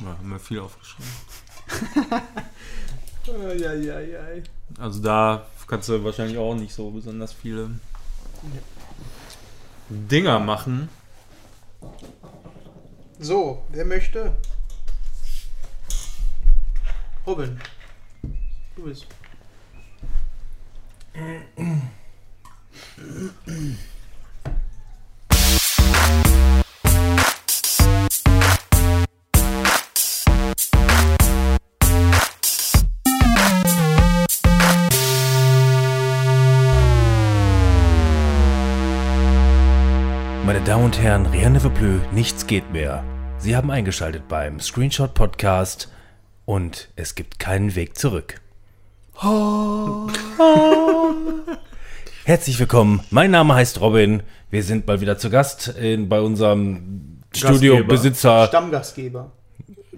Ja, haben wir viel aufgeschrieben. Also da kannst du wahrscheinlich auch nicht so besonders viele Dinger machen. So, wer möchte? Robin. Du bist. Damen und Herren, rien ne plus, nichts geht mehr. Sie haben eingeschaltet beim Screenshot Podcast und es gibt keinen Weg zurück. Herzlich willkommen, mein Name heißt Robin. Wir sind mal wieder zu Gast in, bei unserem Studiobesitzer, Stammgastgeber.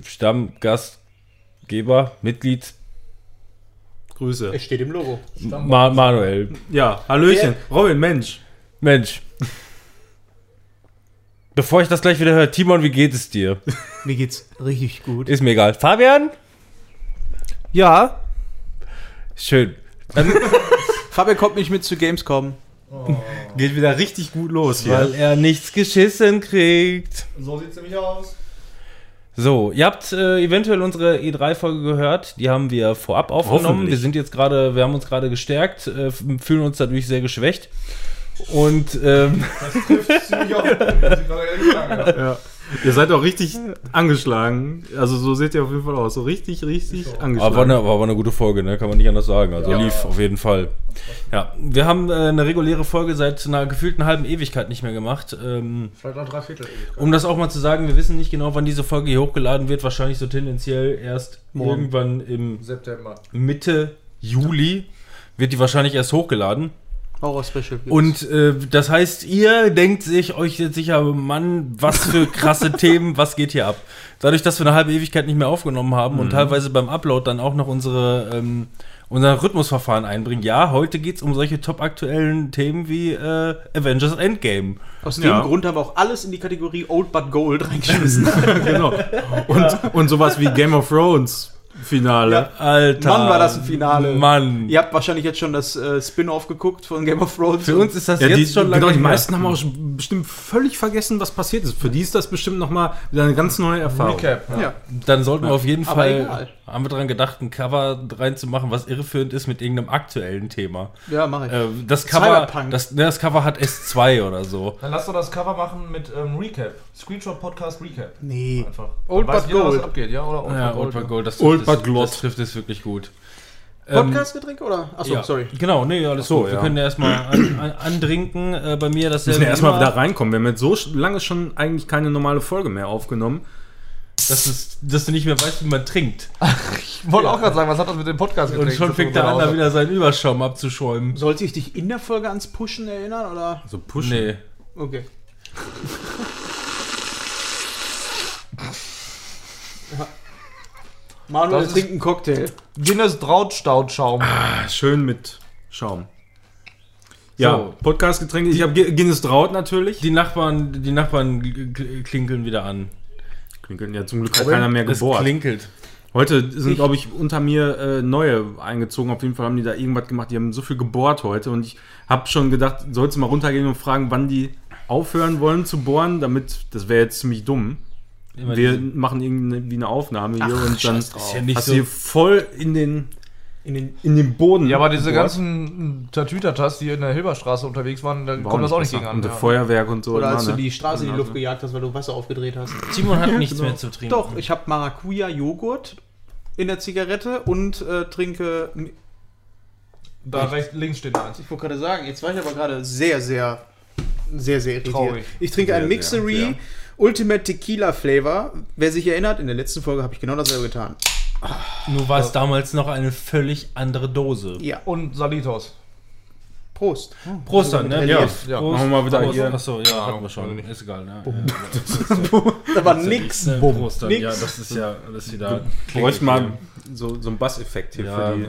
Stammgastgeber, Mitglied Grüße. Es steht im Logo. Ma Manuel. Ja, Hallöchen. Robin, Mensch. Mensch. Bevor ich das gleich wieder höre, Timon, wie geht es dir? Mir geht's richtig gut. Ist mir egal. Fabian? Ja, Schön. Fabian kommt nicht mit zu Gamescom. Geht wieder richtig gut los hier. Weil er nichts geschissen kriegt. So sieht's nämlich aus. So, ihr habt äh, eventuell unsere E3-Folge gehört. Die haben wir vorab aufgenommen. Wir sind jetzt gerade, wir haben uns gerade gestärkt, äh, fühlen uns dadurch sehr geschwächt. Und ähm, Das trifft ziemlich auf. Ja. Ihr seid auch richtig angeschlagen. Also so seht ihr auf jeden Fall aus. So richtig, richtig so. angeschlagen. aber war eine, war aber eine gute Folge, ne? Kann man nicht anders sagen. Also Ja. lief auf jeden Fall. Ja, wir haben äh, eine reguläre Folge seit einer gefühlten halben Ewigkeit nicht mehr gemacht. Ähm, Vielleicht noch drei Viertel Ewigkeit. Um das auch mal zu sagen, wir wissen nicht genau, wann diese Folge hier hochgeladen wird. Wahrscheinlich so tendenziell erst Morgen. irgendwann im September. Mitte Juli wird die wahrscheinlich erst hochgeladen. Horror Special. gibt's. Und äh, das heißt, ihr denkt sich euch jetzt sicher, Mann, was für krasse Themen, was geht hier ab? Dadurch, dass wir eine halbe Ewigkeit nicht mehr aufgenommen haben und teilweise beim Upload dann auch noch unsere ähm, unser Rhythmusverfahren einbringen. Ja, heute geht's um solche top aktuellen Themen wie äh, Avengers Endgame. aus dem Ja. Grund haben wir auch alles in die Kategorie Old But Gold reingeschmissen. genau. Und, und sowas wie Game of Thrones Finale. Ja. Alter. Mann, war das ein Finale. Mann. Ihr habt wahrscheinlich jetzt schon das äh, Spin-off geguckt von Game of Thrones. Für uns ist das Ja, jetzt die, schon lange genau, die meisten haben auch bestimmt völlig vergessen, was passiert ist. Für die ist das bestimmt nochmal wieder eine ganz neue Erfahrung. Recap. Ja. Ja. Dann sollten wir auf jeden Aber Fall, egal. haben wir daran gedacht, ein Cover reinzumachen, was irreführend ist mit irgendeinem aktuellen Thema. Ja, mach ich. Äh, das, Cover, Cyberpunk. das, ne, das Cover hat S2 oder so. Dann lass doch das Cover machen mit ähm, Recap. Screenshot Podcast Recap. nee. Einfach. Old But was Gold. abgeht, ja? Oder Old ja, But Old Gold. but Gold, das Old trifft es- but Glot. Das trifft es wirklich gut. Ähm, Podcast-Getränk oder? Achso, ja, sorry. Genau, nee, alles So, gut. Wir ja. können ja erstmal an, an, andrinken. Äh, bei mir Wir dasselbe. müssen ja erstmal wieder reinkommen. Wir haben jetzt so lange schon eigentlich keine normale Folge mehr aufgenommen. Dass, es, dass du nicht mehr weißt, wie man trinkt. Ich wollte auch gerade sagen, was hat das mit dem Podcast Und schon fängt er an, da wieder seinen Überschaum abzuschäumen. Sollte ich dich in der Folge ans Pushen erinnern oder? So pushen. Nee. Okay. Ja. Manuel Das trinkt einen Cocktail. Guinness Drautstaudschaum. Ah, Schön mit Schaum. Ja, So. Podcast-Getränke. Ich habe Guinness Draut natürlich. Die Nachbarn, die Nachbarn kl- kl- klinkeln wieder an. Klingeln ja zum Glück hat keiner mehr Es gebohrt. klinkelt. Heute sind, glaube ich, unter mir äh, neue eingezogen. Auf jeden Fall haben die da irgendwas gemacht. Die haben so viel gebohrt heute. Und ich habe schon gedacht, sollst du mal runtergehen und fragen, wann die aufhören wollen zu bohren, damit, das wäre jetzt ziemlich dumm. Immer Wir diese- machen irgendwie eine Aufnahme hier Ach, und dann ist ja nicht hast so. du hier voll in den, In den in den Boden. Ja, aber diese gebohrt. ganzen Tatütatas, die in der Hilberstraße unterwegs waren, da War kommt das auch nicht gegen an. Und ja. Feuerwerk und so. oder als du ne? die Straße in die Luft gejagt hast, weil du Wasser aufgedreht hast. Simon hat nichts mehr zu trinken. Doch, ich habe Maracuja-Joghurt in der Zigarette und äh, trinke. Da rechts, links steht eins. Ich wollte gerade sagen, jetzt war ich aber gerade sehr, sehr, sehr, sehr irritiert. Traurig. Ich trinke Sehr, einen sehr, Mixery sehr. Ultimate Tequila Flavor. Wer sich erinnert, in der letzten Folge habe ich genau dasselbe getan. Nur war es damals noch eine völlig andere Dose. Ja, Und Salitos. Prost. Prost dann, ne? Ja, ja. Prost. Machen wir mal wieder Prost. hier. Achso, ja, hatten wir schon. Ist egal, ne? Da war nix. Äh, Prost dann. Nix. Ja, das ist ja alles wieder. Bräuchte mal so, so einen Basseffekt hier Ja. für die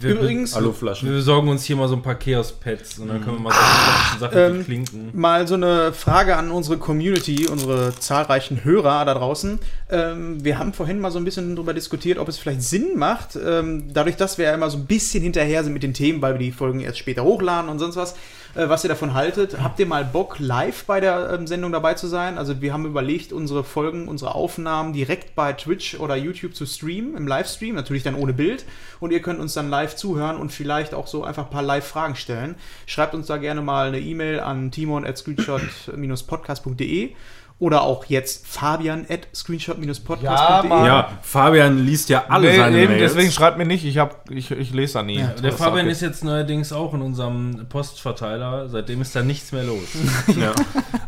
Wir, Übrigens, Aluflaschen. wir besorgen uns hier mal so ein paar Chaos-Pads und dann können wir mal solche Sachen Ähm, Klinken. mal so eine Frage an unsere Community, unsere zahlreichen Hörer da draußen. Ähm, wir haben vorhin mal so ein bisschen darüber diskutiert, ob es vielleicht Sinn macht, ähm, dadurch, dass wir ja immer so ein bisschen hinterher sind mit den Themen, weil wir die Folgen erst später hochladen und sonst was, äh, was ihr davon haltet. Habt ihr mal Bock, live bei der ähm, Sendung dabei zu sein? Also wir haben überlegt, unsere Folgen, unsere Aufnahmen direkt bei Twitch oder YouTube zu streamen, im Livestream, natürlich dann ohne Bild. Und ihr könnt uns dann live zuhören und vielleicht auch so einfach ein paar Live-Fragen stellen. Schreibt uns da gerne mal eine E-Mail an timon.screenshot-podcast.de oder auch jetzt fabian at screenshot-podcast.de. Ja. Ja, Fabian liest ja alle Nee, seine eben, Mails. deswegen schreibt mir nicht, ich, hab, ich, ich lese da nie. Der Das Fabian ist jetzt neuerdings auch in unserem Postverteiler. Seitdem ist da nichts mehr los. ja.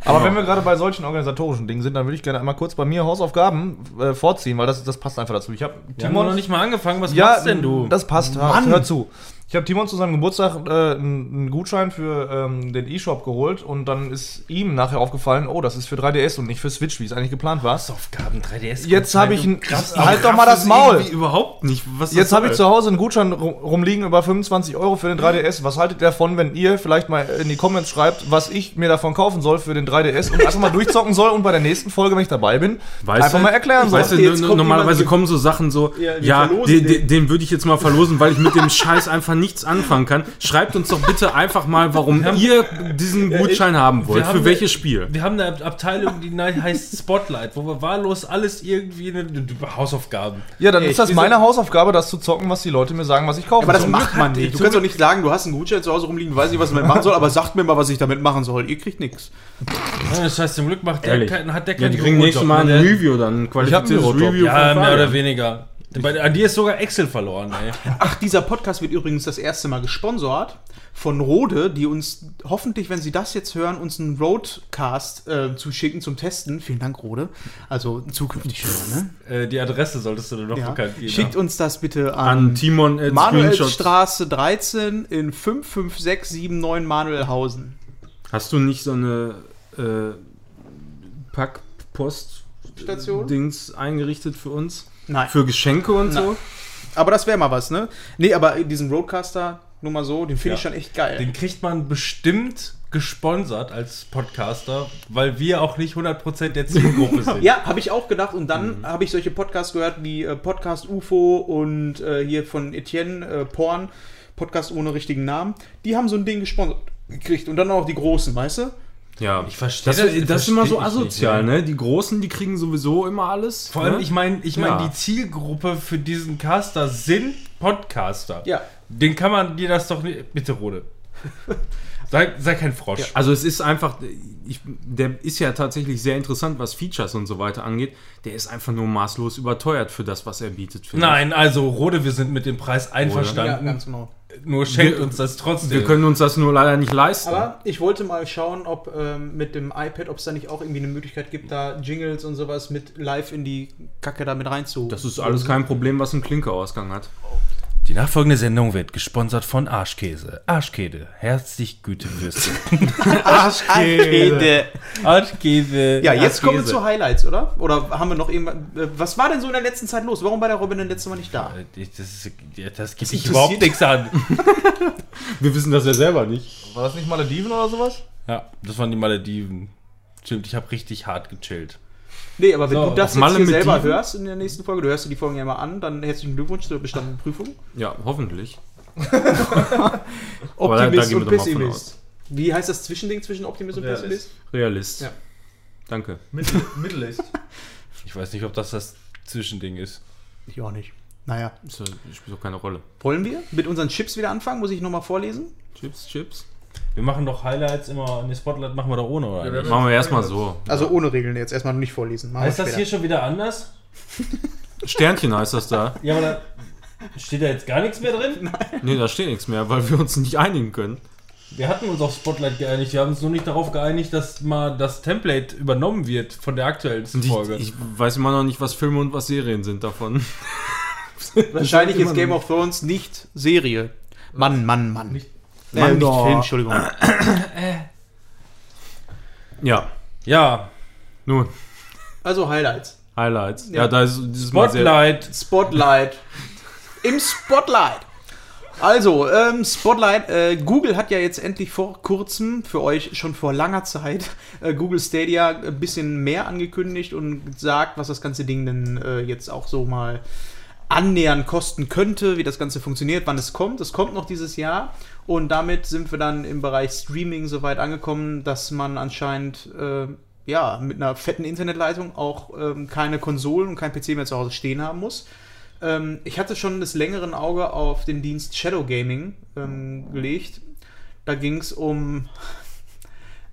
Aber wenn wir gerade bei solchen organisatorischen Dingen sind, dann würde ich gerne einmal kurz bei mir Hausaufgaben äh, vorziehen, weil das, das passt einfach dazu. Ich habe Wir haben noch nicht mal angefangen. Was ja, machst denn du? Das passt. Mann. hör zu. Ich habe Timon zu seinem Geburtstag äh, einen einen Gutschein für ähm, den E-Shop geholt und dann ist ihm nachher aufgefallen, oh, das ist für 3DS und nicht für Switch, wie es eigentlich geplant war. Hausaufgaben 3DS. Jetzt habe ich ein. Krass, Halt doch mal das Maul! Überhaupt nicht. Was Jetzt habe ich soll. zu Hause einen Gutschein rum- rumliegen über 25 Euro für den 3DS. Was haltet ihr davon, wenn ihr vielleicht mal in die Comments schreibt, was ich mir davon kaufen soll für den 3DS und einfach mal durchzocken soll und bei der nächsten Folge, wenn ich dabei bin, Weißt einfach du, mal erklären soll. Weißt du, normalerweise kommen so Sachen so, Ja, ja, verlosen den, den. den, den würde ich jetzt mal verlosen, weil ich mit dem Scheiß einfach nichts anfangen kann. Schreibt uns doch bitte einfach mal, warum ihr diesen Gutschein haben wollt. haben Für welches Spiel? Wir haben eine Abteilung, die heißt Spotlight, wo wir wahllos alles irgendwie eine, Hausaufgaben. Ja, dann Ey, ist das meine Hausaufgabe, das zu zocken, was die Leute mir sagen, was ich kaufe. Aber das macht man nicht. Du kannst doch nicht sagen, du hast einen Gutschein zu Hause rumliegen, weiß nicht, was man damit machen soll, aber sagt mir mal, was ich damit machen soll. Ihr kriegt nichts. Ja, Das heißt, zum Glück macht der hat der Ja, keinen die kriegen nächstes Mal ein Review, dann ein qualifiziertes. Review. Ja, mehr oder weniger. Bei, an dir ist sogar Excel verloren, ey. Ach, dieser Podcast wird übrigens das erste Mal gesponsert von Rode, die uns hoffentlich, wenn sie das jetzt hören, uns einen Roadcast äh, zuschicken zum Testen. Vielen Dank, Rode. Also zukünftig hören, ne? Äh, die Adresse solltest du dir noch Ja. bekannt geben. Schickt uns das bitte An an, Timon. Manuelstraße 13 in 55679 Manuelhausen. Hast du nicht so eine äh, Packpost Station? Dings eingerichtet für uns? Nein. Für Geschenke und so? Aber das wäre mal was, ne? Nee, aber diesen Roadcaster, nur mal so, den finde ich Ja. schon echt geil. Den kriegt man bestimmt gesponsert als Podcaster, weil wir auch nicht 100% der Zielgruppe sind. Ja, habe ich auch gedacht. Und dann habe ich solche Podcasts gehört wie äh, Podcast UFO und äh, hier von Etienne äh, Porn, Podcast ohne richtigen Namen. Die haben so ein Ding gesponsert gekriegt. Und dann auch die Großen, weißt du? Ja, Ich verstehe das. das- Das, ist immer so nicht, asozial, ja. ne? Die Großen, die kriegen sowieso immer alles. Vor allem, ne? ich meine, ich mein, Ja. die Zielgruppe für diesen Caster sind Podcaster. Ja. Den kann man dir das doch nicht. Bitte, Rode. Sei, sei kein Frosch. Also es ist einfach, ich, der ist ja tatsächlich sehr interessant, was Features und so weiter angeht. Der ist einfach nur maßlos überteuert für das, was er bietet. Nein, also Rode, wir sind mit dem Preis einverstanden. genau. Nur schenkt Wir- uns das ich. trotzdem. Wir können uns das nur leider nicht leisten. Aber ich wollte mal schauen, ob ähm, mit dem iPad, ob es da nicht auch irgendwie eine Möglichkeit gibt, da Jingles und sowas mit live in die Kacke da mit reinzu. das ist alles kein Problem, was einen Klinkerausgang hat. Die nachfolgende Sendung wird gesponsert von Arschkäse. Arschkäse. Herzlich Gütewürste. Arschkäse. Arschkäse. Ja, jetzt kommen wir zu Highlights, oder? Oder haben wir noch irgendwas? äh, Was war denn so in der letzten Zeit los? Warum war der Robin denn letztes Mal nicht da? Äh, Das, ist, das geht sich interessiert- überhaupt nichts an. Wir wissen das ja selber nicht. War das nicht Malediven oder sowas? Ja, das waren die Malediven. Stimmt, ich habe richtig hart gechillt. Nee, aber wenn So, du das jetzt hier selber Dieven? hörst in der nächsten Folge, du hörst dir die Folgen ja mal an, dann herzlichen Glückwunsch zur bestandenen Prüfung. Ja, hoffentlich. Optimist da- da und Pessimist. Wie heißt das Zwischending zwischen Optimist und. Pessimist? Realist. Ja. Danke. Middle East. Ich weiß nicht, ob das das Zwischending ist. Ich auch nicht. Naja. Ist ja- Spielt doch keine Rolle. Wollen wir mit unseren Chips wieder anfangen? Muss ich nochmal vorlesen? Chips, Chips. Wir machen doch Highlights immer, ne Spotlight machen wir doch ohne, oder? nicht? Machen wir erstmal so. Also ohne Regeln jetzt erstmal nicht vorlesen. Machen heißt das später. hier schon wieder anders? Sternchen heißt das da. Ja, aber da steht da jetzt gar nichts mehr drin? Nee, da steht nichts mehr, weil wir uns nicht einigen können. Wir hatten uns auf Spotlight geeinigt. Wir haben uns nur nicht darauf geeinigt, dass mal das Template übernommen wird von der aktuellsten Und ich, Folge. ich weiß immer noch nicht, was Filme und was Serien sind davon. Wahrscheinlich ist Game of Thrones nicht Serie. Mann, Mann, Mann. Nicht- Mann, nicht. Film, Entschuldigung. Ja, ja, nun, Also Highlights. Highlights. Ja. Ja, da ist dieses Mal sehr. Spotlight. Spotlight. Im Spotlight. Also, ähm, Spotlight. Äh, Google hat ja jetzt endlich vor kurzem, für euch schon vor langer Zeit, äh, Google Stadia ein bisschen mehr angekündigt und gesagt, was das ganze Ding denn äh, jetzt auch so mal annähernd kosten könnte, wie das Ganze funktioniert, wann es kommt. Es kommt noch dieses Jahr und damit sind wir dann im Bereich Streaming so weit angekommen, dass man anscheinend äh, ja mit einer fetten Internetleitung auch ähm, keine Konsolen und kein PC mehr zu Hause stehen haben muss. Ähm, ich hatte schon des längeren Auge auf den Dienst Shadow Gaming ähm, gelegt. Da ging es um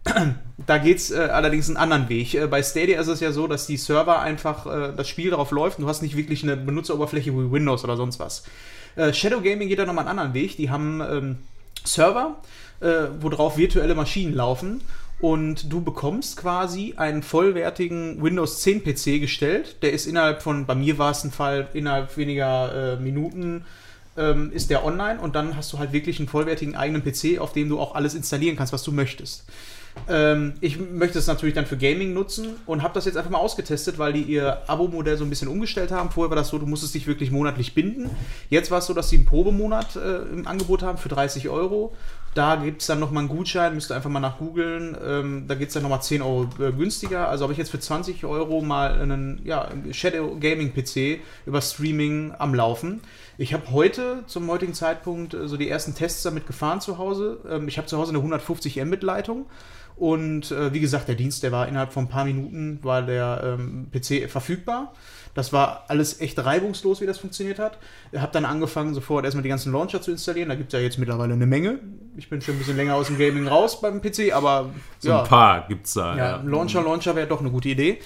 da geht es äh, allerdings einen anderen Weg. Äh, bei Stadia ist es ja so, dass die Server einfach äh, das Spiel darauf läuft und du hast nicht wirklich eine Benutzeroberfläche wie Windows oder sonst was. Äh, Shadow Gaming geht da nochmal einen anderen Weg. Die haben ähm, Server, äh, worauf virtuelle Maschinen laufen und du bekommst quasi einen vollwertigen Windows 10 PC gestellt. Der ist innerhalb von, bei mir war es ein Fall, innerhalb weniger äh, Minuten ähm, ist der online und dann hast du halt wirklich einen vollwertigen eigenen PC, auf dem du auch alles installieren kannst, was du möchtest. Ähm, ich möchte es natürlich dann für Gaming nutzen und habe das jetzt einfach mal ausgetestet, weil die ihr Abo-Modell so ein bisschen umgestellt haben. Vorher war das so, du musstest dich wirklich monatlich binden. Jetzt war es so, dass sie einen Probemonat äh, im Angebot haben für 30 Euro. Da gibt es dann nochmal einen Gutschein, müsst ihr einfach mal nach googeln. Ähm, da geht es dann nochmal 10 Euro äh, günstiger. Also habe ich jetzt für 20 Euro mal einen ja, Shadow Gaming PC über Streaming am Laufen. Ich habe heute, zum heutigen Zeitpunkt, äh, so die ersten Tests damit gefahren zu Hause. Ähm, ich habe zu Hause eine 150 Mbit-Leitung. Und äh, wie gesagt, der Dienst, der war innerhalb von ein paar Minuten, war der ähm, PC verfügbar. Das war alles echt reibungslos, wie das funktioniert hat. Ich habe dann angefangen, sofort erstmal die ganzen Launcher zu installieren. Da gibt es ja jetzt mittlerweile eine Menge. Ich bin schon ein bisschen länger aus dem Gaming raus beim PC, aber So ja, ein paar gibt's da. ja, ein Launcher, Launcher wäre doch eine gute Idee.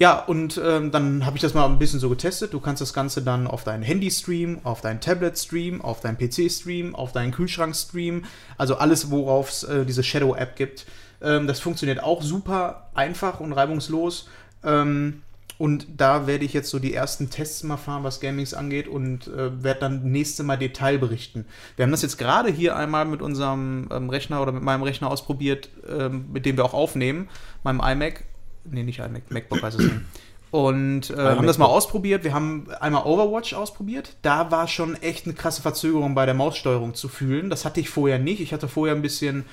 Ja, und ähm, dann habe ich das mal ein bisschen so getestet. Du kannst das Ganze dann auf dein Handy streamen, auf dein Tablet streamen, auf dein PC streamen, auf deinen Kühlschrank streamen. Also alles, worauf es äh, diese Shadow-App gibt. Ähm, das funktioniert auch super einfach und reibungslos. Ähm, und da werde ich jetzt so die ersten Tests mal fahren, was Gamings angeht und äh, werde dann nächste Mal Detail berichten. Wir haben das jetzt gerade hier einmal mit unserem ähm, Rechner oder mit meinem Rechner ausprobiert, ähm, mit dem wir auch aufnehmen, meinem iMac. Nee, nicht iMac, MacBook heißt es nicht. Und äh, haben das mal ausprobiert. Wir haben einmal Overwatch ausprobiert. Da war schon echt eine krasse Verzögerung bei der Maussteuerung zu fühlen. Das hatte ich vorher nicht. Ich hatte vorher ein bisschen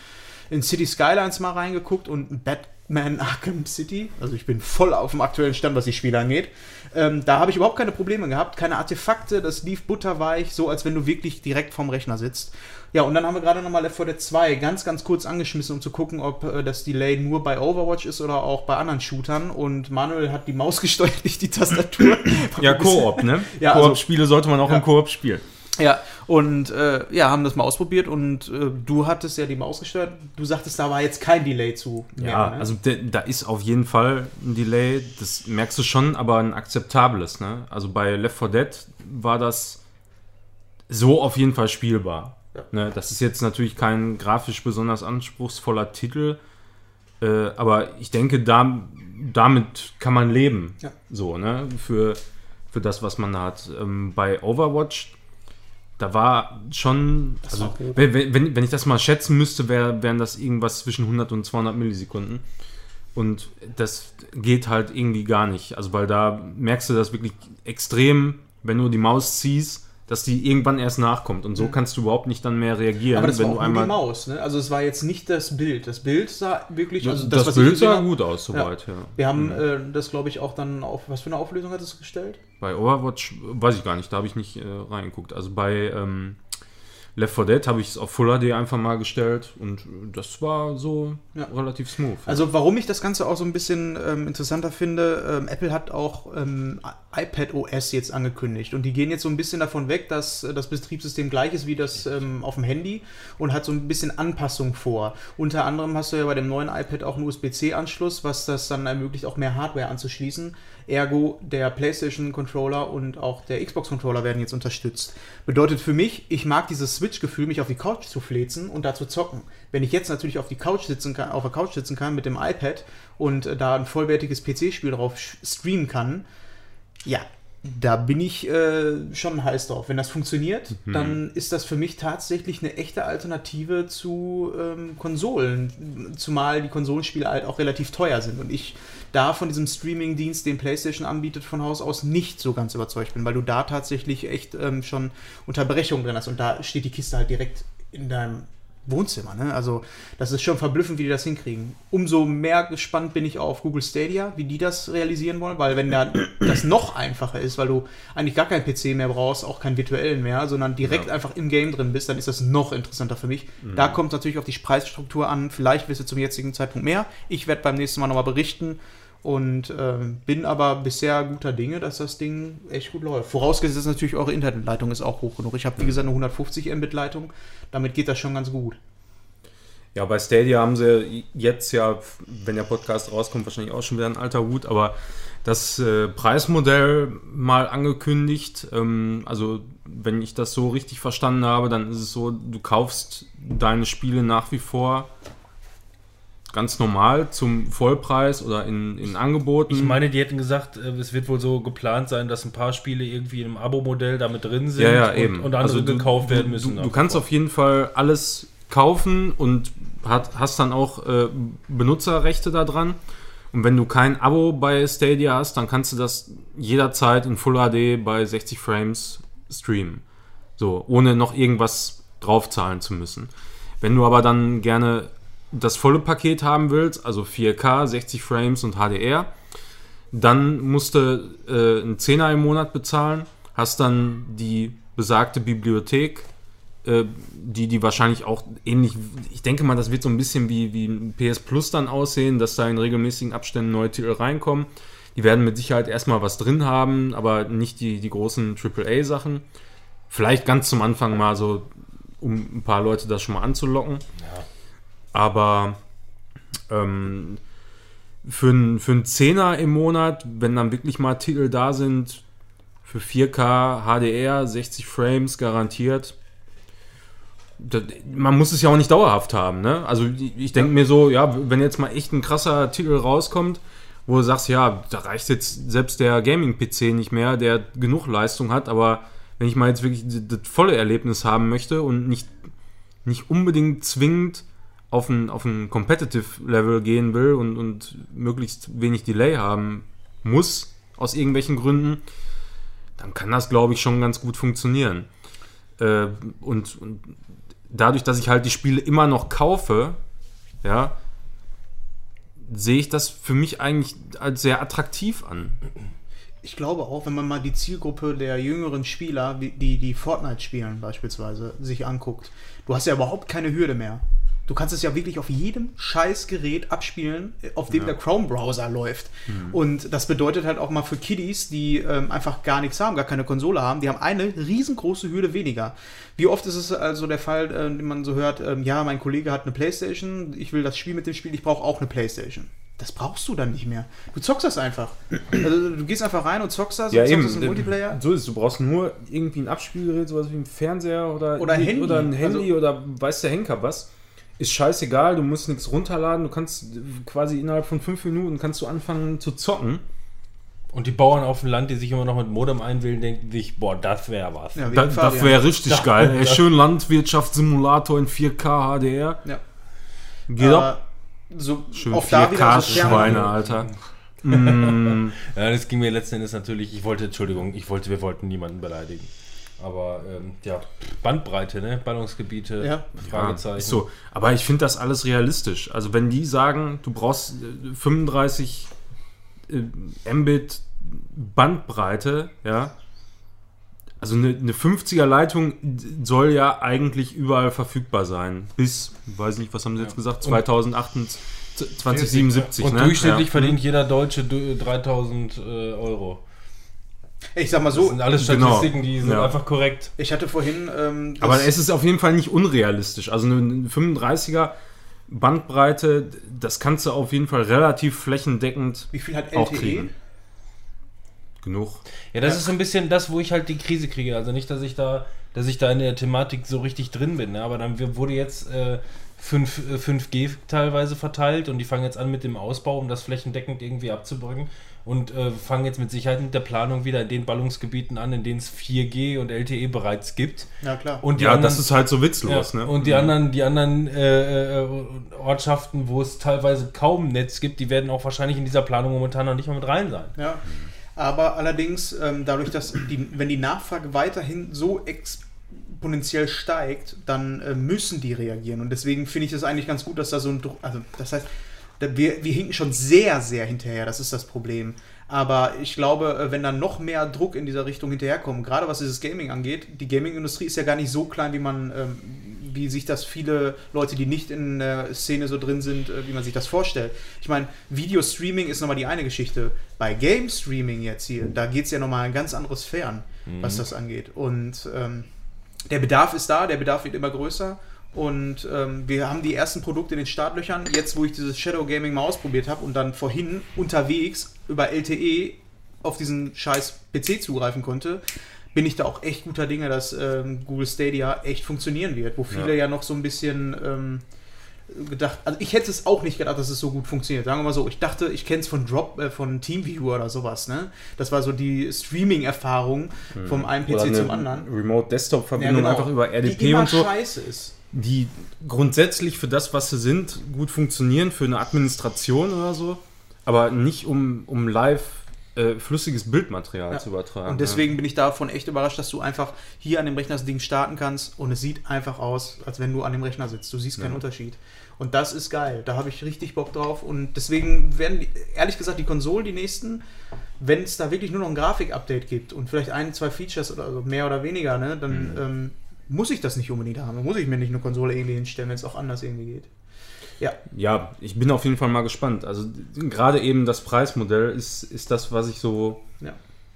in City Skylines mal reingeguckt und Batman Arkham City. Also ich bin voll auf dem aktuellen Stand, was die Spiele angeht. Ähm, da habe ich überhaupt keine Probleme gehabt, keine Artefakte, das lief butterweich, so als wenn du wirklich direkt vorm Rechner sitzt. Ja, und dann haben wir gerade nochmal Left 4 Dead 2 ganz, ganz kurz angeschmissen, um zu gucken, ob äh, das Delay nur bei Overwatch ist oder auch bei anderen Shootern. Und Manuel hat die Maus gesteuert, nicht die Tastatur. Ja, Koop, ne? Ja, also- Koop-Spiele sollte man auch Ja. im Koop spielen. Ja, und äh, ja, haben das mal ausprobiert und äh, du hattest ja die Maus gesteuert. Du sagtest, da war jetzt kein Delay zu. Ja, merken, ne? also de, da ist auf jeden Fall ein Delay, das merkst du schon, aber ein akzeptables. Ne? Also bei Left 4 Dead war das so auf jeden Fall spielbar. Ja. Ne? Das ist jetzt natürlich kein grafisch besonders anspruchsvoller Titel, äh, aber ich denke, da, damit kann man leben. Ja. So, ne? Für, für das, was man da hat. Ähm, bei Overwatch, da war schon, also, war hoch. wenn, wenn, wenn ich das mal schätzen müsste, wär, wären das irgendwas zwischen 100 und 200 Millisekunden. Und das geht halt irgendwie gar nicht. Also, weil da merkst du das wirklich extrem, wenn du die Maus ziehst, dass die irgendwann erst nachkommt. Und so kannst du überhaupt nicht dann mehr reagieren, Mhm. Aber das wenn war du auch die einmal. Maus, ne? Also es war jetzt nicht das Bild. Das Bild sah wirklich, also das, was Bild sah gut aus, soweit, ja. Wir haben äh, das, glaube ich, auch dann auf, was für eine Auflösung hat es gestellt? Bei Overwatch weiß ich gar nicht, da habe ich nicht äh, reingeguckt. Also bei ähm, Left 4 Dead habe ich es auf Full HD einfach mal gestellt und das war so Ja. relativ smooth. Also warum ich das Ganze auch so ein bisschen ähm, interessanter finde, ähm, Apple hat auch ähm, iPad OS jetzt angekündigt und die gehen jetzt so ein bisschen davon weg, dass äh, das Betriebssystem gleich ist wie das ähm, auf dem Handy und hat so ein bisschen Anpassung vor. Unter anderem hast du ja bei dem neuen iPad auch einen USB-C-Anschluss, was das dann ermöglicht, auch mehr Hardware anzuschließen. Ergo, der PlayStation-Controller und auch der Xbox-Controller werden jetzt unterstützt. Bedeutet für mich, ich mag dieses Switch-Gefühl, mich auf die Couch zu flezen und da zu zocken. Wenn ich jetzt natürlich auf die Couch sitzen kann, auf der Couch sitzen kann mit dem iPad und äh, da ein vollwertiges PC-Spiel drauf streamen kann, ja, da bin ich äh, schon heiß drauf. Wenn das funktioniert, dann ist das für mich tatsächlich eine echte Alternative zu ähm, Konsolen. Zumal die Konsolenspiele halt auch relativ teuer sind. Und ich da von diesem Streaming-Dienst, den PlayStation anbietet von Haus aus, nicht so ganz überzeugt bin, weil du da tatsächlich echt ähm, schon Unterbrechungen drin hast und da steht die Kiste halt direkt in deinem Wohnzimmer. Ne? Also das ist schon verblüffend, wie die das hinkriegen. Umso mehr gespannt bin ich auf Google Stadia, wie die das realisieren wollen, weil wenn da das noch einfacher ist, weil du eigentlich gar keinen PC mehr brauchst, auch keinen virtuellen mehr, sondern direkt Ja. einfach im Game drin bist, dann ist das noch interessanter für mich. Da kommt es natürlich auf die Preisstruktur an. Vielleicht wirst du zum jetzigen Zeitpunkt mehr. Ich werde beim nächsten Mal nochmal berichten. Und ähm, bin aber bisher guter Dinge, dass das Ding echt gut läuft. Vorausgesetzt natürlich, eure Internetleitung ist auch hoch genug. Ich habe, wie gesagt, eine 150 Mbit-Leitung. Damit geht das schon ganz gut. Ja, bei Stadia haben sie jetzt ja, wenn der Podcast rauskommt, wahrscheinlich auch schon wieder ein alter Hut, aber das äh, Preismodell mal angekündigt. Ähm, also, wenn ich das so richtig verstanden habe, dann ist es so, du kaufst deine Spiele nach wie vor ganz normal zum Vollpreis oder in, in Angeboten. Ich meine, die hätten gesagt, äh, es wird wohl so geplant sein, dass ein paar Spiele irgendwie im Abo-Modell damit drin sind ja, ja, und, eben. und andere Also du- gekauft werden müssen. Du, du kannst auf jeden Fall alles kaufen und hat, hast dann auch äh, Benutzerrechte da dran. Und wenn du kein Abo bei Stadia hast, dann kannst du das jederzeit in Full HD bei 60 Frames streamen. So, ohne noch irgendwas draufzahlen zu müssen. Wenn du aber dann gerne das volle Paket haben willst, also 4K, 60 Frames und HDR, dann musst du äh, einen Zehner im Monat bezahlen, hast dann die besagte Bibliothek, äh, die, die wahrscheinlich auch ähnlich, ich denke mal, das wird so ein bisschen wie, wie ein PS Plus dann aussehen, dass da in regelmäßigen Abständen neue Titel reinkommen. Die werden mit Sicherheit erstmal was drin haben, aber nicht die, die großen AAA-Sachen. Vielleicht ganz zum Anfang mal so, um ein paar Leute das schon mal anzulocken. Aber ähm, für, ein, für einen Zehner im Monat, wenn dann wirklich mal Titel da sind, für 4K, HDR, 60 Frames garantiert. Das, man muss es ja auch nicht dauerhaft haben, ne? Also ich, denke mir so, ja, wenn jetzt mal echt ein krasser Titel rauskommt, wo du sagst, ja, da reicht jetzt selbst der Gaming-PC nicht mehr, der genug Leistung hat, aber wenn ich mal jetzt wirklich das volle Erlebnis haben möchte und nicht, nicht unbedingt zwingend auf ein, auf ein Competitive-Level gehen will und, und möglichst wenig Delay haben muss, aus irgendwelchen Gründen, dann kann das, glaube ich, schon ganz gut funktionieren. Äh, und, und dadurch, dass ich halt die Spiele immer noch kaufe, ja, sehe ich das für mich eigentlich als sehr attraktiv an. Ich glaube auch, wenn man mal die Zielgruppe der jüngeren Spieler, die die Fortnite spielen beispielsweise, sich anguckt, du hast ja überhaupt keine Hürde mehr. Du kannst es ja wirklich auf jedem scheiß Gerät abspielen, auf dem der Chrome-Browser läuft. Und das bedeutet halt auch mal für Kiddies, die ähm, einfach gar nichts haben, gar keine Konsole haben, die haben eine riesengroße Hürde weniger. Wie oft ist es also der Fall, äh, den man so hört, ähm, ja, mein Kollege hat eine Playstation, ich will das Spiel mit dem Spiel, ich brauche auch eine Playstation. Das brauchst du dann nicht mehr. Du zockst das einfach. Also, du gehst einfach rein und zockst das und zockst das im Multiplayer. So ist es. Du brauchst nur irgendwie ein Abspielgerät, sowas wie ein Fernseher oder, Oder Handy. oder ein Handy Also- oder weiß der Henker was. Ist scheißegal, du musst nichts runterladen, du kannst quasi innerhalb von fünf Minuten kannst du anfangen zu zocken. Und die Bauern auf dem Land, die sich immer noch mit Modem einwählen, denken sich, boah, das wäre was. Ja, Da, das wäre richtig Ja. geil. Ey, schön Landwirtschaftssimulator in 4K HDR. Ja. Geht ab. Aber so, Schön auch da wieder so Schweine, Fern- Alter. Mm, Ja, das ging mir letzten Endes natürlich, ich wollte, Entschuldigung, ich wollte, wir wollten niemanden beleidigen. Aber ähm, ja, Bandbreite, ne? Ballungsgebiete, Ja. Fragezeichen. Ja, ist so. Aber ich finde das alles realistisch. Also wenn die sagen, du brauchst äh, 35 äh, Mbit Bandbreite, ja. Also eine, eine 50er Leitung soll ja eigentlich überall verfügbar sein. Bis, weiß nicht, was haben sie jetzt gesagt, 2028, 2077. Und ne? durchschnittlich ja. verdient jeder Deutsche du- 3000 äh, Euro. Ich sag mal Das so, sind alles Genau. Statistiken, die sind Ja. einfach korrekt. ich hatte vorhin. Ähm, das- Aber es ist auf jeden Fall nicht unrealistisch. Also eine 35er Bandbreite, das kannst du auf jeden Fall relativ flächendeckend wie viel hat auch LTE? kriegen. Genug. Ja, das Ja. ist so ein bisschen das, wo ich halt die Krise kriege. Also nicht, dass ich da, dass ich da in der Thematik so richtig drin bin, ne? aber dann wurde jetzt äh, 5, äh, 5G teilweise verteilt und die fangen jetzt an mit dem Ausbau, um das flächendeckend irgendwie abzubringen. Und äh, fangen jetzt mit Sicherheit mit der Planung wieder in den Ballungsgebieten an, in denen es 4G und LTE bereits gibt. Ja, klar. Und die ja, anderen, das ist halt so witzlos, ja, ne? Und die anderen, die anderen äh, äh, Ortschaften, wo es teilweise kaum Netz gibt, die werden auch wahrscheinlich in dieser Planung momentan noch nicht mal mit rein sein. Ja. Aber allerdings, ähm, dadurch, dass die, wenn die Nachfrage weiterhin so exponentiell steigt, dann äh, müssen die reagieren. Und deswegen finde ich es eigentlich ganz gut, dass da so ein Druck, also das heißt, wir, wir hinken schon sehr, sehr hinterher, das ist das Problem. Aber ich glaube, äh, wenn dann noch mehr Druck in dieser Richtung hinterherkommt, gerade was dieses Gaming angeht, die Gaming-Industrie ist ja gar nicht so klein, wie man, ähm, wie sich das viele Leute, die nicht in der Szene so drin sind, äh, wie man sich das vorstellt. Ich meine, Video-Streaming ist nochmal die eine Geschichte. Bei Game-Streaming jetzt hier, da geht es ja nochmal ein ganz anderes Sphären, was das angeht. Und ähm, der Bedarf ist da, der Bedarf wird immer größer. Und ähm, wir haben die ersten Produkte in den Startlöchern. Jetzt, wo ich dieses Shadow Gaming mal ausprobiert habe und dann vorhin unterwegs über LTE auf diesen scheiß PC zugreifen konnte, bin ich da auch echt guter Dinge, dass ähm, Google Stadia echt funktionieren wird. Wo viele ja, noch so ein bisschen ähm, gedacht, also ich hätte es auch nicht gedacht, dass es so gut funktioniert. Sagen wir mal so, ich dachte, ich kenne es von Drop, äh, von Teamviewer oder sowas, ne? Das war so die Streaming-Erfahrung vom einen PC zum anderen. Remote Desktop-Verbindung genau. einfach über RDP die immer und so. scheiße ist. Die grundsätzlich für das, was sie sind, gut funktionieren, für eine Administration oder so, aber nicht um, um live äh, flüssiges Bildmaterial Ja. zu übertragen. Und deswegen bin ich davon echt überrascht, dass du einfach hier an dem Rechner das Ding starten kannst und es sieht einfach aus, als wenn du an dem Rechner sitzt. Du siehst keinen Ja. Unterschied. Und das ist geil. Da habe ich richtig Bock drauf. Und deswegen werden, die, ehrlich gesagt, die Konsolen, die nächsten, wenn es da wirklich nur noch ein Grafik-Update gibt und vielleicht ein, zwei Features oder so, mehr oder weniger, ne, dann Mhm. ähm, muss ich das nicht unbedingt haben. Muss ich mir nicht eine Konsole irgendwie hinstellen, wenn es auch anders irgendwie geht. Ja, Ja, ja, ich bin auf jeden Fall mal gespannt. Also gerade eben das Preismodell ist, ist das, was ich so ja.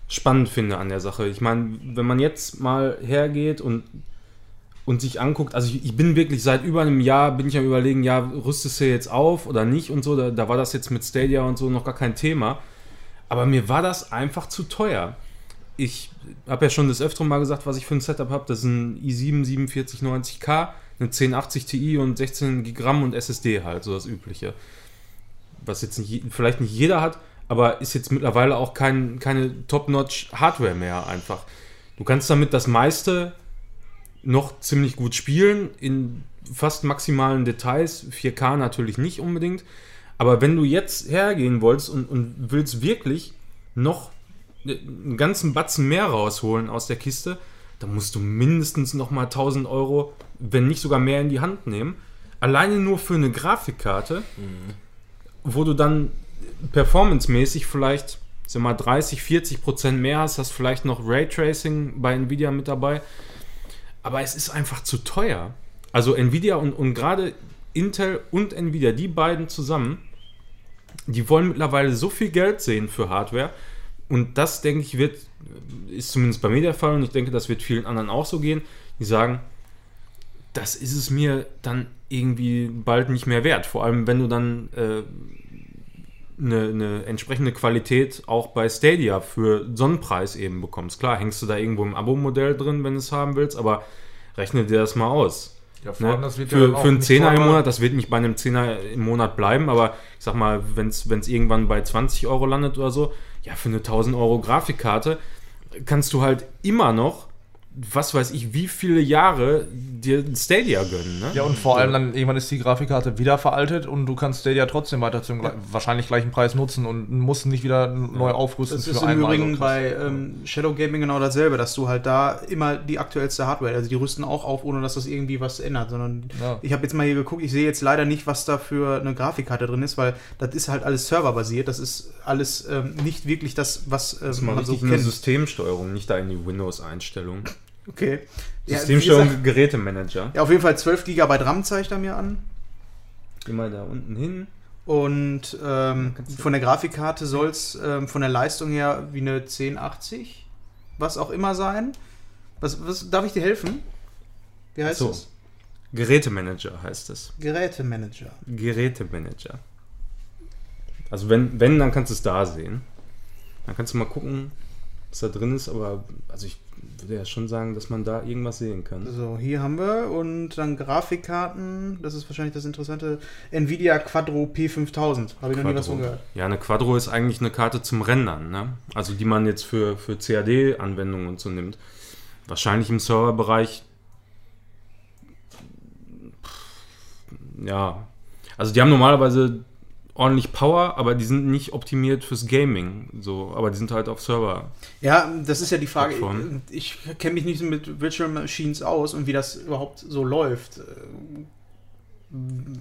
spannend finde an der Sache. Ich meine, wenn man jetzt mal hergeht und, und sich anguckt, also ich, ich bin wirklich seit über einem Jahr, bin ich am überlegen, ja, rüstest du jetzt auf oder nicht und so, da, da war das jetzt mit Stadia und so noch gar kein Thema. Aber mir war das einfach zu teuer. Ich habe ja schon des Öfteren mal gesagt, was ich für ein Setup habe. Das ist ein i7 4790K, eine 1080 Ti und 16 GB RAM und SSD halt, so das Übliche. Was jetzt nicht, vielleicht nicht jeder hat, aber ist jetzt mittlerweile auch kein, keine Top-Notch-Hardware mehr einfach. Du kannst damit das meiste noch ziemlich gut spielen, in fast maximalen Details, 4K natürlich nicht unbedingt, aber wenn du jetzt hergehen wolltest und, und willst wirklich noch einen ganzen Batzen mehr rausholen aus der Kiste, dann musst du mindestens noch mal 1000 Euro, wenn nicht sogar mehr in die Hand nehmen. Alleine nur für eine Grafikkarte, wo du dann performancemäßig vielleicht sag mal 30, 40 Prozent mehr hast, hast vielleicht noch Raytracing bei Nvidia mit dabei. Aber es ist einfach zu teuer. Also Nvidia und, und gerade Intel und Nvidia, die beiden zusammen, die wollen mittlerweile so viel Geld sehen für Hardware. Und das, denke ich, wird, ist zumindest bei mir der Fall und ich denke, das wird vielen anderen auch so gehen, die sagen, das ist es mir dann irgendwie bald nicht mehr wert. Vor allem, wenn du dann äh, eine, eine entsprechende Qualität auch bei Stadia für so einen Preis eben bekommst. Klar, hängst du da irgendwo im Abo-Modell drin, wenn du es haben willst, aber rechne dir das mal aus. Ja, vor Ne? das wird ja Für, für einen Zehner im. Monat, das wird nicht bei einem Zehner im Monat bleiben, aber ich sag mal, wenn es irgendwann bei 20 Euro landet oder so, ja, für eine 1000 Euro Grafikkarte kannst du halt immer noch, was weiß ich, wie viele Jahre dir ein Stadia gönnen. Ne? Ja, und vor allem dann irgendwann ist die Grafikkarte wieder veraltet und du kannst Stadia trotzdem weiter zum gle- wahrscheinlich gleichen Preis nutzen und musst nicht wieder neu aufrüsten Das ist im Übrigen bei ähm, Shadow Gaming genau dasselbe, dass du halt da immer die aktuellste Hardware, also die rüsten auch auf, ohne dass das irgendwie was ändert, sondern Ja. ich habe jetzt mal hier geguckt, ich sehe jetzt leider nicht, was da für eine Grafikkarte drin ist, weil das ist halt alles serverbasiert, das ist alles ähm, nicht wirklich das, was äh, Das man so kennt. Systemsteuerung, nicht da in die Windows-Einstellung. Okay. Ja, Systemsteuerung, gesagt, Gerätemanager. ja, auf jeden Fall 12 GB RAM zeigt er mir an. Geh mal da unten hin. Und ähm, von der Grafikkarte soll es ähm, von der Leistung her wie eine 1080, was auch immer sein. Was, was darf ich dir helfen? Wie heißt So. das? Gerätemanager heißt es. Gerätemanager. Gerätemanager. Also wenn, wenn, dann kannst du es da sehen. Dann kannst du mal gucken, was da drin ist, aber also ich würde ja schon sagen, dass man da irgendwas sehen kann. So, hier haben wir und dann Grafikkarten. Das ist wahrscheinlich das interessante. Nvidia Quadro P5000. Habe ich noch nie was von Quadro. gehört. Ja, eine Quadro ist eigentlich eine Karte zum Rendern, ne? Also die man jetzt für, für CAD-Anwendungen und so nimmt. Wahrscheinlich im Serverbereich. Ja. Also die haben normalerweise ordentlich Power, aber die sind nicht optimiert fürs Gaming. So, aber die sind halt auf Server. Ja, das ist ja die Frage. Plattform. Ich kenne mich nicht so mit Virtual Machines aus und wie das überhaupt so läuft.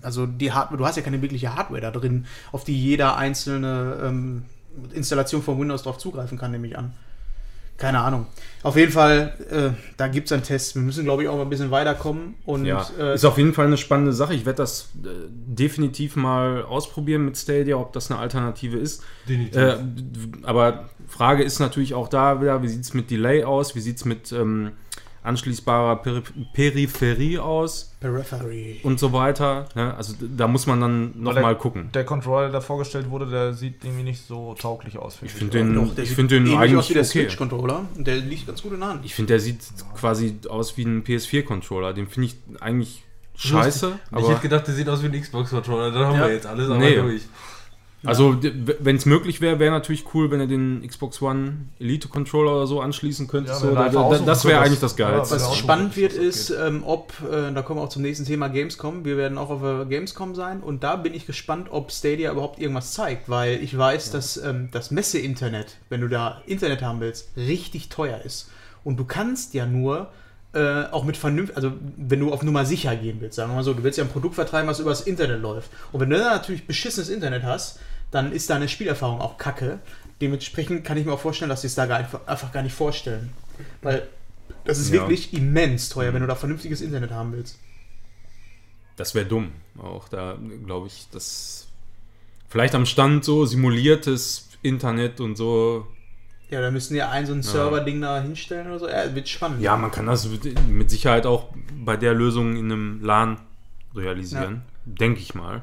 Also die Hardware, du hast ja keine wirkliche Hardware da drin, auf die jeder einzelne ähm, Installation von Windows drauf zugreifen kann, nehme ich an. Keine Ahnung. Auf jeden Fall, äh, da gibt es einen Test. Wir müssen, glaube ich, auch mal ein bisschen weiterkommen. Und Ja, äh, ist auf jeden Fall eine spannende Sache. Ich werde das äh, definitiv mal ausprobieren mit Stadia, ob das eine Alternative ist. Definitiv. Äh, aber Frage ist natürlich auch da wieder, wie sieht es mit Delay aus? Wie sieht es mit ähm, anschließbarer Peri Peripherie aus? Periphery. Und so weiter. Ne? Also da muss man dann nochmal gucken. Der Controller, der da vorgestellt wurde, der sieht irgendwie nicht so tauglich aus. Ich finde den, Doch, der ich sieht find den eigentlich aus wie der okay. Switch-Controller. Und der liegt ganz gut in der Hand. Ich finde, der sieht quasi aus wie ein PS4-Controller. Den finde ich eigentlich scheiße. ich Aber hätte gedacht, der sieht aus wie ein Xbox-Controller. Dann haben Ja. wir jetzt alles aber Nee. durch. Also, wenn es möglich wäre, wäre natürlich cool, wenn er den Xbox One Elite Controller oder so anschließen könnte. Ja, so, da, da, das wäre eigentlich das ja, Geilste. er Was spannend wird, ist, ähm, ob, äh, da kommen wir auch zum nächsten Thema Gamescom. Wir werden auch auf der Gamescom sein und da bin ich gespannt, ob Stadia überhaupt irgendwas zeigt, weil ich weiß, dass ähm, das Messe-Internet, wenn du da Internet haben willst, richtig teuer ist. Und du kannst ja nur äh, auch mit vernünftig, also wenn du auf Nummer sicher gehen willst, sagen wir mal so, du willst ja ein Produkt vertreiben, was übers Internet läuft. Und wenn du dann natürlich beschissenes Internet hast, dann ist deine Spielerfahrung auch kacke. Dementsprechend kann ich mir auch vorstellen, dass sie es da gar einfach, einfach gar nicht vorstellen. Weil das ist Ja. wirklich immens teuer, wenn du da vernünftiges Internet haben willst. Das wäre dumm. Auch da glaube ich, dass vielleicht am Stand so simuliertes Internet und so. Ja, da müssten ja ein so ein Server-Ding da hinstellen oder so. Ja, wird spannend. Ja, man kann das mit Sicherheit auch bei der Lösung in einem LAN realisieren. Denke ich mal.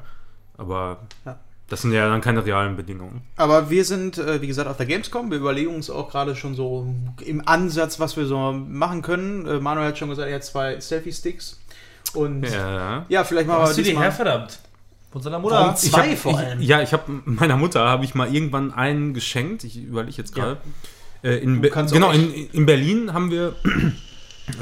Aber Ja. Das sind ja dann keine realen Bedingungen. Aber wir sind, äh, wie gesagt, auf der Gamescom. Wir überlegen uns auch gerade schon so im Ansatz, was wir so machen können. Äh, Manuel hat schon gesagt, er hat zwei Selfie-Sticks. Und ja, Ja. vielleicht machen Hast wir du die her, verdammt? Von seiner Warum Mutter. zwei Ich hab, vor allem. Ich, ja, ich habe meiner Mutter habe ich mal irgendwann einen geschenkt. Ich überlege jetzt gerade. Äh, in, Be- kannst genau in, in Berlin haben wir.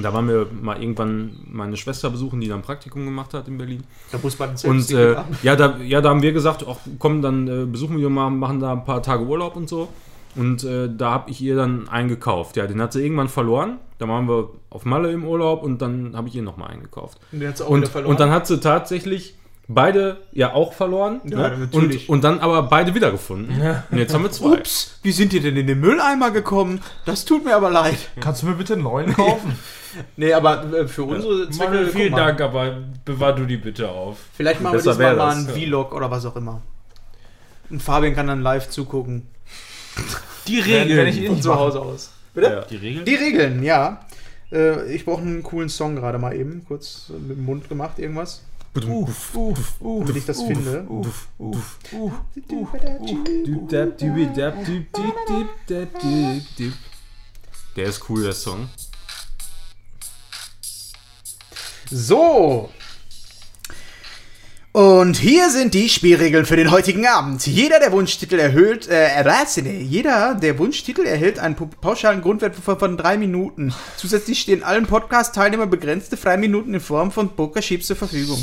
Da waren wir mal irgendwann meine Schwester besuchen, die dann ein Praktikum gemacht hat in Berlin. Da muss man einen Und äh, ja, da, ja, da haben wir gesagt, ach, komm, dann äh, besuchen wir mal, machen da ein paar Tage Urlaub und so. Und äh, da habe ich ihr dann einen gekauft. Ja, den hat sie irgendwann verloren. Da waren wir auf Malle im Urlaub und dann habe ich ihr nochmal einen gekauft. Und den hat sie auch wieder Und, verloren. und dann hat sie tatsächlich beide ja auch verloren. Ja, ne? natürlich. und, und dann aber beide wiedergefunden. Und jetzt haben wir zwei. Ups, wie sind die denn in den Mülleimer gekommen? Das tut mir aber leid. Kannst du mir bitte einen neuen kaufen? Nee, aber äh, für unsere Zwecke. Manuel, vielen. Dank, aber bewahr du die bitte auf. Vielleicht machen wir diesmal mal einen ja. Vlog oder was auch immer. Und Fabian kann dann live zugucken. Die Wenn- wenn ich ihn- zu Hause aus. Bitte? Ja. Die Regeln? Die Regeln, ja. Äh, ich brauche einen coolen Song gerade mal eben. Kurz äh, mit dem Mund gemacht, irgendwas. Uff, uff, uff, Damit ich das finde. Uff, uff, uff. Der ist cool, der Song. So. Und hier sind die Spielregeln für den heutigen Abend. Jeder der Wunschtitel erhöht, äh, jeder der Wunschtitel erhält einen pauschalen Grundwert von, drei Minuten. Zusätzlich stehen allen Podcast-Teilnehmern begrenzte Freiminuten in Form von Pokerchips zur Verfügung.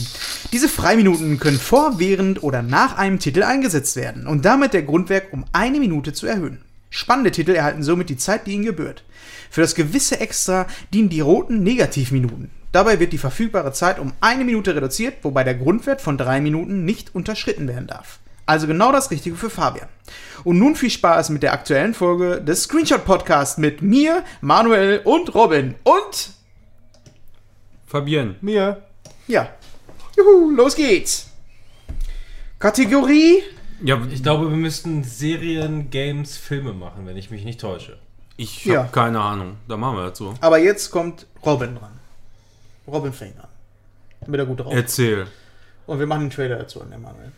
Diese Freiminuten können vor, während oder nach einem Titel eingesetzt werden und damit der Grundwert um eine Minute zu erhöhen. Spannende Titel erhalten somit die Zeit, die ihnen gebührt. Für das gewisse Extra dienen die roten Negativminuten. Dabei wird die verfügbare Zeit um eine Minute reduziert, wobei der Grundwert von drei Minuten nicht unterschritten werden darf. Also genau das Richtige für Fabian. Und nun viel Spaß mit der aktuellen Folge des Screenshot Podcast mit mir, Manuel und Robin. Und Fabienne. Mir. ja, juhu, los geht's. Kategorie Ja, Ich glaube, wir müssten Serien, Games, Filme machen, wenn ich mich nicht täusche. ich habe Ja. keine Ahnung. Da machen wir so. Aber jetzt kommt Robin dran. Robin fängt an. Damit er gut drauf ist. Erzähl. Und wir machen den Trailer dazu an der Mangel.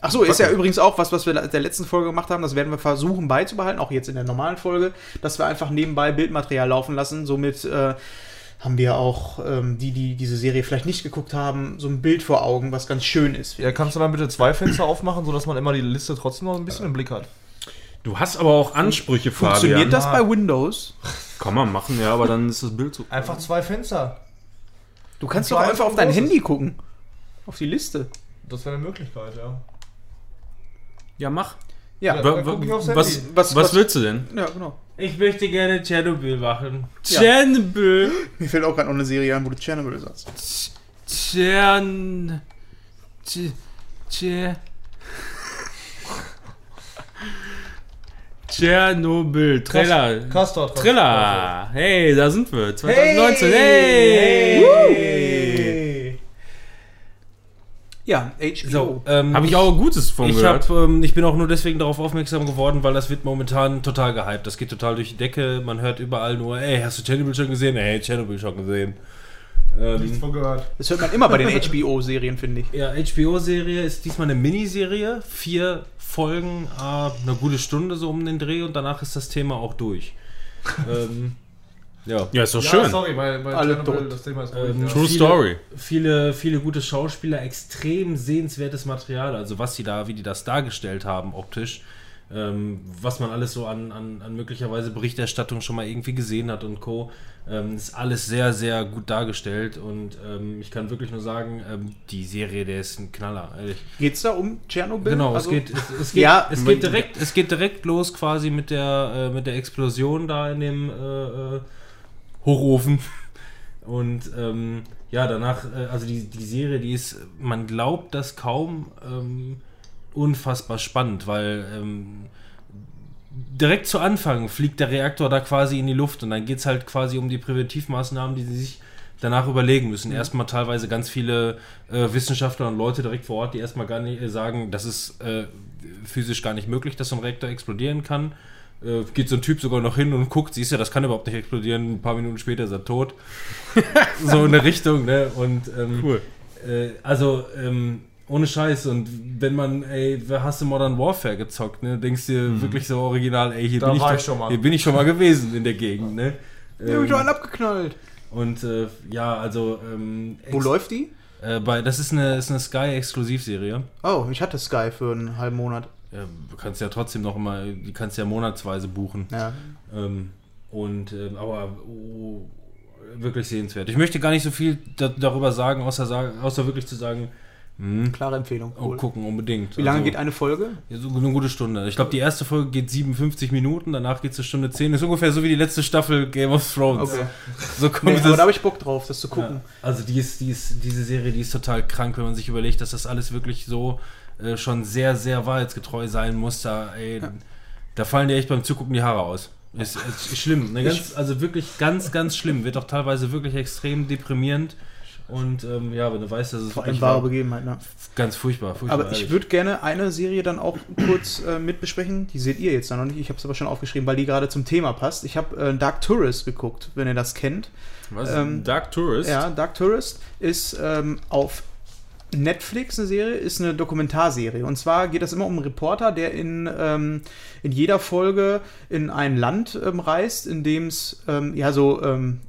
Ach so, ist ja übrigens auch was, was wir in der letzten Folge gemacht haben. Das werden wir versuchen beizubehalten, auch jetzt in der normalen Folge, dass wir einfach nebenbei Bildmaterial laufen lassen. Somit äh, haben wir auch ähm, die, die diese Serie vielleicht nicht geguckt haben, so ein Bild vor Augen, was ganz schön ist. Ja, kannst du dann bitte zwei Fenster aufmachen, sodass man immer die Liste trotzdem noch ein bisschen im Blick hat? Du hast aber auch Ansprüche, Funktioniert Fabian. das bei Windows? Kann man machen, ja, aber dann ist das Bild so. Einfach zwei Fenster. Du kannst doch einfach auf ein dein. Handy gucken. Auf die Liste. Das wäre eine Möglichkeit, ja. Ja, mach. Ja, Ja. Was, Handy. was, Was- was willst du denn? ja, genau. Ich möchte gerne Tschernobyl machen. Ja. Tschernobyl. Mir fällt auch gerade noch eine Serie ein, wo du Chernobyl sagst. Tschern. Tsch- Tschernobyl. Trailer. Castor. Triller. Hey, da sind wir. 2019. Hey. Hey! Ja, HBO. So, ähm, Habe ich auch Gutes von Ich, gehört. hab, ähm, ich bin auch nur deswegen darauf aufmerksam geworden, weil das wird momentan total gehypt. Das geht total durch die Decke. Man hört überall nur, ey, hast du Chernobyl schon gesehen? Ey, Chernobyl schon gesehen. Nichts Ähm, von gehört. Das hört man immer bei den HBO-Serien, finde ich. ja, HBO-Serie ist diesmal eine Miniserie. Vier Folgen, äh, eine gute Stunde so um den Dreh und danach ist das Thema auch durch. ähm, ja. ja, ist doch Ja, schön. sorry, bei, bei Alle tot. das Thema ist Ähm, durch, True viele- Story. Viele, viele gute Schauspieler, extrem sehenswertes Material. Also was sie da, wie die das dargestellt haben optisch, ähm, was man alles so an, an, an möglicherweise Berichterstattung schon mal irgendwie gesehen hat und Co. Ähm, ist alles sehr, sehr gut dargestellt und ähm, ich kann wirklich nur sagen, ähm, die Serie, der ist ein Knaller, ehrlich. Geht's da um Tschernobyl? Genau, Also- es geht, es, es geht, Ja, es geht direkt, es geht direkt los quasi mit der, äh, mit der Explosion da in dem äh, äh, Hochofen. Und ähm, ja, danach, äh, also die, die Serie, die ist, man glaubt das kaum, ähm, unfassbar spannend, weil ähm, direkt zu Anfang fliegt der Reaktor da quasi in die Luft und dann geht es halt quasi um die Präventivmaßnahmen, die sie sich danach überlegen müssen. Erstmal teilweise ganz viele äh, Wissenschaftler und Leute direkt vor Ort, die erstmal gar nicht äh, sagen, das ist äh, physisch gar nicht möglich, dass so ein Reaktor explodieren kann. Äh, geht so ein Typ sogar noch hin und guckt, siehst du, das kann überhaupt nicht explodieren. Ein paar Minuten später ist er tot. so in der Richtung, ne? Und ähm, Cool. äh, also, ähm, ohne Scheiß. Und wenn man, ey, wer hast du Modern Warfare gezockt, ne? Denkst dir wirklich so original, ey, hier Da bin ich, doch, ich schon mal. hier bin ich schon mal gewesen in der Gegend, ne? Ja, hab ich doch einen Ähm, abgeknallt. und äh, ja, also ähm, Wo läuft die? äh, bei, das ist eine, ist eine Sky-Exklusivserie. Oh, ich hatte Sky für einen halben Monat. Ja, du kannst ja trotzdem noch immer, die kannst ja monatsweise buchen. Ja. Ähm, und ähm, aber oh, wirklich sehenswert. Ich möchte gar nicht so viel da, darüber sagen, außer, sagen, außer wirklich zu sagen, hm, Klare Empfehlung. oh, Cool. gucken unbedingt. Wie lange Also, geht eine Folge? Ja, so eine gute Stunde. Ich glaube, die erste Folge geht 57 Minuten, danach geht es eine Stunde 10. Ist ungefähr so wie die letzte Staffel Game of Thrones. Okay. So Nee, kommt aber da habe ich Bock drauf, das zu gucken. Ja, also die ist, die ist, diese Serie, die ist total krank, wenn man sich überlegt, dass das alles wirklich so äh, schon sehr, sehr wahrheitsgetreu sein muss. Da, ey, da fallen dir echt beim Zugucken die Haare aus. Ist, ist schlimm. Ne? Ganz, also wirklich ganz, ganz schlimm. Wird auch teilweise wirklich extrem deprimierend. Und ähm, ja, wenn du weißt, dass es Vor allem wahre Begebenheit, ne? ganz furchtbar. furchtbar Aber ich würde gerne eine Serie dann auch kurz äh, mit besprechen. Die seht ihr jetzt dann noch nicht. Ich habe es aber schon aufgeschrieben, weil die gerade zum Thema passt. Ich habe äh, Dark Tourist geguckt, wenn ihr das kennt. Was? Ähm, Dark Tourist? Ja, Dark Tourist ist ähm, auf Netflix eine Serie, ist eine Dokumentarserie. Und zwar geht es immer um einen Reporter, der in, ähm, in jeder Folge in ein Land ähm, reist, in dem es ähm, ja so ähm,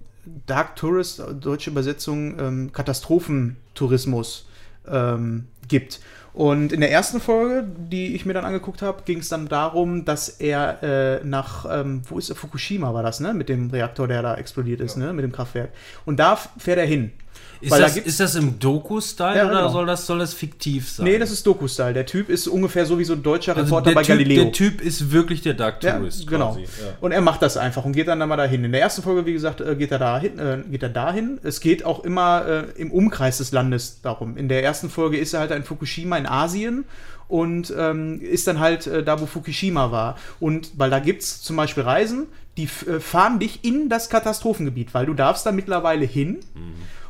Dark Tourist, deutsche Übersetzung, ähm, Katastrophentourismus ähm, gibt. Und in der ersten Folge, die ich mir dann angeguckt habe, ging es dann darum, dass er äh, nach, ähm, wo ist er, Fukushima war das, ne? Mit dem Reaktor, der da explodiert ist, ne? Mit dem Kraftwerk. Und da fährt er hin. Ist, weil da das, gibt's- ist das im Doku-Style Ja, oder genau. soll, das, soll das fiktiv sein? Nee, das ist Doku-Style. Der Typ ist ungefähr so wie so ein deutscher also Reporter bei typ, Galileo. Der Typ ist wirklich der Dark Ja, Tourist. genau. quasi, ja. Und er macht das einfach und geht dann, dann mal dahin. In der ersten Folge, wie gesagt, äh, geht er dahin. Äh, geht er dahin. Es geht auch immer äh, im Umkreis des Landes darum. In der ersten Folge ist er halt in Fukushima in Asien und ähm, ist dann halt äh, da, wo Fukushima war. Und weil da gibt es zum Beispiel Reisen, die äh, fahren dich in das Katastrophengebiet, weil du darfst da mittlerweile hin.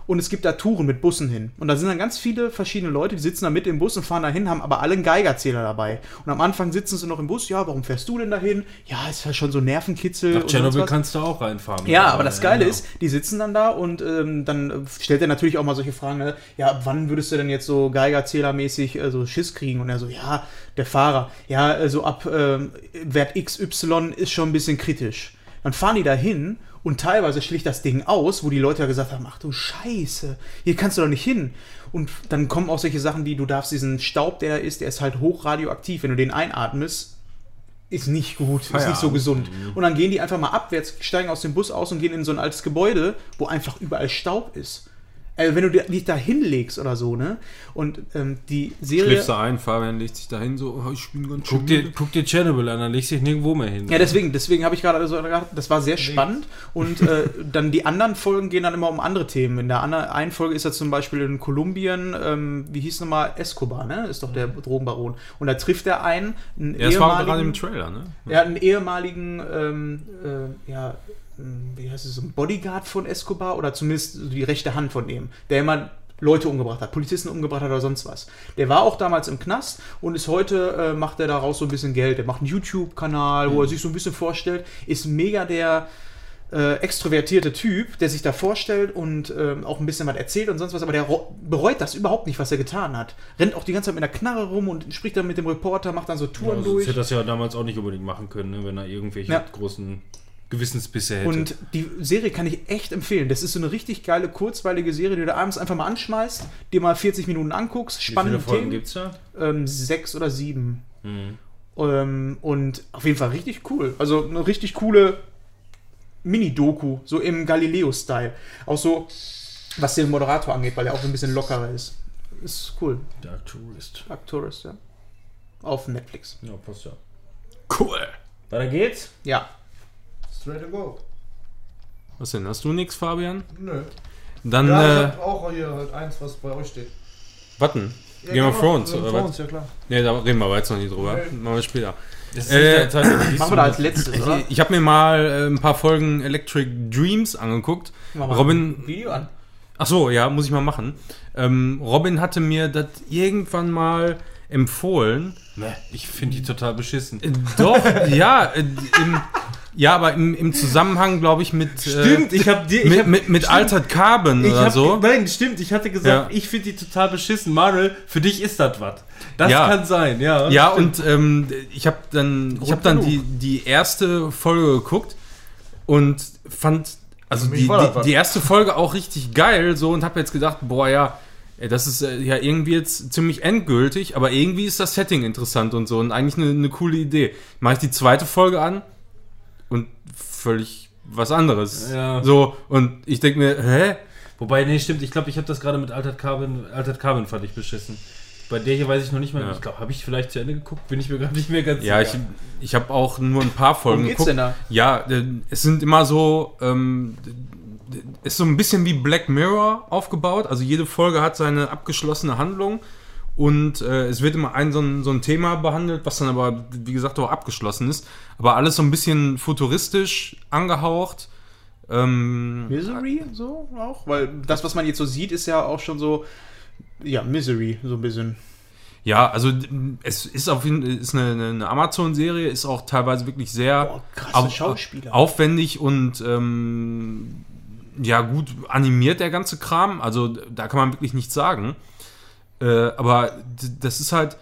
Und es gibt da Touren mit Bussen hin. Und da sind dann ganz viele verschiedene Leute, die sitzen da mit im Bus und fahren dahin, haben aber alle einen Geigerzähler dabei. Und am Anfang sitzen sie noch im Bus, ja, warum fährst du denn dahin? Ja, ist ja schon so Nervenkitzel. Nach Tschernobyl kannst du auch reinfahren. Ja, aber das Geile Ja, ist, die sitzen dann da und ähm, dann äh, stellt er natürlich auch mal solche Fragen, ne? ja, wann würdest du denn jetzt so Geigerzählermäßig äh, so Schiss kriegen? Und er so, ja, der Fahrer, ja, also ab ähm, Wert XY ist schon ein bisschen kritisch. Dann fahren die da hin und teilweise schlicht das Ding aus, wo die Leute ja gesagt haben, ach du Scheiße, hier kannst du doch nicht hin. Und dann kommen auch solche Sachen wie, du darfst diesen Staub, der da ist, der ist halt hochradioaktiv. Wenn du den einatmest, ist nicht gut, ist nicht so Feierabend. gesund. Und dann gehen die einfach mal abwärts, steigen aus dem Bus aus und gehen in so ein altes Gebäude, wo einfach überall Staub ist. Also wenn du dich da hinlegst oder so, ne? Und ähm, die Serie. Schläfst du ein, Fabian legt sich dahin so, oh, ich bin ganz schön Guck dir, guck dir Tschernobyl an, dann legst du dich nirgendwo mehr hin. Ja, deswegen, deswegen habe ich gerade so gedacht, das war sehr spannend. Und äh, dann die anderen Folgen gehen dann immer um andere Themen. In der anderen, einen Folge ist er zum Beispiel in Kolumbien, ähm, wie hieß nochmal, Escobar, ne? Ist doch der Drogenbaron. Und da trifft er einen, einen Ja, das war gerade im Trailer, ne? Er hat einen ehemaligen, ähm, äh, ja, wie heißt es, so ein Bodyguard von Escobar oder zumindest die rechte Hand von ihm, der immer Leute umgebracht hat, Polizisten umgebracht hat oder sonst was. Der war auch damals im Knast und ist heute, äh, macht er daraus so ein bisschen Geld. Der macht einen YouTube-Kanal, wo er sich so ein bisschen vorstellt, ist mega der äh, extrovertierte Typ, der sich da vorstellt und ähm, auch ein bisschen was erzählt und sonst was, aber der bereut das überhaupt nicht, was er getan hat. Rennt auch die ganze Zeit mit einer Knarre rum und spricht dann mit dem Reporter, macht dann so Touren Also, durch. hätte das ja damals auch nicht unbedingt machen können, ne, wenn er irgendwelche Ja. großen Gewissensbisse hätte. Und die Serie kann ich echt empfehlen. Das ist so eine richtig geile, kurzweilige Serie, die du abends einfach mal anschmeißt, dir mal 40 Minuten anguckst, Wie viele spannende Folgen Themen. gibt's da? Ähm, sechs oder sieben. Mhm. Ähm, und auf jeden Fall richtig cool. Also eine richtig coole Mini-Doku, so im Galileo-Style. Auch so, was den Moderator angeht, weil er auch so ein bisschen lockerer ist. Ist cool. Dark Tourist. Dark Tourist, ja. Auf Netflix. Ja, passt ja. Cool. Weiter geht's. Ja. Straight to go. Was denn? Hast du nix, Fabian? Nö. Dann, Ja, ich äh, hab auch hier halt eins, was bei euch steht. warten. Ja, Game of ja, Thrones, Game of oder Thrones, ja klar. Ne, da reden wir aber jetzt noch nicht drüber. Nee. Machen wir später. Äh, Machen wir da als letztes, oder? Ich, ich habe mir mal äh, ein paar Folgen Electric Dreams angeguckt. Machen wir Robin, ein Video an. ach so, ja, muss ich mal machen. Ähm, Robin hatte mir das irgendwann mal empfohlen. Ne, ich finde die total beschissen. Äh, Doch, ja, äh, im, ja, aber im, im Zusammenhang, glaube ich, mit, Stimmt, ich habe dir. äh, Ich mit, hab, mit, mit Altered Carbon ich oder hab, so. Nein, stimmt. Ich hatte gesagt, Ja. ich finde die total beschissen. Manuel, für dich ist das was. Das Ja. kann sein, ja. Ja, stimmt. und ähm, ich habe dann, ich hab dann die, die erste Folge geguckt und fand, also die, die, die erste Folge auch richtig geil so und habe jetzt gedacht, boah, ja, das ist äh, ja irgendwie jetzt ziemlich endgültig, aber irgendwie ist das Setting interessant und so und eigentlich eine, eine coole Idee. Mache ich die zweite Folge an und völlig was anderes. Ja. So, und ich denke mir, hä? Wobei, nee, stimmt. Ich glaube, ich habe das gerade mit Altered Carbon. Altered Carbon fand ich beschissen. Bei der hier weiß ich noch nicht mehr. Ja. Ich glaube, habe ich vielleicht zu Ende geguckt? Bin ich mir gerade nicht mehr ganz Ja, ich, sicher. ich habe auch nur ein paar Folgen Worum geht's geguckt. denn da? Ja, äh, es sind immer so, ähm, ist so ein bisschen wie Black Mirror aufgebaut. Also jede Folge hat seine abgeschlossene Handlung und äh, es wird immer ein so, ein so ein Thema behandelt, was dann aber, wie gesagt, auch abgeschlossen ist. Aber alles so ein bisschen futuristisch angehaucht. Ähm, Misery so auch? Weil das, was man jetzt so sieht, ist ja auch schon so, ja, Misery, so ein bisschen. ja, also es ist auf jeden ist eine, eine Amazon-Serie, ist auch teilweise wirklich sehr Boah, krasse au- Schauspieler. aufwendig und ähm, ja gut animiert der ganze Kram. Also da kann man wirklich nichts sagen. Äh, aber das ist halt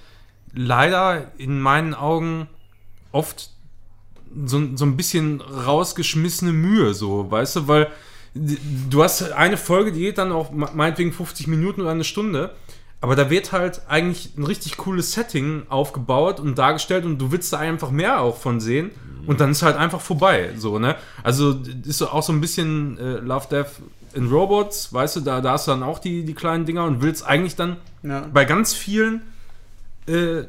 leider in meinen Augen oft so, so ein bisschen rausgeschmissene Mühe, so, weißt du, weil du hast eine Folge, die geht dann auch me- meinetwegen 50 Minuten oder eine Stunde, aber da wird halt eigentlich ein richtig cooles Setting aufgebaut und dargestellt und du willst da einfach mehr auch von sehen und dann ist halt einfach vorbei, so, ne? Also ist auch so ein bisschen äh, Love, Death in Robots, weißt du, da, da hast du dann auch die, die kleinen Dinger und willst eigentlich dann Ja. bei ganz vielen äh,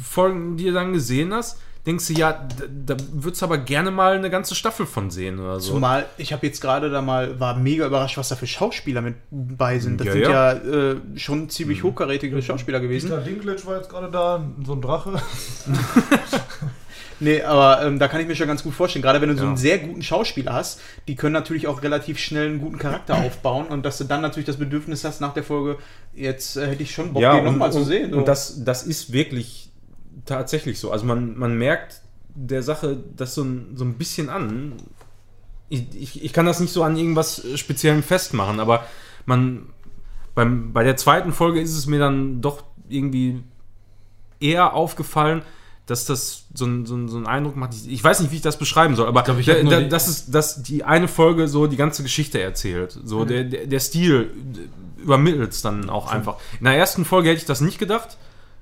Folgen, die du dann gesehen hast, denkst du, ja, da, da würdest du aber gerne mal eine ganze Staffel von sehen oder so. Zumal, ich habe jetzt gerade da mal, war mega überrascht, was da für Schauspieler mit bei sind. Das Ja, sind ja. ja, äh, schon ziemlich hochkarätige Schauspieler gewesen. Peter Dinklage war jetzt gerade da, so ein Drache. Nee, aber ähm, da kann ich mir schon ganz gut vorstellen, gerade wenn du so Ja. einen sehr guten Schauspieler hast, die können natürlich auch relativ schnell einen guten Charakter aufbauen und dass du dann natürlich das Bedürfnis hast nach der Folge, jetzt äh, hätte ich schon Bock, den nochmal zu sehen. so. Und das, das ist wirklich tatsächlich so. Also man, man merkt der Sache das so ein, so ein bisschen an. Ich, ich, ich kann das nicht so an irgendwas Speziellem festmachen, aber man beim, bei der zweiten Folge ist es mir dann doch irgendwie eher aufgefallen, dass das so, ein, so, ein, so einen Eindruck macht. Ich, ich weiß nicht, wie ich das beschreiben soll, aber glaub, ich da, da, das ist, dass die eine Folge so die ganze Geschichte erzählt. So der, der, der Stil übermittelt es dann auch einfach. In der ersten Folge hätte ich das nicht gedacht,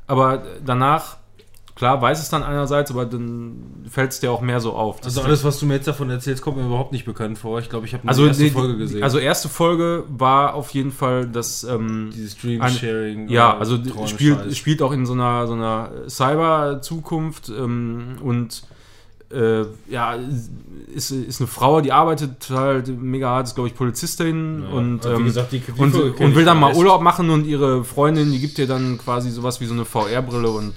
aber danach, klar, weiß es dann einerseits, aber dann fällt es dir auch mehr so auf. Also alles, was du mir jetzt davon erzählst, kommt mir überhaupt nicht bekannt vor. Ich glaube, ich habe nur also die erste die, Folge gesehen. Also erste Folge war auf jeden Fall das ähm, dieses Dream ein- Sharing. Ja, also spielt, spielt auch in so einer, so einer Cyber-Zukunft ähm, und äh, ja, ist, ist eine Frau, die arbeitet halt mega hart, ist glaube ich Polizistin Ja, und, wie ähm, gesagt, die- die und, und will dann mal. Urlaub machen und ihre Freundin, die gibt ihr dann quasi sowas wie so eine VR-Brille und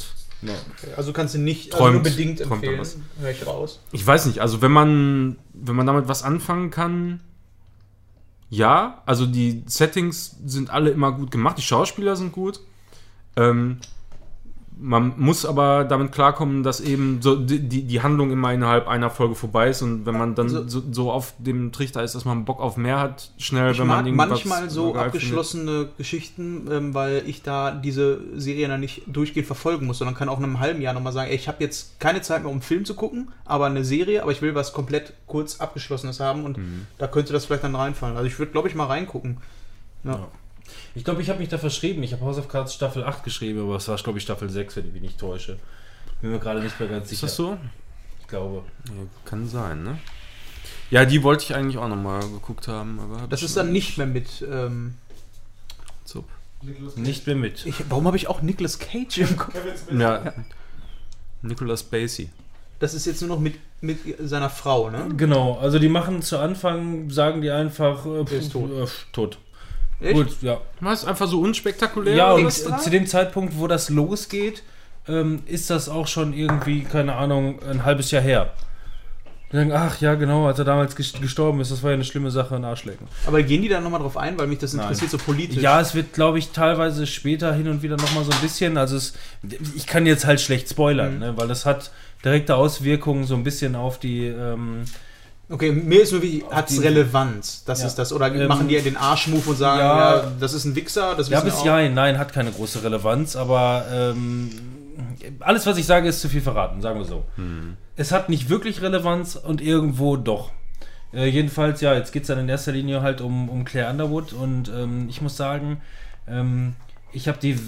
also kannst du nicht Träumt- also bedingt empfehlen. dann was. Hör ich raus. ich weiß nicht, also wenn man, wenn man damit was anfangen kann, ja, also die Settings sind alle immer gut gemacht, die Schauspieler sind gut. Ähm, man muss aber damit klarkommen, dass eben so die, die, Handlung immer innerhalb einer Folge vorbei ist und wenn man dann Also- so, so auf dem Trichter ist, dass man Bock auf mehr hat, schnell, wenn man irgendwas manchmal so abgeschlossene Geschichten, ähm, weil ich da diese Serie dann nicht durchgehend verfolgen muss, sondern kann auch in einem halben Jahr nochmal sagen, ey, ich habe jetzt keine Zeit mehr, um einen Film zu gucken, aber eine Serie, aber ich will was komplett kurz Abgeschlossenes haben und Mhm. da könnte das vielleicht dann reinfallen. Also ich würde, glaube ich, mal reingucken. Ja. Ja. Ich glaube, ich habe mich da verschrieben. Ich habe House of Cards Staffel 8 geschrieben, aber es war, glaube ich, Staffel 6, wenn ich mich nicht täusche. Bin mir gerade nicht mehr ganz Ist sicher. das so? Ich glaube. Ja, kann sein, ne? Ja, die wollte ich eigentlich auch nochmal geguckt haben, aber hab Das ist dann nicht mehr mit. Ähm, Zup. Nicht mehr mit. ich, warum habe ich auch Nicolas Cage im Kopf? Ja. Nicolas Spacey. Das ist jetzt nur noch mit, mit seiner Frau, ne? Genau, also die machen zu Anfang, sagen die einfach, äh, ist tot. Äh, tot. Echt? Gut, ja. Was? Einfach so unspektakulär? Ja, und zu dem Zeitpunkt, wo das losgeht, ähm, ist das auch schon irgendwie, keine Ahnung, ein halbes Jahr her. Die sagen, ach ja, genau, als er damals ges- gestorben ist, das war ja eine schlimme Sache in Arschlecken. Aber gehen die da nochmal drauf ein, weil mich das Nein. interessiert so politisch? Ja, es wird, glaube ich, teilweise später hin und wieder nochmal so ein bisschen, also es, ich kann jetzt halt schlecht spoilern, Mhm. ne, weil das hat direkte Auswirkungen so ein bisschen auf die, ähm, Okay, mir ist nur wichtig, hat es Relevanz? Das Ja. ist das. Oder Ähm, machen die den Arschmove und sagen, ja, ja. das ist ein Wichser, das Ja, bis ja, nein, hat keine große Relevanz, aber ähm, alles, was ich sage, ist zu viel verraten, sagen wir so. Es hat nicht wirklich Relevanz und irgendwo doch. Äh, jedenfalls, ja, jetzt geht es dann in erster Linie halt um, um Claire Underwood und ähm, ich muss sagen, ähm, ich habe die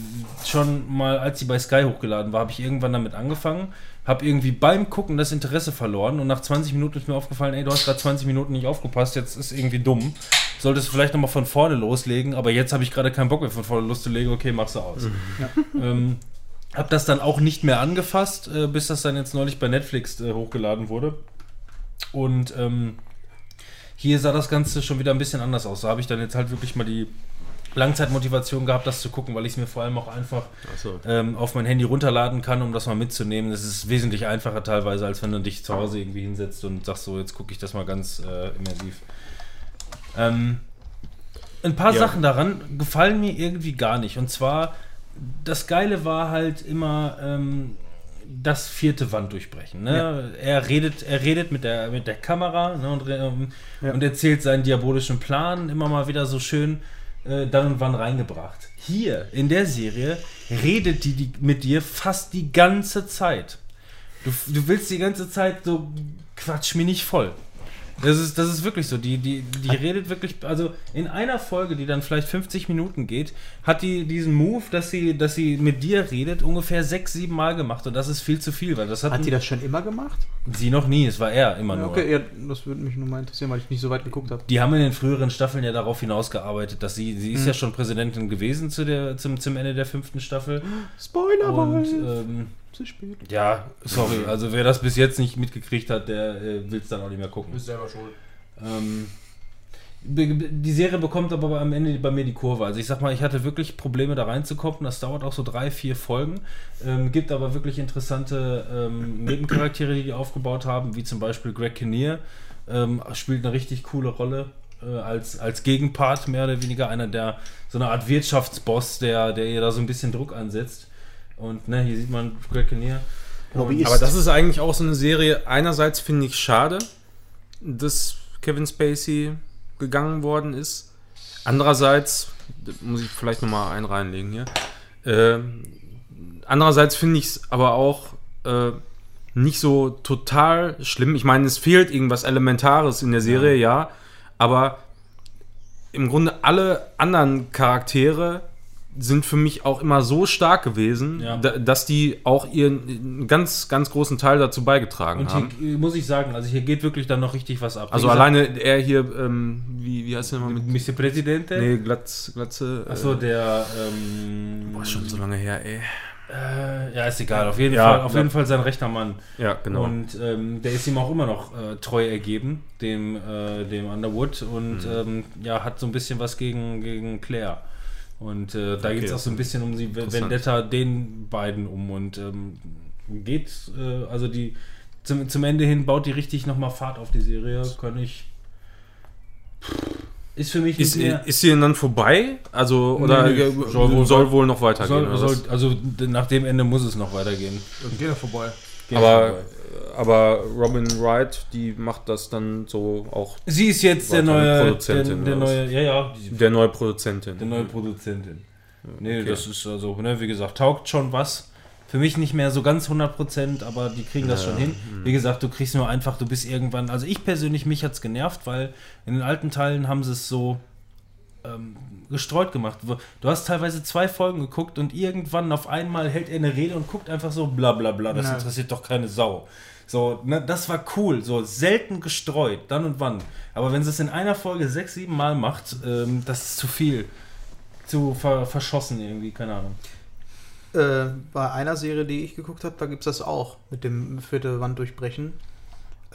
schon mal, als sie bei Sky hochgeladen war, habe ich irgendwann damit angefangen, habe irgendwie beim Gucken das Interesse verloren und nach 20 Minuten ist mir aufgefallen, ey, du hast gerade 20 Minuten nicht aufgepasst, jetzt ist irgendwie dumm. Solltest du vielleicht nochmal von vorne loslegen, aber jetzt habe ich gerade keinen Bock mehr von vorne loszulegen, okay, machst du aus. Ähm, hab das dann auch nicht mehr angefasst, äh, bis das dann jetzt neulich bei Netflix äh, hochgeladen wurde. Und ähm, hier sah das Ganze schon wieder ein bisschen anders aus. Da habe ich dann jetzt halt wirklich mal die Langzeitmotivation gehabt, das zu gucken, weil ich es mir vor allem auch einfach Achso. ähm, auf mein Handy runterladen kann, um das mal mitzunehmen. Das ist wesentlich einfacher teilweise, als wenn du dich zu Hause irgendwie hinsetzt und sagst so, jetzt gucke ich das mal ganz äh, immersiv. Ähm, ein paar Ja. Sachen daran gefallen mir irgendwie gar nicht. Und zwar, das Geile war halt immer ähm, das vierte Wand durchbrechen. Ne? Er, redet, er redet mit der, mit der Kamera ne? und, ähm, Ja. und erzählt seinen diabolischen Plan immer mal wieder so schön äh, dann und wann reingebracht. Hier in der Serie redet die, die mit dir fast die ganze Zeit. Du, du willst die ganze Zeit so, quatsch mir nicht voll. Das ist, das ist wirklich so. Die, die, die redet wirklich, also in einer Folge, die dann vielleicht 50 Minuten geht, hat die diesen Move, dass sie, dass sie mit dir redet, ungefähr sechs, sieben Mal gemacht. Und das ist viel zu viel, weil das hat, Hat die das schon immer gemacht? sie noch nie. Es war er immer nur. Okay, ja, das würde mich nur mal interessieren, weil ich nicht so weit geguckt habe. Die haben in den früheren Staffeln ja darauf hinausgearbeitet, dass sie, sie ist Mhm. ja schon Präsidentin gewesen zu der, zum, zum Ende der fünften Staffel. Spoiler, Und ähm, zu spät. ja, sorry, also wer das bis jetzt nicht mitgekriegt hat, der äh, will es dann auch nicht mehr gucken. Bist selber schuld. Ähm, Die Serie bekommt aber am Ende bei mir die Kurve. Also ich sag mal, ich hatte wirklich Probleme da reinzukommen. Das dauert auch so drei, vier Folgen. Ähm, gibt aber wirklich interessante ähm, Nebencharaktere, die die aufgebaut haben, wie zum Beispiel Greg Kinnear. Ähm, spielt eine richtig coole Rolle äh, als, als Gegenpart, mehr oder weniger einer der, so eine Art Wirtschaftsboss, der, der ihr da so ein bisschen Druck ansetzt. Und ne, hier sieht man Greg Kinnear. Lobbyist. Aber das ist eigentlich auch so eine Serie. Einerseits finde ich schade, dass Kevin Spacey gegangen worden ist. Andererseits, muss ich vielleicht nochmal einen reinlegen hier. Äh, andererseits finde ich es aber auch äh, nicht so total schlimm. Ich meine, es fehlt irgendwas Elementares in der Serie, ja. Aber im Grunde alle anderen Charaktere sind für mich auch immer so stark gewesen, Ja. da, dass die auch ihren ganz, ganz großen Teil dazu beigetragen Und haben. hier äh, muss ich sagen, also hier geht wirklich dann noch richtig was ab. Also gesagt, alleine er hier, ähm, wie, wie heißt der nochmal mit? Mr. Presidente? Nee, Glatz, Glatze. Achso, äh, der. Ähm, boah, schon so lange her, ey. äh, ja, ist egal. Auf jeden, Ja, Fall, auf ja. jeden Fall sein rechter Mann. Ja, genau. Und ähm, der ist ihm auch immer noch äh, treu ergeben, dem, dem Underwood. Und Mhm. ähm, ja, hat so ein bisschen was gegen, gegen Claire. Und äh, da Okay, geht es auch so ein bisschen um die. Vendetta den beiden um. Und ähm, geht, äh, also die zum, zum Ende hin baut die richtig nochmal Fahrt auf die Serie. Kann ich. Ist für mich ist, ist sie denn dann vorbei? Also, oder Nee, nee, äh, soll soll, wohl- wohl, noch weitergehen? soll, soll, also nach dem Ende muss es noch weitergehen. Dann geht er vorbei. Geht aber, vorbei. Aber Robin Wright, die macht das dann so auch sie ist jetzt der neue, der, Produzentin der was? neue, ja ja, der neue Produzentin. der neue Produzentin. Nee, okay. das ist also, ne, wie gesagt, taugt schon was. Für mich nicht mehr so ganz 100%, aber die kriegen das Ja, schon hin. hm. Wie gesagt, du kriegst nur einfach, du bist irgendwann, also ich persönlich, mich hat's genervt, weil in den alten Teilen haben sie es so ähm, gestreut gemacht. Du hast teilweise zwei Folgen geguckt und irgendwann auf einmal hält er eine Rede und guckt einfach so bla bla bla, das Ja. interessiert doch keine Sau. So, ne, das war cool, so selten gestreut, dann und wann. Aber wenn sie es in einer Folge sechs, sieben Mal macht, ähm, das ist zu viel. Zu ver verschossen irgendwie, keine Ahnung. Äh, bei einer Serie, die ich geguckt habe, da gibt es das auch mit dem vierte Wand durchbrechen.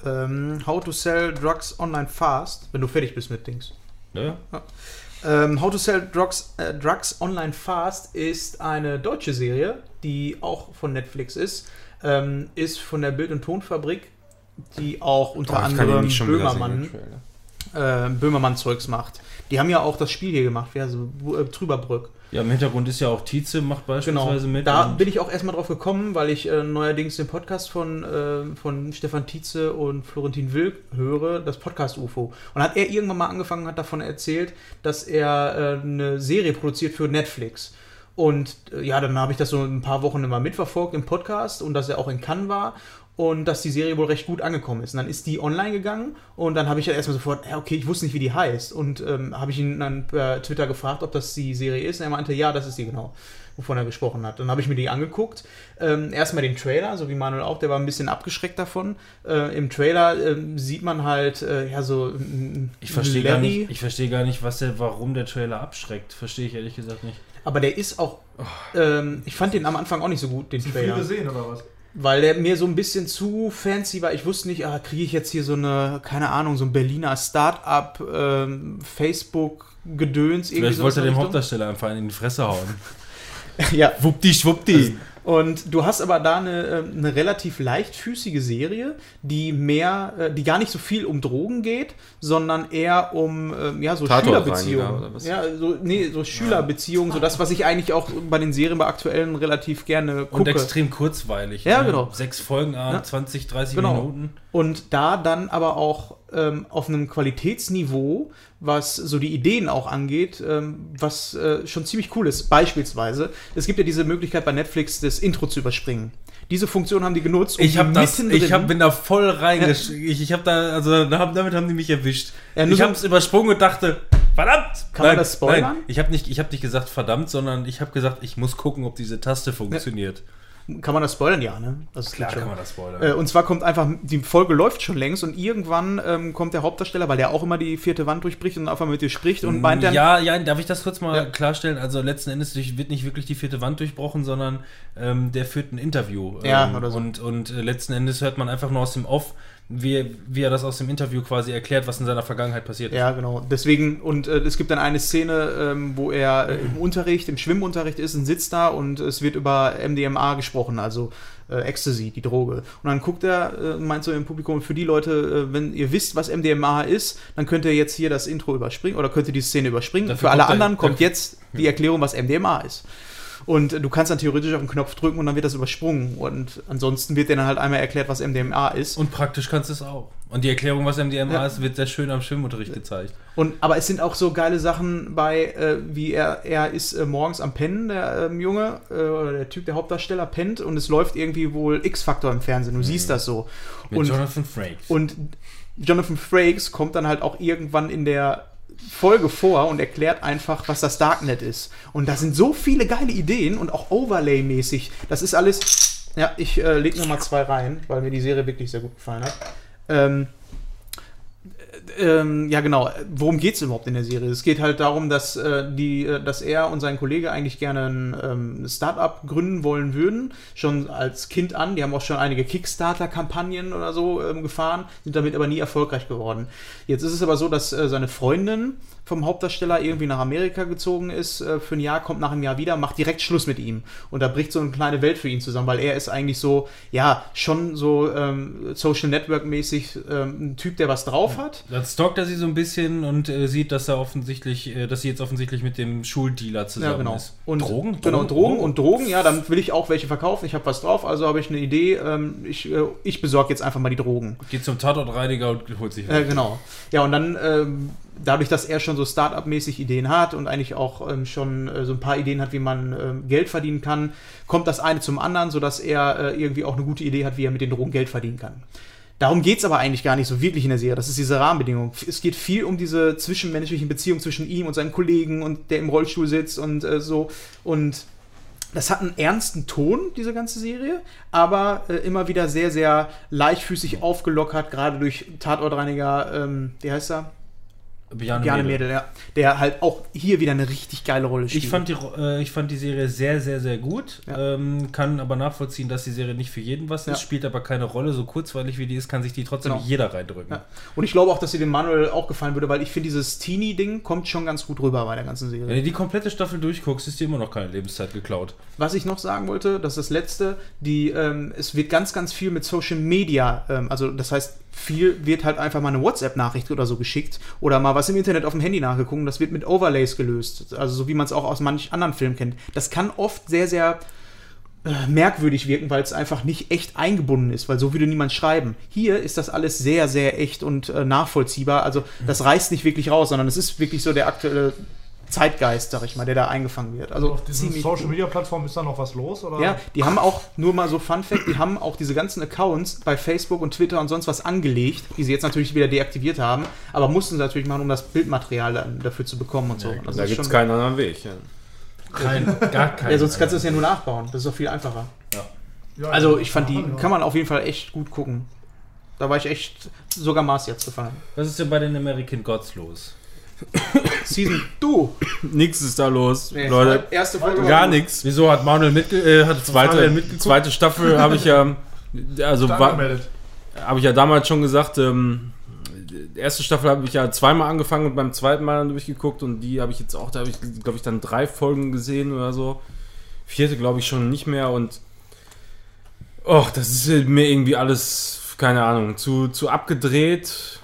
Ähm, How to Sell Drugs Online Fast, wenn du fertig bist mit Dings. Ne? Ähm, How to Sell Drugs, äh, Drugs Online Fast ist eine deutsche Serie, die auch von Netflix ist. Ähm, ist von der Bild- und Tonfabrik, die auch unter Oh, anderem Böhmermann, äh, Böhmermann-Zeugs macht. Die haben ja auch das Spiel hier gemacht, wie es? äh, Trüberbrück. Ja, im Hintergrund ist ja auch Tietze, macht Genau, beispielsweise mit. da bin ich auch erstmal drauf gekommen, weil ich äh, neuerdings den Podcast von, äh, von Stefan Tietze und Florentin Wilk höre, das Podcast UFO. Und hat er irgendwann mal angefangen, hat davon erzählt, dass er äh, eine Serie produziert für Netflix. Und äh, ja, dann habe ich das so ein paar Wochen immer mitverfolgt im Podcast und dass er auch in Cannes war und dass die Serie wohl recht gut angekommen ist. Und dann ist die online gegangen und dann habe ich ja erstmal sofort, ja, okay, ich wusste nicht, wie die heißt. Und ähm, habe ich ihn dann per Twitter gefragt, ob das die Serie ist. Und er meinte, ja, das ist die genau, wovon er gesprochen hat. Dann habe ich mir die angeguckt. Ähm, erstmal den Trailer, so wie Manuel auch, der war ein bisschen abgeschreckt davon. Äh, Im Trailer ähm, sieht man halt, äh, ja, so ein Ich verstehe gar nicht, ich verstehe gar nicht, was der, warum der Trailer abschreckt. Verstehe ich ehrlich gesagt nicht. Aber der ist auch, ähm, ich fand den am Anfang auch nicht so gut, den Viel Trailer. gesehen oder was? Weil der mir so ein bisschen zu fancy war. Ich wusste nicht, ah, kriege ich jetzt hier so eine, keine Ahnung, so ein Berliner Start-up, ähm, Facebook-Gedöns. Vielleicht sowas wollte er dem Hauptdarsteller einfach in die Fresse hauen. Ja, Wuppdi, schwuppdi. Und du hast aber da eine, ähm, eine relativ leichtfüßige Serie, die mehr, äh, die gar nicht so viel um Drogen geht, sondern eher um ähm, ja, so Schülerbeziehungen. Ja, so, nee, so Schülerbeziehungen, so das, was ich eigentlich auch bei den Serien bei aktuellen relativ gerne Und gucke. extrem kurzweilig. Ja, genau. Sechs Folgen, ah, Ja. 20, 30 Genau. Minuten. Und da dann aber auch ähm, auf einem Qualitätsniveau, was so die Ideen auch angeht, ähm, was äh, schon ziemlich cool ist. Beispielsweise, es gibt ja diese Möglichkeit bei Netflix, das Intro zu überspringen. Diese Funktion haben die genutzt. um Ich habe das, ich hab, bin da voll reingeschrieben. Ich, ich habe da, also damit haben die mich erwischt. Ja, ich so- habe es übersprungen und dachte, verdammt! Kann man das spoilern? Nein, ich habe nicht, ich habe nicht gesagt verdammt, sondern ich habe gesagt, ich muss gucken, ob diese Taste funktioniert. Kann man das spoilern? Ja, ne? Das Klar geht schon. kann man das spoilern. Äh, und zwar kommt einfach, die Folge läuft schon längst und irgendwann ähm, kommt der Hauptdarsteller, weil der auch immer die vierte Wand durchbricht und einfach mit dir spricht und meint dann, ja, ja, darf ich das kurz mal Ja. klarstellen? Also letzten Endes wird nicht wirklich die vierte Wand durchbrochen, sondern ähm, der führt ein Interview. Ja, ähm, oder so. Und, und äh, letzten Endes hört man einfach nur aus dem Off, wie, wie er das aus dem Interview quasi erklärt, was in seiner Vergangenheit passiert ist. Ja, genau. Deswegen, und äh, es gibt dann eine Szene, ähm, wo er äh, im Unterricht, im Schwimmunterricht ist und sitzt da und es wird über MDMA gesprochen, also äh, Ecstasy, die Droge. Und dann guckt er, äh, meint so im Publikum, für die Leute, äh, wenn ihr wisst, was MDMA ist, dann könnt ihr jetzt hier das Intro überspringen oder könnt ihr die Szene überspringen. Dafür für alle er- anderen kommt jetzt die Erklärung, was MDMA ist. Und du kannst dann theoretisch auf den Knopf drücken und dann wird das übersprungen. Und ansonsten wird dir dann halt einmal erklärt, was MDMA ist. Und praktisch kannst du es auch. Und die Erklärung, was MDMA Ja. ist, wird sehr schön am Schwimmunterricht gezeigt. Und, aber es sind auch so geile Sachen bei, äh, wie er, er ist äh, morgens am Pennen, der ähm, Junge, äh, oder der Typ, der Hauptdarsteller pennt und es läuft irgendwie wohl X-Faktor im Fernsehen. Du siehst das so. Mit Und, Jonathan Frakes. und Jonathan Frakes kommt dann halt auch irgendwann in der Folge vor und erklärt einfach, was das Darknet ist. Und da sind so viele geile Ideen und auch Overlay-mäßig. Das ist alles. Ja, ich äh, leg noch mal zwei rein, weil mir die Serie wirklich sehr gut gefallen hat. Ähm, ähm, ja, genau. Worum geht es überhaupt in der Serie? Es geht halt darum, dass, äh, die, äh, dass er und sein Kollege eigentlich gerne ein ähm, Startup gründen wollen würden. Schon als Kind an. Die haben auch schon einige Kickstarter-Kampagnen oder so ähm, gefahren, sind damit aber nie erfolgreich geworden. Jetzt ist es aber so, dass äh, seine Freundin vom Hauptdarsteller irgendwie nach Amerika gezogen ist äh, für ein Jahr, kommt nach einem Jahr wieder, macht direkt Schluss mit ihm. Und da bricht so eine kleine Welt für ihn zusammen, weil er ist eigentlich so, ja, schon so ähm, Social Network-mäßig ähm, ein Typ, der was drauf hat. Dann stalkt er sie so ein bisschen und äh, sieht, dass er offensichtlich, äh, dass sie jetzt offensichtlich mit dem Schuldealer zusammen Ja, genau. ist. Und Drogen? Genau, Drogen und Drogen, ja, dann will ich auch welche verkaufen. Ich habe was drauf, also habe ich eine Idee. Ähm, ich äh, ich besorge jetzt einfach mal die Drogen. Geht zum Tatortreiniger und holt sich. Äh, genau. Ja, und dann, ähm, dadurch, dass er schon so Start-up-mäßig Ideen hat und eigentlich auch ähm, schon äh, so ein paar Ideen hat, wie man ähm, Geld verdienen kann, kommt das eine zum anderen, sodass er äh, irgendwie auch eine gute Idee hat, wie er mit den Drogen Geld verdienen kann. Darum geht es aber eigentlich gar nicht so wirklich in der Serie. Das ist diese Rahmenbedingung. Es geht viel um diese zwischenmenschlichen Beziehungen zwischen ihm und seinem Kollegen und der im Rollstuhl sitzt und äh, so. Und das hat einen ernsten Ton, diese ganze Serie, aber äh, immer wieder sehr, sehr leichtfüßig aufgelockert, gerade durch Tatortreiniger, ähm, wie heißt er? Bjarne, Bjarne Mädel. Mädel, ja. Der halt auch hier wieder eine richtig geile Rolle spielt. Ich fand, die, äh, ich fand die Serie sehr, sehr, sehr gut. Ja. Ähm, kann aber nachvollziehen, dass die Serie nicht für jeden was Ja. ist, spielt aber keine Rolle. So kurzweilig wie die ist, kann sich die trotzdem Genau. jeder reindrücken. ja. Und ich glaube auch, dass sie dem Manuel auch gefallen würde, weil ich finde, dieses Teenie-Ding kommt schon ganz gut rüber bei der ganzen Serie. Wenn du die komplette Staffel durchguckst, ist dir immer noch keine Lebenszeit geklaut. Was ich noch sagen wollte, das ist das letzte, die, ähm, es wird ganz, ganz viel mit Social Media, ähm, also das heißt, viel wird halt einfach mal eine WhatsApp-Nachricht oder so geschickt oder mal was im Internet auf dem Handy nachgeguckt das wird mit Overlays gelöst, also so wie man es auch aus manch anderen Filmen kennt. Das kann oft sehr, sehr äh, merkwürdig wirken, weil es einfach nicht echt eingebunden ist, weil so würde niemand schreiben. Hier ist das alles sehr, sehr echt und äh, nachvollziehbar, also das reißt nicht wirklich raus, sondern es ist wirklich so der aktuelle Zeitgeist, sag ich mal, der da eingefangen wird. Also Auf diesen Social Media Plattformen ist da noch was los? Oder? ja, die haben auch, nur mal so Fun Fact, die haben auch diese ganzen Accounts bei Facebook und Twitter und sonst was angelegt, die sie jetzt natürlich wieder deaktiviert haben, aber mussten sie natürlich machen, um das Bildmaterial dann dafür zu bekommen und so. Also Da gibt es keinen anderen Weg. Ja. Kein, gar kein. Ja, sonst kannst du es ja nur nachbauen. Das ist doch viel einfacher. Ja, Also ja. ich fand die, kann man auf jeden Fall echt gut gucken. Da war ich echt sogar Maß jetzt gefallen. Was ist denn bei den American Gods los? Season, du! Nix ist da los, Leute. erste Folge Gar nichts. Wieso hat Manuel mitge äh, hat Zweite, Manuel mitgeguckt? zweite Staffel habe ich ja, also habe ich ja damals schon gesagt, ähm, die erste Staffel habe ich ja zweimal angefangen und beim zweiten Mal dann durchgeguckt und die habe ich jetzt auch, da habe ich, glaube ich, dann drei Folgen gesehen oder so. Vierte glaube ich schon nicht mehr und och, das ist mir irgendwie alles, keine Ahnung, zu, zu abgedreht.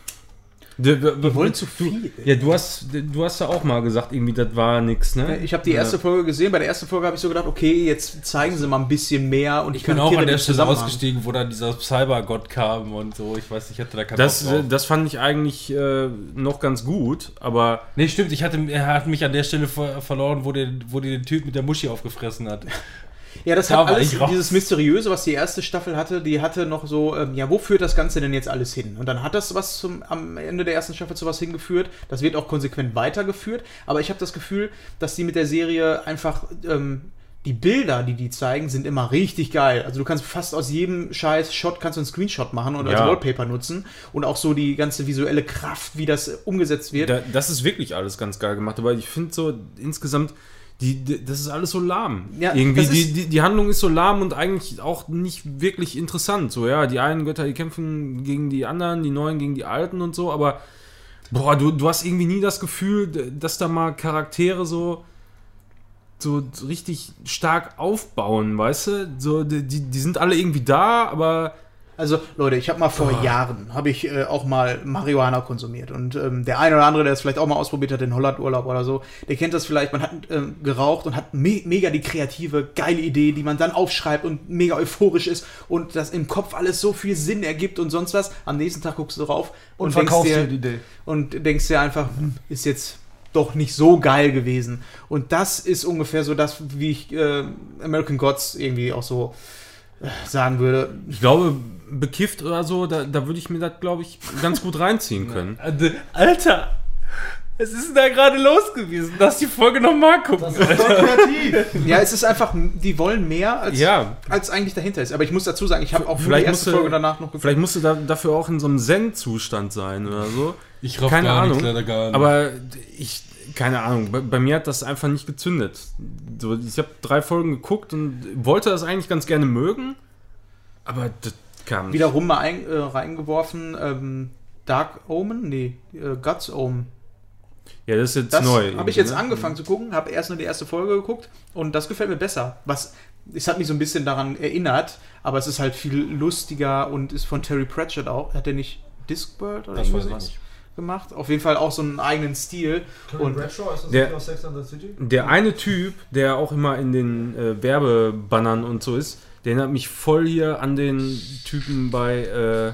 Wir, wir, Die wollen zu viel. Ja, du hast, du hast ja auch mal gesagt, irgendwie, das war nix, ne? Ich habe die erste Folge gesehen. Bei der ersten Folge habe ich so gedacht, okay, jetzt zeigen sie mal ein bisschen mehr und Ich bin auch an der Stelle ausgestiegen, wo dann dieser Cybergott kam und so. Ich weiß nicht, ich hatte da keinen Das, Bock drauf. das fand ich eigentlich äh, noch ganz gut, aber Nee, stimmt, ich hatte, er hat mich an der Stelle ver verloren, wo, der, wo die den Typ mit der Muschi aufgefressen hat. Ja, das Da hat alles, dieses Mysteriöse, was die erste Staffel hatte, die hatte noch so, ähm, ja, wo führt das Ganze denn jetzt alles hin? Und dann hat das was zum, am Ende der ersten Staffel zu was hingeführt. Das wird auch konsequent weitergeführt. Aber ich habe das Gefühl, dass die mit der Serie einfach, ähm, die Bilder, die die zeigen, sind immer richtig geil. Also du kannst fast aus jedem scheiß Shot kannst du einen Screenshot machen und als Ja. Wallpaper nutzen. Und auch so die ganze visuelle Kraft, wie das umgesetzt wird. da, das ist wirklich alles ganz geil gemacht. Aber ich finde so insgesamt die, die, das ist alles so lahm. Ja, Irgendwie, die, die, die Handlung ist so lahm und eigentlich auch nicht wirklich interessant. So, ja, die einen Götter, die kämpfen gegen die anderen, die neuen gegen die alten und so, aber boah, du, du hast irgendwie nie das Gefühl, dass da mal Charaktere so so richtig stark aufbauen, weißt du? So, die die sind alle irgendwie da, aber Also Leute, ich habe mal vor Jahren, habe ich äh, auch mal Marihuana konsumiert und ähm, der eine oder andere, der es vielleicht auch mal ausprobiert hat, den Hollandurlaub oder so, der kennt das vielleicht, man hat ähm, geraucht und hat me mega die kreative, geile Idee, die man dann aufschreibt und mega euphorisch ist und das im Kopf alles so viel Sinn ergibt und sonst was. Am nächsten Tag guckst du drauf Und, und, verkaufst denkst dir dir, die Idee. und denkst dir einfach, hm, ist jetzt doch nicht so geil gewesen. Und das ist ungefähr so das, wie ich äh, American Gods irgendwie auch so äh, sagen würde. ich glaube, bekifft oder so, da, da würde ich mir das, glaube ich, ganz gut reinziehen können. Äh, Alter, was ist denn da gerade los gewesen? Lass die Folge nochmal gucken. Ja, es ist einfach, die wollen mehr, als, Ja. als eigentlich dahinter ist. Aber ich muss dazu sagen, ich habe auch nur die Vielleicht erste musst du- Folge danach noch geguckt. Vielleicht musst du da, dafür auch in so einem Zen-Zustand sein oder so. Ich raff Keine gar Ahnung. nichts, leider gar nicht. Aber ich, keine Ahnung, bei, bei mir hat das einfach nicht gezündet. So, ich habe drei Folgen geguckt und wollte das eigentlich ganz gerne mögen, aber das kam nicht. Wiederum mal ein, äh, reingeworfen, ähm, Dark Omen? Nee, äh, Guts Omen. Ja, das ist jetzt Das neu. habe ich jetzt ne? angefangen zu gucken, habe erst nur die erste Folge geguckt und das gefällt mir besser. Was, es hat mich so ein bisschen daran erinnert, aber es ist halt viel lustiger und ist von Terry Pratchett auch. Hat der nicht Discworld oder Das weiß ich irgendwas nicht. Gemacht? Auf jeden Fall auch so einen eigenen Stil. Und Bradshaw, ist das Der- aus Sex and the City? Der eine Typ, der auch immer in den äh, Werbebannern und so ist, der erinnert mich voll hier an den Typen bei, äh,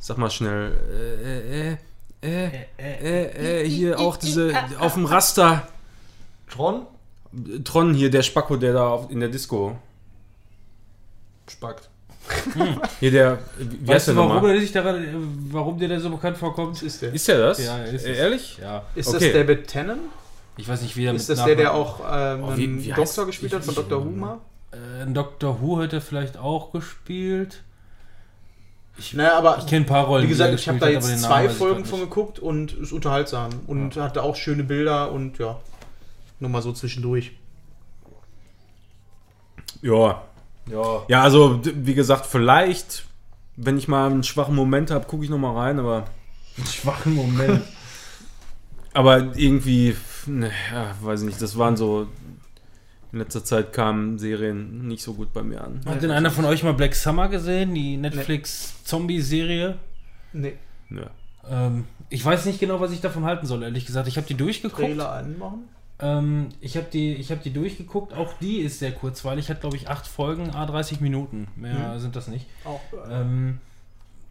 sag mal schnell, äh, äh, äh, äh, äh, hier auch diese, auf dem Raster, Tron? Tron hier, der Spacko, der da auf, in der Disco. Spackt. Hier der, wie wie heißt weißt der du, warum, nochmal? er sich daran, warum dir der so bekannt vorkommt? ist der? Ist der das? Ja, ist Äh, es. Ehrlich? Ja. Ist Okay. das David Tennant? Ich weiß nicht, wie er Ist mit das der, der auch ähm, Oh, wie- einen wie Doktor gespielt hat von ich- Dr. Who mal? Äh, ein Doctor Who hat er vielleicht auch gespielt. Naja, aber Ich kenne ein paar Rollen. wie gesagt, ich habe da jetzt zwei ich Folgen von geguckt und ist unterhaltsam und hatte auch schöne Bilder und ja, nur mal so zwischendurch. Ja. Ja. Ja, also, wie gesagt, vielleicht, wenn ich mal einen schwachen Moment habe, gucke ich nochmal rein, aber. Schwachen Moment. Aber irgendwie, ne, ja, weiß ich nicht, das waren so. In letzter Zeit kamen Serien nicht so gut bei mir an. Hat denn einer von euch mal Black Summer gesehen? Die Netflix-Zombie-Serie? Nee, Ja. Ähm, ich weiß nicht genau, was ich davon halten soll, ehrlich gesagt. Ich habe die durchgeguckt. Trailer anmachen. Ähm, ich habe die, ich hab die durchgeguckt. Auch die ist sehr kurzweilig. Hat, glaube ich, acht Folgen, a 30 Minuten. Mehr sind das nicht. Auch, Ähm,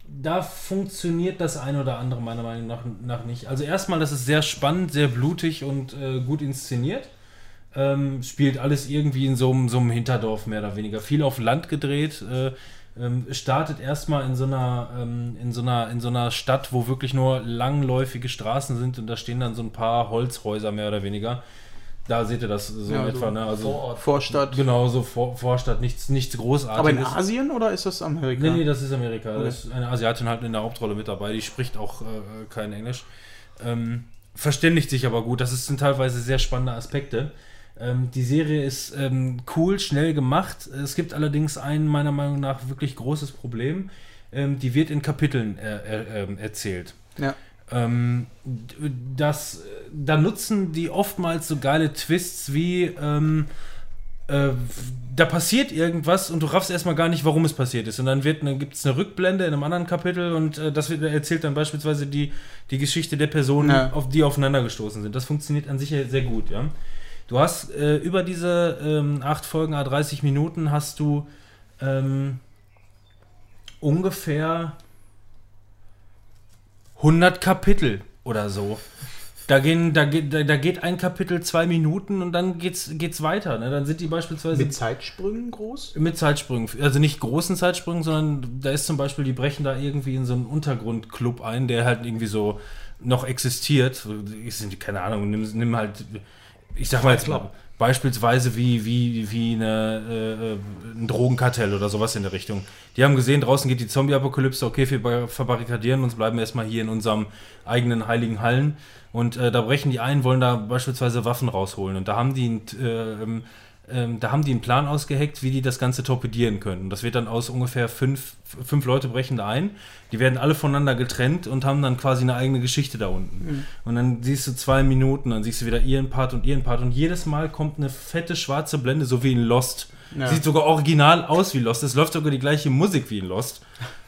da funktioniert das ein oder andere meiner Meinung nach, nach nicht. Also erstmal, das ist sehr spannend, sehr blutig und äh, gut inszeniert. Ähm, spielt alles irgendwie in so einem, so einem Hinterdorf mehr oder weniger. Viel auf Land gedreht. Äh, ähm, startet erstmal in so einer ähm, in so einer in so einer Stadt, wo wirklich nur langläufige Straßen sind und da stehen dann so ein paar Holzhäuser mehr oder weniger. Da seht ihr das so Ja, in etwa, so ne? Also Vorort. Vorstadt. genau so Vor Vorstadt, nichts nichts großartiges. Aber in Asien oder ist das Amerika? Nee, nee, das ist Amerika. Okay. Das ist eine Asiatin halt in der Hauptrolle mit dabei. Die spricht auch äh, kein Englisch. Ähm, verständigt sich aber gut. Das sind teilweise sehr spannende Aspekte. Ähm, die Serie ist ähm, cool, schnell gemacht. Es gibt allerdings ein meiner Meinung nach wirklich großes Problem. Ähm, die wird in Kapiteln äh, äh, erzählt. Ja. Ähm, das, da nutzen die oftmals so geile Twists wie ähm, äh, da passiert irgendwas und du raffst erstmal gar nicht, warum es passiert ist. Und dann wird eine, gibt es eine Rückblende in einem anderen Kapitel und äh, das wird, erzählt dann beispielsweise die, die Geschichte der Personen, Ja. auf die aufeinander gestoßen sind. Das funktioniert an sich sehr gut, ja. Du hast äh, über diese ähm, acht Folgen, a 30 Minuten, hast du ähm, ungefähr 100 Kapitel oder so. Da, gehen, da, geht, da, da geht ein Kapitel zwei Minuten und dann geht's, geht's weiter. Ne? Dann sind die beispielsweise Mit Zeitsprüngen groß? mit Zeitsprüngen, also nicht großen Zeitsprüngen, sondern da ist zum Beispiel, die brechen da irgendwie in so einen Untergrundclub ein, der halt irgendwie so noch existiert. Ich keine Ahnung, nimm, nimm halt ich sag mal jetzt mal, beispielsweise wie, wie, wie eine, äh, äh, ein Drogenkartell oder sowas in der Richtung. Die haben gesehen, draußen geht die Zombie-Apokalypse, okay, wir ba- verbarrikadieren uns, bleiben erstmal hier in unserem eigenen heiligen Hallen. Und äh, da brechen die ein, wollen da beispielsweise Waffen rausholen. Und da haben die, ein, äh, ähm, da haben die einen Plan ausgeheckt, wie die das Ganze torpedieren können. Das wird dann aus ungefähr fünf, fünf Leute brechen da ein. Die werden alle voneinander getrennt und haben dann quasi eine eigene Geschichte da unten. Und dann siehst du zwei Minuten, dann siehst du wieder ihren Part und ihren Part. Und jedes Mal kommt eine fette schwarze Blende, so wie in Lost. Ja. Sieht sogar original aus wie Lost. Es läuft sogar die gleiche Musik wie in Lost.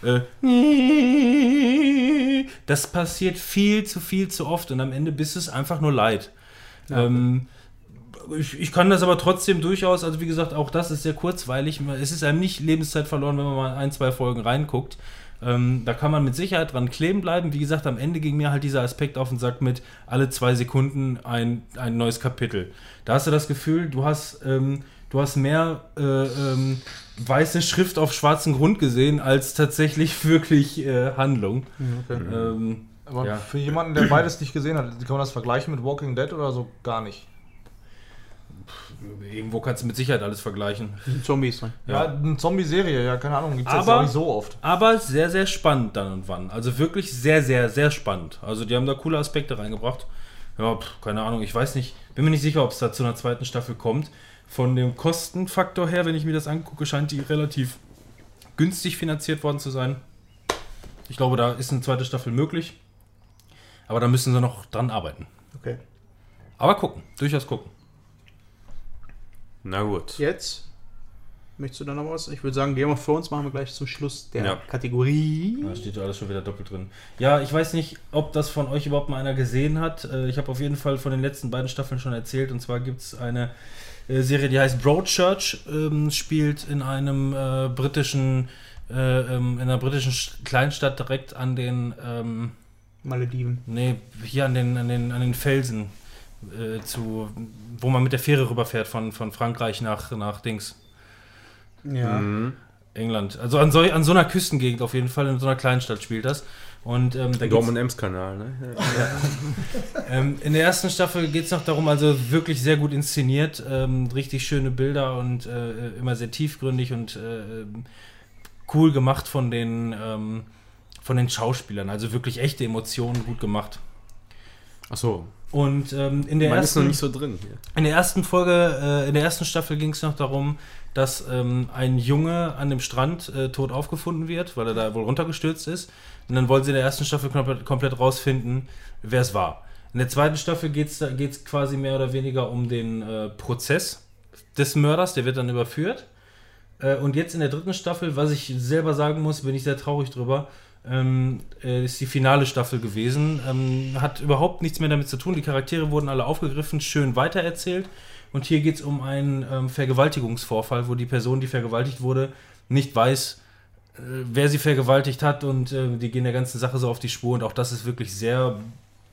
Äh, das passiert viel zu viel zu oft und am Ende bist es einfach nur leid. Ähm, ich, ich kann das aber trotzdem durchaus, also wie gesagt, auch das ist sehr kurzweilig. Es ist einem nicht Lebenszeit verloren, wenn man mal ein, zwei Folgen reinguckt. Ähm, da kann man mit Sicherheit dran kleben bleiben. Wie gesagt, am Ende ging mir halt dieser Aspekt auf den Sack mit alle zwei Sekunden ein, ein neues Kapitel. Da hast du das Gefühl, du hast, ähm, du hast mehr äh, ähm, weiße Schrift auf schwarzem Grund gesehen, als tatsächlich wirklich äh, Handlung. Ähm, Aber Ja. für jemanden, der beides nicht gesehen hat, kann man das vergleichen mit Walking Dead oder so gar nicht. Irgendwo kannst du mit Sicherheit alles vergleichen. Zombies drin. Ja, eine Zombie-Serie, ja, keine Ahnung, gibt es jetzt auch nicht so oft. Aber sehr, sehr spannend dann und wann. Also wirklich sehr, sehr, sehr spannend. Also die haben da coole Aspekte reingebracht. Ja, pf, keine Ahnung, ich weiß nicht. Bin mir nicht sicher, ob es da zu einer zweiten Staffel kommt. Von dem Kostenfaktor her, wenn ich mir das angucke, scheint die relativ günstig finanziert worden zu sein. Ich glaube, da ist eine zweite Staffel möglich. Aber da müssen sie noch dran arbeiten. Okay. Aber gucken, durchaus gucken. Na gut. Jetzt möchtest du da noch was? Ich würde sagen, Game of Thrones machen wir gleich zum Schluss der Ja. Kategorie. Da steht ja alles schon wieder doppelt drin. Ja, ich weiß nicht, ob das von euch überhaupt mal einer gesehen hat. Äh, Ich habe auf jeden Fall von den letzten beiden Staffeln schon erzählt. Und zwar gibt es eine äh, Serie, die heißt Broadchurch, ähm, spielt in einem äh, britischen, äh, ähm, in einer britischen Sch- Kleinstadt direkt an den, ähm, Malediven. nee, hier an den, an den, an den Felsen, äh, zu, wo man mit der Fähre rüberfährt von, von Frankreich nach, nach Dings. Ja. Mhm. England. Also an so, an so einer Küstengegend auf jeden Fall, in so einer Kleinstadt spielt das. Und ähm, da Dortmund-Ems-Kanal, ne? ähm, in der ersten Staffel geht es noch darum, also wirklich sehr gut inszeniert, ähm, richtig schöne Bilder und äh, immer sehr tiefgründig und äh, cool gemacht von den, ähm, von den Schauspielern. Also wirklich echte Emotionen gut gemacht. Achso, Und ähm, in der man ist noch ersten nicht so drin hier. in der ersten Folge, äh, in der ersten Staffel ging es noch darum, dass ähm, ein Junge an dem Strand äh, tot aufgefunden wird, weil er da wohl runtergestürzt ist. Und dann wollen sie in der ersten Staffel komplett, komplett rausfinden, wer es war. In der zweiten Staffel geht es quasi mehr oder weniger um den äh, Prozess des Mörders, der wird dann überführt. Äh, und jetzt in der dritten Staffel, was ich selber sagen muss, bin ich sehr traurig drüber, ähm, äh, ist die finale Staffel gewesen. Ähm, hat überhaupt nichts mehr damit zu tun. Die Charaktere wurden alle aufgegriffen, schön weitererzählt. Und hier geht es um einen ähm, Vergewaltigungsvorfall, wo die Person, die vergewaltigt wurde, nicht weiß, äh, wer sie vergewaltigt hat. Und äh, die gehen der ganzen Sache so auf die Spur. Und auch das ist wirklich sehr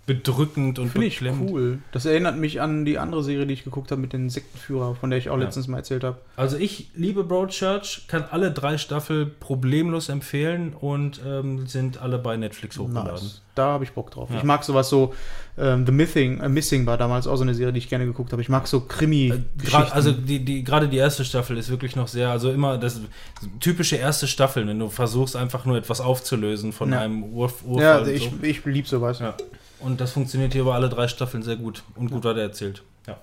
bedrückend und Finde ich beklemmend. cool. Das erinnert mich an die andere Serie, die ich geguckt habe mit den Sektenführer, von der ich auch Ja. letztens mal erzählt habe. Also ich liebe Broadchurch, kann alle drei Staffel problemlos empfehlen und ähm, sind alle bei Netflix hochgeladen. Nice. Da habe ich Bock drauf. Ja. Ich mag sowas so, ähm, The Missing, äh, Missing war damals auch so eine Serie, die ich gerne geguckt habe. Ich mag so krimi Äh, also die, die, gerade die erste Staffel ist wirklich noch sehr, also immer das typische erste Staffel, wenn du versuchst einfach nur etwas aufzulösen von Ja. einem Ur Urfall. ja, ich, so. ich liebe sowas. Ja. Und das funktioniert hier über alle drei Staffeln sehr gut und gut weitererzählt. Ja.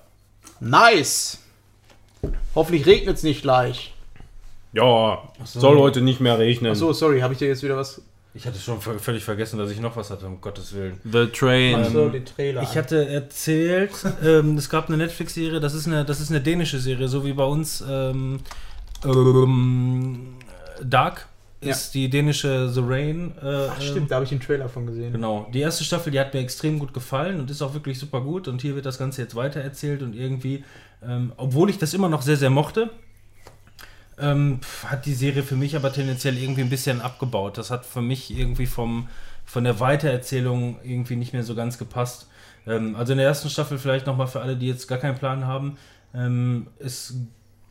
Nice! Hoffentlich regnet es nicht gleich. Ja, so. soll heute nicht mehr regnen. Achso, sorry, habe ich dir jetzt wieder was. Ich hatte schon völlig vergessen, dass ich noch was hatte, um Gottes Willen. The Train. Achso, den Trailer. Ich hatte erzählt, ähm, es gab eine Netflix-Serie, das ist eine, das ist eine dänische Serie, so wie bei uns ähm, ähm, Dark ist die dänische The Rain. Äh, Ach, stimmt, da habe ich den Trailer von gesehen. Genau. Die erste Staffel, die hat mir extrem gut gefallen und ist auch wirklich super gut. Und hier wird das Ganze jetzt weitererzählt und irgendwie, ähm, obwohl ich das immer noch sehr, sehr mochte, ähm, hat die Serie für mich aber tendenziell irgendwie ein bisschen abgebaut. Das hat für mich irgendwie vom, von der Weitererzählung irgendwie nicht mehr so ganz gepasst. Ähm, also in der ersten Staffel vielleicht nochmal für alle, die jetzt gar keinen Plan haben. Ähm, es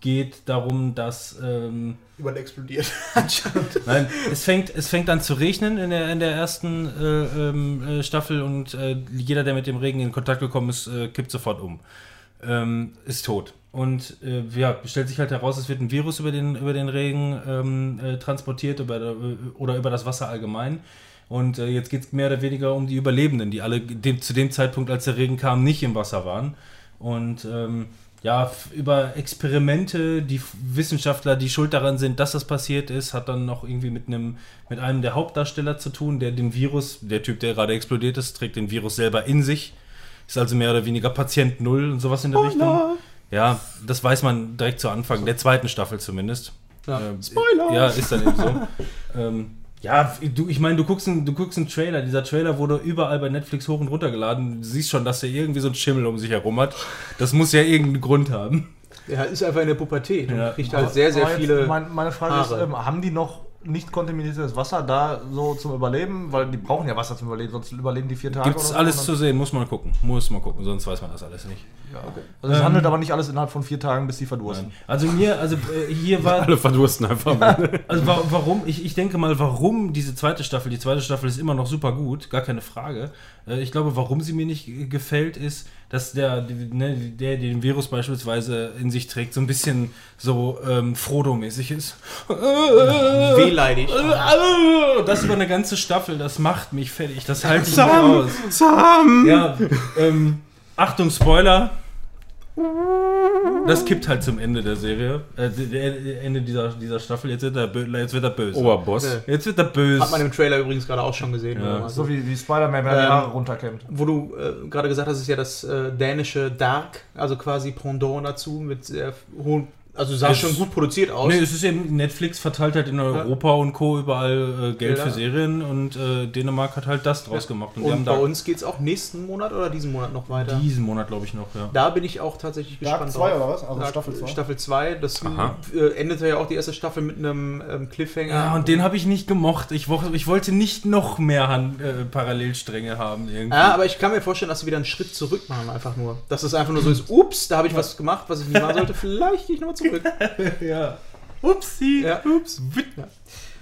geht darum, dass ähm, Überall explodiert. Nein, es fängt, es fängt an zu regnen in der, in der ersten äh, ähm, äh, Staffel und äh, jeder, der mit dem Regen in Kontakt gekommen ist, äh, kippt sofort um. ähm, ist tot. Und äh, ja, stellt sich halt heraus, es wird ein Virus über den, über den Regen ähm, äh, transportiert über, oder über das Wasser allgemein. Und jetzt geht es mehr oder weniger um die Überlebenden, die alle dem, zu dem Zeitpunkt, als der Regen kam, nicht im Wasser waren. Und ähm, ja, über Experimente, die Wissenschaftler, die schuld daran sind, dass das passiert ist, hat dann noch irgendwie mit einem, mit einem der Hauptdarsteller zu tun, der den Virus, der Typ, der gerade explodiert ist, trägt den Virus selber in sich. Ist also mehr oder weniger Patient Null und sowas in der Richtung. Ja, das weiß man direkt zu Anfang, der zweiten Staffel zumindest. Ja. Ähm, Spoiler! Ja, ist dann eben so. ähm, ja, du, ich meine, du guckst, einen, du guckst einen Trailer. Dieser Trailer wurde überall bei Netflix hoch und runter geladen. Du siehst schon, dass er irgendwie so ein Schimmel um sich herum hat. Das muss ja irgendeinen Grund haben. Er ist einfach in der Pubertät Ja. und kriegt halt sehr, sehr viele. Mein, meine Frage Haare. ist, ähm, haben die noch nicht kontaminiertes Wasser da so zum Überleben? Weil die brauchen ja Wasser zum Überleben, sonst überleben die vier Tage. Gibt's oder so alles zu sehen, muss man gucken. Muss man gucken, sonst weiß man das alles nicht. dann- Also es handelt aber nicht alles innerhalb von vier Tagen, bis sie verdursten. Also mir, also äh, hier war, Alle verdursten einfach mal. Also wa warum, ich, ich denke mal, warum diese zweite Staffel, die zweite Staffel ist immer noch super gut, gar keine Frage. Äh, ich glaube, warum sie mir nicht gefällt, ist, dass der, die- ne, der, der den Virus beispielsweise in sich trägt, so ein bisschen so ähm, Frodo-mäßig ist. wehleidig. Das über eine ganze Staffel, das macht mich fertig, das halte ich nicht aus. Sam! Ja, ähm, Achtung, Spoiler. Das kippt halt zum Ende der Serie, äh, Ende dieser, dieser Staffel. Jetzt wird er, bö- jetzt wird er böse. Oberboss. Ja. Jetzt wird er böse. Hat man im Trailer übrigens gerade auch schon gesehen. Ja. Also, So wie, wie Spider-Man, wenn er die Ähm, Haare runterkämmt. wo du äh, gerade gesagt hast, ist ja das äh, dänische Dark, also quasi Pendant dazu mit sehr hohen. Also sah Es- schon gut produziert aus. Nee, es ist eben, Netflix verteilt halt in Europa und Co. überall äh, Geld Ja. für Serien und äh, Dänemark hat halt das draus gemacht. Und, und haben bei da uns geht es auch nächsten Monat oder diesen Monat noch weiter. diesen Monat, glaube ich, noch, ja. Da bin ich auch tatsächlich Dark gespannt 2 drauf. oder was? Also Dark- Staffel 2? Staffel 2. Das Aha. äh, endete ja auch die erste Staffel mit einem ähm, Cliffhanger. Ja, und den habe ich nicht gemocht. Ich, wo, ich wollte nicht noch mehr Hand, äh, Parallelstränge haben irgendwie. Ja, aber ich kann mir vorstellen, dass sie wieder einen Schritt zurück machen, einfach nur. Dass es einfach nur so ist, ups, da habe ich was gemacht, was ich nicht machen sollte, vielleicht gehe ich nochmal zurück. ja. Upsi. Ja, ups. Ja.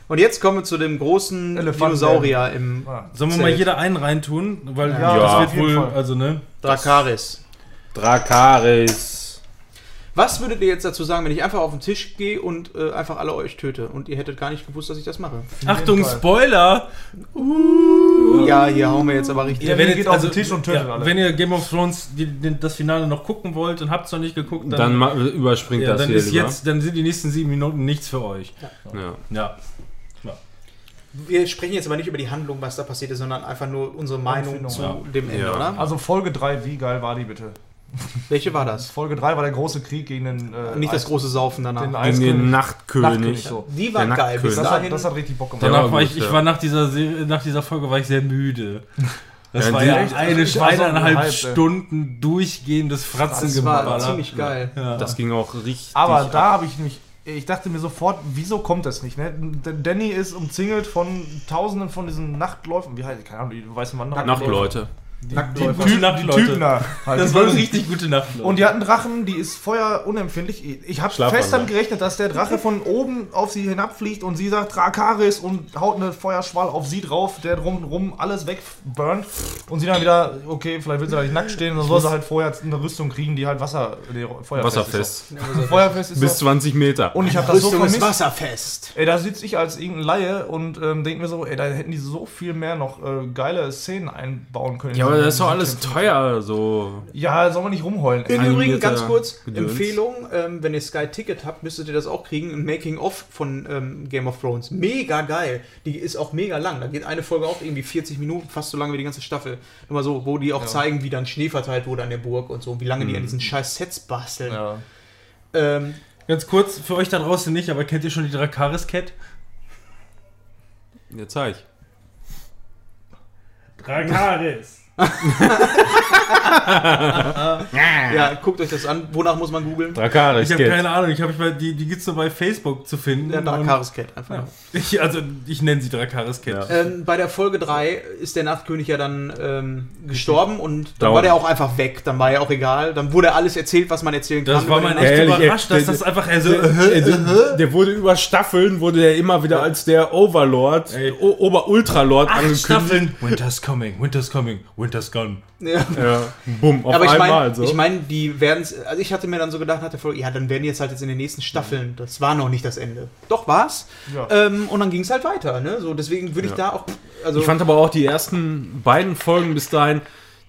Und jetzt kommen wir zu dem großen Elefanten. Dinosaurier im Ah. Sollen wir mal jeder einen reintun? Weil Ja, das wird wohl, also ne. Drakaris. Drakaris. Was würdet ihr jetzt dazu sagen, wenn ich einfach auf den Tisch gehe und äh, einfach alle euch töte und ihr hättet gar nicht gewusst, dass ich das mache? Achtung. Spoiler! Ja, hier hauen wir jetzt aber richtig. Ja, wenn ihr geht auf den Tisch und tötet ja, alle. Wenn ihr Game of Thrones die, den, das Finale noch gucken wollt und habt es noch nicht geguckt, dann, Dann überspringt ja, das dann hier ist lieber. jetzt, dann sind die nächsten sieben Minuten nichts für euch. Ja. Ja. Wir sprechen jetzt aber nicht über die Handlung, was da passiert ist, sondern einfach nur unsere Meinung Empfindung, zu ja. dem Ende, Ja. oder? Also Folge 3, wie geil war die bitte? Welche war das? Folge 3 war der große Krieg gegen den äh, Nicht das große Saufen danach. den Gegen den Nachtkönig. Nachtkönig, so. Die war geil. Bis. Das hat, das hat richtig Bock gemacht. Danach war ich, ich war nach dieser Serie, nach dieser Folge war ich sehr müde. Das Ja, war die- ja echt, eine, ich war ey. Stunden durchgehendes das war Fratzengeballer. ziemlich geil. Ja. Das ging auch richtig. Aber ab. da habe ich mich. Ich dachte mir sofort, wieso kommt das nicht? Ne? Danny ist umzingelt von tausenden von diesen Nachtläufen. Wie heißt keine Ahnung, die weißen Wanderer. Nachtleute. Die, die, Nachtläufer. Typen, die Nachtleute. Typen da. Halt. Das Die war eine richtig gute Nacht. Leute. Und die hatten Drachen, die ist feuerunempfindlich. Ich habe fest damit gerechnet, dass der Drache von oben auf sie hinabfliegt und sie sagt Drakaris und haut eine Feuerschwall auf sie drauf, der drumrum alles wegburnt. Und sie dann wieder, okay, vielleicht will sie da nicht nackt stehen, dann soll sie halt vorher eine Rüstung kriegen, die halt Wasser, die feuerfest Wasserfest. Ist. Feuerfest ist Bis so. 20 Meter. Und ich habe das so Rüstung ist vermisst. wasserfest. Ey, da sitze ich als irgendein Laie und ähm, denke mir so, ey, da hätten die so viel mehr noch äh, geile Szenen einbauen können. ja, aber das ist doch alles teuer, so. Ja, soll man nicht rumheulen. Im Übrigen, ganz kurz, Gedöns. Empfehlung, ähm, wenn ihr Sky Ticket habt, müsstet ihr das auch kriegen, ein Making-of von ähm, Game of Thrones. Mega geil. Die ist auch mega lang. Da geht eine Folge auch irgendwie 40 Minuten, fast so lange wie die ganze Staffel. Nur mal so, wo die auch zeigen, wie dann Schnee verteilt wurde an der Burg und so, wie lange die an diesen scheiß Sets basteln. Ja. Ähm, Ganz kurz, für euch da draußen nicht, aber kennt ihr schon die Drakaris Cat? Jetzt zeig. Drakaris. ja, guckt euch das an. Wonach muss man googeln? Drakaris. Ich habe keine Ahnung, ich hab, ich mal- die, die gibt es nur bei Facebook zu finden. Ja, Drakaris Cat einfach. Und- Ich, also, ich nenne sie Drakaris Cat. Ja. Ähm, bei der Folge 3 ist der Nachtkönig ja dann ähm, gestorben und dann Dauert. war der auch einfach weg. Dann war ja auch egal. Dann wurde alles erzählt, was man erzählen Das kann. war über mein den echt Ehrlich, überrascht, dass der- das einfach er so. Der, äh, der, der wurde über Staffeln, wurde der immer wieder als der Overlord, Ober-Ultralord angekündigt. Staffeln. Winter's coming, winter's coming, winter's gone. Ja. Ja, bumm, auf aber ich einmal meine, so. ich mein, die werden es. Also ich hatte mir dann so gedacht, hatte Folge, ja, dann werden die jetzt halt jetzt in den nächsten Staffeln. Das war noch nicht das Ende. Doch war's. Ja. Ähm, und dann ging es halt weiter. Ne? So deswegen würde ich Ja. da auch. Also Ich fand aber auch die ersten beiden Folgen bis dahin,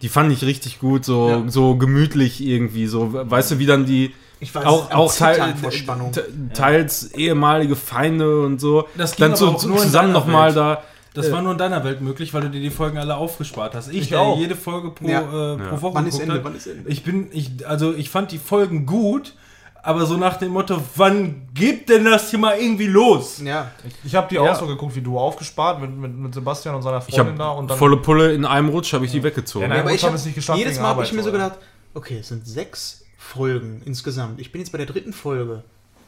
die fand ich richtig gut, so, Ja. so gemütlich irgendwie. So, weißt du, wie dann die ich war auch, auch teil, teils ehemalige Feinde und so. Das ging dann so, auch so zusammen nochmal da. Das Äh. war nur in deiner Welt möglich, weil du dir die Folgen alle aufgespart hast. Ich, Ich der auch. jede Folge pro, Ja. äh, pro Ja. Woche Wann ist geguckt Ende? hat. Wann ist Ende? Ich bin, ich, also ich fand die Folgen gut, aber so nach dem Motto, wann geht denn das hier mal irgendwie los? ja. Ich habe die Ja. auch so geguckt wie du aufgespart mit, mit, mit Sebastian und seiner Ich Freundin da habe und dann. volle Pulle in einem Rutsch habe ich die weggezogen. Ja, nein, aber ich haben hab, es nicht geschafft jedes Mal habe ich mir so gedacht, okay, es sind sechs Folgen insgesamt. Ich bin jetzt bei der dritten Folge.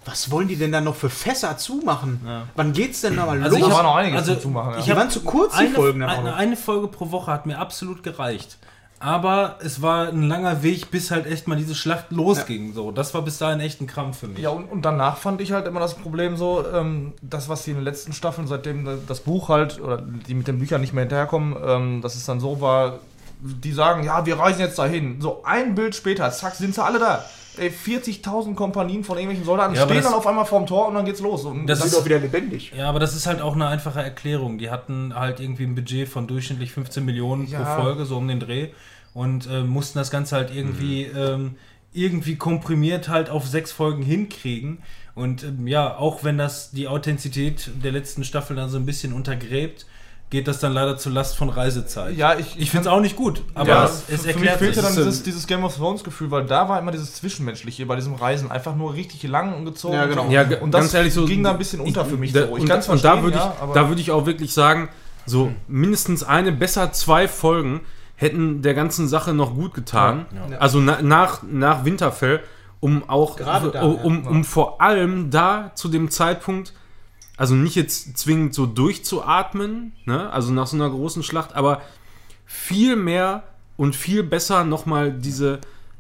Was wollen die denn dann noch für Fässer zumachen? Ja. Wann geht's denn da mal Also los? ich war hab- noch einiges also zum Zumachen, ja. ich Die waren zu kurz, die eine, Folgen dann eine, eine Folge pro Woche hat mir absolut gereicht. Aber es war ein langer Weg, bis halt echt mal diese Schlacht losging. So, das war bis dahin echt ein Krampf für mich. Ja, und, und danach fand ich halt immer das Problem so, ähm, das, was die in den letzten Staffeln, seitdem das Buch halt, oder die mit den Büchern nicht mehr hinterherkommen, ähm, dass es dann so war, die sagen, ja, wir reisen jetzt dahin. So ein Bild später, zack, sind sie alle da. Ey, 40.000 Kompanien von irgendwelchen Soldaten Ja, stehen dann auf einmal vorm Tor und dann geht's los. Und Das Das ist- auch wieder lebendig. Ja, aber das ist halt auch eine einfache Erklärung. Die hatten halt irgendwie ein Budget von durchschnittlich 15 Millionen Ja. pro Folge, so um den Dreh. Und äh, mussten das Ganze halt irgendwie, ähm, irgendwie komprimiert halt auf sechs Folgen hinkriegen. Und ähm, ja, auch wenn das die Authentizität der letzten Staffel dann so ein bisschen untergräbt, geht das dann leider zur Last von Reisezeit. ja, ich, Ich finde es auch nicht gut, aber ja, es, es für mich erklärt fehlte dann dieses, dieses Game of Thrones Gefühl, weil da war immer dieses Zwischenmenschliche bei diesem Reisen einfach nur richtig lang und gezogen. Ja, genau. Ja, und das ganz ehrlich, so ging da ein bisschen unter für mich. Da, so. und, kann's und da würde ich, ja, da würde ich auch wirklich sagen, so mindestens eine, besser zwei Folgen hätten der ganzen Sache noch gut getan. Ja. Also na, nach, nach Winterfell, um auch, Gerade da, um, um, ja. um vor allem da zu dem Zeitpunkt, also nicht jetzt zwingend so durchzuatmen, ne? also nach so einer großen Schlacht, aber viel mehr und viel besser nochmal diese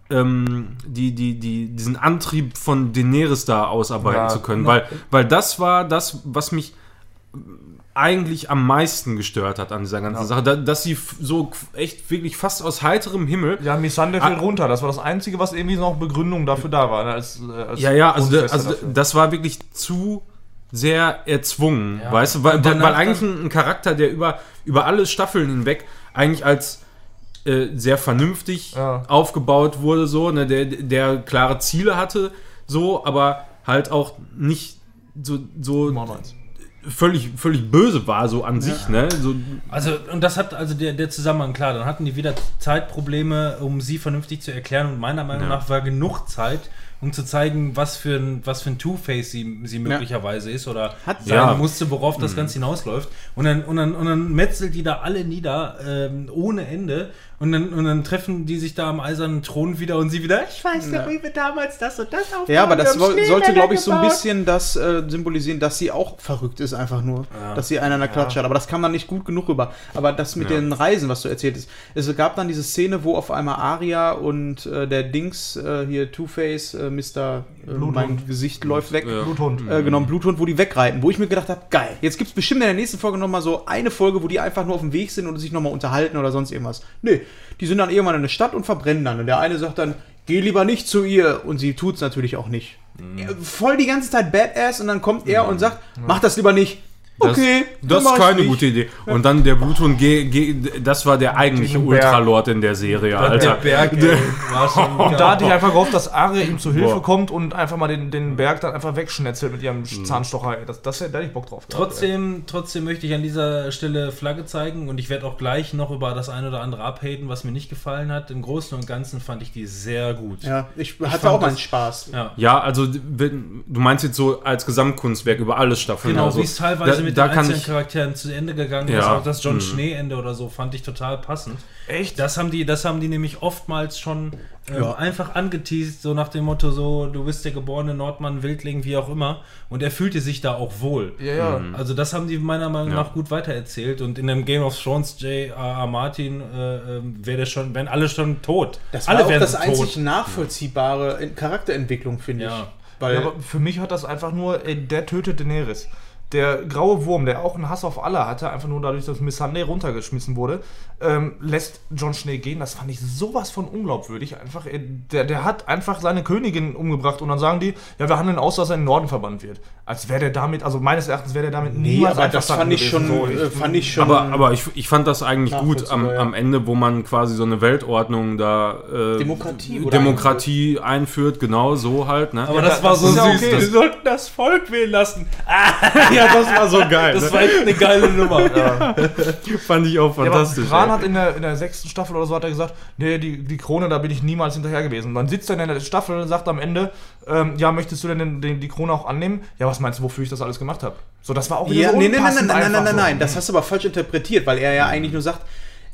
ähm, die, die, die, diesen Antrieb von Daenerys da ausarbeiten Ja. zu können, weil, weil das war das, was mich eigentlich am meisten gestört hat an dieser ganzen Ja. Sache, da, dass sie so echt wirklich fast aus heiterem Himmel Ja, Missande fällt Ah. runter. Das war das Einzige, was irgendwie noch Begründung dafür da war. Ne? Als, äh, als Ja, ja, also, also das war wirklich zu sehr erzwungen, Ja. weißt du, weil, weil, weil eigentlich ein, Charakter, der über, über alle Staffeln hinweg eigentlich als äh, sehr vernünftig Ja. aufgebaut wurde, so, ne, der, der klare Ziele hatte, so, aber halt auch nicht so, so völlig, völlig böse war, so an sich, ne? So, Also, und das hat also der, der Zusammenhang klar. Dann hatten die wieder Zeitprobleme, um sie vernünftig zu erklären. Und meiner Meinung Ja. nach war genug Zeit, um zu zeigen, was für ein, was für ein Two-Face sie, sie möglicherweise ist oder Hat sein Ja. musste, worauf das Ganze hinausläuft. Und dann, und, dann, und dann metzelt die da alle nieder, ähm, ohne Ende. Und dann, und dann treffen die sich da am eisernen Thron wieder und sie wieder, ich weiß Ja. wie wir damals das und das aufbauen. Ja, aber das sollte, glaube ich, so ein bisschen das äh, symbolisieren, dass sie auch verrückt ist, einfach nur. Ja. Dass sie einen an der Klatsche hat. Aber das kann man nicht gut genug rüber. Aber das mit Ja. den Reisen, was du erzählt hast, es gab dann diese Szene, wo auf einmal Aria und äh, der Dings, äh, hier Two-Face, äh, Mr. Äh, Bluthund. mein Gesicht läuft weg. Ja. Bluthund. Äh, genau, Bluthund, wo die wegreiten, wo ich mir gedacht habe, geil, jetzt gibt es bestimmt in der nächsten Folge nochmal so eine Folge, wo die einfach nur auf dem Weg sind und sich nochmal unterhalten oder sonst irgendwas. Nee, die sind dann irgendwann in der Stadt und verbrennen dann. Und der eine sagt dann, geh lieber nicht zu ihr. Und sie tut es natürlich auch nicht. Er- Voll die ganze Zeit Badass und dann kommt er und sagt, mach das lieber nicht. Das- Okay, Das ist keine gute Idee. Und dann der Bluthund, G, G, das war der eigentliche. Ultralord in der Serie, Der Alter. Berg ey, war schon Und da hatte ich einfach gehofft, dass Aria ihm zu Hilfe Boah. kommt und einfach mal den, den Berg dann einfach wegschnetzelt mit ihrem Zahnstocher. ey. Das, das, da hätte ich Bock drauf. gehabt, ey. Trotzdem, trotzdem möchte ich an dieser Stelle Flagge zeigen und ich werde auch gleich noch über das eine oder andere abhaten, was mir nicht gefallen hat. Im Großen und Ganzen fand ich die sehr gut. Ja, ich, fand hatte auch meinen Spaß. Ja. Ja, also du meinst jetzt so als Gesamtkunstwerk über alle Staffeln. Genau, also, wie es teilweise da, mit da den kann einzelnen ich, Charakteren zu Ende gegangen Ja. ist. Auch das John Mhm. Schnee-Ende oder so fand ich total passend. Echt? Das haben die, das haben die nämlich oftmals schon ähm, Ja. einfach angeteased, so nach dem Motto, so, du bist der geborene Nordmann, Wildling, wie auch immer. Und er fühlte sich da auch wohl. Ja, ja. Mhm. Also das haben die meiner Meinung Ja. nach gut weitererzählt. Und in dem Game of Thrones J.R.R. Martin äh, ähm, wäre schon, wären alle schon tot. Das alle war auch wären das tot. einzig nachvollziehbare Charakterentwicklung, finde Ja. ich. Weil, Ja, aber für mich hat das einfach nur, ey, der tötet Daenerys. Der graue Wurm, der auch einen Hass auf alle hatte, einfach nur dadurch, dass Missandei runtergeschmissen wurde, ähm, lässt John Schnee gehen. Das fand ich sowas von unglaubwürdig. Einfach, er, der, der hat einfach seine Königin umgebracht und dann sagen die, ja, wir handeln aus, dass er in den Norden verbannt wird. Als wäre der damit, also meines Erachtens wäre der damit Nee, niemals aber das fand ich schon. So, äh, fand ich schon. Aber, aber ich, ich fand das eigentlich gut am, ja. am Ende, wo man quasi so eine Weltordnung da äh, Demokratie Demokratie einführt, genau so halt. Ne? Aber das war das so ist ja süß. okay. Wir sollten das Volk wählen lassen. ja, das war so geil. Das war echt eine geile Nummer. fand ich auch Ja, fantastisch. Bran ey. hat in der, in der sechsten Staffel oder so hat er gesagt, nee, die, die Krone, da bin ich niemals hinterher gewesen. Und dann sitzt er in der Staffel und sagt am Ende, ähm, ja, möchtest du denn den, den, die Krone auch annehmen? Ja, was meinst du, wofür ich das alles gemacht habe? So, das war auch wieder Ja, so nee, nee, nein, nein, nein, nein, nein, nein, das hast du aber falsch interpretiert, weil er ja eigentlich nur sagt,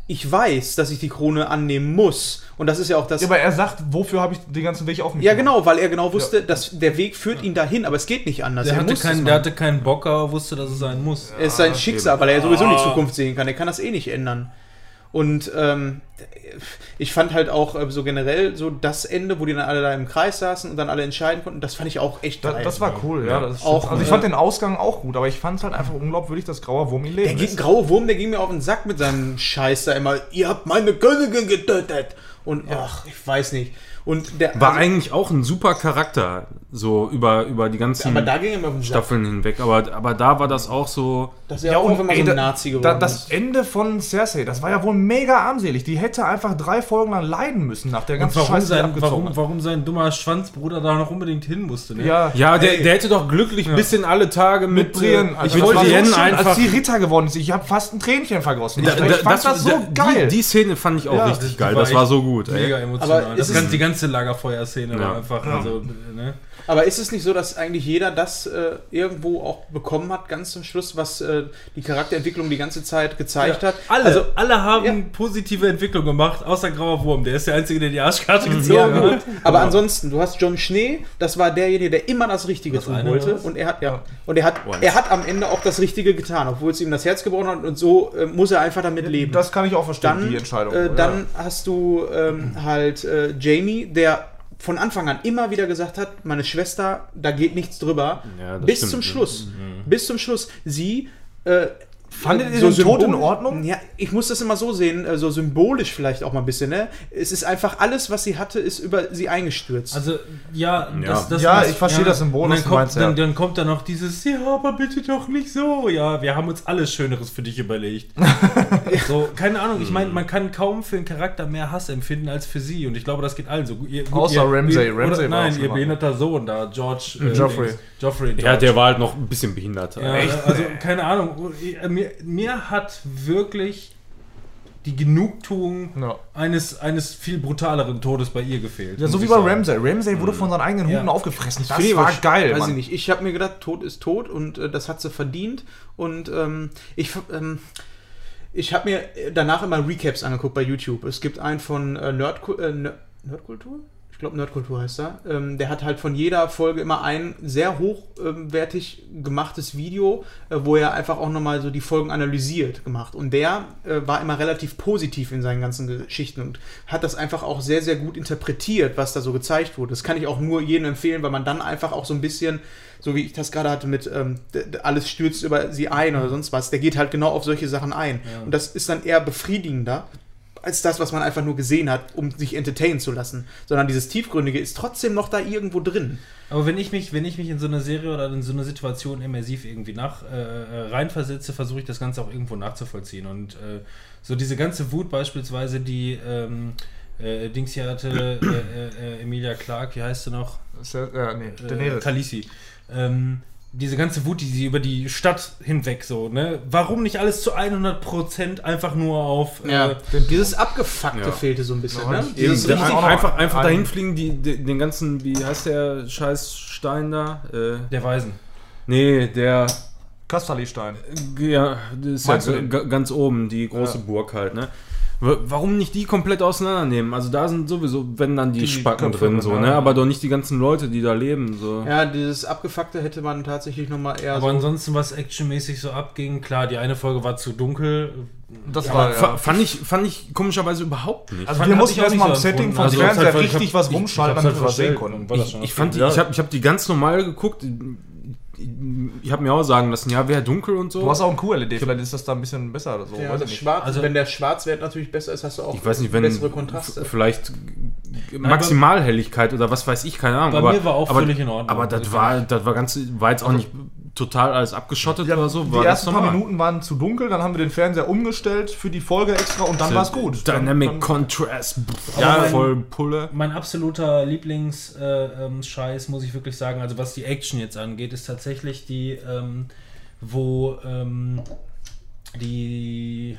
ich weiß, dass ich die Krone annehmen muss. Und das ist ja auch das. Ja, aber er sagt, wofür habe ich den ganzen Weg auf mich Ja, gemacht? genau, weil er genau wusste, dass der Weg führt ihn dahin, aber es geht nicht anders. Der er hatte, machen. der hatte keinen Bock, aber wusste, dass es sein muss. es ist sein Schicksal, weil er sowieso nicht die Zukunft sehen kann. Er kann das eh nicht ändern. Und ähm, ich fand halt auch äh, so generell so das Ende, wo die dann alle da im Kreis saßen und dann alle entscheiden konnten, das fand ich auch echt Da, geil. das war cool, ja. Das Auch, auch, also ich äh, fand den Ausgang auch gut, aber ich fand es halt einfach unglaubwürdig, dass Grauer Wurm ihn der leben ging, lässt. graue Wurm, der ging mir auf den Sack mit seinem Scheiß da immer. Ihr habt meine Königin getötet. Und ach, ich weiß nicht. Und der War also- eigentlich auch ein super Charakter, so über, über die ganzen da er. Staffeln hinweg. Aber, aber da war das auch so. Dass er auch irgendwann mal so ein da- Nazi geworden da, Das ist. Ende von Cersei, das war ja wohl mega armselig. Die hätte einfach drei Folgen lang leiden müssen nach der Und ganzen warum Scheiße, sein, warum, warum sein dummer Schwanzbruder da noch unbedingt hin musste. Ne? Ja, Ja, der, der hätte doch glücklich bis in alle Tage mit, mit Brienne. äh, Also ich das wollte war so schön, einfach. Als die Ritter geworden ist, ich habe fast ein Tränchen vergossen. Ich, Da- ich da- fand das, so die- geil. Die, die Szene fand ich auch Ja, richtig geil. Das war so gut. Mega emotional. Aber das ist ganz, es- die ganze Lagerfeuerszene Ja. war einfach. Also, ne? Aber ist es nicht so, dass eigentlich jeder das äh, irgendwo auch bekommen hat, ganz zum Schluss, was äh, die Charakterentwicklung die ganze Zeit gezeigt hat? Alle, Also, alle haben ja. positive Entwicklung gemacht, außer Grauer Wurm. Der ist der Einzige, der die Arschkarte ja, gezogen gut. hat. Aber ansonsten, du hast John Schnee, das war derjenige, der immer das Richtige Das tun wollte. was? Und er hat, ja, und er hat, er hat am Ende auch das Richtige getan, obwohl es ihm das Herz gebrochen hat. Und so äh, muss er einfach damit leben. das kann ich auch verstehen, dann, die Entscheidung. Äh, Ja. dann hast du ähm, halt äh, Jamie, der von Anfang an immer wieder gesagt hat, meine Schwester, da geht nichts drüber. Ja, bis stimmt. zum Schluss. Bis zum Schluss. Sie äh, Fandet ihr den Tod in Ordnung? Ja, ich muss das immer so sehen, äh, so symbolisch vielleicht auch mal ein bisschen, ne? Es ist einfach alles, was sie hatte, ist über sie eingestürzt. Also, ja, das, das Ja, was- ich verstehe das Symbol, was du kommt, meinst, ja. dann, dann kommt da noch dieses, ja, aber bitte doch nicht so. Ja, wir haben uns alles Schöneres für dich überlegt. so, keine Ahnung, ich meine, man kann kaum für einen Charakter mehr Hass empfinden als für sie. Und ich glaube, das geht allen so. Ihr, gut, Außer ihr, Ramsay. Ihr, Ramsay oder, war auch nein, ihr behinderter Sohn da, George. Äh, Joffrey. Joffrey. Ja, George. der war halt noch ein bisschen behindert. Ja, also keine Ahnung. Mir, mir hat wirklich die Genugtuung Ja. eines, eines viel brutaleren Todes bei ihr gefehlt. Ja, so wie bei sagen. Ramsay. Ramsay wurde von seinen eigenen Ja. Hunden aufgefressen. Das Finde ich war geil, Weiß Mann. ich nicht. Ich habe mir gedacht, Tod ist tot und äh, das hat sie verdient. Und ähm, ich, ähm, ich habe mir danach immer Recaps angeguckt bei YouTube. Es gibt einen von äh, Nerdku äh, Ner- Nerdkultur? Ich glaube, Nerdkultur heißt er. Ähm, der hat halt von jeder Folge immer ein sehr hochwertig gemachtes Video, äh, wo er einfach auch nochmal so die Folgen analysiert gemacht. Und der äh, war immer relativ positiv in seinen ganzen Geschichten und hat das einfach auch sehr, sehr gut interpretiert, was da so gezeigt wurde. Das kann ich auch nur jedem empfehlen, weil man dann einfach auch so ein bisschen, so wie ich das gerade hatte mit ähm, alles stürzt über sie ein oder sonst was, der geht halt genau auf solche Sachen ein. Und das ist dann eher befriedigender als das, was man einfach nur gesehen hat, um sich entertainen zu lassen. Sondern dieses Tiefgründige ist trotzdem noch da irgendwo drin. Aber wenn ich mich, wenn ich mich in so eine Serie oder in so eine Situation immersiv irgendwie nach äh, äh, reinversetze, versuche ich das Ganze auch irgendwo nachzuvollziehen. Und äh, so diese ganze Wut beispielsweise, die ähm, äh, Dings hier hatte, äh, äh, äh, Emilia Clark, wie heißt sie noch? Ja, nee, Äh, Daenerys. Khaleesi. Ähm, diese ganze Wut, die sie über die Stadt hinweg so, ne? Warum nicht alles zu 100% einfach nur auf äh, dieses Abgefuckte Ja. fehlte so ein bisschen. Ja, ne? eben. Dieses richtig, einfach einfach ein- dahin fliegen, die, die, den ganzen, wie heißt der scheiß Stein da? Äh, der Weisen. nee, der, Kasterlistein. ja, das ist Meinst ja ganz oben, die große Ja. Burg halt, ne? W- Warum nicht die komplett auseinandernehmen? Also da sind sowieso, wenn dann die, Die Spacken Köpfe drin, drin, so, ja. ne? Aber doch nicht die ganzen Leute, die da leben, so. ja, dieses Abgefuckte hätte man tatsächlich nochmal eher Aber so. ansonsten, was actionmäßig so abging, klar, die eine Folge war zu dunkel. Das war, Fa- ja. fand, ich, fand ich komischerweise überhaupt nicht. Also wir hab mussten ich erstmal im so Setting vom Also Fernseher halt- ich richtig hab- was rumschalten, damit wir halt was sehen konnten. war Ich, ich fand die, Ja. ich habe ich hab die ganz normal geguckt. Ich habe mir auch sagen lassen, ja, wäre dunkel und so. Du hast auch ein QLED, vielleicht ist das da ein bisschen besser oder so. Ja, weiß das ich nicht. Schwarz, Also- wenn der Schwarzwert natürlich besser ist, hast du auch ich weiß nicht, wenn bessere Kontraste. vielleicht Maximalhelligkeit oder was weiß ich, keine Ahnung. Bei aber, mir war auch aber, völlig in Ordnung. Aber das Also war, das war ganz, war jetzt auch nicht total alles abgeschottet oder so. die War ersten ganz paar. Minuten waren zu dunkel, dann haben wir den Fernseher umgestellt für die Folge extra und dann war es gut. Dann- Dynamic dann- Contrast. Ja, Ja, mein- voll Pulle. Mein absoluter Lieblingsscheiß, muss ich wirklich sagen, also was die Action jetzt angeht, ist tatsächlich die, ähm, wo ähm, die.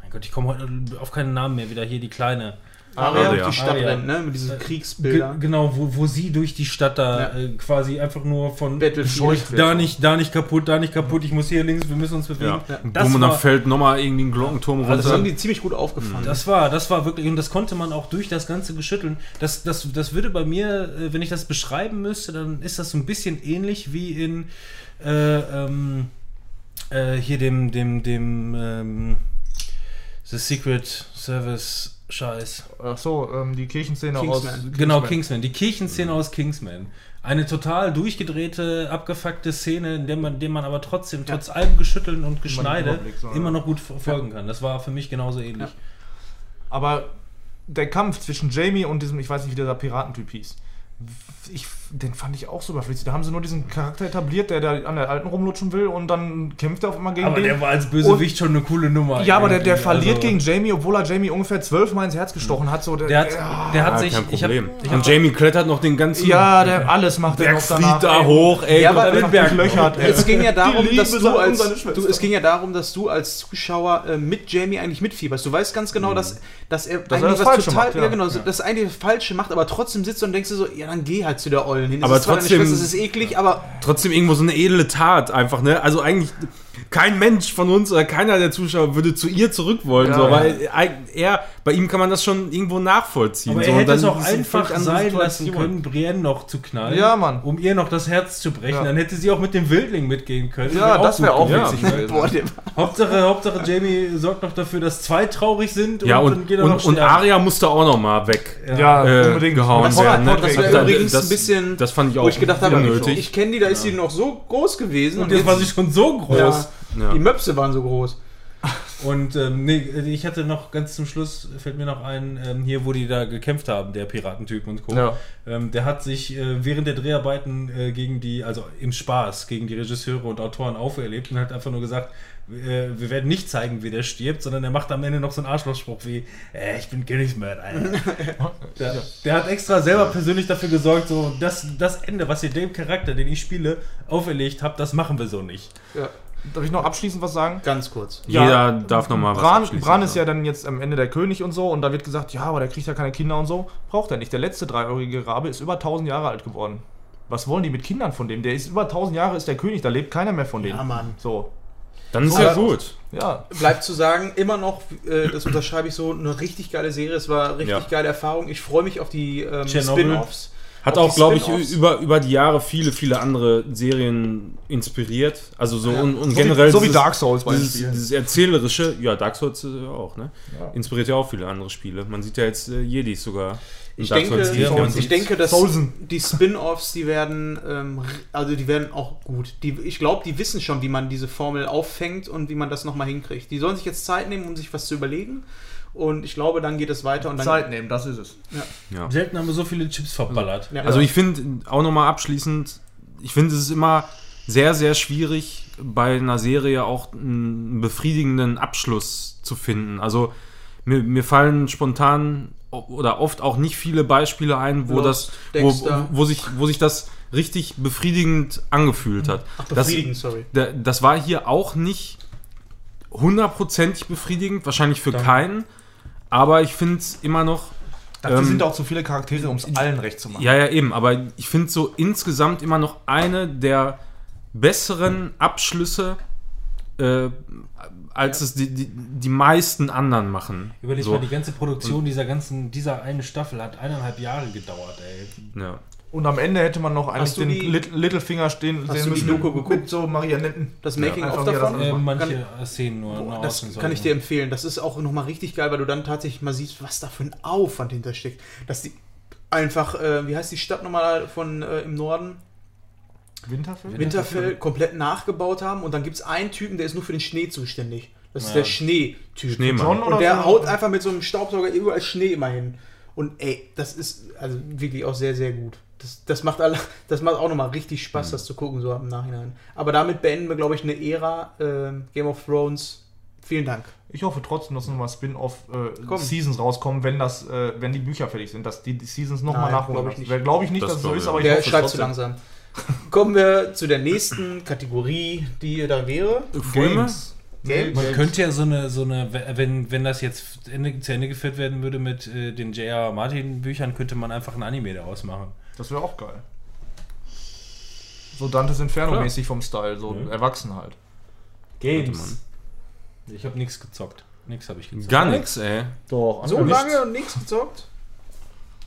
Mein Gott, ich komme heute auf keinen Namen mehr wieder. Hier die kleine. Aria Aria. durch die Stadt Aria. rennt, ne? Mit diesen Ge Kriegsbildern. genau, wo, wo sie durch die Stadt da Ja. äh, quasi einfach nur von Battlefield. da nicht, da nicht kaputt, da nicht kaputt, ich muss hier links, wir müssen uns bewegen. Ja. Das Bumm, und dann fällt nochmal irgendwie ein Glockenturm Also runter. das haben die ziemlich gut aufgefangen. Das war, das war wirklich, und das konnte man auch durch das Ganze geschütteln. Das, das, das würde bei mir, äh, wenn ich das beschreiben müsste, dann ist das so ein bisschen ähnlich wie in äh, ähm, äh, hier dem, dem, dem ähm, The Secret Service Scheiß. Ach so, ähm, die Kirchenszene Kingsman. aus. Genau, Kingsman. Die Kirchenszene aus Kingsman. Eine total durchgedrehte, abgefuckte Szene, in der man, dem man aber trotzdem, trotz allem Geschütteln und Geschneide, so, ja. immer noch gut folgen kann. Das war für mich genauso ähnlich. Aber der Kampf zwischen Jamie und diesem, ich weiß nicht, wie dieser Piratentyp hieß, ich, den fand ich auch so überflüssig. Da haben sie nur diesen Charakter etabliert, der da an der Alten rumlutschen will und dann kämpft er auf einmal gegen Aber den. der war als Bösewicht schon eine coole Nummer. ja, aber der, der irgendwie. verliert Also- gegen Jamie, obwohl er Jamie ungefähr zwölfmal ins Herz gestochen hat. So, Der hat, der hat Ja, sich. kein Ich hab, Problem. ich hab, und Jamie klettert noch den ganzen ja, der alles macht er Berg noch danach. da ey. hoch, ey. Ja, aber einfach Berg- durchlöchert, ey. Es ging ja darum, dass du als du, es ging ja darum, dass du als Zuschauer äh, mit Jamie eigentlich mitfieberst. Du weißt ganz genau, dass, dass er er das eigentlich was Falsche total, macht, ja. ja, genau, so- das eigentlich das Falsche macht, aber trotzdem sitzt du und denkst dir so, ja, dann geh halt zu der Ollen hin. Das Aber trotzdem- Schwester, das ist eklig, aber trotzdem irgendwo so eine edle Tat einfach, ne? Also eigentlich kein Mensch von uns oder keiner der Zuschauer würde zu ihr zurück wollen, Ja, so, ja. weil er, bei ihm kann man das schon irgendwo nachvollziehen. aber so, er und hätte es dann auch einfach sein lassen können, Brienne noch zu knallen. Ja, Mann. Um ihr noch das Herz zu brechen. Ja. Dann hätte sie auch mit dem Wildling mitgehen können. Ja, das wäre auch gut gewesen. witzig Ja. gewesen. boah, Hauptsache, Hauptsache Jamie sorgt noch dafür, dass zwei traurig sind Ja, dann und, geht er und, noch und sterben. Arya musste auch noch mal weg. Ja, äh, unbedingt. gehauen Das werden. Ne? das wäre übrigens ein bisschen- Das fand ich auch wo ich gedacht habe, unnötig. ich kenne die, da ist sie noch so groß gewesen Und jetzt war sie schon so groß. Ja, Ja. die Möpse waren so groß. Und ähm, nee, ich hatte noch ganz zum Schluss, fällt mir noch ein, ähm, hier, wo die da gekämpft haben, der Piratentyp und Co. Ja. Ähm, der hat sich äh, während der Dreharbeiten äh, gegen die, also im Spaß, gegen die Regisseure und Autoren auferlebt und hat einfach nur gesagt, äh, wir werden nicht zeigen, wie der stirbt, sondern er macht am Ende noch so einen Arschlochspruch wie, äh, ich bin Königsmörder. Alter. der, der hat extra selber persönlich dafür gesorgt, so, das, das Ende, was ihr dem Charakter, den ich spiele, auferlegt habt, das machen wir so nicht. Ja, Darf ich noch abschließend was sagen? ganz kurz. Jeder Ja, darf noch mal was Bran, abschließen. Bran ist ja dann jetzt am Ende der König und so und da wird gesagt, ja, aber der kriegt ja keine Kinder und so. Braucht er nicht. Der letzte dreieurige Rabe ist über 1000 Jahre alt geworden. Was wollen die mit Kindern von dem? Der ist über 1000 Jahre, ist der König, da lebt keiner mehr von denen. Ja, Mann. So, Dann ist So, ja aber- gut. ja. Bleibt zu sagen, immer noch, äh, das unterschreibe ich so, eine richtig geile Serie. Es war eine richtig Ja. geile Erfahrung. Ich freue mich auf die ähm. Spin-Offs. Hat auch, glaube ich, über, über die Jahre viele, viele andere Serien inspiriert. Also so und, und So generell. wie, so wie dieses- Dark Souls dieses, dieses erzählerische, ja, Dark Souls äh, auch, ne? Ja. Inspiriert ja auch viele andere Spiele. Man sieht ja jetzt äh, Jedis sogar. in Ich Dark denke, Souls Ja, 4 man und ich denke, dass Soulsen. die Spin-Offs, die werden, ähm, also die werden auch gut. Die, ich glaube, die wissen schon, wie man diese Formel auffängt und wie man das nochmal hinkriegt. Die sollen sich jetzt Zeit nehmen, um sich was zu überlegen. Und ich glaube, dann geht es weiter. Und dann, Zeit nehmen, das ist es. Ja. Selten haben wir so viele Chips verballert. Ja. Also ich finde auch nochmal abschließend, ich finde es ist immer sehr, sehr schwierig, bei einer Serie auch einen befriedigenden Abschluss zu finden. Also mir, mir fallen spontan oder oft auch nicht viele Beispiele ein, wo Lost, das, wo, wo, sich, wo sich das richtig befriedigend angefühlt hat. Ach, das, befriedigend, sorry. da- das war hier auch nicht hundertprozentig befriedigend, wahrscheinlich für keinen, aber ich finde es immer noch Dafür Ähm, sind auch zu viele Charaktere, um es allen recht zu machen. ja, ja, eben, aber ich finde so insgesamt immer noch eine der besseren Abschlüsse, äh, als es die, die, die meisten anderen machen. Überleg so, mal, die ganze Produktion dieser ganzen, dieser eine Staffel hat eineinhalb Jahre gedauert, ey. ja. Und am Ende hätte man noch eigentlich Hast du den die- Littlefinger stehen Hast sehen du die müssen. Doku geguckt? Mit so Marionetten. Das Making einfach of davon? Äh, manche Szenen nur. Boah, das außen kann ich dir empfehlen. Das ist auch nochmal richtig geil, weil du dann tatsächlich mal siehst, was da für ein Aufwand hintersteckt. Dass die einfach, äh, wie heißt die Stadt nochmal von äh, im Norden? Winterfell? Winterfell komplett nachgebaut haben und dann gibt es einen Typen, der ist nur für den Schnee zuständig. Das ist Ja. der Schneetyp. Schneemann. Und der so? haut einfach mit so einem Staubsauger überall Schnee immer hin. Und ey, das ist also wirklich auch sehr, sehr gut. Das, das, macht, alle, das macht auch nochmal richtig Spaß, das zu gucken, so im Nachhinein. Aber damit beenden wir, glaube ich, eine Ära ähm, Game of Thrones. Vielen Dank. Ich hoffe trotzdem, dass nochmal. Spin-off-Seasons rauskommen, wenn, das, äh, wenn die Bücher fertig sind, dass die, die Seasons nochmal nachholen. glaub ich nicht. Wer- Glaube ich nicht, Das dass es so glaub ist, ich aber ich Der hoffe schreibt zu langsam. Kommen wir zu der nächsten Kategorie, die da wäre. Filme? Games. Games. Man könnte ja so eine, so eine, wenn, wenn das jetzt Ende, zu Ende geführt werden würde mit äh, den J.R. Martin Büchern, könnte man einfach ein Anime daraus machen. Das wäre auch geil. So Dantes Inferno-mäßig vom Style, so Ja. erwachsen halt. Games. Ich habe nichts gezockt. Nichts habe ich gezockt. Gar nichts, ey. Doch, So lange und nichts gezockt?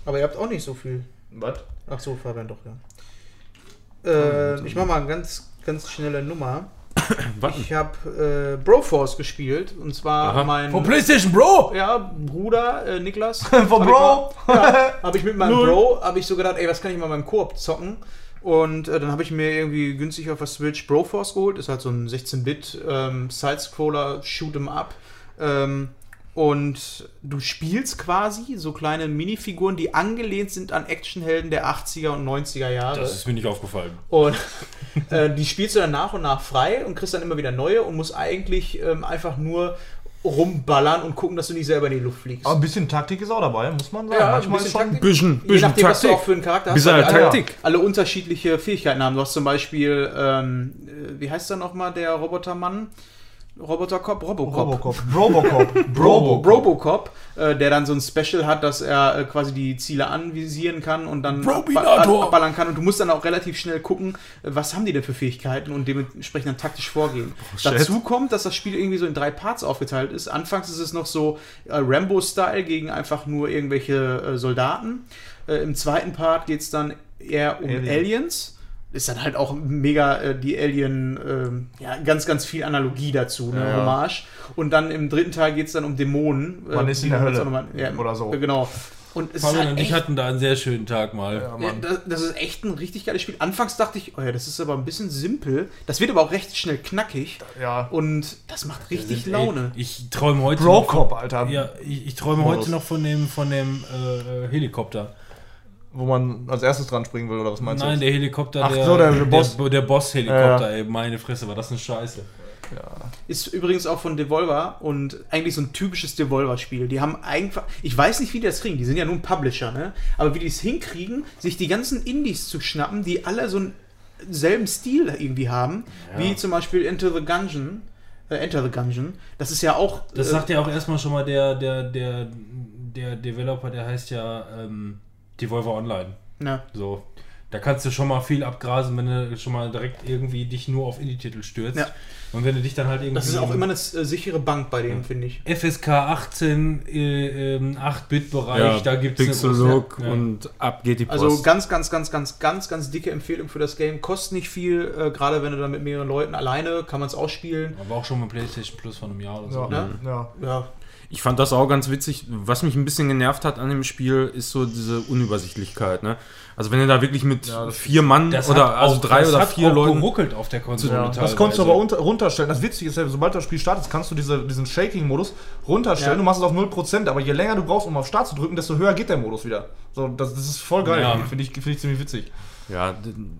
Aber ihr habt auch nicht so viel. Was? Ach so, Fabian doch, ja. Äh, ich mach mal eine ganz, ganz schnelle Nummer. Warten. Ich habe äh, Broforce gespielt und zwar Aha. mein Von PlayStation Bro! ja, Bruder äh, Niklas. Von Hab Bro! Ja, habe ich mit meinem Null. Bro, habe ich so gedacht, ey, was kann ich mal beim Koop zocken? Und äh, dann habe ich mir irgendwie günstig auf der Switch Broforce geholt. Ist halt so ein 16-Bit ähm, Sidescroller Shoot'em Up. Ähm, und du spielst quasi so kleine Minifiguren, die angelehnt sind an Actionhelden der 80er und 90er Jahre. Das ist mir nicht aufgefallen. Und äh, die spielst du dann nach und nach frei und kriegst dann immer wieder neue und musst eigentlich ähm, einfach nur rumballern und gucken, dass du nicht selber in die Luft fliegst. Aber ein bisschen Taktik ist auch dabei, muss man sagen. Ja, ein Manchmal bisschen ist schon. Taktik. Bisschen, Je bisschen nachdem, was du Taktik. auch für einen Charakter hast. Bisschen die alle, Taktik. alle unterschiedliche Fähigkeiten haben. Du hast zum Beispiel, ähm, äh, wie heißt der nochmal, der Robotermann? Robotercop? Robocop. Robocop. Robocop. Robo, Robocop, äh, der dann so ein Special hat, dass er äh, quasi die Ziele anvisieren kann und dann abballern kann. Und du musst dann auch relativ schnell gucken, äh, was haben die denn für Fähigkeiten und dementsprechend dann taktisch vorgehen. shit. Dazu kommt, dass das Spiel irgendwie so in drei Parts aufgeteilt ist. Anfangs ist es noch so äh, Rambo-Style gegen einfach nur irgendwelche äh, Soldaten. Äh, Im zweiten Part geht es dann eher um Alien. Aliens. Ist dann halt auch mega äh, die Alien, ähm, ja, ganz, ganz viel Analogie dazu, ne, Ja. Hommage. Und dann im dritten Teil geht es dann um Dämonen. Man äh, ist in die der Hölle. auch noch mal- ja, Oder so. äh, Genau. Und es ist Fabian halt und ich hatten da einen sehr schönen Tag mal. Ja, das, das ist echt ein richtig geiles Spiel. Anfangs dachte ich, oh ja, das ist aber ein bisschen simpel. Das wird aber auch recht schnell knackig. Ja. Und das macht richtig Sind- Laune. Ey, ich träume heute Brocop, noch Alter. von, ja, ich, ich träume Modus. heute noch von dem von dem äh, äh, Helikopter. Wo man als erstes dran springen will, oder was meinst Nein, du? der Helikopter, Ach der, so, der Boss. der, der Boss-Helikopter, Ja, ey, meine Fresse, war das eine Scheiße. Ist übrigens auch von Devolver und eigentlich so ein typisches Devolver-Spiel. Die haben einfach, ich weiß nicht, wie die das kriegen, die sind ja nur ein Publisher, ne? Aber wie die es hinkriegen, sich die ganzen Indies zu schnappen, die alle so einen selben Stil irgendwie haben, wie zum Beispiel Enter the Gungeon. Äh, Enter the Gungeon. Das ist ja auch. Das äh, sagt ja auch erstmal schon mal der, der, der, der Developer, der heißt ja ähm, Devolver Online. na, So. Da kannst du schon mal viel abgrasen, wenn du schon mal direkt irgendwie dich nur auf Indie-Titel stürzt. Ja. Und wenn du dich dann halt irgendwie. das ist auch im immer eine äh, sichere Bank bei denen, finde ich. FSK 18, äh, ähm, 8-Bit-Bereich, da gibt es Pixel-Look Ja. und ab geht die Post. Also ganz, ganz, ganz, ganz, ganz, ganz dicke Empfehlung für das Game. Kostet nicht viel, äh, gerade wenn du dann mit mehreren Leuten alleine kann man es auch spielen. Aber auch schon mit PlayStation Plus von einem Jahr oder so. Ja, Ne? ja. Ja, Ich fand das auch ganz witzig. Was mich ein bisschen genervt hat an dem Spiel, ist so diese Unübersichtlichkeit. Ne? Also wenn du da wirklich mit Ja, das vier Mann oder also auch- drei das oder hat vier Leuten. geruckelt auf der Konsole. Ja, das konntest du aber unter, runterstellen. Das Witzige ist ja, sobald das Spiel startet, kannst du diese, diesen Shaking-Modus runterstellen. Ja. Du machst es auf 0%, aber je länger du brauchst, um auf Start zu drücken, desto höher geht der Modus wieder. So, das, das ist voll geil. Ja. Finde ich, find ich ziemlich witzig. Ja,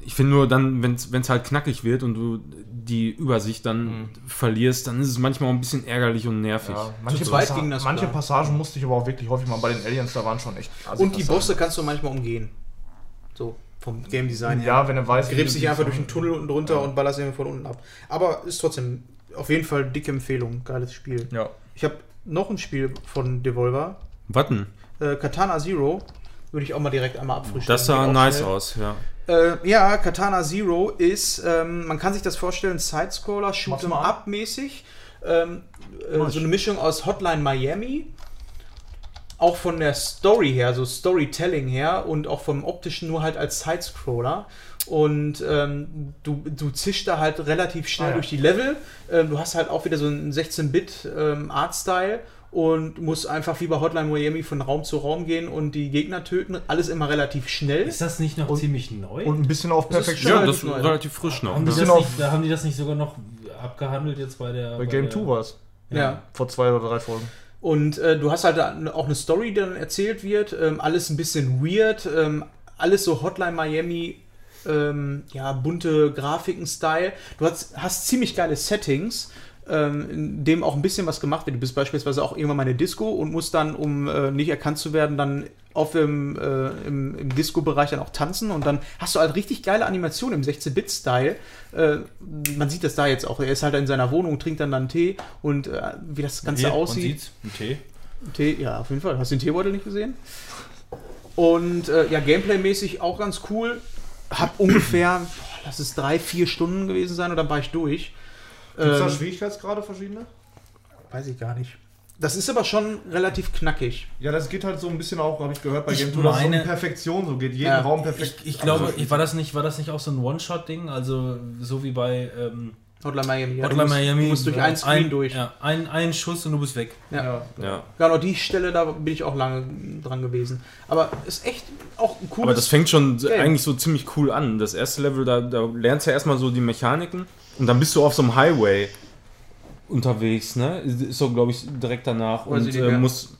ich finde nur dann, wenn es halt knackig wird und du die Übersicht dann verlierst, dann ist es manchmal auch ein bisschen ärgerlich und nervig. Ja, manche, Passa- ging das manche. Passagen musste ich aber auch wirklich häufig mal bei den Aliens, da waren schon echt. assi Und die. Bosse kannst du manchmal umgehen. So, vom Game Design her. Ja, wenn er weiß. Du gräbst dich einfach durch den Tunnel unten drunter Ja. und ballerst irgendwie von unten ab. Aber ist trotzdem auf jeden Fall dicke Empfehlung. Geiles Spiel. Ja. Ich habe noch ein Spiel von Devolver. Warten, Äh, Katana Zero. Würde ich auch mal direkt einmal abfrühstücken. das sah nice schnell. aus, ja. Äh, ja, Katana Zero ist, ähm, man kann sich das vorstellen, Sidescroller, Shoot'em. Up mäßig. Ähm, äh, so eine Mischung aus Hotline Miami. Auch von der Story her, so Storytelling her und auch vom optischen nur halt als Sidescroller. Und ähm, du, du zischst da halt relativ schnell Ah, ja. durch die Level. Ähm, du hast halt auch wieder so einen 16-Bit ähm, Artstyle und musst einfach wie bei Hotline Miami von Raum zu Raum gehen und die Gegner töten. Alles immer relativ schnell. Ist das nicht noch ziemlich neu? Und ein bisschen auf Perfektion. Ja, das ist relativ frisch noch. haben, die Ne? das bisschen nicht, da haben die das nicht sogar noch abgehandelt jetzt bei der. Bei Game der, 2 war es. ja. Vor zwei oder drei Folgen. Und äh, du hast halt auch eine Story, die dann erzählt wird. Ähm, alles ein bisschen weird. Ähm, alles so Hotline Miami. Ähm, ja, bunte Grafiken-Style. Du hast, hast ziemlich geile Settings, ähm, in dem auch ein bisschen was gemacht wird. Du bist beispielsweise auch irgendwann mal in der Disco und musst dann, um äh, nicht erkannt zu werden, dann auf dem, äh, im, im Disco-Bereich dann auch tanzen und dann hast du halt richtig geile Animationen im 16-Bit-Style. Äh, man sieht das da jetzt auch. Er ist halt in seiner Wohnung, trinkt dann dann Tee und äh, wie das Ganze Hier, man aussieht. sieht's. Ein Tee. Tee, ja, auf jeden Fall. Hast du den Teebeutel nicht gesehen? Und äh, ja, Gameplay-mäßig auch ganz cool. Hab ungefähr, boah, lass es drei, vier Stunden gewesen sein und dann war ich durch. Gibt es da Ähm, Schwierigkeitsgrade verschiedene? weiß ich gar nicht. Das ist aber schon relativ knackig. Ja, das geht halt so ein bisschen auch, habe ich gehört, bei Ich Game 2, dass es so um Perfektion so geht. Jeden Ja. Raum perfekt. Ich, ich glaube, ich, war, das nicht, war das nicht auch so ein One-Shot-Ding? Also so wie bei ähm, Hotline Miami. Ja, Hotline du musst, Miami. Du musst durch ein Screen durch. Ja, ein, ein Schuss und du bist weg. Ja. ja. Ja. Genau, die Stelle, da bin ich auch lange dran gewesen. Aber ist echt auch ein cooles... Aber das fängt schon Game. eigentlich so ziemlich cool an. Das erste Level, da, da lernst du ja erstmal so die Mechaniken und dann bist du auf so einem Highway unterwegs, ne? Ist so, glaube ich, direkt danach. Weiß Und äh, musst.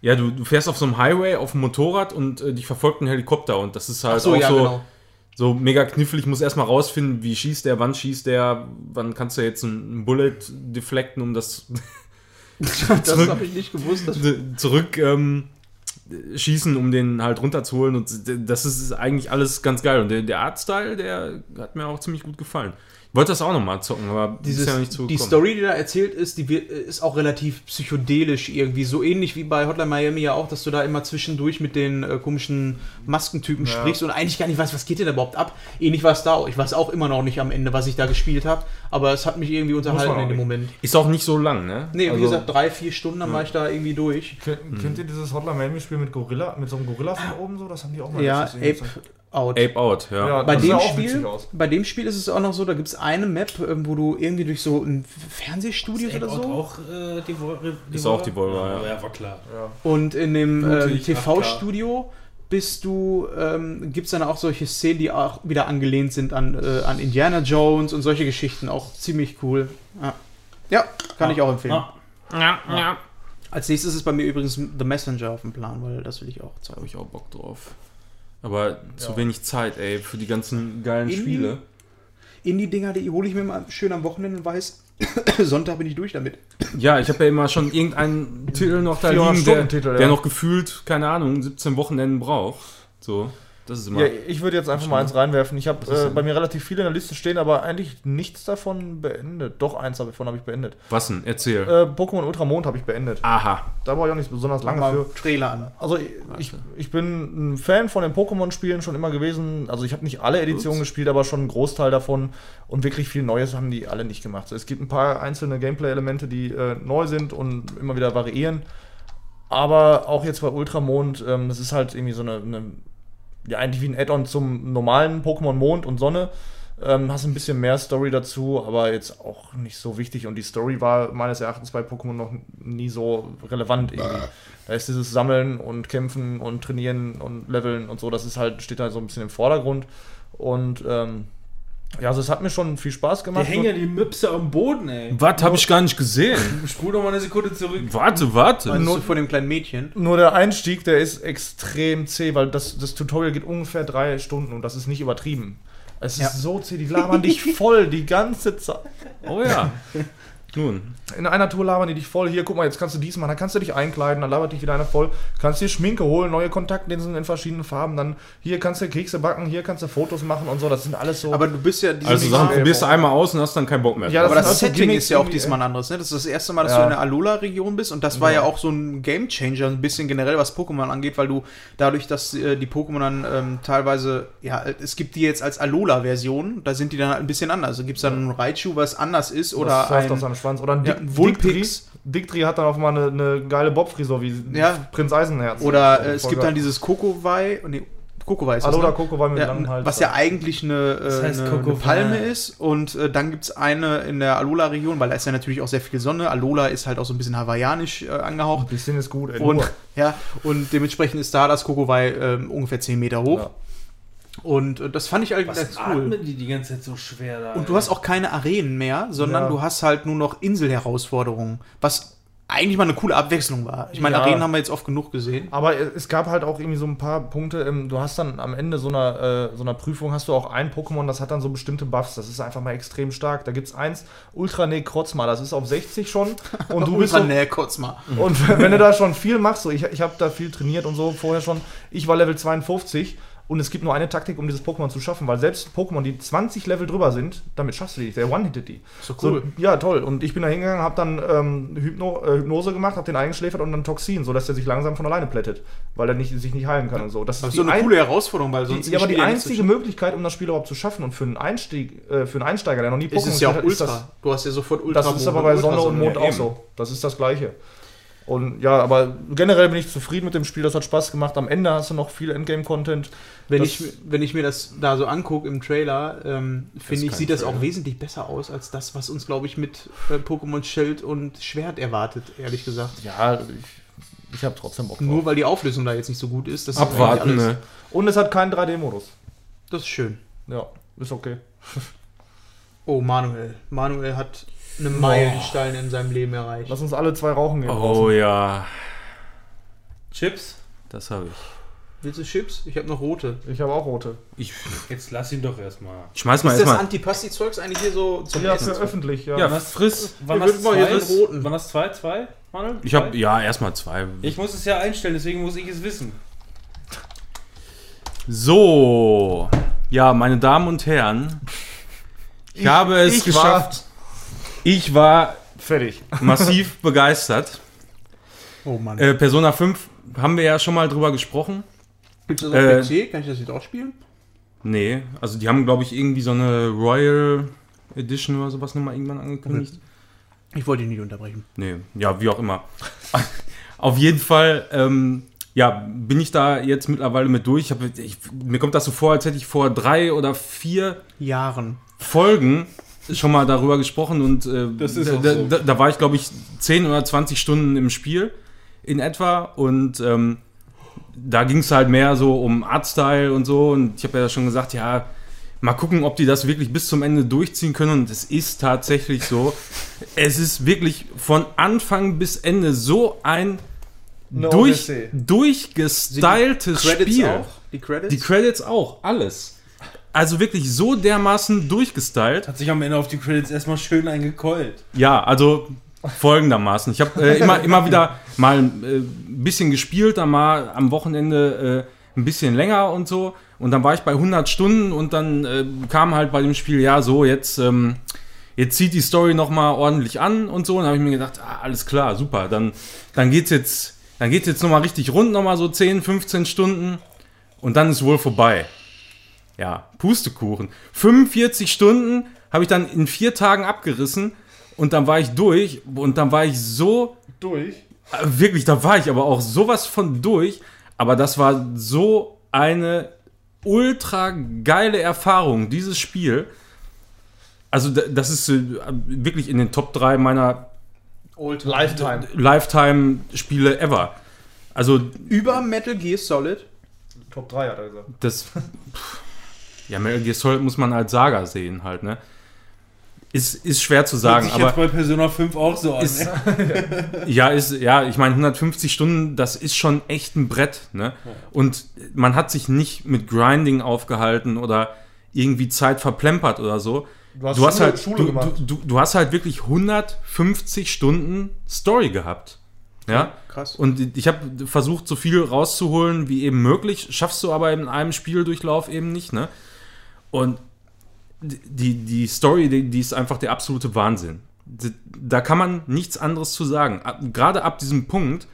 Ja, du, du fährst auf so einem Highway auf dem Motorrad und äh, dich verfolgt ein Helikopter und das ist halt Ach so, auch ja, so, genau. so mega knifflig. Ich muss erstmal rausfinden, wie schießt der, wann schießt der, wann kannst du jetzt ein, ein Bullet deflecten, um das Das habe ich nicht gewusst. Zurück ähm, schießen, um den halt runterzuholen. Und das ist eigentlich alles ganz geil. Und der, der Artstyle, der hat mir auch ziemlich gut gefallen. Wollte das auch nochmal zocken, aber Dieses, ist ja nicht zu die Story, die da erzählt ist, die wird, ist auch relativ psychedelisch irgendwie. So ähnlich wie bei Hotline Miami ja auch, dass du da immer zwischendurch mit den äh, komischen Maskentypen Ja. sprichst und eigentlich gar nicht weißt, was geht denn da überhaupt ab. Ähnlich war es da auch. Ich weiß auch immer noch nicht am Ende, was ich da gespielt habe, aber es hat mich irgendwie unterhalten in dem nicht. Moment. Ist auch nicht so lang, ne? Nee, wie Also- gesagt, drei, vier Stunden, dann war ich da irgendwie durch. Kennt, kennt ihr dieses Hotline Miami Spiel mit Gorilla, mit so einem Gorilla von oben so? Das haben die auch mal Ja, Ape. Out. Ape Out, ja. Ja, Bei das dem, sah auch Spiel, witzig aus. bei dem Spiel ist es auch noch so, da gibt es eine Map, ähm, wo du irgendwie durch so ein Fernsehstudio oder so. auch äh, die, Vol die Ist auch die Volva, ja. Ja, war klar. Und in dem Blutig, TV-Studio bist du, ähm, gibt es dann auch solche Szenen, die auch wieder angelehnt sind an, äh, an Indiana Jones und solche Geschichten. Auch ziemlich cool. Ja, ja kann ich auch empfehlen. Ja, ja. Als nächstes ist bei mir übrigens The Messenger auf dem Plan, weil das will ich auch Da habe zeigen. ich auch Bock drauf. Aber zu Ja. wenig Zeit, ey, für die ganzen geilen Indie? Spiele. Indie-Dinger, die hole ich mir mal schön am Wochenende und weiß, Sonntag bin ich durch damit. Ja, ich habe ja immer schon irgendeinen Titel noch da 400 liegen, der, der noch gefühlt, keine Ahnung, 17 Wochenenden braucht. So, das ist immer. Ja, ich würde jetzt einfach mal eins reinwerfen. Ich habe äh, bei mir relativ viele in der Liste stehen, aber eigentlich nichts davon beendet. Doch, eins davon habe ich beendet. Was denn? Erzähl. Äh, Pokémon Ultramond habe ich beendet. Aha. Da war ich auch nicht besonders lange Mal für. Trailer an. Also ich, ich, ich bin ein Fan von den Pokémon-Spielen schon immer gewesen. Also ich habe nicht alle Editionen Ups. gespielt, aber schon einen Großteil davon. Und wirklich viel Neues haben die alle nicht gemacht. Es gibt ein paar einzelne Gameplay-Elemente, die äh, neu sind und immer wieder variieren. Aber auch jetzt bei Ultramond, ähm, das ist halt irgendwie so eine, eine ja eigentlich wie ein Add-on zum normalen Pokémon Mond und Sonne. Ähm, hast ein bisschen mehr Story dazu, aber jetzt auch nicht so wichtig. Und die Story war meines Erachtens bei Pokémon noch nie so relevant irgendwie. Da ist dieses Sammeln und Kämpfen und Trainieren und Leveln und so, das ist halt, steht halt so ein bisschen im Vordergrund. Und ähm, ja, also es hat mir schon viel Spaß gemacht. hängen ja die Möpse am Boden, ey. Was? Habe ich gar nicht gesehen. Spul doch mal eine Sekunde zurück. Warte, warte. Das ist von dem kleinen Mädchen. Nur der Einstieg, der ist extrem zäh, weil das, das Tutorial geht ungefähr drei Stunden und das ist nicht übertrieben. Es Ja. ist so zäh, die labern dich voll die ganze Zeit. Oh ja. Nun. In einer Tour labern die dich voll. Hier, guck mal, jetzt kannst du dies machen, dann kannst du dich einkleiden, dann labert dich wieder einer voll. Kannst dir Schminke holen, neue Kontaktlinsen in verschiedenen Farben. Dann hier kannst du Kekse backen, hier kannst du Fotos machen und so. Das sind alles so. Aber du bist ja diese Also Sachen Sache- probierst du einmal aus und hast dann keinen Bock mehr. Ja, drauf. Aber Das das Setting ist ja auch diesmal ein anderes. Ne? Das ist das erste Mal, dass Ja. du in der Alola-Region bist und das war ja. auch so ein Gamechanger, ein bisschen generell, was Pokémon angeht, weil du dadurch, dass äh, die Pokémon dann ähm, teilweise, ja, es gibt die jetzt als Alola-Version, da sind die dann halt ein bisschen anders. Da gibt es dann ein Raichu, was anders ist oder surft auf ein. Seinem Schwanz. Oder ein Ja, Dick, Vulpix. Diktri hat dann auf mal eine, eine geile Bobfrisur wie Ja. Prinz Eisenherz. Oder So, äh, es gibt dann dieses Kokowai, nee, Kokowai ist das, Alola ne? Kokowai mit Ja, langem Hals. was ja eigentlich eine, äh, heißt eine, eine Palme ist. Und äh, dann gibt es eine in der Alola-Region, weil da ist ja natürlich auch sehr viel Sonne. Alola ist halt auch so ein bisschen hawaiianisch äh, Ein angehaucht. bisschen ist gut, ey. Und, nur. ja, und dementsprechend ist da das Kokowai ähm, ungefähr 10 Meter hoch. Ja. Und äh, das fand ich eigentlich ganz cool. die die ganze Zeit so schwer da? Und du hast auch keine Arenen mehr, sondern Ja. du hast halt nur noch Inselherausforderungen, was eigentlich mal eine coole Abwechslung war. Ich meine, Ja. Arenen haben wir jetzt oft genug gesehen. Aber es gab halt auch irgendwie so ein paar Punkte. ähm, Du hast dann am Ende so einer, äh, so einer Prüfung hast du auch ein Pokémon, das hat dann so bestimmte Buffs. Das ist einfach mal extrem stark. Da gibt es eins, Ultra Necrozma, das ist auf 60 schon. Und du bist kurz mal. Und wenn du da schon viel machst, so ich, ich habe da viel trainiert und so vorher schon, ich war Level 52 und es gibt nur eine Taktik, um dieses Pokémon zu schaffen, weil selbst Pokémon, die 20 Level drüber sind, damit schaffst du die, der one-hittet die. So cool. So, ja, toll. Und ich bin da hingegangen, habe dann ähm, Hypno, äh, Hypnose gemacht, habe den eingeschläfert und dann Toxin, sodass der sich langsam von alleine plättet, weil er nicht, sich nicht heilen kann und so. Das Das ist so die eine ein- coole Herausforderung, weil die, sonst ja, aber die einzige Möglichkeit, um das Spiel überhaupt zu schaffen und für einen Einstieg, äh, für einen Einsteiger, der noch nie ist es ja auch gespielt hat, ist Ultra. Du hast ja sofort Ultra. das ist aber bei Sonne und Mond ja, auch so. Das ist das Gleiche. Und ja, aber generell bin ich zufrieden mit dem Spiel. Das hat Spaß gemacht. Am Ende hast du noch viel Endgame-Content. Wenn Das- ich, wenn ich mir das da so angucke im Trailer, ähm, finde ich, sieht das auch Trailer. wesentlich besser aus als das, was uns, glaube ich, mit äh, Pokémon Schild und Schwert erwartet, ehrlich gesagt. Ja, ich, ich habe trotzdem Bock Nur weil die Auflösung da jetzt nicht so gut ist. Das ist Abwarten, ne? Und es hat keinen 3D-Modus. Das ist schön. Ja, ist okay. Oh, Manuel. Manuel hat eine Meilenstein in seinem Leben erreicht. Lass uns alle zwei rauchen gehen. Oh ja, Chips? das habe ich. Willst du Chips? Ich habe noch rote. draußen. Ich habe auch rote. Ich Jetzt lass ihn doch erstmal. schmeiß mal Ist das erstmal. Antipasti-Zeugs eigentlich hier so zum Ja, Essen? für öffentlich, ja. Ja, friss. Wann Wir hast hier zwei? einen roten. Wann hast du zwei? Zwei, Manuel? Ich habe ja erstmal zwei. Ich muss es ja einstellen, deswegen muss ich es wissen. So, ja, meine Damen und Herren, ich, habe es ich geschafft. Ich war Fertig. massiv begeistert. Oh Mann. Äh, Persona 5 haben wir ja schon mal drüber gesprochen. Gibt es das äh, auf PC? Kann ich das jetzt auch spielen? Nee, also die haben, glaube ich, irgendwie so eine Royal Edition oder sowas nochmal irgendwann angekündigt. Ich wollte ihn nicht unterbrechen. Nee, ja, wie auch immer. Auf jeden Fall, ähm, ja, bin ich da jetzt mittlerweile mit durch. Ich hab, ich, mir kommt das so vor, als hätte ich vor drei oder vier Jahren. Folgen schon mal darüber gesprochen und äh, Das ist da, so. da, da war ich, glaube ich, 10 oder 20 Stunden im Spiel in etwa und ähm, da ging es halt mehr so um Artstyle und so und ich habe ja schon gesagt, ja, mal gucken, ob die das wirklich bis zum Ende durchziehen können und es ist tatsächlich so. es ist wirklich von Anfang bis Ende so ein durch, durchgestyltes Credits Spiel. auch? Die Credits? Die Credits auch, alles. Also wirklich so dermaßen durchgestylt. Hat sich am Ende auf die Credits erstmal schön eingekeult. Ja, also folgendermaßen. Ich habe äh, immer, immer wieder mal ein äh, bisschen gespielt, dann mal am Wochenende äh, ein bisschen länger und so. Und dann war ich bei 100 Stunden und dann äh, kam halt bei dem Spiel, ja, so, jetzt, ähm, jetzt zieht die Story nochmal ordentlich an und so. Und dann habe ich mir gedacht, ah, alles klar, super, dann, dann geht's jetzt, dann geht's jetzt nochmal richtig rund, nochmal so 10, 15 Stunden und dann ist wohl vorbei. Ja, Pustekuchen. 45 Stunden habe ich dann in vier Tagen abgerissen und dann war ich durch und dann war ich so, Durch. äh, wirklich, da war ich aber auch sowas von durch, aber das war so eine ultra geile Erfahrung, dieses Spiel. Also da- das ist äh, wirklich in den Top 3 meiner Old Lifetime. Lifetime-Spiele ever. Also Über Metal Gear Solid. Top 3 hat er gesagt. das. Ja, Metal Gear Solid muss man als Saga sehen halt, ne? Ist, ist schwer zu sagen, Hört sich aber jetzt bei Persona 5 auch so an. ist, ne? ja, ist, ja, ich meine, 150 Stunden, das ist schon echt ein Brett, ne? Und man hat sich nicht mit Grinding aufgehalten oder irgendwie Zeit verplempert oder so. Du hast Du hast halt, Schule du, gemacht. Du, du, du hast halt wirklich 150 Stunden Story gehabt. Ja, Krass. und ich habe versucht, so viel rauszuholen wie eben möglich. Schaffst du aber in einem Spieldurchlauf eben nicht, ne? Und die, die Story, die, die ist einfach der absolute Wahnsinn. Da kann man nichts anderes zu sagen. Gerade ab diesem Punkt,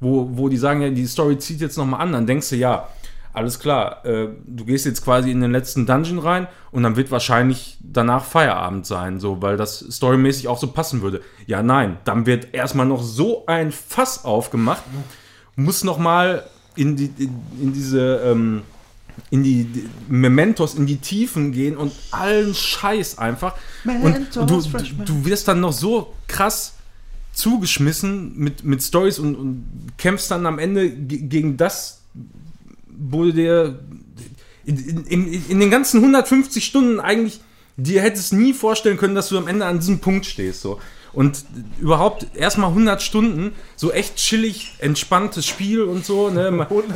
wo, wo die sagen, ja, die Story zieht jetzt nochmal an, dann denkst du, ja, alles klar, äh, du gehst jetzt quasi in den letzten Dungeon rein und dann wird wahrscheinlich danach Feierabend sein, so, weil das storymäßig auch so passen würde. Ja, nein, dann wird erstmal noch so ein Fass aufgemacht, muss nochmal in, die, in, in diese, ähm, in die, die Mementos, in die Tiefen gehen und allen Scheiß einfach. und du, du, du wirst dann noch so krass zugeschmissen mit, mit Stories und, und kämpfst dann am Ende ge- gegen das, wo du dir in, in, in den ganzen 150 Stunden eigentlich dir hättest nie vorstellen können, dass du am Ende an diesem Punkt stehst. So. Und überhaupt erstmal 100 Stunden, so echt chillig, entspanntes Spiel und so. Ne? Ma- 100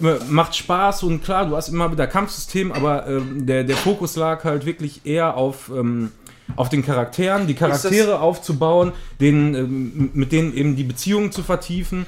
Macht, macht Spaß und klar, du hast immer wieder Kampfsystem, aber ähm, der, der Fokus lag halt wirklich eher auf, ähm, auf den Charakteren, die Charaktere aufzubauen, denen, ähm, mit denen eben die Beziehungen zu vertiefen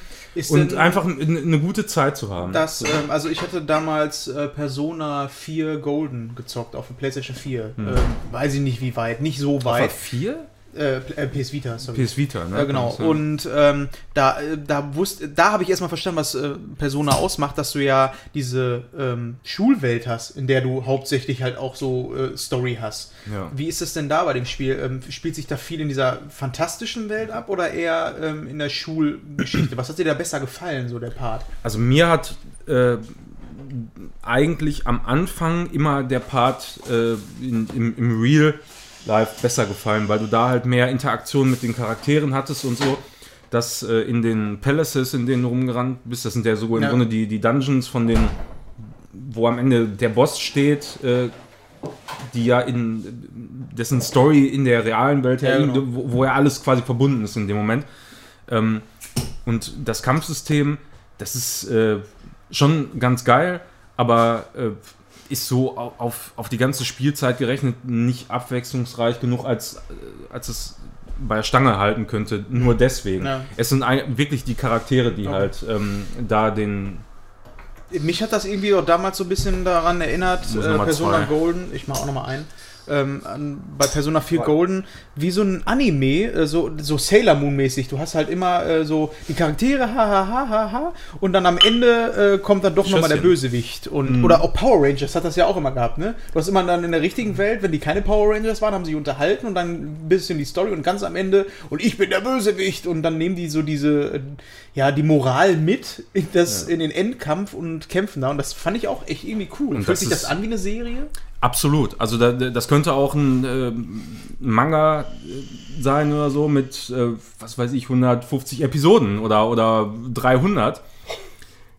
und einfach eine gute Zeit zu haben. Das, ähm, also ich hatte damals äh, Persona 4 Golden gezockt auf der PlayStation 4. Ähm, weiß ich nicht wie weit, nicht so weit. vier? Äh, äh, PS Vita, sorry. PS Vita, ne? Ja, genau. Ja. Und ähm, da, äh, da wusste, da habe ich erstmal verstanden, was äh, Persona ausmacht, dass du ja diese ähm, Schulwelt hast, in der du hauptsächlich halt auch so äh, Story hast. Ja. Wie ist es denn da bei dem Spiel? Ähm, spielt sich da viel in dieser fantastischen Welt ab oder eher ähm, in der Schulgeschichte? Was hat dir da besser gefallen, so der Part? Also mir hat äh, eigentlich am Anfang immer der Part äh, in, im, im Real Life besser gefallen, weil du da halt mehr Interaktion mit den Charakteren hattest und so. Dass äh, in den Palaces, in denen du rumgerannt bist, das sind ja so im Ja. Grunde die, die Dungeons von den, wo am Ende der Boss steht, äh, die ja in dessen Story in der realen Welt ja, genau. wo, wo ja alles quasi verbunden ist in dem Moment. Ähm, und das Kampfsystem, das ist äh, schon ganz geil, aber äh, ist so au- auf, auf die ganze Spielzeit gerechnet nicht abwechslungsreich genug, als, äh, als es bei der Stange halten könnte. Nur deswegen. Ja. Es sind ein, wirklich die Charaktere, die Okay. halt ähm, da den. Mich hat das irgendwie auch damals so ein bisschen daran erinnert, äh, Persona zwei. Golden, ich mache auch nochmal ein, ähm, bei Persona 4 Golden, wie so ein Anime, äh, so, so Sailor Moon mäßig. Du hast halt immer äh, so die Charaktere, ha, ha, ha, ha, ha, und dann am Ende äh, kommt dann doch nochmal der. Bösewicht. Und, Oder auch Power Rangers hat das ja auch immer gehabt, ne? Du hast immer dann in der richtigen Welt, wenn die keine Power Rangers waren, haben sie unterhalten und dann ein bisschen die Story und ganz am Ende, und ich bin der Bösewicht, und dann nehmen die so diese, äh, ja, die Moral mit in, das, in den Endkampf und kämpfen da. Und das fand ich auch echt irgendwie cool. Und Fühlt das sich das an wie eine Serie? Absolut. Also da, das könnte auch ein äh, Manga äh, sein oder so mit, äh, was weiß ich, 150 Episoden oder, oder 300.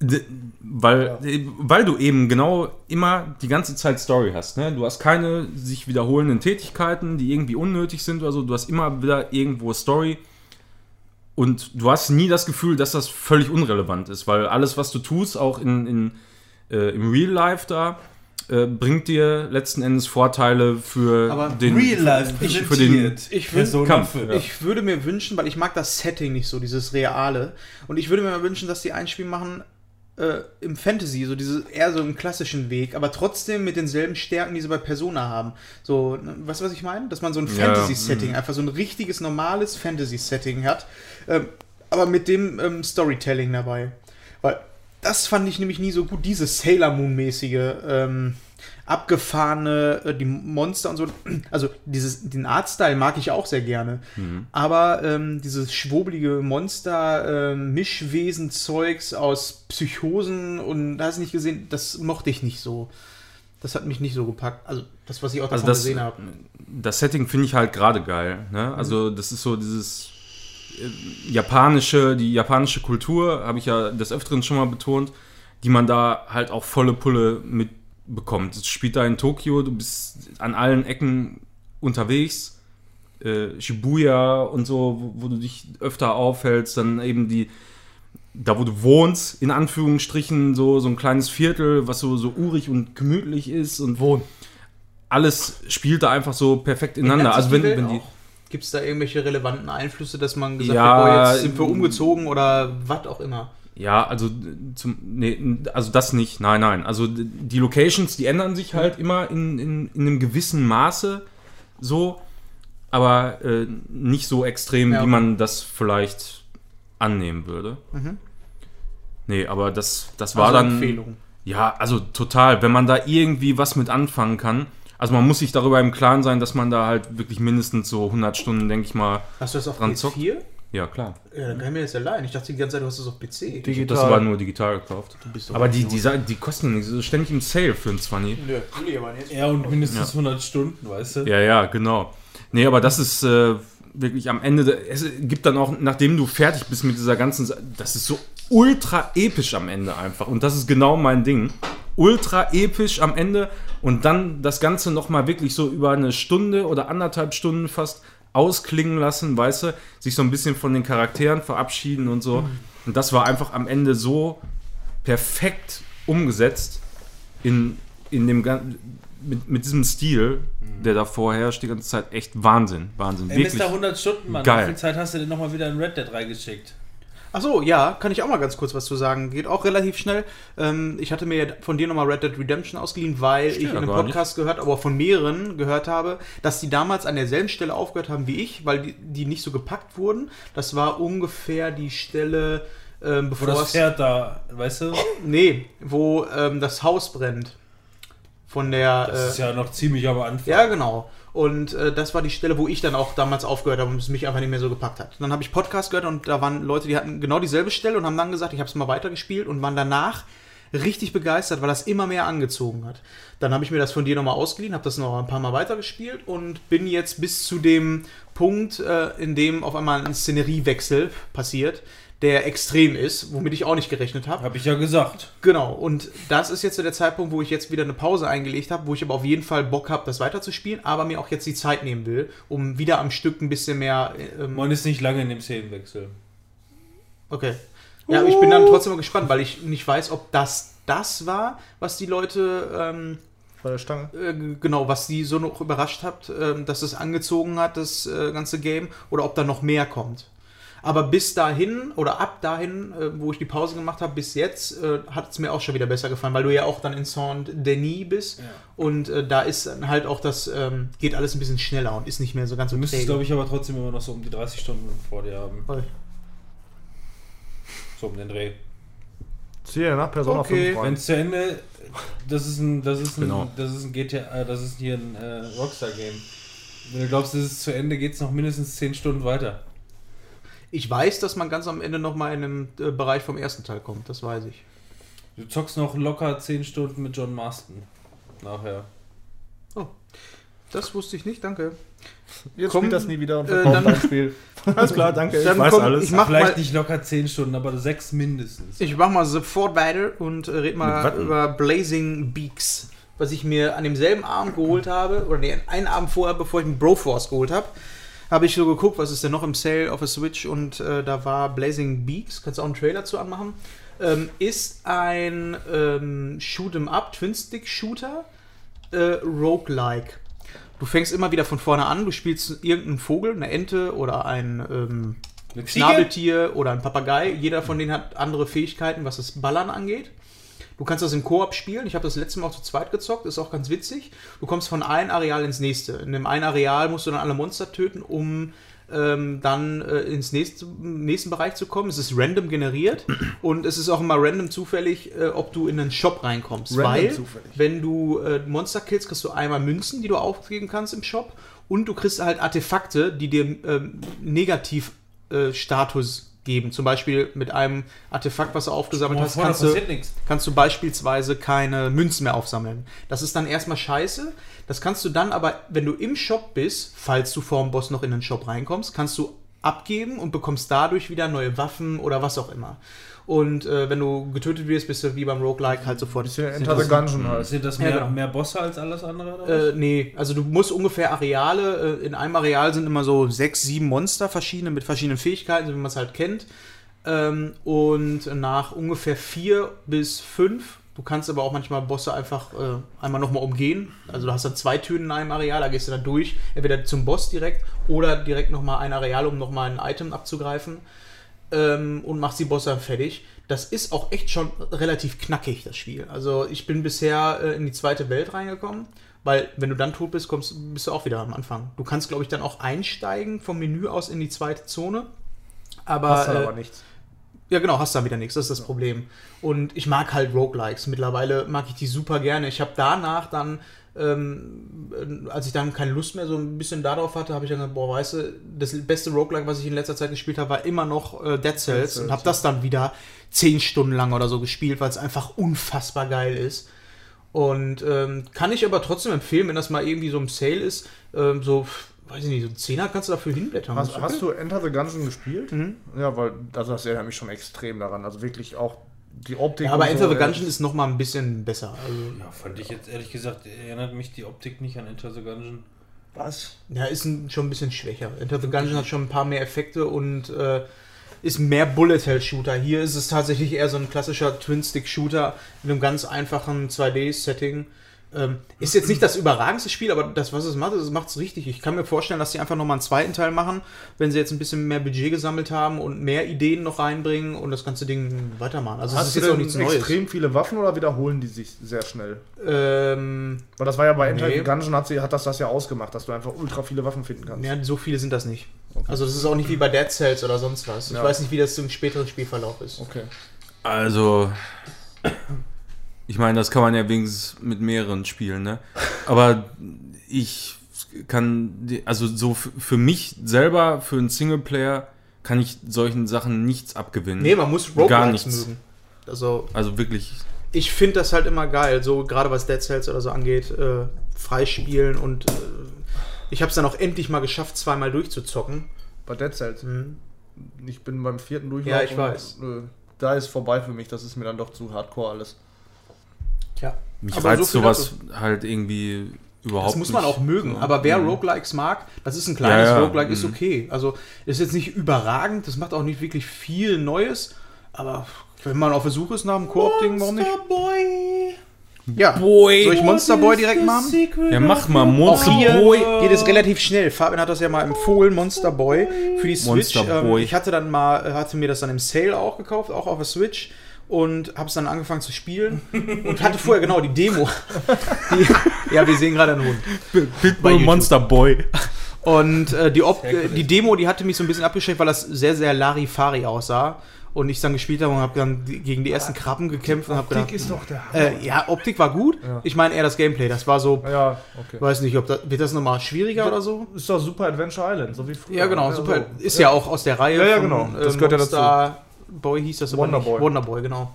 D weil, äh, weil du eben genau immer die ganze Zeit Story hast. Ne? Du hast keine sich wiederholenden Tätigkeiten, die irgendwie unnötig sind oder so. Du hast immer wieder irgendwo Story. Und du hast nie das Gefühl, dass das völlig unrelevant ist, weil alles, was du tust, auch in, in, äh, im Real Life da, äh, bringt dir letzten Endes Vorteile für Aber den Real Life ich, für den Ich Persona Kampf, ja. Ich würde mir wünschen, weil ich mag das Setting nicht so, dieses Reale. Und ich würde mir wünschen, dass die ein Spiel machen äh, im Fantasy, so diese eher so im klassischen Weg, aber trotzdem mit denselben Stärken, die sie bei Persona haben. So, ne, weißt du, was ich meine? Dass man so ein Ja, Fantasy-Setting, einfach so ein richtiges, normales Fantasy-Setting hat, ähm, aber mit dem ähm, Storytelling dabei. Weil das fand ich nämlich nie so gut, dieses Sailor Moon-mäßige, ähm, abgefahrene, äh, die Monster und so. Also dieses, den Artstyle mag ich auch sehr gerne. Aber ähm, dieses schwobelige Monster, ähm, Mischwesen-Zeugs aus Psychosen und da hast du nicht gesehen, das mochte ich nicht so. Das hat mich nicht so gepackt. Also das, was ich auch Also davon das, gesehen habe. das Setting finde ich halt gerade geil. Ne? Also das ist so dieses äh, japanische, die japanische Kultur, habe ich ja des Öfteren schon mal betont, die man da halt auch volle Pulle mitbekommt. Es spielt da in Tokio, du bist an allen Ecken unterwegs. Äh, Shibuya und so, wo, wo du dich öfter aufhältst, dann eben die, da wo du wohnst, in Anführungsstrichen, so, so ein kleines Viertel, was so, so urig und gemütlich ist und Wohn. alles spielt da einfach so perfekt ineinander. Also wenn, wenn die. Gibt es da irgendwelche relevanten Einflüsse, dass man gesagt Ja, hat, boah, jetzt sind wir umgezogen oder was auch immer? Ja, also zum, nee, also das nicht, nein, nein. Also die Locations, die ändern sich halt immer in, in, in einem gewissen Maße so, aber äh, nicht so extrem, Ja, wie okay. man das vielleicht annehmen würde. Mhm. Nee, aber das, das war Also dann. Empfehlung. Ja, also total. Wenn man da irgendwie was mit anfangen kann. Also man muss sich darüber im Klaren sein, dass man da halt wirklich mindestens so 100 Stunden, denke ich mal, Hast du das auf Dran PS4? zockt? Ja, klar. Ja, dann kann ich mir das ja leihen. Ich dachte die ganze Zeit, du hast das auf PC. Digital. Das war nur digital gekauft. Aber die, die, die kosten nicht, so ständig im Sale für ein 20. Nö, ich aber nicht. Ja, und mindestens 100 Stunden, weißt du? Ja, ja, genau. Nee, aber das ist äh, wirklich am Ende, de- es gibt dann auch, nachdem du fertig bist mit dieser ganzen, Sa- das ist so ultra episch am Ende einfach. Und das ist genau mein Ding. Ultra episch am Ende und dann das Ganze nochmal wirklich so über eine Stunde oder anderthalb Stunden fast ausklingen lassen, weißt du, sich so ein bisschen von den Charakteren verabschieden und so. Und das war einfach am Ende so perfekt umgesetzt in, in dem mit, mit diesem Stil, der da vorherrscht, die ganze Zeit echt Wahnsinn. Wahnsinn. Ey, Wirklich. Mr. 100 Stunden, Mann. Geil. Wie viel Zeit hast du denn nochmal wieder in Red Dead reingeschickt? Achso, ja, kann ich auch mal ganz kurz was zu sagen. Geht auch relativ schnell. Ähm, ich hatte mir ja von dir nochmal Red Dead Redemption ausgeliehen, weil ich in einem Podcast gehört, aber von mehreren gehört habe, dass die damals an derselben Stelle aufgehört haben wie ich, weil die, die nicht so gepackt wurden. Das war ungefähr die Stelle, ähm, Wo bevor das es. Pferd da, weißt du? Nee, wo ähm, das Haus brennt. Von der. Das äh, ist ja noch ziemlich am Anfang. Ja, genau. Und äh, das war die Stelle, wo ich dann auch damals aufgehört habe und es mich einfach nicht mehr so gepackt hat. Dann habe ich Podcast gehört und da waren Leute, die hatten genau dieselbe Stelle und haben dann gesagt, ich habe es mal weitergespielt und waren danach richtig begeistert, weil das immer mehr angezogen hat. Dann habe ich mir das von dir nochmal ausgeliehen, habe das noch ein paar Mal weitergespielt und bin jetzt bis zu dem Punkt, äh, in dem auf einmal ein Szeneriewechsel passiert, der extrem ist, womit ich auch nicht gerechnet habe. Hab ich ja gesagt. Genau, und das ist jetzt so der Zeitpunkt, wo ich jetzt wieder eine Pause eingelegt habe, wo ich aber auf jeden Fall Bock habe, das weiterzuspielen, aber mir auch jetzt die Zeit nehmen will, um wieder am Stück ein bisschen mehr. Ähm, Man ist nicht lange in dem Szenenwechsel. okay. Ja, ich bin dann trotzdem mal gespannt, weil ich nicht weiß, ob das das war, was die Leute, ähm, Bei der Stange. äh, genau, was die so noch überrascht hat, ähm, dass es angezogen hat, das äh, ganze Game, oder ob da noch mehr kommt. Aber bis dahin oder ab dahin, äh, wo ich die Pause gemacht habe, bis jetzt, äh, hat es mir auch schon wieder besser gefallen, weil du ja auch dann in Saint-Denis bist. Und äh, da ist dann halt auch das, ähm, geht alles ein bisschen schneller und ist nicht mehr so ganz so Du müsstest, glaube ich, aber trotzdem immer noch so um die 30 Stunden vor dir haben. Voll. So um den Dreh. Ziel nach Persona Okay. 5 rein. Wenn es zu Ende, das ist ein, das ist ein, Genau. das ist ein GTA, äh, das ist hier ein äh, Rockstar-Game. Wenn du glaubst, das ist zu Ende, geht es noch mindestens 10 Stunden weiter. Ich weiß, dass man ganz am Ende nochmal in einem äh, Bereich vom ersten Teil kommt, das weiß ich. Du zockst noch locker 10 Stunden mit John Marston. Nachher. Das wusste ich nicht, danke. Jetzt Komm, spielt das nie wieder und äh, dann- Spiel. Alles klar, danke. Dann weiß komm, alles. ich mach Vielleicht mal, nicht locker 10 Stunden, aber 6 mindestens. Ich mach mal sofort weiter und äh, red mal über Blazing Beaks, was ich mir an demselben Abend geholt habe, oder nee, einen Abend vorher, bevor ich einen Broforce geholt habe, habe ich so geguckt, was ist denn noch im Sale auf der Switch und äh, da war Blazing Beaks, kannst du auch einen Trailer zu anmachen, ähm, ist ein ähm, Shoot'em Up, Twin-Stick-Shooter, äh, Roguelike. Du fängst immer wieder von vorne an, du spielst irgendeinen Vogel, eine Ente oder ein ähm? Schnabeltier oder ein Papagei. Jeder von denen hat andere Fähigkeiten, was das Ballern angeht. Du kannst das im Koop spielen. Ich habe das letzte Mal auch zu zweit gezockt, ist auch ganz witzig. Du kommst von einem Areal ins nächste. In dem einen Areal musst du dann alle Monster töten, um ähm, dann äh, ins nächste, nächsten Bereich zu kommen. Es ist random generiert und es ist auch immer random zufällig, äh, ob du in einen Shop reinkommst. Random weil, zufällig. wenn du äh, Monster killst, kriegst du einmal Münzen, die du aufgeben kannst im Shop und du kriegst halt Artefakte, die dir ähm, Negativ-Status geben. Zum Beispiel mit einem Artefakt, was du aufgesammelt Boah, hast, kannst du, kannst du beispielsweise keine Münzen mehr aufsammeln. Das ist dann erstmal scheiße. Das kannst du dann aber, wenn du im Shop bist, falls du vor dem Boss noch in den Shop reinkommst, kannst du abgeben und bekommst dadurch wieder neue Waffen oder was auch immer. Und äh, wenn du getötet wirst, bist du wie beim Roguelike halt sofort. Bisschen Enter the Gungeon halt. Sind das Ja, mehr, genau. mehr Bosse als alles andere? Oder? Äh, nee, also du musst ungefähr Areale, äh, in einem Areal sind immer so sechs, sieben Monster, verschiedene, mit verschiedenen Fähigkeiten, so wie man es halt kennt. Ähm, und nach ungefähr vier bis fünf, du kannst aber auch manchmal Bosse einfach äh, einmal nochmal umgehen. Also du hast dann zwei Türen in einem Areal, da gehst du dann durch, entweder zum Boss direkt oder direkt nochmal ein Areal, um nochmal ein Item abzugreifen. Ähm, und machst die Bosse fertig. Das ist auch echt schon relativ knackig, das Spiel. Also ich bin bisher äh, in die zweite Welt reingekommen. Weil, wenn du dann tot bist, kommst, bist du auch wieder am Anfang. Du kannst, glaube ich, dann auch einsteigen vom Menü aus in die zweite Zone. Aber, Hast dann äh, aber nichts. ja, genau, hast dann wieder nichts. Das ist das Problem. Und ich mag halt Roguelikes. Mittlerweile mag ich die super gerne. Ich habe danach dann ähm, als ich dann keine Lust mehr so ein bisschen darauf hatte, habe ich dann gesagt, boah, weißt du, das beste Roguelike, was ich in letzter Zeit gespielt habe, war immer noch äh, Dead Cells und habe das dann wieder zehn Stunden lang oder so gespielt, weil es einfach unfassbar geil ist. Und ähm, kann ich aber trotzdem empfehlen, wenn das mal irgendwie so im Sale ist, ähm, so, weiß ich nicht, so ein Zehner kannst du dafür hinblättern. Hast, hast du Enter the Gungeon gespielt? Mhm. Ja, weil also das erinnert mich schon extrem daran. Also wirklich auch die Optik. ja, aber Enter so, the Gungeon ist noch mal ein bisschen besser. Also, Ja, fand ich jetzt ehrlich gesagt, erinnert mich die Optik nicht an Enter the Gungeon. Was? Ja, ist ein, schon ein bisschen schwächer. Enter the Gungeon hat schon ein paar mehr Effekte und äh, ist mehr Bullet-Hell-Shooter. Hier ist es tatsächlich eher so ein klassischer Twin-Stick-Shooter mit einem ganz einfachen 2D-Setting. Ähm, ist jetzt nicht das überragendste Spiel, aber das, was es macht, das macht es richtig. Ich kann mir vorstellen, dass sie einfach nochmal einen zweiten Teil machen, wenn sie jetzt ein bisschen mehr Budget gesammelt haben und mehr Ideen noch reinbringen und das ganze Ding weitermachen. Also es ist jetzt auch nichts Neues. extrem viele Waffen oder wiederholen die sich sehr schnell? Ähm, Weil das war ja bei Enter Nee. Gungeon hat, sie, hat das das ja ausgemacht, dass du einfach ultra viele Waffen finden kannst. ja, so viele sind das nicht. Also das ist auch nicht wie bei Dead Cells oder sonst was. Ich Ja. weiß nicht, wie das im späteren Spielverlauf ist. Okay. Also, ich meine, das kann man ja wenigstens mit mehreren spielen, ne? Aber ich kann, also so für mich selber, für einen Singleplayer, kann ich solchen Sachen nichts abgewinnen. Nee, man muss Gar Roguelikes nichts. mögen. Also, Also wirklich, ich finde das halt immer geil, so gerade was Dead Cells oder so angeht, äh, freispielen und äh, ich habe es dann auch endlich mal geschafft, zweimal durchzuzocken. Bei Dead Cells. Mhm. Ich bin beim vierten Durchlauf. Ja, ich und, weiß. äh, Da ist vorbei für mich, das ist mir dann doch zu hardcore alles. Tja. mich Aber reizt so sowas halt irgendwie überhaupt Das muss man nicht. auch mögen. Aber wer Mhm. Roguelikes mag, das ist ein kleines Ja, ja. Roguelike, ist Mhm. okay. Also ist jetzt nicht überragend, das macht auch nicht wirklich viel Neues, aber wenn man auf der Suche ist nach einem Koop-Ding, warum nicht? Boy. Ja, Boy. soll ich Monster Boy direkt machen? Ja, mach mal Monster Boy. geht es relativ schnell. Fabian hat das ja mal empfohlen, Monster Boy für die Switch. Monster Ähm, Boy. ich hatte dann mal, hatte mir das dann im Sale auch gekauft, auch auf der Switch und habe es dann angefangen zu spielen und hatte vorher genau die Demo. Die, ja, wir sehen gerade einen Hund. Pitbull. Monster Boy. Und äh, die, Op äh, die Demo, die hatte mich so ein bisschen abgeschreckt, weil das sehr, sehr Larifari aussah. Und ich dann gespielt habe und habe dann gegen die ersten Krabben gekämpft und habe gedacht, ist doch der Hammer. äh, ja, Optik war gut. Ich meine eher das Gameplay. Das war so, Ja, okay. weiß nicht, ob das, wird das nochmal schwieriger oder so? Ist doch Super Adventure Island, so wie früher. Ja, genau, Ja, super. so. Ist ja. auch aus der Reihe. Ja, ja, genau. Das gehört ja dazu. Boy hieß das aber Wonderboy. Wonderboy, genau.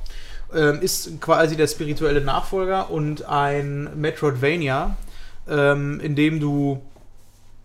Ähm, ist quasi der spirituelle Nachfolger und ein Metroidvania, ähm, in dem du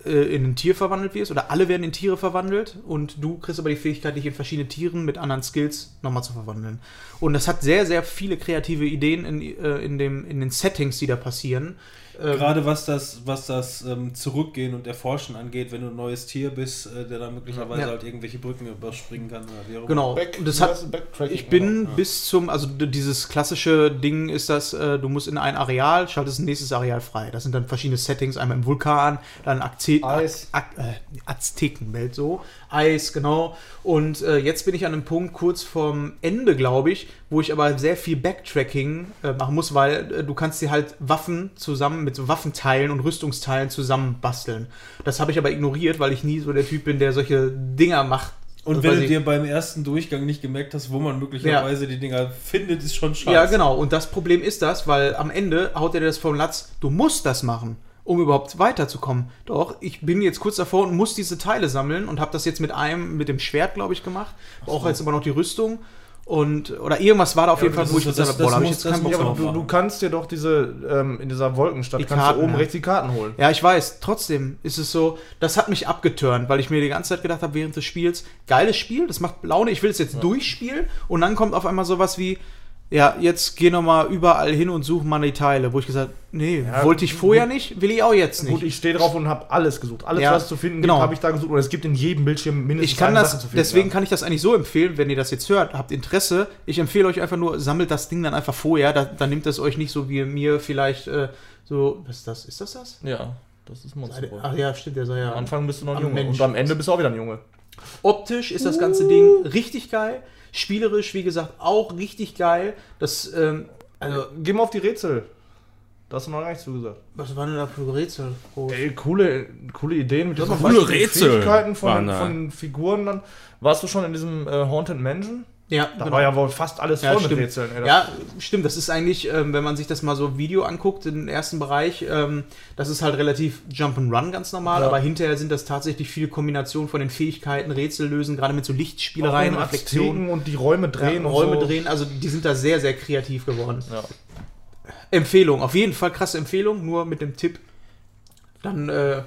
äh, in ein Tier verwandelt wirst oder alle werden in Tiere verwandelt und du kriegst aber die Fähigkeit, dich in verschiedene Tieren mit anderen Skills nochmal zu verwandeln. Und das hat sehr, sehr viele kreative Ideen in, äh, in, dem, in den Settings, die da passieren. Ähm, Gerade was das, was das ähm, Zurückgehen und Erforschen angeht, wenn du ein neues Tier bist, äh, der dann möglicherweise Ja. halt irgendwelche Brücken überspringen kann oder wie auch immer. Genau. Back, das hat, Ich bin genau. bis zum, also dieses klassische Ding ist das, äh, du musst in ein Areal, schaltest ein nächstes Areal frei. Das sind dann verschiedene Settings, einmal im Vulkan, dann Akze Eis. Ak Ak äh, Aztekenwelt so, Eis, genau. Und äh, jetzt bin ich an einem Punkt kurz vorm Ende, glaube ich, wo ich aber sehr viel Backtracking äh, machen muss, weil äh, du kannst dir halt Waffen zusammen mit so Waffenteilen und Rüstungsteilen zusammen basteln. Das habe ich aber ignoriert, weil ich nie so der Typ bin, der solche Dinger macht. Und wenn du dir beim ersten Durchgang nicht gemerkt hast, wo man möglicherweise die Dinger findet, ist schon scheiße. Ja, genau. Und das Problem ist das, weil am Ende haut er dir das vom Latz, du musst das machen, um überhaupt weiterzukommen. Doch, ich bin jetzt kurz davor und muss diese Teile sammeln und habe das jetzt mit einem, mit dem Schwert, glaube ich, gemacht. Auch jetzt aber noch die Rüstung. Und, oder irgendwas war da auf Ja, jeden Fall, wo ich gesagt habe, boah, da habe ich jetzt keinen Bock Ja, drauf. du, du kannst dir doch diese, ähm, in dieser Wolkenstadt, Die kannst Karten, du oben ja. rechts die Karten holen. Ja, ich weiß. Trotzdem ist es so, das hat mich abgeturnt, weil ich mir die ganze Zeit gedacht habe, während des Spiels, geiles Spiel, das macht Laune, ich will es jetzt durchspielen und dann kommt auf einmal sowas wie, ja, jetzt geh noch mal überall hin und such mal die Teile, wo ich gesagt, nee, Ja, wollte ich vorher nicht, will ich auch jetzt nicht. Gut, ich stehe drauf und habe alles gesucht. Alles, Ja, was zu finden genau. gibt, habe ich da gesucht. Und es gibt in jedem Bildschirm mindestens ich kann das, Sache zu finden. deswegen ja. kann ich das eigentlich so empfehlen, wenn ihr das jetzt hört, habt Interesse. Ich empfehle euch einfach nur, sammelt das Ding dann einfach vorher, da, dann nimmt es euch nicht so wie mir vielleicht äh, so, was ist das? Ist das das? Ja, das ist Monster. Ach ja, stimmt, der sei ja. Am Anfang bist du noch ein Junge. Mensch. Und am Ende bist du auch wieder ein Junge. Optisch ist das ganze Ding richtig geil. Spielerisch, wie gesagt, auch richtig geil. Das, ähm, also, Geh mal auf die Rätsel. Da hast du noch gar nichts zugesagt. was waren denn da für Rätsel? groß? Ey, coole, coole Ideen mit diesen coole Rätsel Fähigkeiten von, von Figuren dann. Warst du schon in diesem äh, Haunted Mansion? Ja, Da war ja wohl fast alles Ja, voll mit stimmt. Rätseln. ey. Ja, stimmt. Das ist eigentlich, ähm, wenn man sich das mal so Video anguckt, den ersten Bereich, ähm, das ist halt relativ Jump'n'Run ganz normal, Ja. aber hinterher sind das tatsächlich viele Kombinationen von den Fähigkeiten, Rätsel lösen, gerade mit so Lichtspielereien, Reflexionen, und die Räume drehen ja, und Räume so. drehen. Also die sind da sehr, sehr kreativ geworden. Ja. Empfehlung, auf jeden Fall krasse Empfehlung, nur mit dem Tipp. Dann äh,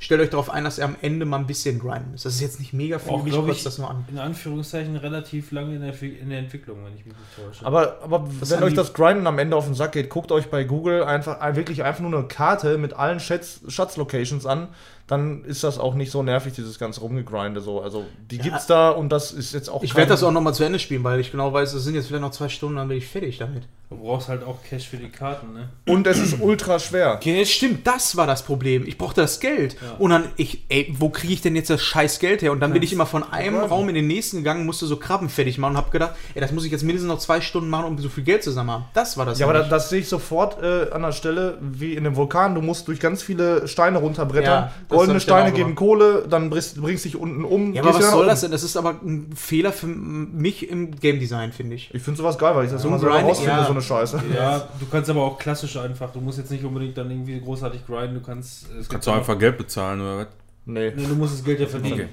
stellt euch darauf ein, dass ihr am Ende mal ein bisschen grinden müsst. Das ist jetzt nicht mega viel, Auch, ich, das nur an. In Anführungszeichen relativ lange in der, in der Entwicklung, wenn ich mich nicht täusche. Aber, aber wenn euch das Grinden am Ende auf den Sack geht, guckt euch bei Google einfach ein- wirklich einfach nur eine Karte mit allen Schatz- Schatzlocations an. Dann ist das auch nicht so nervig, dieses ganze Rumgegrinde so. Also die Ja. gibt's da und das ist jetzt auch Ich werde das auch nochmal zu Ende spielen, weil ich genau weiß, es sind jetzt vielleicht noch zwei Stunden, dann bin ich fertig damit. Du brauchst halt auch Cash für die Karten, ne? Und es ist ultra schwer. Okay, stimmt, das war das Problem. Ich brauchte das Geld. Und dann, ich, ey, wo kriege ich denn jetzt das scheiß Geld her? Und dann bin ich immer von einem Raum in den nächsten gegangen, musste so Krabben fertig machen und habe gedacht, ey, das muss ich jetzt mindestens noch zwei Stunden machen, um so viel Geld zusammen haben. Das war das. Ja, aber das, das sehe ich sofort äh, an der Stelle wie in dem Vulkan. Du musst durch ganz viele Steine runterbrettern. Ja, dann Steine geben Kohle, dann bringst, bringst dich unten um. ja, aber was soll das denn? Das ist aber ein Fehler für mich im Game Design, finde ich. Ich finde sowas geil, weil ich das So immer Grinding, rausfinde, ja. so eine Scheiße. Ja, du kannst aber auch klassisch einfach. Du musst jetzt nicht unbedingt dann irgendwie großartig grinden. Du kannst. Es gibt Kannst du einfach Geld bezahlen oder was? Nee. Nee, du musst das Geld ja verdienen.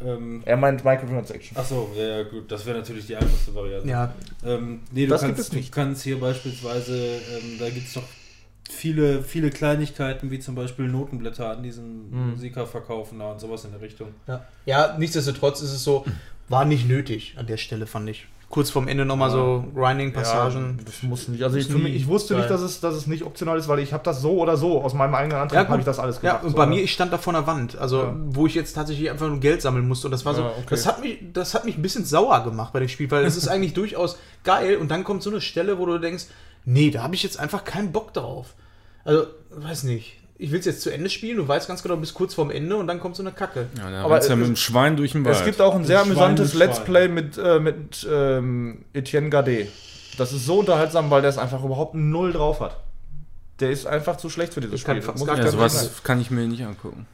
Okay. Ähm, Er meint Microtransaction. Achso, ja, ja, gut. Das wäre natürlich die einfachste Variante. Ja, Ähm, nee, du Das gibt kannst, es nicht. du kannst hier beispielsweise, ähm, da gibt es doch viele, viele Kleinigkeiten, wie zum Beispiel Notenblätter an diesen Mhm. Musiker verkaufen da und sowas in der Richtung. ja. ja, nichtsdestotrotz ist es so, war nicht nötig an der Stelle, fand ich. Kurz vorm Ende nochmal so Grinding-Passagen. Ja, das muss nicht. Also ich, mich, ich wusste nicht, geil. dass es, dass es nicht optional ist, weil ich habe das so oder so aus meinem eigenen Antrag Ja, habe ich das alles Ja, gemacht. und so, bei ne? mir, ich stand da vor einer Wand, also Ja. wo ich jetzt tatsächlich einfach nur Geld sammeln musste. Und das war so, Ja, okay. das, hat mich, das hat mich ein bisschen sauer gemacht bei dem Spiel, weil es ist eigentlich durchaus geil und dann kommt so eine Stelle, wo du denkst, nee, da habe ich jetzt einfach keinen Bock drauf. Also, weiß nicht. Ich will es jetzt zu Ende spielen, du weißt ganz genau, du bist kurz vorm Ende und dann kommt so eine Kacke. Ja, da Aber du ja es- mit dem Schwein durch den Wald. Es gibt auch ein sehr Schwein amüsantes Let's. Play mit, äh, mit ähm, Etienne Gade. Das ist so unterhaltsam, weil der es einfach überhaupt null drauf hat. Der ist einfach zu schlecht für dieses Ich kann Spiel. ich ja, sowas kann ich mir nicht angucken.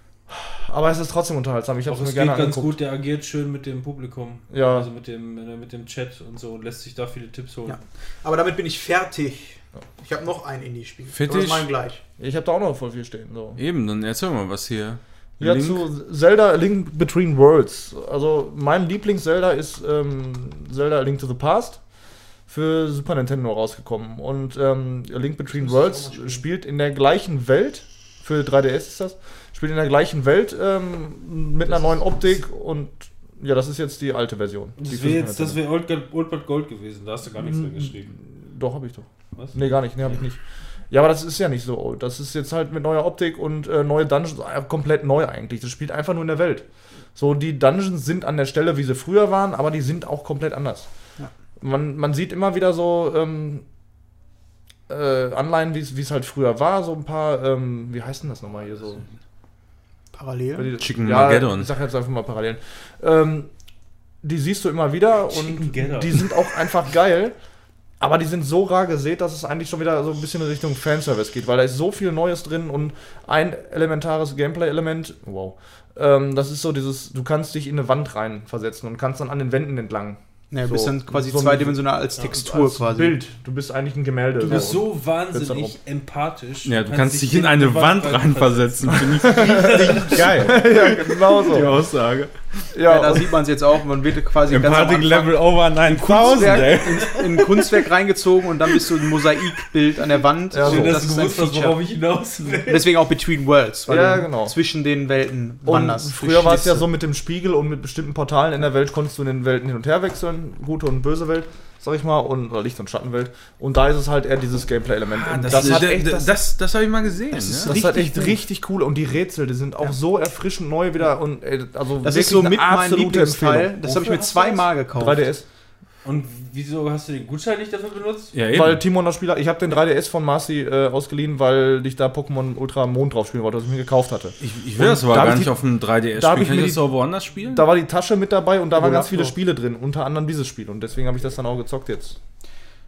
Aber es ist trotzdem unterhaltsam. Ich habe es es mir geht gerne ganz angeguckt. gut, der agiert schön mit dem Publikum. Ja. Also mit dem, äh, mit dem Chat und so und lässt sich da viele Tipps holen. Ja. Aber damit bin ich fertig. Ich habe noch ein Indie-Spiel. Fertig? Das gleich. Ich habe da auch noch voll viel stehen. So. Eben, dann erzähl mal was hier. Ja, Link? zu Zelda A Link Between Worlds. Also mein Lieblings-Zelda ist ähm, Zelda A Link to the Past für Super Nintendo rausgekommen. Und ähm, A Link Between Worlds spielt in der gleichen Welt, für 3DS ist das, spielt in der gleichen Welt ähm, mit einer neuen Optik und ja, das ist jetzt die alte Version. Das wäre jetzt, das wäre Old, Old But Gold gewesen, da hast du gar nichts mehr geschrieben. Doch, habe ich doch. Was? Nee, gar nicht, nee, habe ich nicht. Ja, aber das ist ja nicht so old. Das ist jetzt halt mit neuer Optik und äh, neue Dungeons, äh, komplett neu eigentlich. Das spielt einfach nur in der Welt. So, die Dungeons sind an der Stelle, wie sie früher waren, aber die sind auch komplett anders. Ja. Man, man sieht immer wieder so ähm, äh, Anleihen, wie es halt früher war. So ein paar, ähm, wie heißt denn das nochmal hier so? Parallel. Chicken ja, Mageddon. Ich sag jetzt einfach mal Parallelen. Ähm, die siehst du immer wieder und die sind auch einfach geil. Aber die sind so rar gesät, dass es eigentlich schon wieder so ein bisschen in Richtung Fanservice geht, weil da ist so viel Neues drin und ein elementares Gameplay-Element, wow, ähm, das ist so dieses, du kannst dich in eine Wand reinversetzen und kannst dann an den Wänden entlang. Ja, du So- bist dann quasi so zweidimensional als Textur Als quasi. Bild. Du bist eigentlich ein Gemälde. Du bist so wahnsinnig empathisch. Ja, du kannst dich in eine Wand reinversetzen. Finde ich richtig geil. ja, genau so. Die Aussage. Ja, da sieht man es jetzt auch. Man wird quasi Empathic Level over 9000, ey. Kunstwerk, in, in ein Kunstwerk reingezogen und dann bist du ein Mosaikbild an der Wand. Ja, So. Schön, das ist du ein Feature. worauf ich hinaus will. Deswegen auch Between Worlds, weil Ja, du genau. zwischen den Welten wanderst. früher war es ja so mit dem Spiegel und mit bestimmten Portalen in der Welt konntest du in den Welten hin und her wechseln, gute und böse Welt, sag ich mal, und oder Licht- und Schattenwelt. Und da ist es halt eher dieses Gameplay-Element. Ah, das, das, das, das, das, das, habe ich mal gesehen. ist ja. das hat richtig echt richtig cool. Und die Rätsel, die sind auch so erfrischend neu wieder und ey, also Das ist so mit mein absolute Lieblingsteil. Das habe ich mir zweimal gekauft. 3DS. Und wieso hast du den Gutschein nicht dafür benutzt? ja, eben. Weil Timon das Spieler, ich habe den 3DS von Marci äh, ausgeliehen, weil ich da Pokémon Ultra Mond drauf spielen wollte, was ich mir gekauft hatte. ich, ich will das aber da gar ich nicht die- auf dem 3DS da spielen. ich Kann ich das auch woanders spielen? Da war die Tasche mit dabei und da waren ganz viele so. Spiele drin, unter anderem dieses Spiel. Und deswegen habe ich das dann auch gezockt jetzt.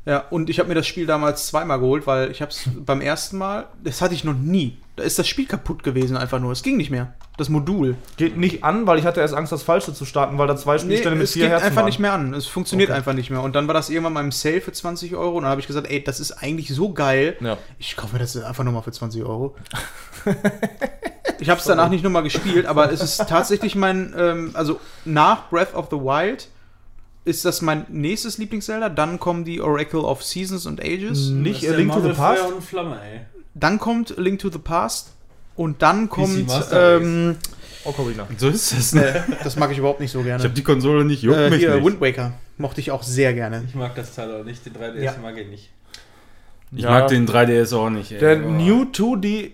Ja, und ich habe mir das Spiel damals zweimal geholt, weil ich habe es beim ersten Mal, das hatte ich noch nie. Da ist das Spiel kaputt gewesen einfach nur. Es ging nicht mehr. Das Modul. Geht nicht an, weil ich hatte erst Angst, das Falsche zu starten, weil da zwei Spielstände mit es vier geht Herzen einfach waren. nicht mehr an. Es funktioniert Okay. einfach nicht mehr. Und dann war das irgendwann mal im Sale für 20 Euro. Und dann habe ich gesagt, ey, das ist eigentlich so geil. Ja. Ich kaufe mir das einfach nochmal für 20 Euro. ich habe es danach nicht nochmal gespielt, aber es ist tatsächlich mein, ähm, also nach Breath of the Wild ist das mein nächstes Lieblings-Zelda. Dann kommen die Oracle of Seasons and Ages. Nicht Das ist A der Link to the Past? Feuer und Flamme, ey. Dann kommt Link to the Past. Und dann kommt, ähm, Ocarina. So ist das, ne? das mag ich überhaupt nicht so Ich gerne. habe die Konsole nicht, juckt Äh, mich hier, nicht. Wind Waker mochte ich auch sehr gerne. Ich mag das Teil auch nicht, den 3DS Ja. mag ich nicht. Ich Ja. mag den 3DS auch nicht. Ey. Der Oh. New 2D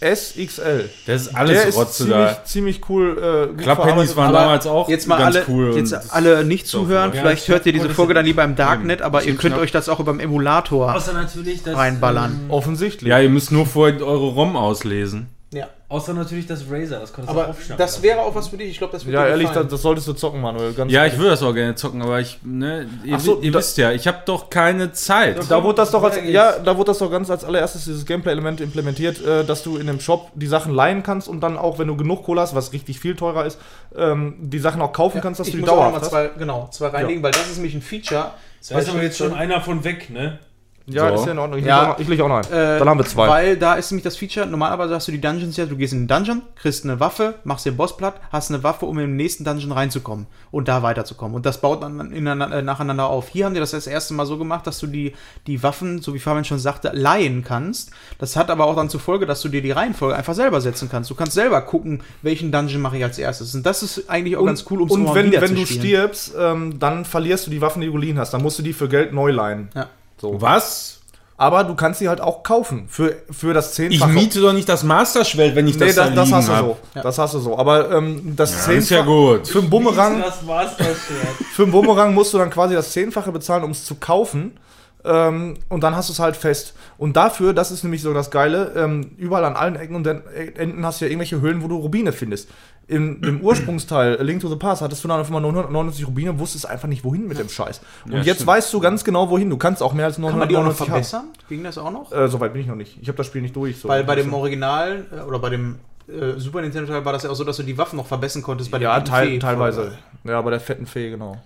SXL. Das ist alles der ist Rotze ziemlich, da. ziemlich cool. Äh, Klapphandys waren damals auch Jetzt mal ganz alle, cool. jetzt alle nicht so zuhören. voll. Vielleicht Ja, hört ihr diese Folge ist- dann lieber im Darknet, aber ihr könnt knapp. euch das auch über dem Emulator. Außer natürlich das. Reinballern. Ähm, Offensichtlich. Ja, ihr müsst nur vorher eure ROM auslesen. Ja. Außer natürlich das Razer, das konntest du Aber aufschnappen. das wäre auch was für dich. Ich glaube, das würde Ja, dir ehrlich, das, das solltest du zocken, Manuel. Ganz Ja, ehrlich. ich würde das auch gerne zocken, aber ich, ne, ihr, so, ihr wisst ja, ich habe doch keine Zeit. Da wurde das doch als, ja, da wurde das doch ganz als allererstes dieses Gameplay-Element implementiert, äh, dass du in dem Shop die Sachen leihen kannst und dann auch, wenn du genug Kohle hast, was richtig viel teurer ist, ähm, die Sachen auch kaufen kannst, dass ich du die muss auch noch dauerhaft mal hast. zwei, genau, zwei reinlegen, weil das ist nämlich ein Feature. Da ist aber jetzt schon einer von weg, ne? Ja, So. ist ja in Ordnung. Ich, Ja. leg, auch noch, ich leg auch noch einen. Äh, dann haben wir zwei. Weil da ist nämlich das Feature, normalerweise hast du die Dungeons ja, du gehst in den Dungeon, kriegst eine Waffe, machst den Boss platt, hast eine Waffe, um im nächsten Dungeon reinzukommen und da weiterzukommen. Und das baut dann ineinander, äh, nacheinander auf. Hier haben die das das erste Mal so gemacht, dass du die, die Waffen, so wie Fabian schon sagte, leihen kannst. Das hat aber auch dann zur Folge, dass du dir die Reihenfolge einfach selber setzen kannst. Du kannst selber gucken, welchen Dungeon mache ich als erstes. Und das ist eigentlich auch ganz cool, um und mal wenn, wenn zu du stirbst, ähm, dann verlierst du die Waffen, die du geliehen hast. Dann musst du die für Geld neu leihen. Ja. So. Was? Aber du kannst sie halt auch kaufen. Für, für das Ich Zehnfache. miete doch nicht das Master Schwert, wenn ich Nee, das das, da das liegen hast du hab. so. Das hast du so. Aber ähm, das Ja, ist ja Zehnfache- gut. Für einen Bumerang, Das Master-Schwert. für einen Bumerang musst du dann quasi das Zehnfache bezahlen, um es zu kaufen. Ähm, und dann hast du es halt fest. Und dafür, das ist nämlich so das Geile, ähm, überall an allen Ecken und Enden hast du ja irgendwelche Höhlen, wo du Rubine findest. Im, im Ursprungsteil, A Link to the Past, hattest du dann einfach mal 999 Rubine, wusstest einfach nicht, wohin mit dem Scheiß. Und Ja, jetzt stimmt. weißt du ganz genau, wohin. Du kannst auch mehr als Kann man die auch noch 999 haben. verbessern? Ging das auch noch? Äh, Soweit bin ich noch nicht. Ich habe das Spiel nicht durch. So. Weil bei dem Original äh, oder bei dem äh, Super Nintendo Teil war das ja auch so, dass du die Waffen noch verbessern konntest bei ja, dem teil, Fee- teilweise. Ja, bei der fetten Fee, genau.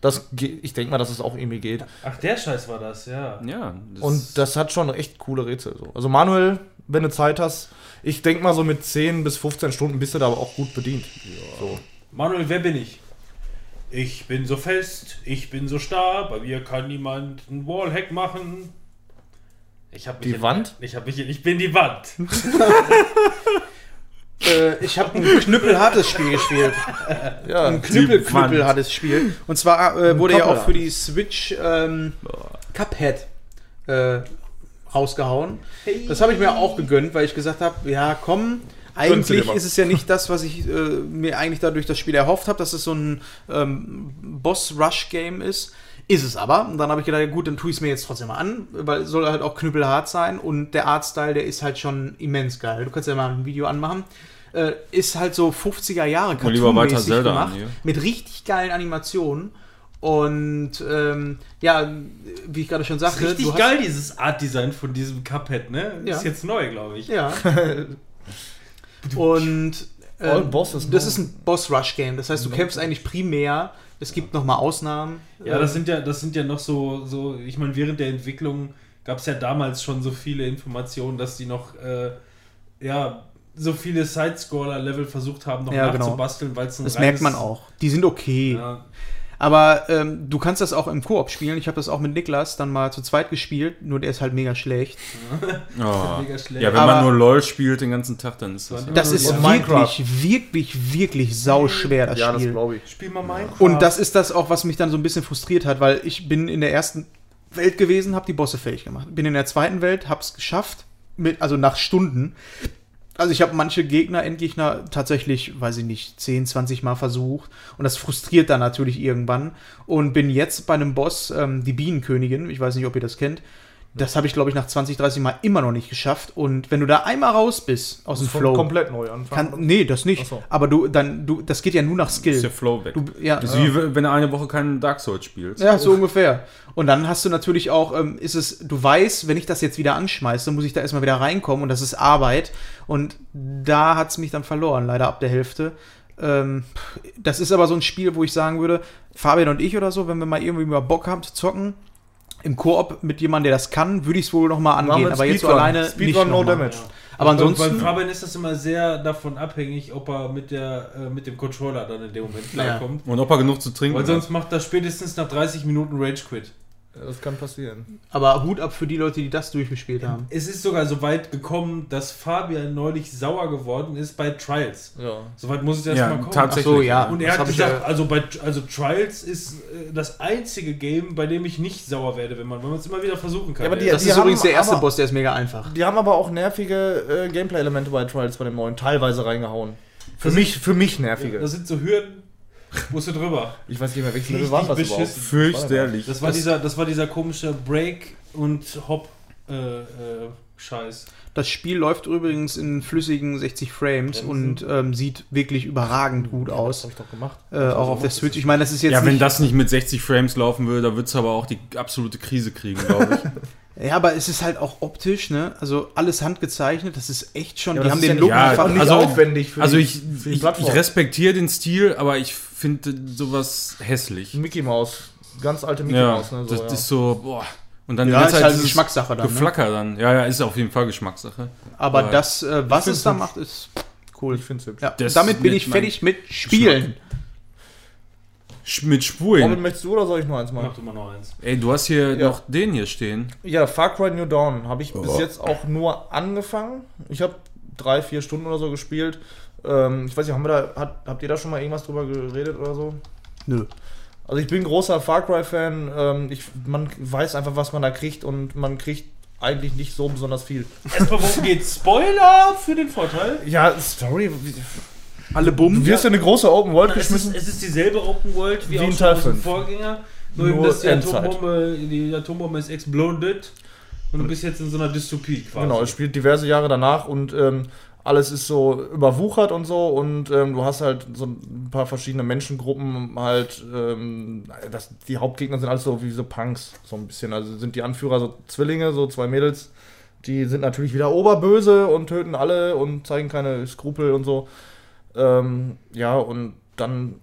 Das, ge- ich denke mal, dass es auch irgendwie geht. Ach, der Scheiß war das, ja. Ja. Das Und das hat schon echt coole Rätsel. So. Also Manuel, wenn du Zeit hast, ich denke mal so mit 10 bis 15 Stunden bist du da aber auch gut bedient. So. Manuel, wer bin ich? Ich bin so fest, ich bin so starr, bei mir kann niemand einen Wallhack machen. Ich hab mich Die in- Wand? Ich hab mich, in- ich bin die Wand. Äh, ich habe ein knüppelhartes Spiel gespielt. Ja, Ein knüppel Wand. knüppelhartes Spiel. Und zwar äh, wurde ja auch für die Switch ähm, Cuphead äh, rausgehauen. Das habe ich mir auch gegönnt, weil ich gesagt habe, ja komm, eigentlich ist es ja nicht das, was ich äh, mir eigentlich dadurch das Spiel erhofft habe, dass es so ein ähm, Boss-Rush-Game ist. Ist es aber. Und dann habe ich gedacht, ja, gut, dann tue ich es mir jetzt trotzdem mal an, weil es soll halt auch knüppelhart sein und der Artstyle, der ist halt schon immens geil. Du kannst ja mal ein Video anmachen. Äh, ist halt so 50er Jahre Mal lieber weiter Cartoon-mäßig Zelda gemacht, an, hier. mit richtig geilen Animationen. Und ähm, ja, wie ich gerade schon sagte, Richtig du hast- geil, dieses Art-Design von diesem Cuphead, ne? Ja. Ist jetzt neu, glaube ich. Ja. Und ähm, bosses das ist ein Boss-Rush-Game. Das heißt, du kämpfst eigentlich primär. Es gibt noch mal Ausnahmen. Ja, das sind ja, das sind ja noch so, so ich meine, während der Entwicklung gab es ja damals schon so viele Informationen, dass die noch, äh, ja, so viele Sidescroller-Level versucht haben, noch Ja, genau. nachzubasteln, weil es ein Das merkt man auch. Die sind okay. Ja, Aber ähm, du kannst das auch im Koop spielen. Ich habe das auch mit Niklas dann mal zu zweit gespielt. Nur der ist halt mega schlecht. Oh. mega schlecht. Ja, wenn Aber- man nur LOL spielt den ganzen Tag, dann ist das. Das ist Und Minecraft. wirklich, wirklich, wirklich sauschwer, das ja, das Spiel. glaube ich. Spiel mal Minecraft. Und das ist das auch, was mich dann so ein bisschen frustriert hat, weil ich bin in der ersten Welt gewesen, habe die Bosse fertig gemacht. Bin in der zweiten Welt, habe es geschafft, mit, also nach Stunden. Also ich habe manche Gegner, Endgegner tatsächlich, weiß ich nicht, 10, 20 Mal versucht. Und das frustriert dann natürlich irgendwann. Und bin jetzt bei einem Boss, ähm, die Bienenkönigin, ich weiß nicht, ob ihr das kennt, Das habe ich, glaube ich, nach 20, 30 Mal immer noch nicht geschafft. Und wenn du da einmal raus bist aus dem Flow, komplett neu anfangen. kann, nee, das nicht. So. Aber du, dann, du, das geht ja nur nach Skill. Ist der Flow weg. Du, ja, Das ist wie wenn du eine Woche keinen Dark Souls spielst. ja, so ungefähr. Und dann hast du natürlich auch, ähm, ist es, du weißt, wenn ich das jetzt wieder anschmeiße, muss ich da erstmal wieder reinkommen und das ist Arbeit. Und da hat es mich dann verloren, leider ab der Hälfte. Ähm, das ist aber so ein Spiel, wo ich sagen würde, Fabian und ich oder so, wenn wir mal irgendwie mal Bock haben zu zocken, im Koop mit jemandem, der das kann, würde ich es wohl noch mal Machen wir angehen. Aber jetzt so alleine Speedrun, nicht no damage. Aber Bei ansonsten, Fabian ist das immer sehr davon abhängig, ob er mit, der, äh, mit dem Controller dann in dem Moment klarkommt. Und ob er genug zu trinken Weil sonst macht er spätestens nach 30 Minuten Rage Quit. Das kann passieren. aber Hut ab für die Leute, die das durchgespielt haben. Es ist sogar so weit gekommen, dass Fabian neulich sauer geworden ist bei Trials. Ja. Soweit muss es erst Ja, mal kommen. tatsächlich. Ach so, ja. Und er Das hat gesagt, ja- also, bei, also Trials ist äh, das einzige Game, bei dem ich nicht sauer werde, wenn man wenn man es immer wieder versuchen kann. Ja, aber die- Das die ist haben übrigens der erste aber- Boss, der ist mega einfach. Die haben aber auch nervige äh, Gameplay-Elemente bei Trials bei dem neuen teilweise reingehauen. Für mich, für mich nervige. das sind so Hürden, musst du drüber. ich weiß nicht mehr, welches Level war das beschissen. überhaupt? Fürchterlich. Das war, dieser, das war dieser komische Break- und Hop-Scheiß. Das Spiel läuft übrigens in flüssigen 60 Frames und ähm, sieht wirklich überragend gut Das aus. hab ich doch gemacht. Äh, auch auf der Switch. Ich meine, das ist jetzt Ja, wenn nicht, das nicht mit 60 Frames laufen würde, da wird es aber auch die absolute Krise kriegen, glaube ich. Ja, aber es ist halt auch optisch, ne? Also alles handgezeichnet, das ist echt schon. Ja, die das haben den ja Look ja, einfach Auch nicht Also- aufwendig für also die, ich, für die ich, Plattform. ich respektiere den Stil, aber ich finde sowas hässlich. Mickey Mouse. Ganz alte Mickey Ja, Mouse. Ne, so, das ja. ist so, boah. Und dann Ja, die ist halt dieses Geschmackssache dann. Ne? Geflacker dann. Ja, ja, ist auf jeden Fall Geschmackssache. Aber Aber das, äh, was es da macht, ist cool. ich find's hübsch. Ja, damit bin mit ich fertig mit Spielen. Sch- Mit Robin, Spulen. möchtest du oder soll ich noch eins machen? Macht immer noch eins. Ey, du hast hier Ja. noch den hier stehen. Ja, Far Cry New Dawn habe ich bis Oh. jetzt auch nur angefangen. Ich habe drei, vier Stunden oder so gespielt. Ähm, ich weiß nicht, haben wir da, hat, habt ihr da schon mal irgendwas drüber geredet oder so? Nö. Also ich bin großer Far Cry-Fan. Ähm, ich, man weiß einfach, was man da kriegt und man kriegt eigentlich nicht so besonders viel. Erstmal, worum geht's? Spoiler für den Vorteil. Ja, Story. Alle Du Bumm. wirst in eine große Open World Es ist, geschmissen. es ist dieselbe Open World wie, Wie auch schon Teil fünf. Vorgänger. Nur, Nur eben, dass die Endzeit. Atombombe, die Atombombe ist exploded und du bist jetzt in so einer Dystopie quasi. Genau, es spielt diverse Jahre danach und ähm, alles ist so überwuchert und so und ähm, du hast halt so ein paar verschiedene Menschengruppen halt, ähm, das, die Hauptgegner sind alles so wie so Punks, so ein bisschen. Also sind die Anführer so Zwillinge, so zwei Mädels, die sind natürlich wieder oberböse und töten alle und zeigen keine Skrupel und so. Ähm, ja, und dann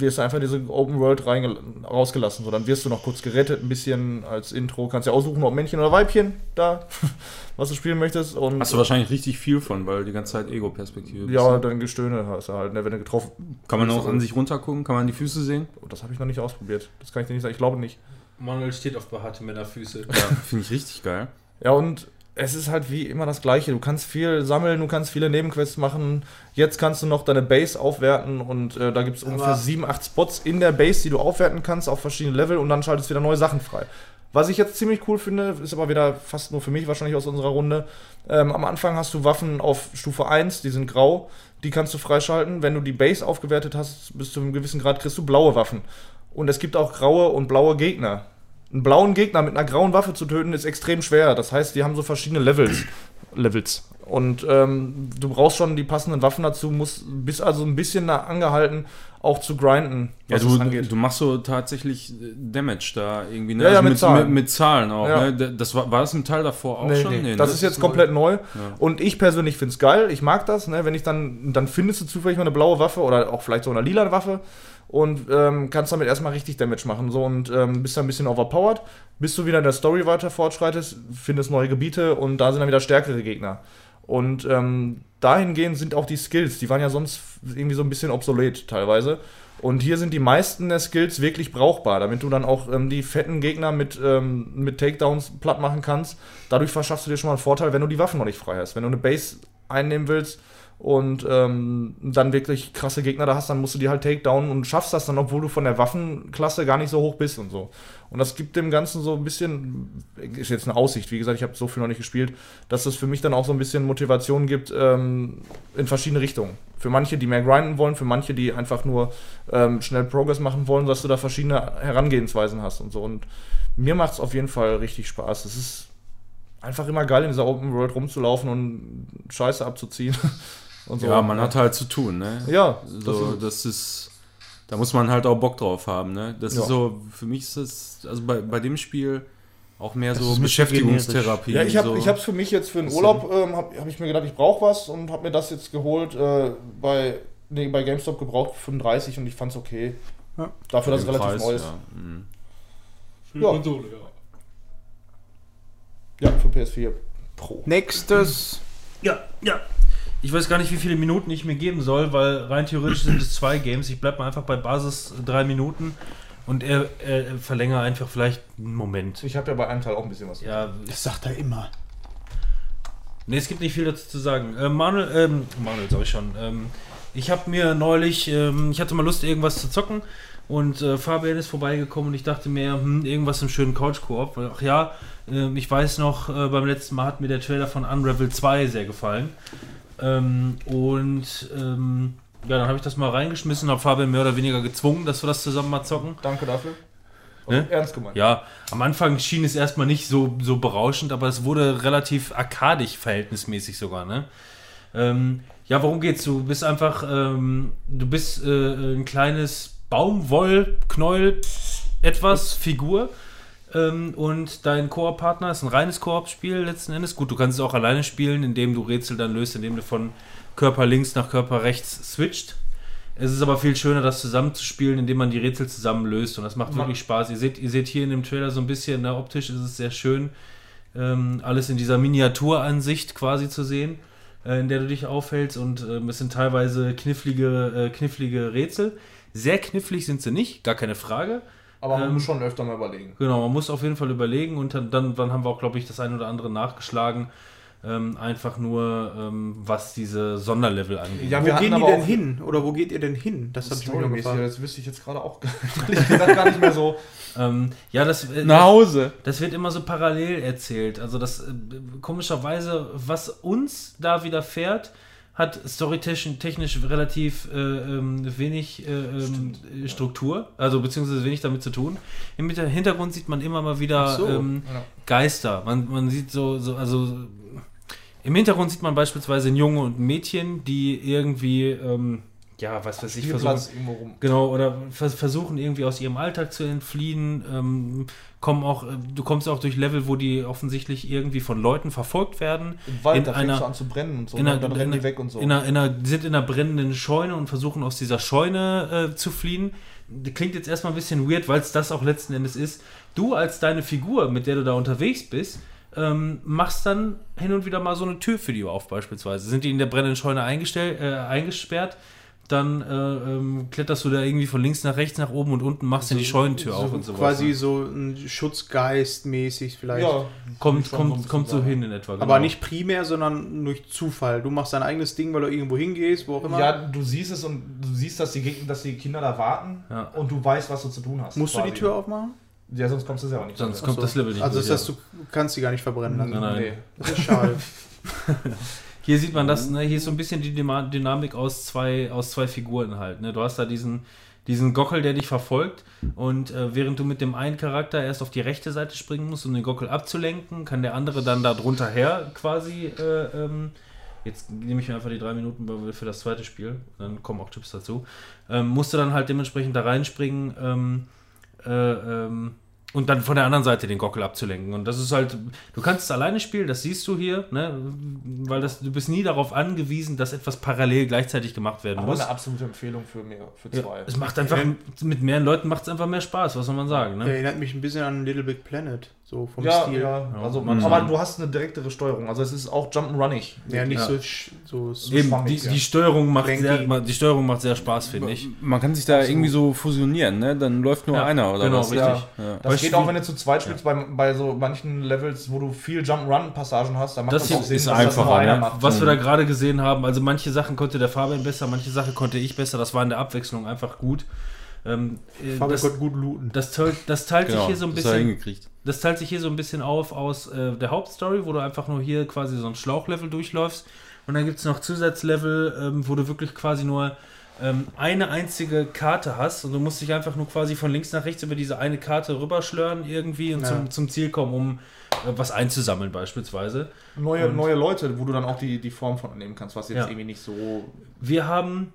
wirst du einfach in diese Open World rausgelassen. So, dann wirst du noch kurz gerettet, ein bisschen als Intro. Kannst ja aussuchen, ob Männchen oder Weibchen da, was du spielen möchtest. Und Hast du wahrscheinlich richtig viel von, weil die ganze Zeit Ego-Perspektive ja, bist. dann Gestöhne hast du halt, ne, wenn du getroffen. Kann man auch an sich runtergucken? Kann man die Füße sehen? Oh, das habe ich noch nicht ausprobiert. Das kann ich dir nicht sagen. Ich glaube nicht. Manuel steht auf behaarte Männerfüße. Ja, finde ich richtig geil. Ja, und es ist halt wie immer das Gleiche. Du kannst viel sammeln, du kannst viele Nebenquests machen. Jetzt kannst du noch deine Base aufwerten und äh, da gibt es ungefähr sieben, acht Spots in der Base, die du aufwerten kannst auf verschiedene Level und dann schaltest du wieder neue Sachen frei. Was ich jetzt ziemlich cool finde, ist aber wieder fast nur für mich wahrscheinlich aus unserer Runde. Ähm, am Anfang hast du Waffen auf Stufe 1, die sind grau, die kannst du freischalten. Wenn du die Base aufgewertet hast, bis zu einem gewissen Grad kriegst du blaue Waffen. Und es gibt auch graue und blaue Gegner. Einen blauen Gegner mit einer grauen Waffe zu töten ist extrem schwer. Das heißt, die haben so verschiedene Levels. Levels. Und ähm, du brauchst schon die passenden Waffen dazu, musst, bist also ein bisschen angehalten, auch zu grinden, Ja, du, du machst so tatsächlich äh, Damage da irgendwie, ne? Ja, ja, mit mit, Zahlen. Mit, mit Zahlen auch, Ja. ne? Das war, war das im Teil davor auch Nee, schon? nee, ne? das ist jetzt komplett neu. Ja. Und ich persönlich finde es geil. Ich mag das, ne? wenn ich dann, dann findest du zufällig mal eine blaue Waffe oder auch vielleicht so eine lila Waffe und ähm, kannst damit erstmal richtig Damage machen. So und ähm, bist dann ein bisschen overpowered, bis du wieder in der Story weiter fortschreitest, findest neue Gebiete und da sind dann wieder stärkere Gegner. Und ähm, dahingehend sind auch die Skills, die waren ja sonst irgendwie so ein bisschen obsolet teilweise. Und hier sind die meisten der Skills wirklich brauchbar, damit du dann auch ähm, die fetten Gegner mit, ähm, mit Takedowns platt machen kannst. Dadurch verschaffst du dir schon mal einen Vorteil, wenn du die Waffen noch nicht frei hast. Wenn du eine Base einnehmen willst und ähm, dann wirklich krasse Gegner da hast, dann musst du die halt takedownen und schaffst das dann, obwohl du von der Waffenklasse gar nicht so hoch bist und so. Und das gibt dem Ganzen so ein bisschen, ist jetzt eine Aussicht, wie gesagt, ich habe so viel noch nicht gespielt, dass das für mich dann auch so ein bisschen Motivation gibt ähm, in verschiedene Richtungen. Für manche, die mehr grinden wollen, für manche, die einfach nur ähm, schnell Progress machen wollen, dass du da verschiedene Herangehensweisen hast und so. Und mir macht es auf jeden Fall richtig Spaß. Es ist einfach immer geil, in dieser Open World rumzulaufen und Scheiße abzuziehen. und so. Ja, man hat halt zu tun, ne? Ja, So, das das ist, da muss man halt auch Bock drauf haben, ne? Das Ja. ist so, für mich ist das, also bei, bei dem Spiel auch mehr Das so ist Beschäftigungstherapie. Ja, ich habe so. hab's für mich jetzt für den. Urlaub, ähm, habe hab ich mir gedacht, ich brauche was und habe mir das jetzt geholt äh, bei, nee, bei GameStop gebraucht für 35 und ich fand's okay. Ja. Dafür, dass es relativ Preis, neu ist. Ja. Mhm. Ja. Konsole, Ja, für PS4 Pro. Nächstes. Ja, ja. Ich weiß gar nicht, wie viele Minuten ich mir geben soll, weil rein theoretisch sind es zwei Games. Ich bleibe mal einfach bei Basis drei Minuten und er, er verlängere einfach vielleicht einen Moment. Ich habe ja bei einem Teil auch ein bisschen was. Ja, Das sagt er immer. Ne, es gibt nicht viel dazu zu sagen. Äh, Manuel, ähm, Manuel sag ich schon. Ähm, ich habe mir neulich, ähm, ich hatte mal Lust, irgendwas zu zocken und äh, Fabian ist vorbeigekommen und ich dachte mir, hm, irgendwas im schönen Couch-Koop. Ach ja, ähm, ich weiß noch, äh, beim letzten Mal hat mir der Trailer von Unravel 2 sehr gefallen. Ähm, und ähm, ja, dann habe ich das mal reingeschmissen, habe Fabian mehr oder weniger gezwungen, dass wir das zusammen mal zocken. Danke dafür. Ne? Ernst gemeint. Ja, am Anfang schien es erstmal nicht so, so berauschend, aber es wurde relativ arkadisch verhältnismäßig sogar, ne? Ähm, ja, worum geht's? Du bist einfach, ähm, du bist äh, ein kleines Baumwollknäuel, etwas Figur. Ähm, und dein Koop-Partner ist ein reines Koop-Spiel letzten Endes. Gut, du kannst es auch alleine spielen, indem du Rätsel dann löst, indem du von Körper links nach Körper rechts switcht. Es ist aber viel schöner, das zusammenzuspielen, indem man die Rätsel zusammen löst. Und das macht Ma- wirklich Spaß. Ihr seht, ihr seht hier in dem Trailer so ein bisschen, na, optisch ist es sehr schön, ähm, alles in dieser Miniaturansicht quasi zu sehen, äh, in der du dich aufhältst. Und ähm, es sind teilweise knifflige, äh, knifflige Rätsel. Sehr knifflig sind sie nicht, gar keine Frage. Aber man Ähm, muss schon öfter mal überlegen. Genau, man muss auf jeden Fall überlegen und dann, dann, dann haben wir auch, glaube ich, das ein oder andere nachgeschlagen. Ähm, einfach nur, ähm, was diese Sonderlevel angeht. Ja, wo gehen die aber denn auch- hin? Oder wo geht ihr denn hin? Das Storymäßig, gefragt. das wüsste ich jetzt gerade auch gar nicht mehr so. Ähm, ja, das, äh, Nach Hause. das wird immer so parallel erzählt. Also das äh, komischerweise, was uns da widerfährt, hat storytechnisch technisch relativ äh, ähm, wenig äh, ähm, Struktur, also beziehungsweise wenig damit zu tun. Im Hinter- Hintergrund sieht man immer mal wieder so. ähm, Ja. Geister. Man, man sieht so, so, also im Hintergrund sieht man beispielsweise ein Junge und ein Mädchen, die irgendwie, ähm, ja, was weiß ich, versuchen. Genau, oder vers versuchen irgendwie aus ihrem Alltag zu entfliehen. Ähm, kommen auch, äh, du kommst auch durch Level, wo die offensichtlich irgendwie von Leuten verfolgt werden. Im Wald, In da fängst einer- du an zu brennen und so. in ne? einer- und dann rennen die weg und so. In einer, in einer, die sind in einer brennenden Scheune und versuchen aus dieser Scheune äh, zu fliehen. Das klingt jetzt erstmal ein bisschen weird, weil es das auch letzten Endes ist. Du als deine Figur, mit der du da unterwegs bist, ähm, machst dann hin und wieder mal so eine Tür für die auf, beispielsweise. Sind die in der brennenden Scheune eingestell, äh, eingesperrt, dann äh, ähm, kletterst du da irgendwie von links nach rechts, nach oben und unten, machst dann die Scheunentür auf und so Quasi so ein Schutzgeist mäßig vielleicht. ja, Kommt, kommt, so kommt so hin in etwa. Aber genau. nicht primär, sondern durch Zufall. Du machst dein eigenes Ding, weil du irgendwo hingehst, wo auch immer. Ja, du siehst es und du siehst, dass die, dass die Kinder da warten Ja. und du weißt, was du zu tun hast. Musst du die quasi. Tür aufmachen? Ja, sonst kommst du selber nicht. Sonst kommt das Level nicht Also durch, das heißt, du kannst sie gar nicht verbrennen. Nein, nein. Nee. Das ist schade. Hier sieht man das, ne? hier ist so ein bisschen die Dynamik aus zwei, aus zwei Figuren halt. Ne? Du hast da diesen, diesen Gockel, der dich verfolgt und äh, während du mit dem einen Charakter erst auf die rechte Seite springen musst, um den Gockel abzulenken, kann der andere dann da drunter her quasi. Äh, ähm, jetzt nehme ich mir einfach die drei Minuten für das zweite Spiel, dann kommen auch Tipps dazu. Ähm, musst du dann halt dementsprechend da reinspringen. Ähm, äh, ähm, und dann von der anderen Seite den Gockel abzulenken. Und das ist halt, du kannst es alleine spielen, das siehst du hier, ne? weil das, du bist nie darauf angewiesen, dass etwas parallel gleichzeitig gemacht werden Aber muss. eine absolute Empfehlung für mir, für Ja, zwei. es macht einfach, mit mehreren Leuten macht es einfach mehr Spaß, was soll man sagen. Ne? Erinnert mich ein bisschen an Little Big Planet, so vom ja, Stil. ja, also, Mhm. aber du hast eine direktere Steuerung. Also es ist auch Jump'n'Runnig. Ja, nicht Ja. so, sch- so, so Eben, die, ja. die, Steuerung macht sehr, die Steuerung macht sehr Spaß, finde ich. Man kann sich da irgendwie so fusionieren, ne? Dann läuft nur Ja, einer oder genau, was? richtig. Ja. Das Weißt geht du, auch, wenn du zu zweit spielst, bei, bei so manchen Levels, wo du viel Jump-Run-Passagen hast, dann macht Das das, hier auch Sinn, ist dass das nur einfacher, einer ne? macht. Was wir da gerade gesehen haben, also manche Sachen konnte der Fabian besser, manche Sachen konnte ich besser, das war in der Abwechslung einfach gut. Ähm, äh, Fabian das, konnte gut looten. das, teilt- das teilt sich hier so ein Genau, das hat er bisschen. hingekriegt. Das teilt sich hier so ein bisschen auf aus äh, der Hauptstory, wo du einfach nur hier quasi so ein Schlauchlevel durchläufst. Und dann gibt es noch Zusatzlevel, ähm, wo du wirklich quasi nur ähm, eine einzige Karte hast und du musst dich einfach nur quasi von links nach rechts über diese eine Karte rüberschlören irgendwie und Ja. zum, zum Ziel kommen, um äh, was einzusammeln beispielsweise. Neue, Und- neue Leute, wo du dann auch die, die Form von annehmen kannst, was jetzt Ja. irgendwie nicht so. Wir haben,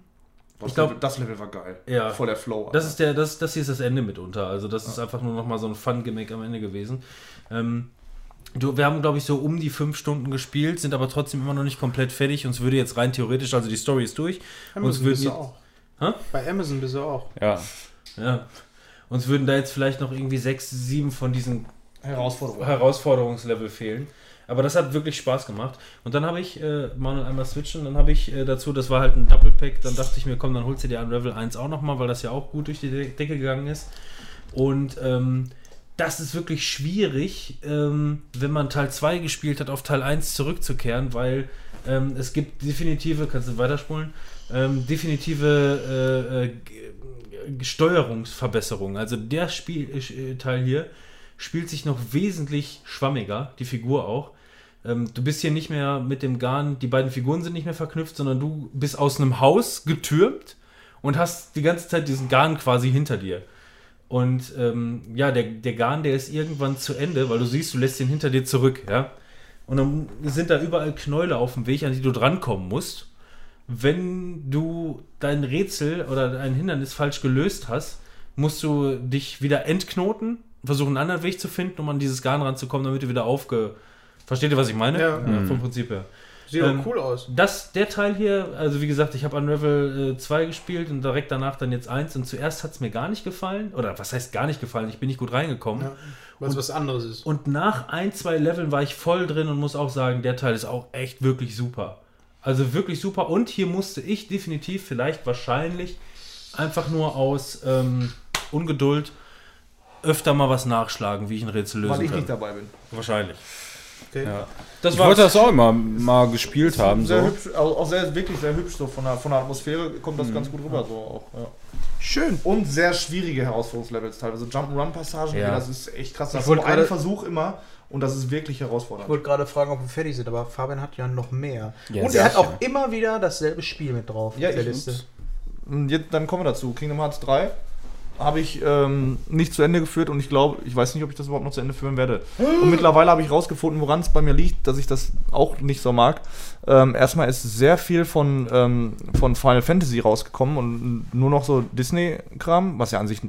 Was Ich glaub- Level, das Level war geil. Ja. Voll der Flow. das ist der, das, das hier ist das Ende mitunter. Also das ist einfach nur nochmal so ein Fun-Gimmick am Ende gewesen. Ähm, du, wir haben, glaube ich, so um die fünf Stunden gespielt, sind aber trotzdem immer noch nicht komplett fertig. Uns würde jetzt rein theoretisch, also die Story ist durch. Uns Amazon würden bist du jetzt- auch. Hä? Bei Amazon bist du auch. Ja. Ja. Uns würden da jetzt vielleicht noch irgendwie sechs, sieben von diesen Herausforderung. Herausforderungslevel fehlen. Aber das hat wirklich Spaß gemacht. Und dann habe ich, äh, Manuel einmal switchen, dann habe ich äh, dazu, das war halt ein Double Pack, dann dachte ich mir, komm, dann holst du dir Unravel 1 auch nochmal, weil das ja auch gut durch die De Decke gegangen ist. Und ähm, das ist wirklich schwierig, ähm, wenn man Teil 2 gespielt hat, auf Teil 1 zurückzukehren, weil ähm, es gibt definitive, kannst du weiterspulen, ähm, definitive äh, äh, Steuerungsverbesserungen. Also der Spiel, äh, Teil hier spielt sich noch wesentlich schwammiger, die Figur auch. Ähm, du bist hier nicht mehr mit dem Garn, die beiden Figuren sind nicht mehr verknüpft, sondern du bist aus einem Haus getürmt und hast die ganze Zeit diesen Garn quasi hinter dir. Und ähm, ja, der, der Garn, der ist irgendwann zu Ende, weil du siehst, du lässt ihn hinter dir zurück, ja. Und dann sind da überall Knäule auf dem Weg, an die du drankommen musst. Wenn du dein Rätsel oder dein Hindernis falsch gelöst hast, musst du dich wieder entknoten, versuchen einen anderen Weg zu finden, um an dieses Garn ranzukommen, damit du wieder aufge... Versteht ihr, was ich meine? Ja. Vom Prinzip her. Sieht Ähm, auch cool aus. Das, der Teil hier, also wie gesagt, ich habe Unravel äh, 2 gespielt und direkt danach dann jetzt 1 und zuerst hat es mir gar nicht gefallen. Oder was heißt gar nicht gefallen? Ich bin nicht gut reingekommen. Ja, weil es was anderes ist. Und nach ein, zwei Leveln war ich voll drin und muss auch sagen, der Teil ist auch echt wirklich super. Also wirklich super. Und hier musste ich definitiv, vielleicht wahrscheinlich, einfach nur aus ähm, Ungeduld öfter mal was nachschlagen, wie ich ein Rätsel lösen Weil ich kann. nicht dabei bin. Wahrscheinlich. Okay. ja. Das Ich war's. wollte das auch immer mal gespielt haben. Sehr So. hübsch, also auch sehr, wirklich sehr hübsch so von der, von der Atmosphäre kommt Mhm. das ganz gut rüber. So auch, ja. Schön. Und sehr schwierige Herausforderungslevels teilweise. Jump'n'Run-Passagen, Ja. das ist echt krass. Das ist wollte nur ein Versuch immer und das ist wirklich Ich herausfordernd. wollte gerade fragen, ob wir fertig sind, aber Fabian hat ja noch mehr. Ja, Und er hat auch immer wieder dasselbe Spiel mit drauf Ja, auf der ich- Liste. Und Jetzt, dann kommen wir dazu. Kingdom Hearts 3 habe ich ähm, nicht zu Ende geführt und ich glaube, ich weiß nicht, ob ich das überhaupt noch zu Ende führen werde. Und mittlerweile habe ich rausgefunden, woran es bei mir liegt, dass ich das auch nicht so mag. Ähm, erstmal ist sehr viel von, ähm, von Final Fantasy rausgekommen und nur noch so Disney-Kram, was ja an sich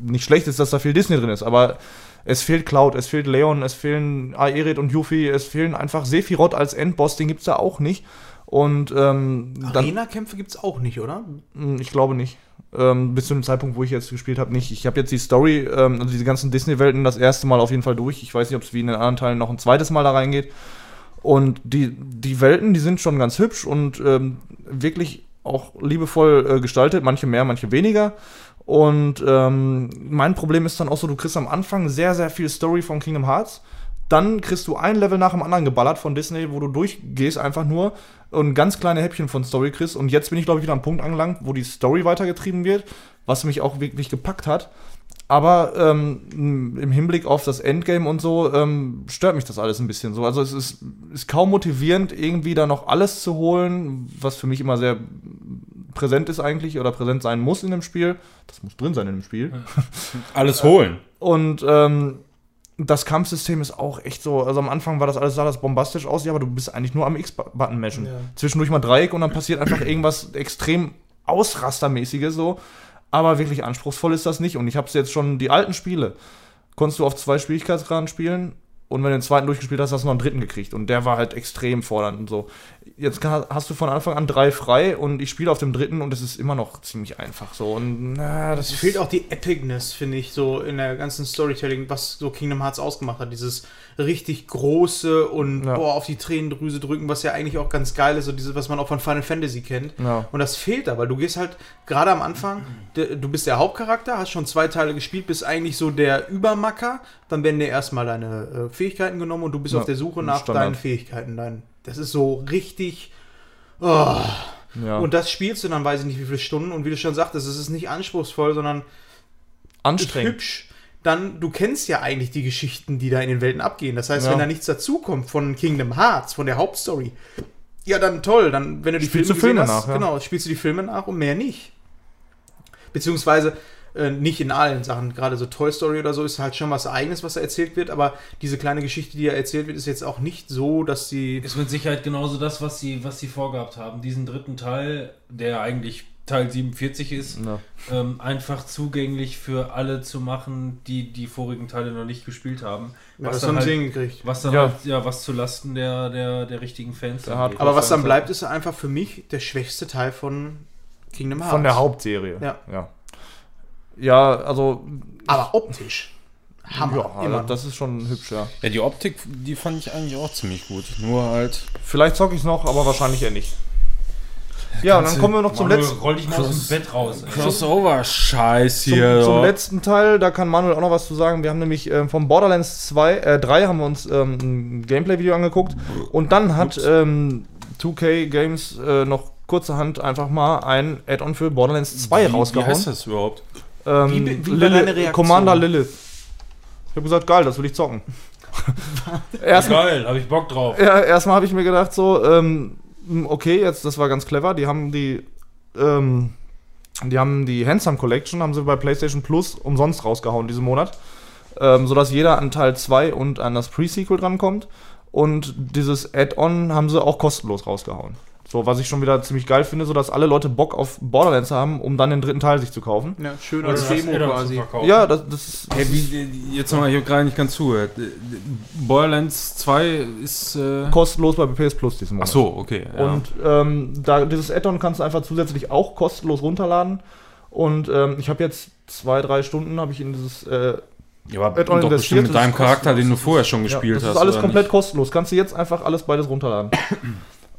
nicht schlecht ist, dass da viel Disney drin ist, aber es fehlt Cloud, es fehlt Leon, es fehlen Aerith und Yuffie, es fehlen einfach Sephiroth als Endboss, den gibt es da auch nicht. Und ähm, Arena-Kämpfe gibt es auch nicht, oder? hm, Ich glaube nicht. Ähm, bis zu dem Zeitpunkt, wo ich jetzt gespielt habe, nicht. Ich habe jetzt die Story, ähm, also diese ganzen Disney-Welten, das erste Mal auf jeden Fall durch. Ich weiß nicht, ob es wie in den anderen Teilen noch ein zweites Mal da reingeht. Und die, die Welten, die sind schon ganz hübsch und ähm, wirklich auch liebevoll äh, gestaltet. Manche mehr, manche weniger. Und ähm, mein Problem ist dann auch so, du kriegst am Anfang sehr, sehr viel Story von Kingdom Hearts. Dann kriegst du ein Level nach dem anderen geballert von Disney, wo du durchgehst einfach nur und ganz kleine Häppchen von Story kriegst. Und jetzt bin ich, glaube ich, wieder am Punkt angelangt, wo die Story weitergetrieben wird, was mich auch wirklich gepackt hat. Aber ähm, im Hinblick auf das Endgame und so ähm, stört mich das alles ein bisschen so. Also es ist, ist kaum motivierend, irgendwie da noch alles zu holen, was für mich immer sehr präsent ist eigentlich oder präsent sein muss in dem Spiel. Das muss drin sein in dem Spiel. Alles holen. Und ähm, das Kampfsystem ist auch echt so. Also am Anfang war das alles sah das bombastisch aus, ja, aber du bist eigentlich nur am X-Button mashen. Ja. Zwischendurch mal Dreieck und dann passiert einfach irgendwas extrem Ausrastermäßiges so. Aber wirklich anspruchsvoll ist das nicht. Und ich habe jetzt schon die alten Spiele. Konntest du auf zwei Schwierigkeitsgraden spielen und wenn du den zweiten durchgespielt hast, hast du noch einen dritten gekriegt. Und der war halt extrem fordernd und so. Jetzt hast du von Anfang an drei frei und ich spiele auf dem dritten und es ist immer noch ziemlich einfach so. Und na, das Es fehlt auch die Epicness, finde ich, so in der ganzen Storytelling, was so Kingdom Hearts ausgemacht hat. Dieses richtig große und Ja. boah, auf die Tränendrüse drücken, was ja eigentlich auch ganz geil ist, so dieses, was man auch von Final Fantasy kennt. Ja. Und das fehlt da, weil du gehst halt gerade am Anfang, du bist der Hauptcharakter, hast schon zwei Teile gespielt, bist eigentlich so der Übermacker, dann werden dir erstmal deine äh, Fähigkeiten genommen und du bist Ja, auf der Suche nach Standard. deinen Fähigkeiten. Dein, das ist so richtig. Oh, Ja. Und das spielst du dann, weiß ich nicht, wie viele Stunden. Und wie du schon sagtest, es ist nicht anspruchsvoll, sondern Anstrengend. hübsch. Dann, du kennst ja eigentlich die Geschichten, die da in den Welten abgehen. Das heißt, Ja. wenn da nichts dazukommt von Kingdom Hearts, von der Hauptstory, ja, dann toll. Dann, wenn du die Spielst du Filme, gesehen Filme hast, nach, ja. genau, spielst du die Filme nach und mehr nicht. Beziehungsweise äh, nicht in allen Sachen. Gerade so Toy Story oder so ist halt schon was Eigenes, was da erzählt wird. Aber diese kleine Geschichte, die da erzählt wird, ist jetzt auch nicht so, dass sie Ist mit Sicherheit genauso das, was sie, was sie vorgehabt haben. Diesen dritten Teil, der eigentlich Teil 47 ist, Ja. ähm, einfach zugänglich für alle zu machen, die die vorigen Teile noch nicht gespielt haben. ja, Was das dann haben halt- sie hingekriegt. Was dann Ja. halt, ja, was zu Lasten der, der, der richtigen Fans Der Aber was dann bleibt, ist einfach für mich der schwächste Teil von Kingdom Hearts. Von der Hauptserie. Ja. Ja, ja also. Aber optisch. Hammer. Ja, immer. das ist schon hübsch, ja. Ja, die Optik, die fand ich eigentlich auch ziemlich gut. Nur halt. Vielleicht zocke ich es noch, aber wahrscheinlich eher nicht. Ja, und dann kommen wir noch zum Manuel, letzten. roll dich mal aus dem Bett raus. ey. Crossover-Scheiß Zum, hier. zum doch. letzten Teil, da kann Manuel auch noch was zu sagen. Wir haben nämlich ähm, vom Borderlands 2, äh, 3 haben wir uns ähm, ein Gameplay-Video angeguckt und dann hat ähm, 2K Games äh, noch kurzerhand einfach mal ein Add-on für Borderlands 2 wie, wie rausgehauen. heißt das überhaupt? Ähm, Wie- wie war Lilith- deine Reaktion? Commander Lilith. Ich habe gesagt, geil, das will ich zocken. Erstmal Geil, hab ich Bock drauf. ja, erstmal habe ich mir gedacht, so, ähm, okay, jetzt, das war ganz clever. Die haben die, ähm, die haben die Handsome Collection, haben sie bei PlayStation Plus umsonst rausgehauen diesen Monat. Ähm, sodass jeder an Teil 2 und an das Pre-Sequel drankommt. Und dieses Add-on haben sie auch kostenlos rausgehauen. So, was ich schon wieder ziemlich geil finde, sodass alle Leute Bock auf Borderlands haben, um dann den dritten Teil sich zu kaufen. Ja, schön Oder als das Demo quasi. verkaufen. Ja, das, das ist. Hey, wie, jetzt nochmal, ich habe gerade nicht ganz zugehört. Borderlands 2 ist. Äh, kostenlos bei PS Plus diesen Monat. ach so, okay. Ja. Und ähm, da, dieses Add-on kannst du einfach zusätzlich auch kostenlos runterladen. Und ähm, ich habe jetzt zwei, drei Stunden habe ich in dieses äh, ja, aber doch investiert, bestimmt mit das deinem Charakter, kostenlos. den du vorher schon gespielt das hast. ist alles komplett nicht? kostenlos. Kannst du jetzt einfach alles beides runterladen.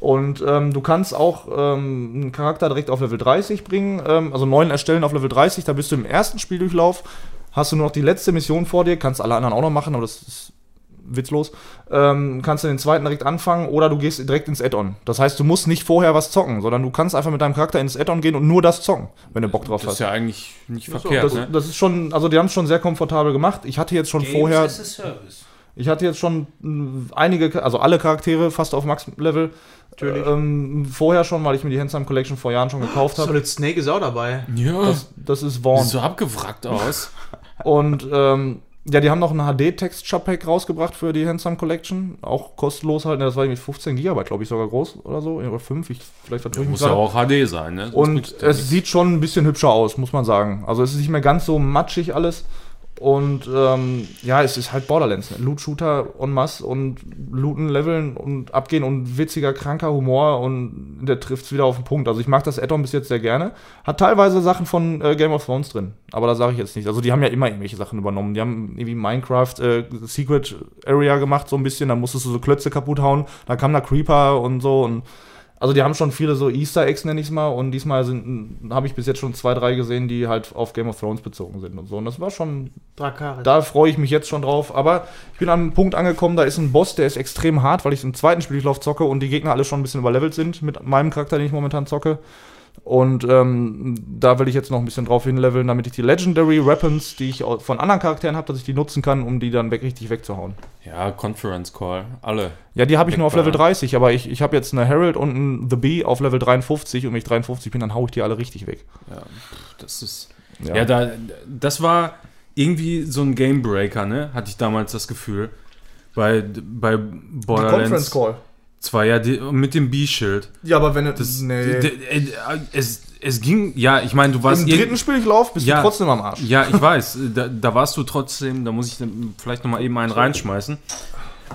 Und ähm, du kannst auch ähm, einen Charakter direkt auf Level 30 bringen, ähm, also neuen erstellen auf Level 30. Da bist du im ersten Spieldurchlauf, hast du nur noch die letzte Mission vor dir, kannst alle anderen auch noch machen, aber das ist witzlos. Ähm, kannst du den zweiten direkt anfangen oder du gehst direkt ins Add-on. Das heißt, du musst nicht vorher was zocken, sondern du kannst einfach mit deinem Charakter ins Add-on gehen und nur das zocken, wenn du Bock drauf Das hast. ist ja eigentlich nicht verkehrt, das, ne? das ist schon, also die haben es schon sehr komfortabel gemacht. Ich hatte jetzt schon vorher, Games as a Service. ich hatte jetzt schon mh, einige, also alle Charaktere fast auf Max-Level. Natürlich. Ähm, vorher schon, weil ich mir die Handsome Collection vor Jahren schon gekauft habe. Solid Snake ist auch dabei. Ja, Das, das ist sieht Vaughn. so abgewrackt aus. Und ähm, ja, die haben noch ein HD-Texture-Pack rausgebracht für die Handsome Collection. Auch kostenlos halt. ne, Das war irgendwie 15 GB, glaube ich, sogar groß oder so. Oder 5, ich, vielleicht vertue ich Muss ja auch HD sein, ne? Sonst Und es nichts. sieht schon ein bisschen hübscher aus, muss man sagen. Also es ist nicht mehr ganz so matschig alles. Und ähm, ja, es ist halt Borderlands. Ne? Loot-Shooter en masse und looten, leveln und abgehen und witziger, kranker Humor und der trifft es wieder auf den Punkt. Also ich mag das Add-on bis jetzt sehr gerne. Hat teilweise Sachen von äh, Game of Thrones drin, aber da sage ich jetzt nicht. Also die haben ja immer irgendwelche Sachen übernommen. Die haben irgendwie Minecraft äh, Secret Area gemacht, so ein bisschen. Da musstest du so Klötze kaputt hauen. Da kam da Creeper und so und also die haben schon viele so Easter Eggs, nenne ich es mal. Und diesmal sind habe ich bis jetzt schon zwei, drei gesehen, die halt auf Game of Thrones bezogen sind und so. Und das war schon, Drakaris. da freue ich mich jetzt schon drauf. Aber ich bin an einem Punkt angekommen, da ist ein Boss, der ist extrem hart, weil ich im zweiten Spieldurchlauf zocke und die Gegner alle schon ein bisschen überlevelt sind mit meinem Charakter, den ich momentan zocke. Und ähm, da will ich jetzt noch ein bisschen drauf hinleveln, damit ich die Legendary Weapons, die ich von anderen Charakteren habe, dass ich die nutzen kann, um die dann weg, richtig wegzuhauen. Ja, Conference Call. Alle. Ja, die habe ich nur auf. Level 30, aber ich, ich habe jetzt eine Herald und ein The Bee auf Level 53 und wenn ich 53 bin, dann hau ich die alle richtig weg. Ja, das ist. Ja, da, das war irgendwie so ein Gamebreaker, ne? Hatte ich damals das Gefühl. Bei, bei Borderlands Call. 2, ja, die, mit dem B-Schild. Ja, aber wenn Das, nee. äh, es, es ging, ja, ich meine, du warst Im dritten Spieldurchlauf bist Ja. du trotzdem am Arsch. Ja, ich weiß, da, da warst du trotzdem, da muss ich vielleicht nochmal eben einen reinschmeißen.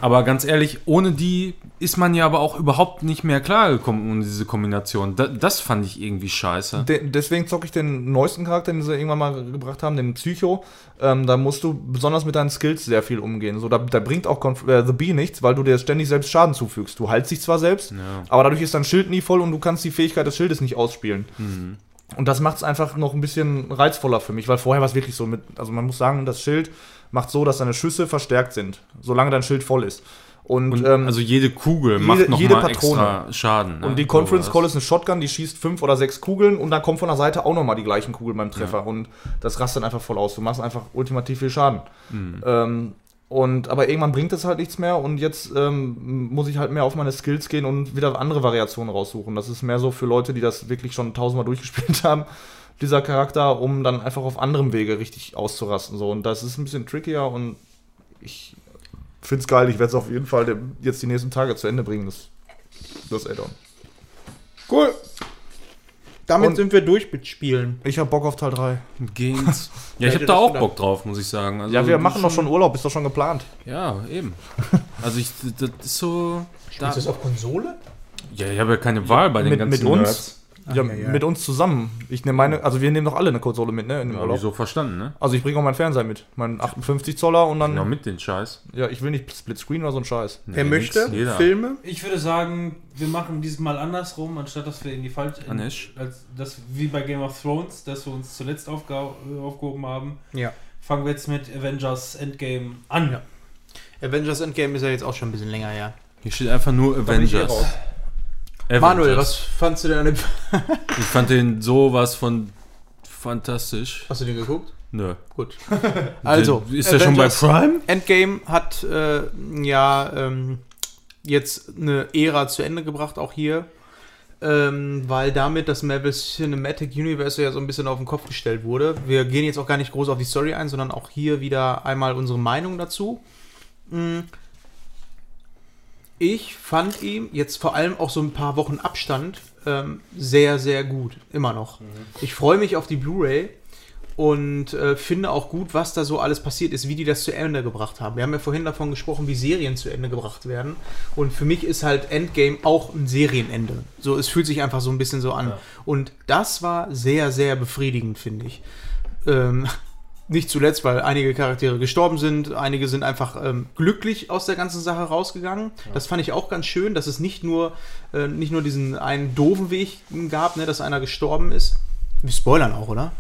Aber ganz ehrlich, ohne die ist man ja aber auch überhaupt nicht mehr klargekommen ohne diese Kombination. Da, das fand ich irgendwie scheiße. De deswegen zocke ich den neuesten Charakter, den sie irgendwann mal gebracht haben, den Psycho. Ähm, da musst du besonders mit deinen Skills sehr viel umgehen. So, da, da bringt auch Conf äh, The Bee nichts, weil du dir ständig selbst Schaden zufügst. Du heilst dich zwar selbst, Ja. aber dadurch ist dein Schild nie voll und du kannst die Fähigkeit des Schildes nicht ausspielen. Mhm. Und das macht es einfach noch ein bisschen reizvoller für mich, weil vorher war es wirklich so mit, also man muss sagen, das Schild macht so, dass deine Schüsse verstärkt sind, solange dein Schild voll ist. Und, Und ähm, also jede Kugel jede- macht noch jede mal Patrone. extra Schaden. ne? Und die Conference Call ist eine Shotgun, die schießt fünf oder sechs Kugeln und dann kommt von der Seite auch nochmal die gleichen Kugeln beim Treffer. Und das rastet einfach voll aus. Du machst einfach ultimativ viel Schaden. Mhm. Ähm, und, aber irgendwann bringt es halt nichts mehr und jetzt ähm, muss ich halt mehr auf meine Skills gehen und wieder andere Variationen raussuchen. Das ist mehr so für Leute, die das wirklich schon tausendmal durchgespielt haben, dieser Charakter, um dann einfach auf anderem Wege richtig auszurasten. So. Und das ist ein bisschen trickier und ich finde es geil. Ich werde es auf jeden Fall jetzt die nächsten Tage zu Ende bringen, das, das Add-on. Cool. Damit Und- sind wir durch mit Spielen. Ich habe Bock auf Teil 3. Geht's. Ja, ich habe da auch. Bock drauf, muss ich sagen. Also, Ja, wir machen doch schon Urlaub, ist doch schon geplant. Ja, eben. Also ich, das ist so. Da, Ist das auf Konsole? ja, ich habe ja keine Wahl bei den Mit, ganzen mit uns? Nerds. Ja, ja, ja. mit uns zusammen. Ich nehme meine, also wir nehmen doch alle eine Konsole mit, ne? In dem Ja, Urlaub. so verstanden, ne? Also ich bringe auch meinen Fernseher mit. Meinen 58 Zoller und dann. Genau, mit den Scheiß. Ja, ich will nicht Split Screen oder so ein Scheiß. Wer Nee, möchte? nix, Jeder. Filme? Ich würde sagen, wir machen diesmal andersrum, anstatt dass wir in die falsche. Als, das, wie bei Game of Thrones, dass wir uns zuletzt aufge aufgehoben haben. Ja. Fangen wir jetzt mit Avengers Endgame an. Ja. Avengers Endgame ist ja jetzt auch schon ein bisschen länger her. Hier steht einfach nur bin ich Avengers. Manuel, was fandst du denn an dem. Ich fand den sowas von fantastisch. Hast du den geguckt? Nö. Gut. Also, Ist der schon bei Prime? Endgame hat äh, ja ähm, jetzt eine Ära zu Ende gebracht, auch hier. Ähm, weil damit das Marvel Cinematic Universe ja so ein bisschen auf den Kopf gestellt wurde. Wir gehen jetzt auch gar nicht groß auf die Story ein, sondern auch hier wieder einmal unsere Meinung dazu. Mm. Ich fand ihn jetzt vor allem auch so ein paar Wochen Abstand ähm, sehr, sehr gut. Immer noch. Ich freue mich auf die Blu-ray und äh, finde auch gut, was da so alles passiert ist, wie die das zu Ende gebracht haben. Wir haben ja vorhin davon gesprochen, wie Serien zu Ende gebracht werden. Und für mich ist halt Endgame auch ein Serienende. So, es fühlt sich einfach so ein bisschen so an. Und das war sehr, sehr befriedigend, finde ich. Ähm, nicht zuletzt, weil einige Charaktere gestorben sind, einige sind einfach ähm, glücklich aus der ganzen Sache rausgegangen. Das fand ich auch ganz schön, dass es nicht nur, äh, nicht nur diesen einen doofen Weg gab, ne, dass einer gestorben ist. Wir spoilern auch, oder?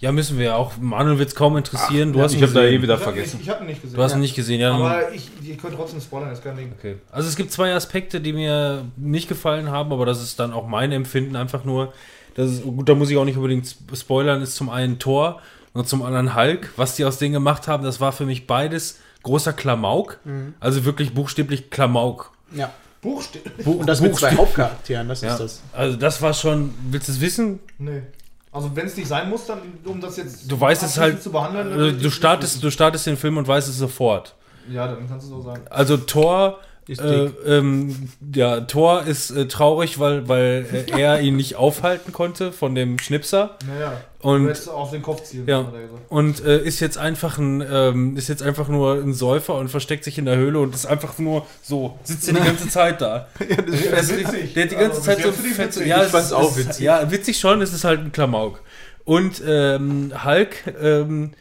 Ja, müssen wir ja auch. Manuel wird es kaum interessieren. du hast ihn Ich habe da eh wieder Ich vergessen. ihn- Ich habe ihn nicht gesehen. Du hast ihn nicht gesehen, ja. Aber ich, ihr könnt trotzdem spoilern, ist kein Ding. Okay. Also es gibt zwei Aspekte, die mir nicht gefallen haben, aber das ist dann auch mein Empfinden einfach nur. Das ist, gut, da muss ich auch nicht unbedingt sp- spoilern, ist zum einen Thor und zum anderen Hulk. Was die aus denen gemacht haben, das war für mich beides großer Klamauk. Also wirklich buchstäblich Klamauk. Ja. Buchstäblich? Bu Und das mit zwei Hauptcharakteren, das Ja. ist das. Also das war schon, willst du es wissen? Nee. Also wenn es nicht sein muss, dann um das jetzt Du weißt es halt, zu behandeln. also du es startest, du startest den Film und weißt es sofort. Ja, dann kannst du so sagen. Also Thor, Ist äh, ähm, ja, Thor ist äh, traurig, weil, weil äh, er ihn nicht aufhalten konnte von dem Schnipser. Naja. Und- auf den Kopf zielen Ja. Und äh, ist jetzt einfach ein, ähm, ist jetzt einfach nur ein Säufer und versteckt sich in der Höhle und ist einfach nur so, sitzt er die ganze Zeit da. Ja, das ist witzig. Der hat die ganze Also, Zeit so fett, witzig. ja, Ich es fand's ist- auch es- witzig. Ja, witzig schon, es ist halt ein Klamauk. Und ähm, Hulk ähm,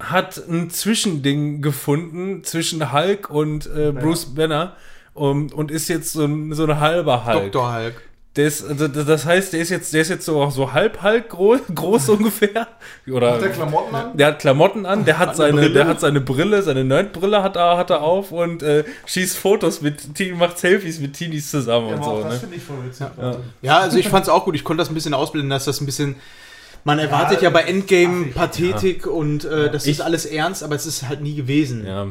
hat ein Zwischending gefunden zwischen Hulk und äh, Bruce Banner um, und ist jetzt so ein, so ein halber Hulk. Dr. Hulk. Der ist, also das heißt, der ist jetzt, der ist jetzt so, so halb Hulk groß, groß ungefähr. Oder Hat der Klamotten an? der hat Klamotten an, der hat, eine seine, Brille. der hat seine Brille, seine Nerdbrille hat er, hat er auf und äh, schießt Fotos mit, macht Selfies mit Teenies zusammen Ja, und auch so. das Ne? finde ich voll witzig. Ja. Ja, also ich fand's auch gut. Ich konnte das ein bisschen ausbilden, dass das ein bisschen. Man erwartet ja, bei Endgame ach, Pathetik und äh, das Ich- ist alles ernst, aber es ist halt nie gewesen. Ja.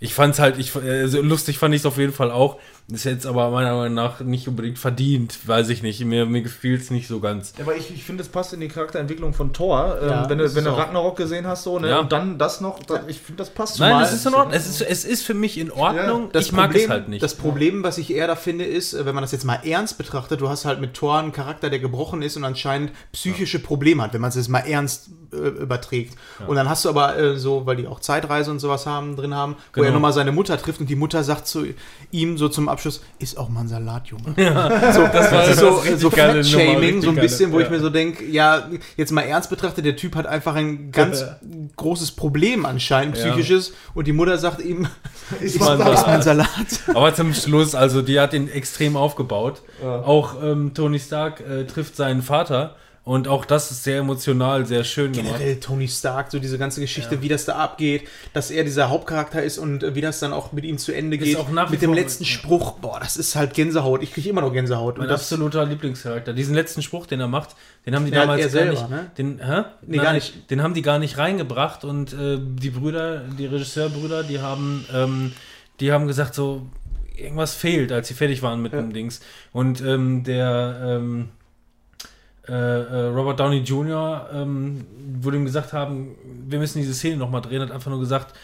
Ich fand's halt, ich, äh, so lustig fand ich es auf jeden Fall auch. Ist jetzt aber meiner Meinung nach nicht unbedingt verdient, weiß ich nicht. Mir, mir gefiel es nicht so ganz. Aber ich, ich finde, es passt in die Charakterentwicklung von Thor. Ähm, Ja, wenn das du, wenn du Ragnarok gesehen hast, so, ne? Ja. Und dann das noch, da, ich finde, das passt Nein, es ist in Ordnung. Es ist, es ist für mich in Ordnung. Das ich mag Problem, es halt nicht. Das Problem, was ich eher da finde, ist, äh, wenn man das jetzt mal ernst betrachtet, du hast halt mit Thor einen Charakter, der gebrochen ist und anscheinend psychische Probleme hat, wenn man es jetzt mal ernst äh, überträgt. Und dann hast du aber äh, so, weil die auch Zeitreise und sowas haben, drin haben, wo Genau. er nochmal seine Mutter trifft und die Mutter sagt zu ihm so zum Abschluss, ist auch mal ein Salat, Junge. so, das, war- das so, so Fat-Shaming, so ein bisschen, wo ich ja. mir so denke, ja, jetzt mal ernst betrachtet, der Typ hat einfach ein ganz großes Problem anscheinend, Ja. psychisches, und die Mutter sagt ihm, ist, mal ein. Salat. Aber zum Schluss, also die hat ihn extrem aufgebaut. Auch ähm, Tony Stark äh, trifft seinen Vater Und auch das ist sehr emotional, sehr schön gemacht. Generell Tony Stark, so diese ganze Geschichte, wie das da abgeht, dass er dieser Hauptcharakter ist und äh, wie das dann auch mit ihm zu Ende geht. auch nach mit dem letzten Spruch, boah, das ist halt Gänsehaut. Ich kriege immer noch Gänsehaut. Mein absoluter Lieblingscharakter. Diesen letzten Spruch, den er macht, den haben die Ja, damals er gar selber, nicht. ne? Den, hä? Nee, gar nicht. Den haben die gar nicht reingebracht und äh, die Brüder, die Regisseurbrüder, die haben, ähm, die haben gesagt, so irgendwas fehlt, als sie fertig waren mit Ja. dem Dings. Und ähm, der ähm, äh, äh, Robert Downey Jr., ähm, wo ihm gesagt haben, wir müssen diese Szene nochmal drehen, hat einfach nur gesagt,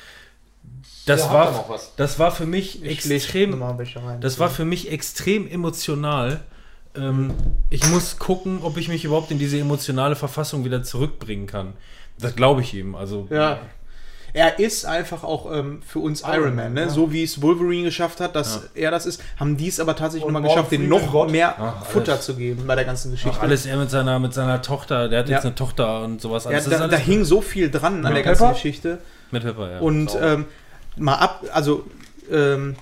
das Ja, war, noch was. das war für mich ich extrem rein. das war für mich extrem emotional. Ähm, ich muss gucken, ob ich mich überhaupt in diese emotionale Verfassung wieder zurückbringen kann. Das glaube ich ihm. Also Ja. Er ist einfach auch ähm, für uns Iron Man, ne? so wie es Wolverine geschafft hat, dass er das ist, haben die es aber tatsächlich nochmal geschafft, den noch Gott. mehr Ach, Futter zu geben bei der ganzen Geschichte. auch alles er mit seiner mit seiner Tochter. Der hat jetzt Ja. eine Tochter und sowas. ja, alles. Das da, da hing so viel dran an der ganzen Pepper? Geschichte. mit Pepper, ja. Und ähm, mal ab, also ähm,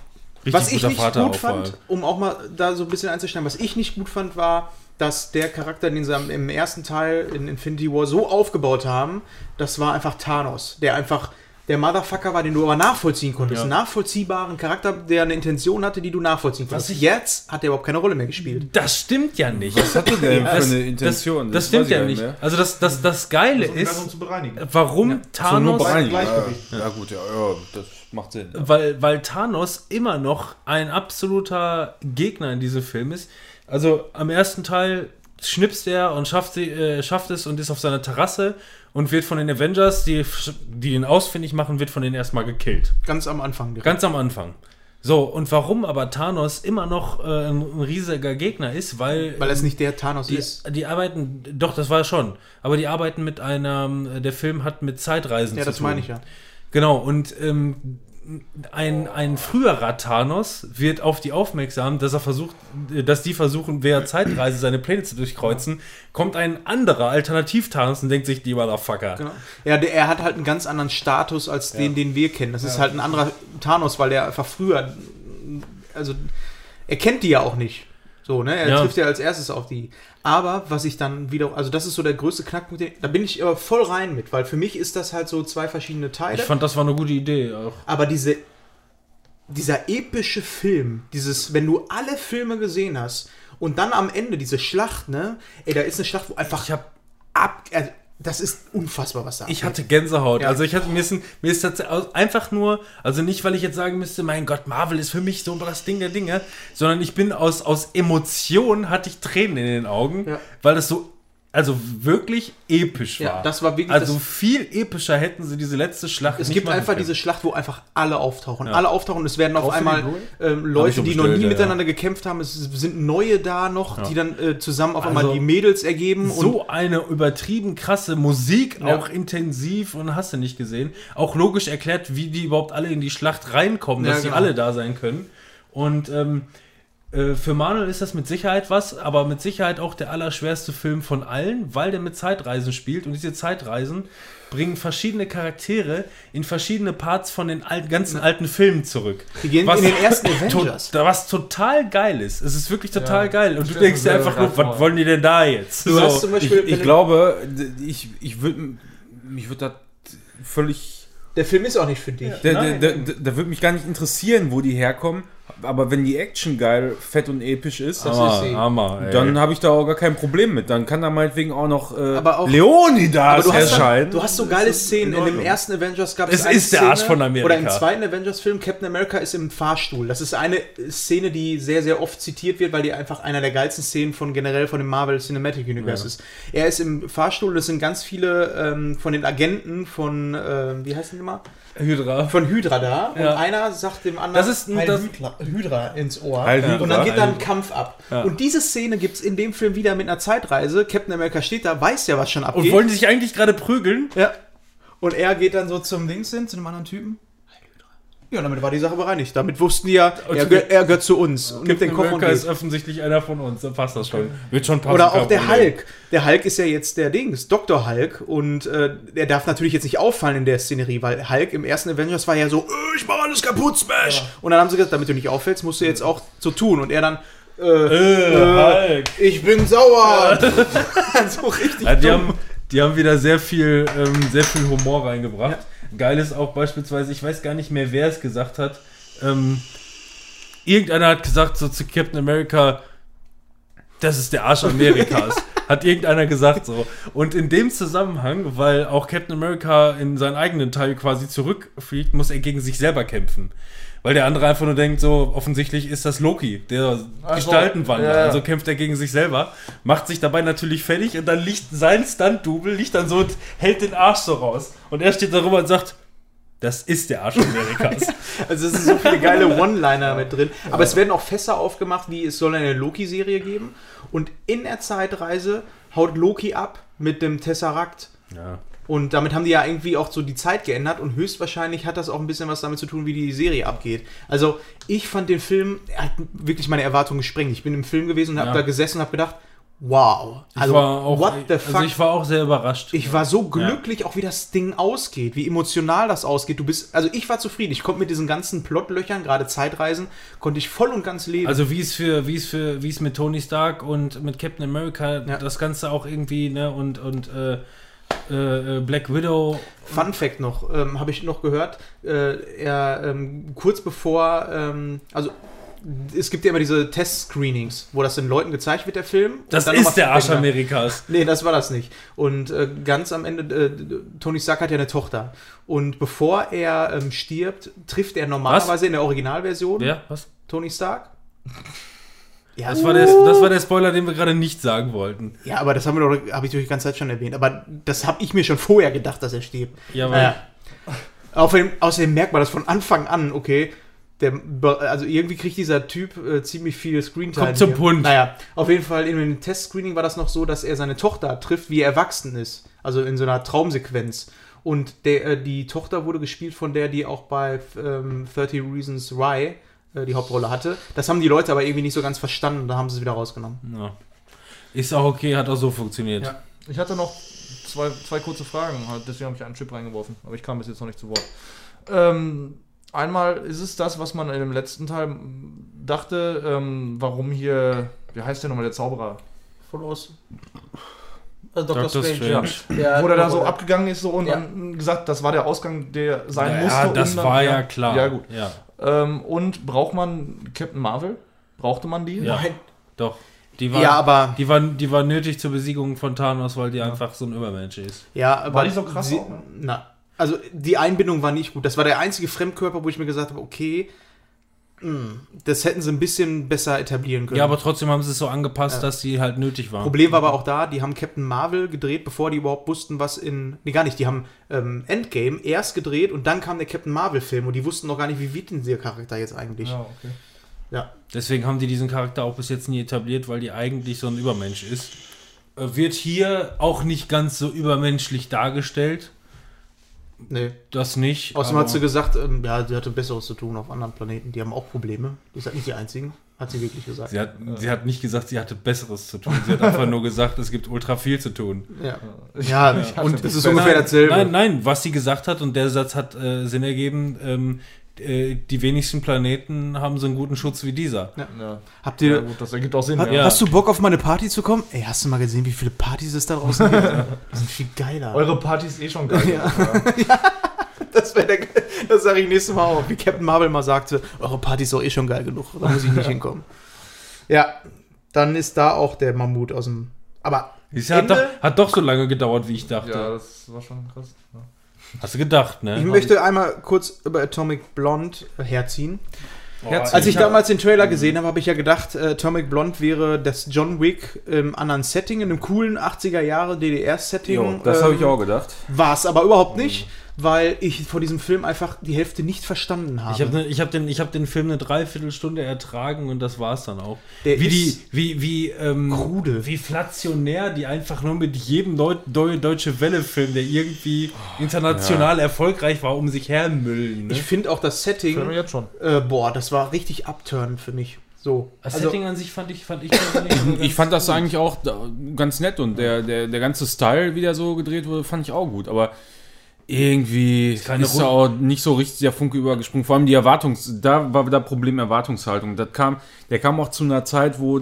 was ich nicht Vater gut fand, allem. um auch mal da so ein bisschen einzusteigen, was ich nicht gut fand, war, dass der Charakter, den sie im ersten Teil in Infinity War so aufgebaut haben, das war einfach Thanos, der einfach der Motherfucker war, den du aber nachvollziehen konntest. Ja. Einen nachvollziehbaren Charakter, der eine Intention hatte, die du nachvollziehen konntest. Jetzt hat er überhaupt keine Rolle mehr gespielt. das stimmt ja nicht. Was hat er denn für Das- eine Intention? Das, das weiß stimmt ja nicht. mehr. Also das, das, das Geile Das ist, zu bereinigen. warum So, nur Thanos bereinigen. Gleichgewicht. Ja, gut, ja, ja, das macht Sinn. Ja. weil, weil Thanos immer noch ein absoluter Gegner in diesem Film ist. Also am ersten Teil schnipst er und schafft, sie, äh, schafft es und ist auf seiner Terrasse und wird von den Avengers, die, die ihn ausfindig machen, wird von denen erstmal gekillt. Ganz am Anfang. direkt. Ganz am Anfang. So, und warum aber Thanos immer noch äh, ein, riesiger Gegner ist, weil, Weil es nicht der Thanos die, ist. die arbeiten, doch, das war schon, aber die arbeiten mit einer, der Film hat mit Zeitreisen Ja, zu das tun. meine ich ja. Genau, und ähm, ein, ein früherer Thanos wird auf die aufmerksam, dass er versucht, dass die versuchen, wer Zeitreise seine Pläne zu durchkreuzen, kommt ein anderer Alternativ-Thanos und denkt sich, die Motherfucker. Genau. Ja, der, er hat halt einen ganz anderen Status als den, den wir kennen. Das ist halt ein anderer Thanos, weil der einfach früher, also er kennt die ja auch nicht. So, ne? Er Ja. trifft ja als erstes auf die. Aber was ich dann wieder, also das ist so der größte Knackpunkt, da bin ich aber voll rein mit, weil für mich ist das halt so zwei verschiedene Teile. Ich fand, das war eine gute Idee auch. aber diese, dieser epische Film, dieses, wenn du alle Filme gesehen hast und dann am Ende diese Schlacht, ne? Ey, da ist eine Schlacht, wo einfach Ich hab ab, also, das ist unfassbar, was da Ich hatte Gänsehaut. Ja. Also ich hatte mir ist, mir ist tatsächlich aus- einfach nur, also nicht, weil ich jetzt sagen müsste, mein Gott, Marvel ist für mich so das Ding der Dinge, sondern ich bin aus, aus Emotion hatte ich Tränen in den Augen, Ja. weil das so, also wirklich episch Ja, war. das war wirklich Also das- viel epischer hätten sie diese letzte Schlacht Es nicht gibt machen einfach können. diese Schlacht, wo einfach alle auftauchen. Ja. Alle auftauchen und es werden auf die einmal ähm, Leute, die noch nie ja, miteinander gekämpft haben. Es sind neue da noch, die dann äh, zusammen auf einmal Also, die Mädels ergeben. und so eine übertrieben krasse Musik, Ja. auch intensiv und hast du nicht gesehen. Auch logisch erklärt, wie die überhaupt alle in die Schlacht reinkommen, Ja, dass die genau. alle da sein können. Und ähm, äh, für Manuel ist das mit Sicherheit was, aber mit Sicherheit auch der allerschwerste Film von allen, weil der mit Zeitreisen spielt und diese Zeitreisen bringen verschiedene Charaktere in verschiedene Parts von den alten, ganzen alten Filmen zurück. Die gehen in den ersten Avengers. To was total geil ist. Es ist wirklich total Ja. geil. Und du denkst dir einfach nur, was wollen die denn da jetzt? Du hast zum Beispiel, Ich, ich glaube, ich, ich würde mich würde das völlig. der Film ist auch nicht für dich. Da, da, Nein. da, da, da würde mich gar nicht interessieren, wo die herkommen. Aber wenn die Action geil, fett und episch ist, Das Hammer, ist. Hammer, dann habe ich da auch gar kein Problem mit. Dann kann da meinetwegen auch noch, äh, Aber auch- Leonidas Aber du hast, erscheinen. dann, du hast so geile Szenen. In dem ersten Avengers gab Es es ist der Arsch von Amerika. Oder im zweiten Avengers-Film, Captain America ist im Fahrstuhl. Das ist eine Szene, die sehr, sehr oft zitiert wird, weil die einfach einer der geilsten Szenen von generell von dem Marvel Cinematic Universe ist. Er ist im Fahrstuhl, das sind ganz viele ähm, von den Agenten von, ähm, wie heißen die mal? Hydra. Von Hydra da. Ja. Und einer sagt dem anderen Das ist ein- Heil das- Hydra, Hydra ins Ohr. Heil Hydra. Und dann geht dann Heil- ein Kampf ab. Ja. Und diese Szene gibt es in dem Film wieder mit einer Zeitreise. Captain America steht da, weiß ja, was schon abgeht. Und wollen die sich eigentlich gerade prügeln? Ja. Und er geht dann so zum Dings hin, zu dem anderen Typen. Ja, damit war die Sache bereinigt. Damit wussten die ja, er, gehört- er gehört zu uns. Und nimmt den Koffer und America ist offensichtlich einer von uns. Dann passt das schon. Wird schon passen. Oder auch der Problem. Hulk. Der Hulk ist ja jetzt der Dings, Dr. Hulk. Und äh, der darf natürlich jetzt nicht auffallen in der Szenerie, weil Hulk im ersten Avengers war ja so, äh, ich mach alles kaputt, Smash. Und dann haben sie gesagt, damit du nicht auffällst, musst du jetzt auch so tun. Und er dann, Hulk. Ich bin sauer. so richtig Ja, die, dumm. haben, die haben wieder sehr viel, ähm, sehr viel Humor reingebracht. Geil ist auch beispielsweise, ich weiß gar nicht mehr, wer es gesagt hat. Ähm, irgendeiner hat gesagt so zu Captain America, das ist der Arsch Amerikas. hat irgendeiner gesagt so. Und in dem Zusammenhang, weil auch Captain America in seinen eigenen Teil quasi zurückfliegt, muss er gegen sich selber kämpfen. Weil der andere einfach nur denkt, so offensichtlich ist das Loki, der Ach so. Gestaltenwandler. Ja, ja. Also kämpft er gegen sich selber, macht sich dabei natürlich fertig und dann liegt sein Stunt-Double, liegt dann so und hält den Arsch so raus. Und er steht darüber und sagt, das ist der Arsch Amerikas. Also es sind so viele geile One-Liner mit drin. Aber es werden auch Fässer aufgemacht, wie es soll eine Loki-Serie geben. Und in der Zeitreise haut Loki ab mit dem Tesseract. ja. Und damit haben die ja irgendwie auch so die Zeit geändert und höchstwahrscheinlich hat das auch ein bisschen was damit zu tun, wie die Serie abgeht. Also ich fand den Film, er hat wirklich meine Erwartungen gesprengt. Ich bin im Film gewesen und habe Ja. da gesessen und habe gedacht, wow. Also war auch, what the fuck. Also ich war auch sehr überrascht. Ich war so glücklich, auch wie das Ding ausgeht, wie emotional das ausgeht. Du bist, also ich war zufrieden. Ich konnte mit diesen ganzen Plotlöchern, gerade Zeitreisen, konnte ich voll und ganz leben. Also wie es für, wie es für, wie es mit Tony Stark und mit Captain America Ja. das Ganze auch irgendwie, ne, und, und äh, äh, Black Widow. Fun Fact noch, ähm, habe ich noch gehört, äh, er ähm, kurz bevor, ähm, also es gibt ja immer diese Test-Screenings, wo das den Leuten gezeigt wird, der Film. Das ist was der Arsch. Amerikas. Nee, das war das nicht. Und äh, ganz am Ende, äh, Tony Stark hat ja eine Tochter. Und bevor er ähm, stirbt, trifft er normalerweise in der Originalversion Wer? Was? Tony Stark. Ja, Das war, der, das war der Spoiler, den wir gerade nicht sagen wollten. Ja, aber das haben wir doch, habe ich doch die ganze Zeit schon erwähnt. Aber das habe ich mir schon vorher gedacht, dass er stirbt. Ja, weil Naja. Außerdem, außerdem merkt man das von Anfang an, okay. Der, also irgendwie kriegt dieser Typ äh, ziemlich viel Screentime. Kommt zum hier. Punkt. Naja, auf jeden Fall in dem Testscreening war das noch so, dass er seine Tochter trifft, wie er erwachsen ist. Also in so einer Traumsequenz. Und der, äh, die Tochter wurde gespielt von der, die auch bei ähm, 30 Reasons Why äh, die Hauptrolle hatte. Das haben die Leute aber irgendwie nicht so ganz verstanden. Da haben sie es wieder rausgenommen. ja. ist auch okay, hat auch so funktioniert. Ja. Ich hatte noch zwei, zwei kurze Fragen, halt, deswegen habe ich einen Chip reingeworfen, aber ich kam bis jetzt noch nicht zu Wort. Ähm, einmal ist es das, was man in dem letzten Teil dachte, ähm, warum hier, wie heißt der nochmal, der Zauberer? Von aus. Also Doctor Strange. Ja, Wo der da so abgegangen ist so und Ja. dann gesagt, das war der Ausgang, der sein Ja, musste. das um dann- war ja klar. Ja, gut. Ja, Ähm, und braucht man Captain Marvel? Brauchte man die? Ja. Nein. doch. Die war, Ja, aber die, war, die war nötig zur Besiegung von Thanos, weil die einfach so ein Übermensch ist. Ja, aber War die so krass Sie, auch, ne? na, also die Einbindung war nicht gut. Das war der einzige Fremdkörper, wo ich mir gesagt habe, okay, das hätten sie ein bisschen besser etablieren können. Ja, aber trotzdem haben sie es so angepasst, Ja. dass sie halt nötig waren. Problem war aber auch da, die haben Captain Marvel gedreht, bevor die überhaupt wussten, was in. Nee, gar nicht. Die haben ähm, Endgame erst gedreht und dann kam der Captain Marvel-Film und die wussten noch gar nicht, wie wird denn dieser Charakter jetzt eigentlich. Ja, okay. Ja. Deswegen haben die diesen Charakter auch bis jetzt nie etabliert, weil die eigentlich so ein Übermensch ist. Äh, Wird hier auch nicht ganz so übermenschlich dargestellt. Nee. Das nicht. Außerdem hat sie gesagt, ähm, ja, sie hatte Besseres zu tun auf anderen Planeten. Die haben auch Probleme. Die ist halt nicht die einzigen. Hat sie wirklich gesagt. Sie hat, sie hat nicht gesagt, sie hatte Besseres zu tun. Sie hat einfach nur gesagt, es gibt ultra viel zu tun. Ja. Ja, und es ist ungefähr nein, dasselbe. Nein, nein, was sie gesagt hat, und der Satz hat äh, Sinn ergeben, ähm, äh, die wenigsten Planeten haben so einen guten Schutz wie dieser. Ja. Habt ja, ihr. gut, das ergibt auch Sinn. Ha- Ja. Hast du Bock auf meine Party zu kommen? Ey, hast du mal gesehen, wie viele Partys es da draußen gibt? Die sind viel geiler. Eure Party ist eh schon geil. Ja. Das, der, das sage ich nächstes Mal auch. Wie Captain Marvel mal sagte, eure Party ist doch eh schon geil genug. Da muss ich nicht hinkommen. Ja, dann ist da auch der Mammut aus dem. Aber Es hat Ende? doch, hat doch so lange gedauert, wie ich dachte. Ja, das war schon krass. Ja. Hast du gedacht, ne? ich möchte einmal kurz über Atomic Blonde herziehen. Herz- Als ich damals den Trailer gesehen habe, habe ich ja gedacht, äh, Atomic Blonde wäre das John Wick im anderen Setting, in einem coolen 80er Jahre DDR-Setting. Das habe ich auch gedacht. War es aber überhaupt nicht, weil ich vor diesem Film einfach die Hälfte nicht verstanden habe. Ich habe ne, ich hab den, ich hab den Film eine Dreiviertelstunde ertragen und das war's dann auch. Der wie ist die, wie, wie, ähm, krude. wie flationär die einfach nur mit jedem Deu Deu Deutsche Welle-Film, der irgendwie international erfolgreich war, um sich hermüllen. Ne? Ich finde auch das Setting, jetzt schon. äh, boah, das war richtig upturn für mich. So. das Also, Setting an sich fand ich, fand ich, so Ich ganz fand das gut. eigentlich auch ganz nett und der, der, der ganze Style, wie der so gedreht wurde, fand ich auch gut. Aber irgendwie ist, keine da auch nicht so richtig der Funke übergesprungen. Vor allem die Erwartungs... Da war wieder Problem Erwartungshaltung. Das kam, der kam auch zu einer Zeit, wo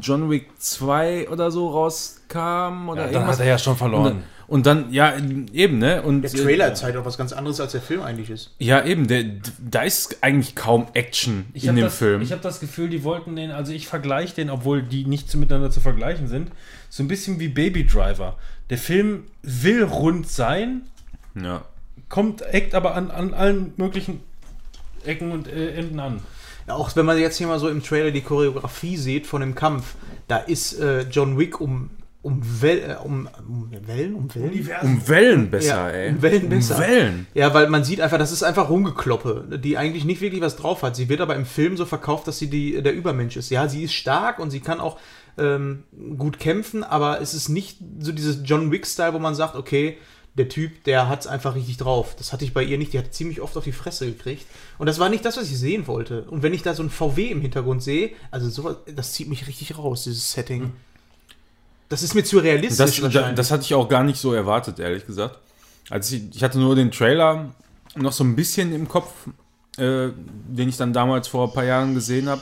John Wick 2 oder so rauskam oder dann irgendwas. hat er ja schon und, verloren. dann, und dann, ja, eben, ne? Und, Der Trailer äh, zeigt auch was ganz anderes, als der Film eigentlich ist. Ja, eben, der, da ist eigentlich kaum Action Ich in dem das, Film. Ich habe das Gefühl, die wollten den, also ich vergleiche den, obwohl die nicht miteinander zu vergleichen sind, so ein bisschen wie Baby Driver. Der Film will rund sein, ja. kommt, eckt aber an, an allen möglichen Ecken und äh, Enden an. Ja, auch wenn man jetzt hier mal so im Trailer die Choreografie sieht von dem Kampf, da ist äh, John Wick um, um, Wel äh, um, um Wellen, um Wellen? Um Wellen besser, Ja, ey. um Wellen besser. Um Wellen. Ja, weil man sieht einfach, das ist einfach Rumgekloppe, die eigentlich nicht wirklich was drauf hat. Sie wird aber im Film so verkauft, dass sie die, der Übermensch ist. Ja, sie ist stark und sie kann auch ähm, gut kämpfen, aber es ist nicht so dieses John Wick-Style, wo man sagt, okay, der Typ, der hat es einfach richtig drauf. Das hatte ich bei ihr nicht. Die hat ziemlich oft auf die Fresse gekriegt. Und das war nicht das, was ich sehen wollte. Und wenn ich da so ein VW im Hintergrund sehe, also sowas, das zieht mich richtig raus, dieses Setting. Das ist mir zu realistisch. Das, da, wahrscheinlich. das hatte ich auch gar nicht so erwartet, ehrlich gesagt. Also ich, ich hatte nur den Trailer noch so ein bisschen im Kopf, äh, den ich dann damals vor ein paar Jahren gesehen habe.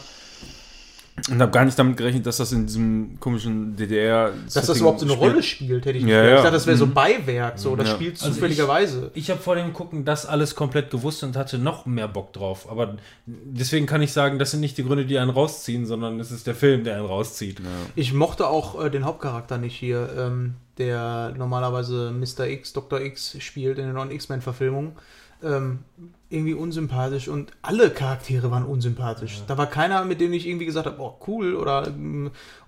Und habe gar nicht damit gerechnet, dass das in diesem komischen DDR. dass das überhaupt so eine Rolle spielt, hätte ich nicht Ja, gedacht. ja. Ich dachte, das wäre so Beiwerk, so, das Ja. spielt Also zufälligerweise. Ich habe vor dem Gucken das alles komplett gewusst und hatte noch mehr Bock drauf. Aber deswegen kann ich sagen, das sind nicht die Gründe, die einen rausziehen, sondern es ist der Film, der einen rauszieht. Ich mochte auch äh, den Hauptcharakter nicht hier, ähm, der normalerweise Mr. X, Dr. X spielt in den neuen X-Men-Verfilmungen. Ähm, irgendwie unsympathisch und alle Charaktere waren unsympathisch. Da war keiner, mit dem ich irgendwie gesagt habe, oh cool oder,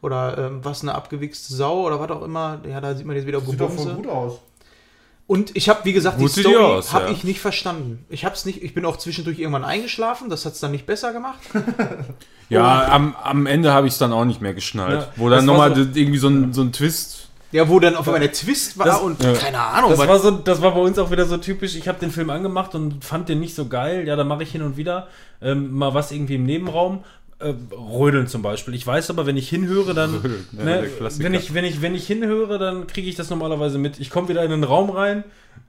oder ähm, was eine abgewichste Sau oder was auch immer. Ja, da sieht man jetzt wieder Sieht doch voll gut aus. Und ich habe, wie gesagt, Gut die Story habe ja. ich nicht verstanden. Ich habe es nicht, ich bin auch zwischendurch irgendwann eingeschlafen, das hat es dann nicht besser gemacht. Ja, am, am Ende habe ich es dann auch nicht mehr geschnallt. Ja, wo dann nochmal so- irgendwie so ein, so ein Twist. Ja, wo dann auf einmal der Twist war Das- und ja. keine Ahnung. Das was- war, so, das war bei uns auch wieder so typisch. Ich habe den Film angemacht und fand den nicht so geil. Ja, da mache ich hin und wieder ähm, mal was irgendwie im Nebenraum. Äh, Rödeln zum Beispiel. Ich weiß aber, wenn ich hinhöre, dann. Rödeln, ja, ne, Klassiker. wenn, ich, wenn, ich, wenn ich hinhöre, dann kriege ich das normalerweise mit. Ich komme wieder in den Raum rein,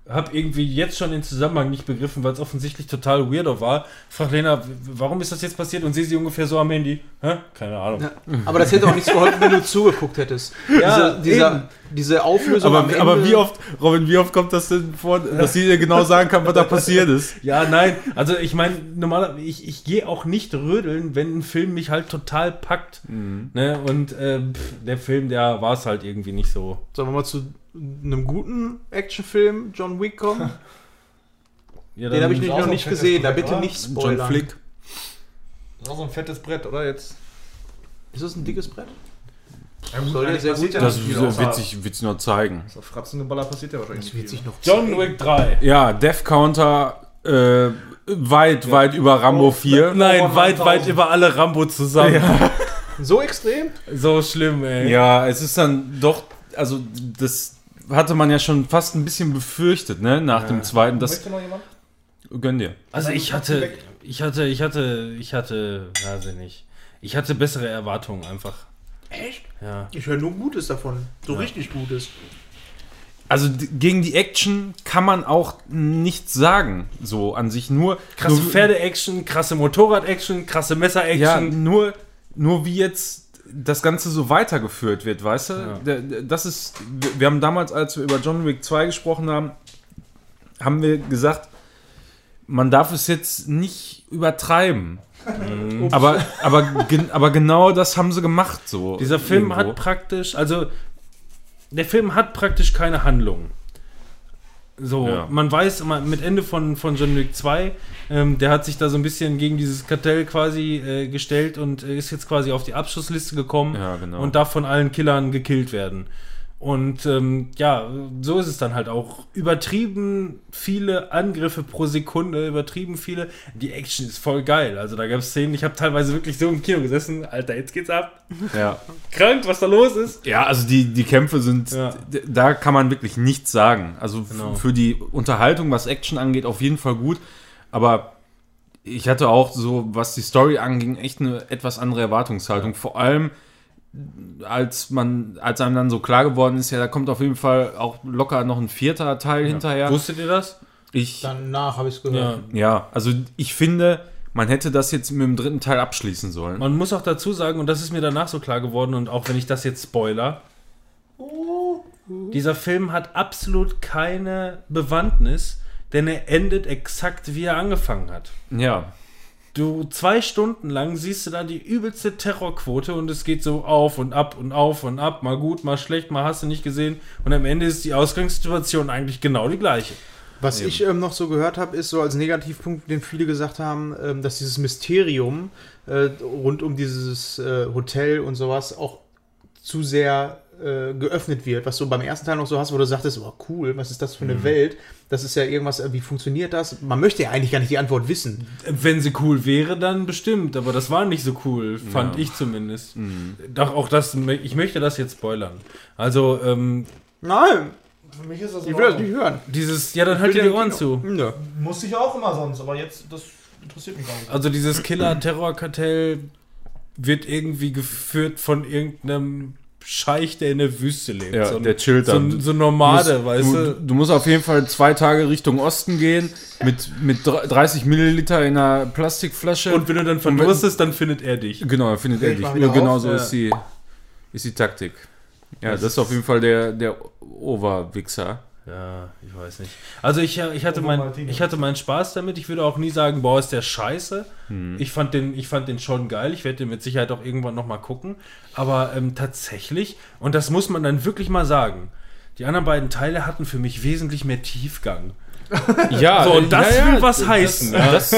habe irgendwie jetzt schon den Zusammenhang nicht begriffen, weil es offensichtlich total weirdo war. Frag Lena, warum ist das jetzt passiert? Und sehe sie ungefähr so am Handy. Hä? Keine Ahnung. Ja, aber das hätte auch nichts geholfen, wenn du zugeguckt hättest. Ja, diese, dieser, diese Auflösung am Aber, Ende. aber wie oft, Robin, wie oft kommt das denn vor, dass sie dir genau sagen kann, was da passiert ist? Ja, nein, also ich meine, normalerweise, ich, ich gehe auch nicht rödeln, wenn ein Film mich halt total packt. Ne? Und äh, pff, der Film, der war es halt irgendwie nicht so. Sollen wir mal zu einem guten Actionfilm John Wick kommen? Ja, Den habe ich noch so nicht gesehen, da Brett, bitte oder? nicht John spoilern. Flick. Das ist auch so ein fettes Brett, oder jetzt? Ist das ein dickes Brett? Ja, gut, Soll ja sehr gut ja Das viel, wird sich, wird sich noch zeigen. außer Fratzengeballer passiert ja wahrscheinlich Das nicht wird sich noch John Wick 3. Ja, Death Counter äh, weit, weit über Rambo 4. Nein, Oh, weit, 9000. weit über alle Rambo zusammen. So extrem? So schlimm, ey. Ja, es ist dann doch, also das hatte man ja schon fast ein bisschen befürchtet, ne, nach dem zweiten. Das Möchte noch jemand? gönn dir. Also ich hatte, ich hatte, ich hatte, ich hatte, weiß ich nicht. Ich hatte bessere Erwartungen einfach. Echt? Ja. Ich höre nur Gutes davon. So richtig Gutes. Also gegen die Action kann man auch nichts sagen, so an sich nur Krasse Pferde-Action, krasse Motorrad-Action, krasse Ja, Messer-Action. nur, nur wie jetzt das Ganze so weitergeführt wird, weißt du? Ja. Das ist, wir- haben damals, als wir über John Wick 2 gesprochen haben, haben wir gesagt, man darf es jetzt nicht übertreiben. Aber, aber, gen- aber genau das haben sie gemacht so. Dieser Film irgendwo. hat praktisch, also der Film hat praktisch keine Handlung. So, Ja. man weiß man, mit Ende von, von John Wick 2, ähm, der hat sich da so ein bisschen gegen dieses Kartell quasi äh, gestellt und äh, ist jetzt quasi auf die Abschussliste gekommen Ja, genau. und darf von allen Killern gekillt werden. Und ähm, ja, so ist es dann halt auch. Übertrieben viele Angriffe pro Sekunde, übertrieben viele. Die Action ist voll geil. Also da gab es Szenen, ich habe teilweise wirklich so im Kino gesessen. Alter, jetzt geht's ab. ja. Krank, was da los ist. Ja, also die, die Kämpfe sind, Ja. da kann man wirklich nichts sagen. Also Genau. für die Unterhaltung, was Action angeht, auf jeden Fall gut. Aber ich hatte auch so, was die Story anging, echt eine etwas andere Erwartungshaltung. Vor allem als man, als einem dann so klar geworden ist, ja, da kommt auf jeden Fall auch locker noch ein vierter Teil hinterher. Wusstet ihr das? Ich, Danach habe ich es gehört. ja, also ich finde, man hätte das jetzt mit dem dritten Teil abschließen sollen. Man muss auch dazu sagen, und das ist mir danach so klar geworden, und auch wenn ich das jetzt spoiler, dieser Film hat absolut keine Bewandtnis, denn er endet exakt wie er angefangen hat. Ja, Du zwei Stunden lang siehst du da die übelste Terrorquote und es geht so auf und ab und auf und ab, mal gut, mal schlecht, mal hast du nicht gesehen. Und am Ende ist die Ausgangssituation eigentlich genau die gleiche. Was ich ähm, noch so gehört habe, ist so als Negativpunkt, den viele gesagt haben, ähm, dass dieses Mysterium äh, rund um dieses äh, Hotel und sowas auch zu sehr äh, geöffnet wird. Was du beim ersten Teil noch so hast, wo du sagtest, oh cool, was ist das für eine Welt? Das ist ja irgendwas, äh, wie funktioniert das? Man möchte ja eigentlich gar nicht die Antwort wissen. Wenn sie cool wäre, dann bestimmt, aber das war nicht so cool, fand ich zumindest. Doch auch das, ich möchte das jetzt spoilern. Also, ähm, Nein, Für mich ist das ich will das nicht hören. dieses, ja, dann halt dir die Ohren zu. Nö. Musste ich auch immer sonst, aber jetzt, das interessiert mich gar nicht. Also dieses Killer-Terror-Kartell wird irgendwie geführt von irgendeinem Scheich, der in der Wüste lebt. Ja, so ein, der chillt so, dann. ein- so ein Nomade, du, weißt du, du? du musst auf jeden Fall zwei Tage Richtung Osten gehen mit, mit 30 Milliliter in einer Plastikflasche. Und wenn du dann verdurstest, dann findet er dich. genau, dann findet er dich. Ja, genau auf, so ja. ist, die, ist die Taktik. Ja, das, ist auf jeden Fall der, der Overwichser. Ja, ich weiß nicht. Also ich, ich, hatte mein, ich hatte meinen Spaß damit. Ich würde auch nie sagen, boah, ist der scheiße. Ich, fand den, ich fand den schon geil. Ich werde den mit Sicherheit auch irgendwann nochmal gucken. Aber ähm, tatsächlich, und das muss man dann wirklich mal sagen, die anderen beiden Teile hatten für mich wesentlich mehr Tiefgang. Ja, So, und das ja, will ja, was das- heißen. ja. Das,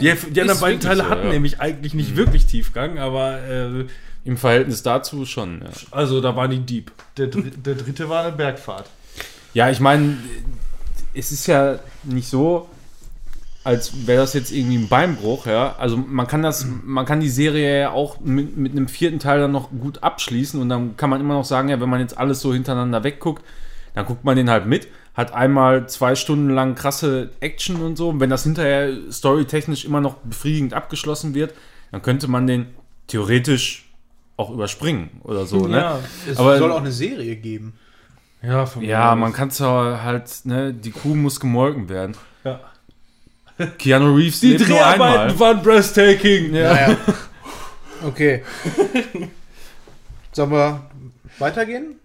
Die, die anderen beiden Teile so, hatten ja. nämlich eigentlich nicht wirklich Tiefgang, aber äh, Im Verhältnis dazu schon, ja. also da waren die deep. Der, dr der dritte war eine Bergfahrt. Ja, ich meine, es ist ja nicht so, als wäre das jetzt irgendwie ein Beinbruch, ja. Also man kann das, man kann die Serie ja auch mit, mit einem vierten Teil dann noch gut abschließen und dann kann man immer noch sagen, ja, wenn man jetzt alles so hintereinander wegguckt, dann guckt man den halt mit, hat einmal zwei Stunden lang krasse Action und so. Und wenn das hinterher storytechnisch immer noch befriedigend abgeschlossen wird, dann könnte man den theoretisch auch überspringen oder so, ne? Es Aber- soll auch eine Serie geben. Ja, von Ja, man kann es halt, ne, die Kuh muss gemolken werden. Ja. Keanu Reeves Die lebt nur Dreharbeiten einmal. waren breathtaking. Naja. Okay. Sollen wir weitergehen?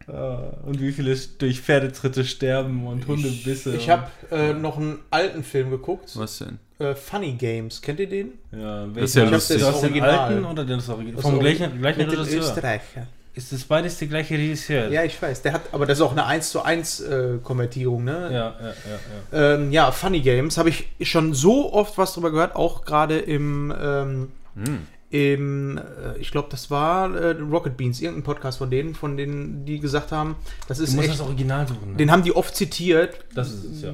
Und wie viele durch Pferdetritte sterben und Hundebisse. Ich habe äh, noch einen alten Film geguckt. Was denn? Äh, Funny Games. Kennt ihr den? Ja, Das ist ja welchen? lustig. Du hast den Original. alten oder den das Original? Das Vom gleichen, gleichen Mit dem Regisseur. Österreicher. Ist das beides der gleiche Regisseur? Ja, ich weiß. Der hat, aber das ist auch eine 1 zu 1 äh, Konvertierung, ne? ja, ja, ja. ja. Ähm, ja, Funny Games habe ich schon so oft was drüber gehört, auch gerade im, ähm, im äh, ich glaube, das war äh, Rocket Beans, irgendein Podcast von denen, von denen, die gesagt haben, das Du ist musst echt, das Original suchen. Ne? den haben die oft zitiert, das ist es, ja.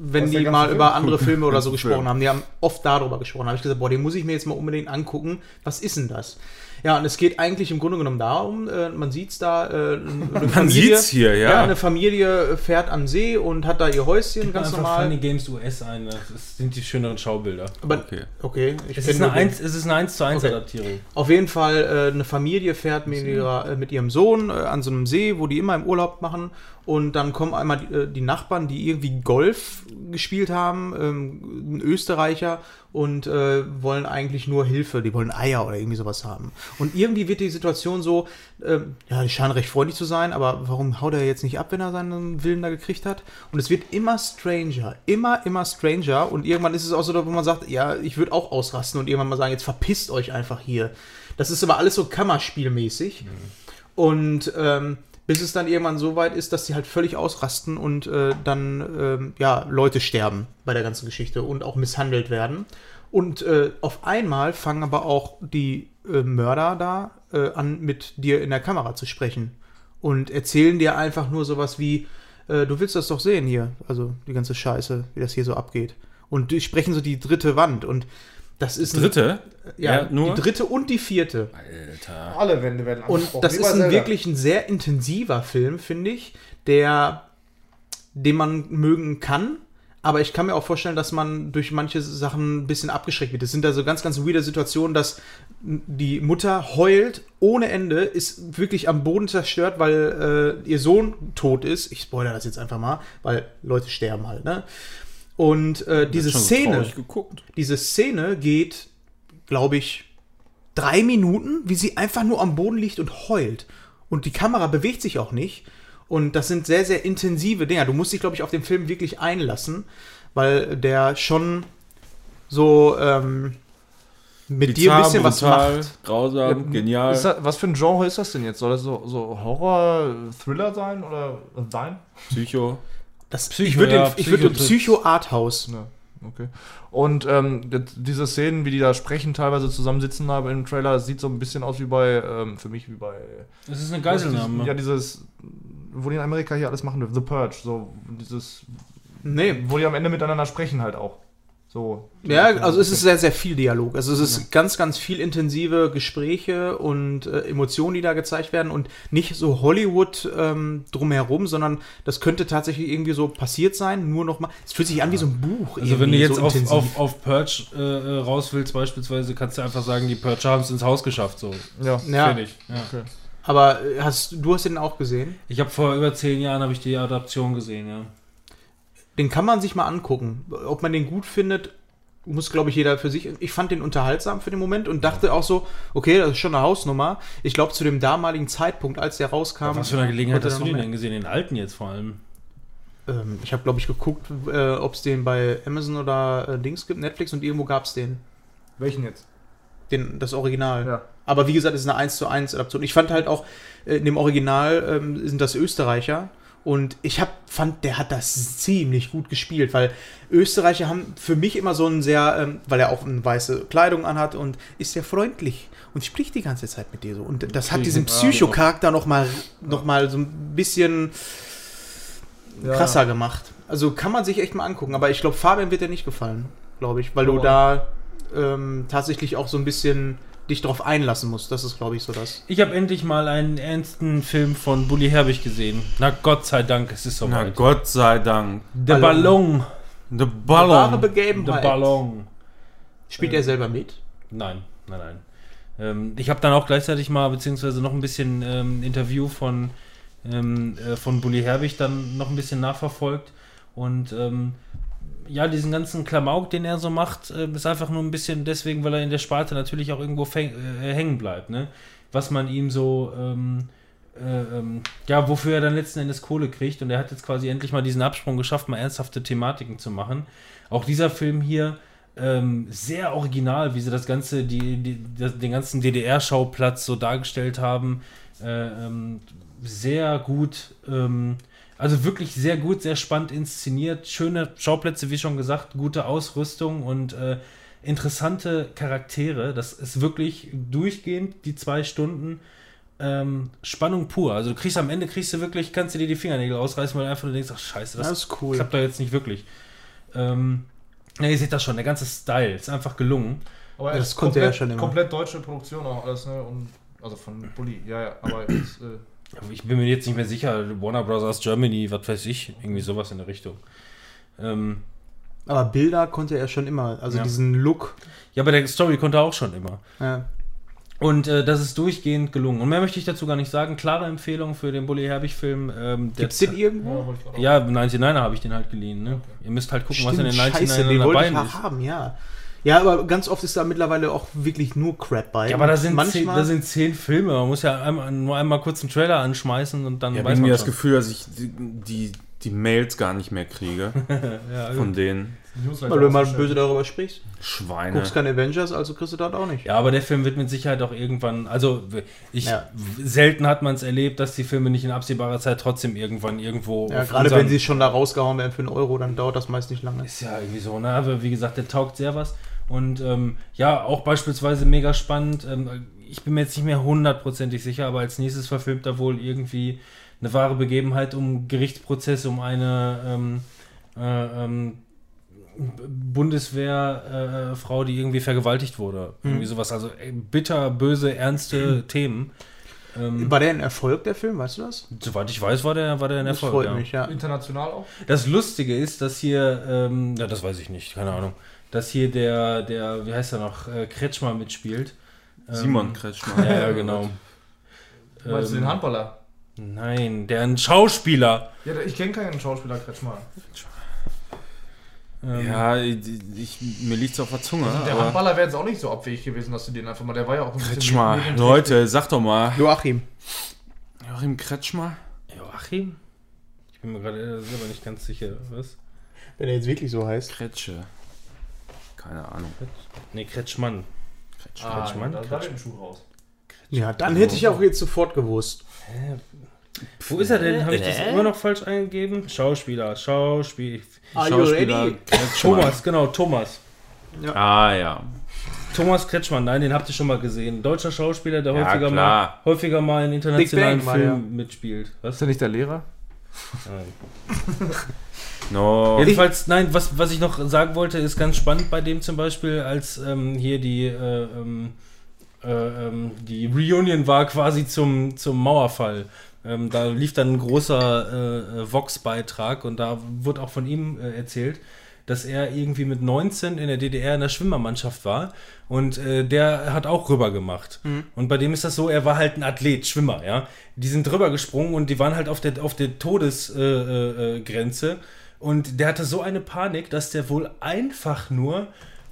wenn die mal Film? über andere Filme oder so gesprochen haben. Die haben oft darüber gesprochen. Da habe ich gesagt, boah, den muss ich mir jetzt mal unbedingt angucken. Was ist denn das? Ja, und es geht eigentlich im Grunde genommen darum, äh, man sieht es da, äh, eine Man sieht's hier, ja. eine Familie fährt an See und hat da ihr Häuschen, ganz Einfach normal. Funny Games US ein, das sind die schöneren Schaubilder. Aber, Okay. okay, ich Es ist, eine nur den. 1, es ist eine 1 zu 1 Okay. Adaptierung. Auf jeden Fall, äh, eine Familie fährt mit, ihrer, äh, mit ihrem Sohn äh, an so einem See, wo die immer im Urlaub machen. Und dann kommen einmal die, äh, die Nachbarn, die irgendwie Golf gespielt haben, ähm, ein Österreicher, und äh, wollen eigentlich nur Hilfe. Die wollen Eier oder irgendwie sowas haben. Und irgendwie wird die Situation so, ähm, ja, die scheinen recht freundlich zu sein, aber warum haut er jetzt nicht ab, wenn er seinen Willen da gekriegt hat? Und es wird immer stranger, immer, immer stranger. Und irgendwann ist es auch so, wo man sagt, ja, ich würde auch ausrasten und irgendwann mal sagen, jetzt verpisst euch einfach hier. Das ist aber alles so Kammerspielmäßig. Und ähm, bis es dann irgendwann so weit ist, dass sie halt völlig ausrasten und äh, dann ähm, ja, Leute sterben bei der ganzen Geschichte und auch misshandelt werden. Und äh, auf einmal fangen aber auch die äh, Mörder da äh, an, mit dir in der Kamera zu sprechen. Und erzählen dir einfach nur sowas wie, äh, du willst das doch sehen hier, also die ganze Scheiße, wie das hier so abgeht. Und die sprechen so die dritte Wand und das ist ein- Dritte? ja, Ja, nur? die dritte und die vierte. Alter. Alle Wände werden Und angesprochen. das wie ist ein wirklich ein sehr intensiver Film, finde ich, der, den man mögen kann, Aber ich kann mir auch vorstellen, dass man durch manche Sachen ein bisschen abgeschreckt wird. Es sind da so ganz, ganz weirde Situationen, dass die Mutter heult ohne Ende, ist wirklich am Boden zerstört, weil äh, ihr Sohn tot ist. Ich spoilere das jetzt einfach mal, weil Leute sterben halt, ne? Und äh, diese so Szene, geguckt. diese Szene geht, glaube ich, drei Minuten, wie sie einfach nur am Boden liegt und heult. Und die Kamera bewegt sich auch nicht. Und das sind sehr, sehr intensive Dinger. Du musst dich, glaube ich, auf den Film wirklich einlassen, weil der schon so ähm, mit dir ein bisschen was brutal, macht. Grausam, genial. Ist das, was für ein Genre ist das denn jetzt? Soll das so, so Horror, Thriller sein oder sein? Psycho. Das, Psycho, ich würde ja, den, ich würd den Psycho- Psycho-Arthouse. Ja, okay. Und ähm, diese Szenen, wie die da sprechen, teilweise zusammensitzen haben im Trailer, das sieht so ein bisschen aus wie bei, ähm, für mich wie bei. Das ist eine Ja, Geiselnahme. dieses, wo die in Amerika hier alles machen, The Purge, so dieses, Nee. wo die am Ende miteinander sprechen halt auch. So. Ja, also es ist sehr, sehr viel Dialog. Also es ist ganz, ganz viel intensive Gespräche und äh, Emotionen, die da gezeigt werden und nicht so Hollywood ähm, drumherum, sondern das könnte tatsächlich irgendwie so passiert sein, nur noch mal. Es fühlt sich an wie so ein Buch. Also wenn du jetzt so auf, intensiv. auf, auf Purge äh, raus willst beispielsweise, kannst du einfach sagen, die Purge haben es ins Haus geschafft. So, Ja. ja, fertig. Ja. Okay. aber hast du hast den auch gesehen? Ich habe vor über zehn Jahren habe ich die Adaption gesehen, ja. Den kann man sich mal angucken. Ob man den gut findet, muss, glaube ich, jeder für sich. Ich fand den unterhaltsam für den Moment und dachte auch so, okay, das ist schon eine Hausnummer. Ich glaube, zu dem damaligen Zeitpunkt, als der rauskam. Was für eine Gelegenheit hast du den denn gesehen? Den alten jetzt vor allem. Ähm, ich habe, glaube ich, geguckt, äh, ob es den bei Amazon oder äh, Dings gibt, Netflix, und irgendwo gab es den. Welchen jetzt? den. Das Original. Ja. Aber wie gesagt, es ist eine 1 zu 1 Adaption. Ich fand halt auch, äh, in dem Original ähm, sind das Österreicher. Und ich hab, fand, der hat das ziemlich gut gespielt, weil Österreicher haben für mich immer so einen sehr, ähm, weil er auch eine weiße Kleidung anhat und ist sehr freundlich und spricht die ganze Zeit mit dir so. Und das hat diesen Psychocharakter nochmal noch mal so ein bisschen krasser gemacht. Also kann man sich echt mal angucken, aber ich glaube, Fabian wird dir nicht gefallen, glaube ich, weil du Oh. da ähm, tatsächlich auch so ein bisschen dich drauf einlassen musst. Das ist, glaube ich, so das. Ich habe endlich mal einen ernsten Film von Bully Herbig gesehen. Na Gott sei Dank, es ist Na soweit. Gott sei Dank. Der Ballon. Wahre Ballon. Der. Ballon. Spielt er selber mit? Nein, nein, nein. Ähm, ich habe dann auch gleichzeitig mal, beziehungsweise noch ein bisschen ähm, Interview von, ähm, äh, von Bully Herbig dann noch ein bisschen nachverfolgt. Und ähm, ja, diesen ganzen Klamauk, den er so macht, äh, ist einfach nur ein bisschen deswegen, weil er in der Sparte natürlich auch irgendwo äh, hängen bleibt. Ne? Was man ihm so, ähm, äh, ähm, ja, wofür er dann letzten Endes Kohle kriegt. Und er hat jetzt quasi endlich mal diesen Absprung geschafft, mal ernsthafte Thematiken zu machen. Auch dieser Film hier, ähm, sehr original, wie sie das Ganze, die, die, das, den ganzen DDR-Schauplatz so dargestellt haben. Äh, ähm, sehr gut, ähm, also wirklich sehr gut, sehr spannend inszeniert. Schöne Schauplätze, wie schon gesagt, gute Ausrüstung und äh, interessante Charaktere. Das ist wirklich durchgehend die zwei Stunden ähm, Spannung pur. Also du kriegst am Ende, kriegst du wirklich, kannst du dir die Fingernägel ausreißen, weil du einfach nur denkst, ach scheiße, das Das ist cool. klappt da jetzt nicht wirklich. Ähm, ja, ihr seht das schon, der ganze Style ist einfach gelungen. Aber Das es ist konnte er komplett, schon immer. komplett deutsche Produktion auch alles, ne? Und, also von Bully, ja, ja. Aber jetzt, äh, Ich bin mir jetzt nicht mehr sicher, Warner Brothers Germany, was weiß ich, irgendwie sowas in der Richtung. Ähm, Aber Bilder konnte er schon immer. Also Ja. diesen Look. ja, aber der Story konnte er auch schon immer. Ja. Und äh, das ist durchgehend gelungen. Und mehr möchte ich dazu gar nicht sagen. Klare Empfehlung für den Bully Herbig-Film. Ähm, der- Gibt's den irgendwo? ja, wollte ich gerade Ja, 99er habe ich den halt geliehen. Ne? Ihr müsst halt gucken, was in den 99ern scheiße, den wollte dabei ich mal ist. haben, ja. Ja, aber ganz oft ist da mittlerweile auch wirklich nur Crap bei. Ja, aber da sind, zehn, manchmal. da sind zehn Filme. Man muss ja einmal, nur einmal kurz einen Trailer anschmeißen und dann Ich habe weiß man das schon. Gefühl, dass ich die, die, die Mails gar nicht mehr kriege Ja, von denen. Newsletter weil du mal böse darüber sprichst. Schweine. Guckst keine Avengers, also kriegst du das auch nicht. Ja, aber der Film wird mit Sicherheit auch irgendwann, also ich Ja. selten hat man es erlebt, dass die Filme nicht in absehbarer Zeit trotzdem irgendwann irgendwo. Ja, gerade unseren- wenn sie schon da rausgehauen werden für einen Euro, dann dauert das meist nicht lange. ist ja irgendwie so, ne? Aber wie gesagt, der taugt sehr was. Und ähm, ja, auch beispielsweise mega spannend. Ähm, ich bin mir jetzt nicht mehr hundertprozentig sicher, aber als nächstes verfilmt er wohl irgendwie eine wahre Begebenheit um Gerichtsprozess, um eine ähm, äh, ähm, Bundeswehrfrau, äh, die irgendwie vergewaltigt wurde. Irgendwie sowas. Also äh, bitter, böse, ernste Themen. Ähm, War der ein Erfolg, der Film, weißt du das? soweit ich weiß, war der, war der ein Das Erfolg. freut ja. mich, ja. International auch? Das Lustige ist, dass hier, ähm, ja, das weiß ich nicht, keine Ahnung, dass hier der, der, wie heißt er noch, äh, Kretschmer mitspielt. Ähm, Simon Kretschmann. Ja, ja, genau. Meinst du Ähm, den Handballer? Nein, der ein Schauspieler. Ja, ich kenne keinen Schauspieler Kretschmann. Ähm, Ja, ich, ich, mir liegt's auf der Zunge. Der aber Handballer wäre jetzt auch nicht so abwegig gewesen, dass du den einfach mal. Der war ja auch ein bisschen. Kretschmer, Leute, sag doch mal. Joachim. Joachim Kretschmer? Joachim? Ich bin mir gerade selber nicht ganz sicher, was? Wenn er jetzt wirklich so heißt. Kretsche. Keine Ahnung. Ne, Kretschmann. Ah, Kretschmann? da, da wird ein Schuh raus. Ja, dann hätte ich auch jetzt sofort gewusst. Wo ist er denn? Habe ich das immer noch falsch eingegeben? Schauspieler, Schauspiel. Are you Schauspieler ready? Kretschmann. Thomas, genau, Thomas. Ah, ja. Thomas Kretschmann, nein, den habt ihr schon mal gesehen. Deutscher Schauspieler, der Ja, häufiger, mal, häufiger mal in internationalen Filmen mitspielt. Was? Ist er nicht der Lehrer? Nein. No. Jedenfalls, nein, was, was ich noch sagen wollte, ist ganz spannend bei dem zum Beispiel, als ähm, hier die, äh, ähm, äh, ähm, die Reunion war quasi zum, zum Mauerfall. Ähm, da lief dann ein großer äh, äh, Vox-Beitrag und da wurde auch von ihm äh, erzählt, dass er irgendwie mit 19 in der DDR in der Schwimmermannschaft war und äh, der hat auch rüber gemacht. Und bei dem ist das so, er war halt ein Athlet, Schwimmer, ja. Die sind drüber gesprungen und die waren halt auf der, auf der Todesgrenze. Äh, äh, Grenze. Und der hatte so eine Panik, dass der wohl einfach nur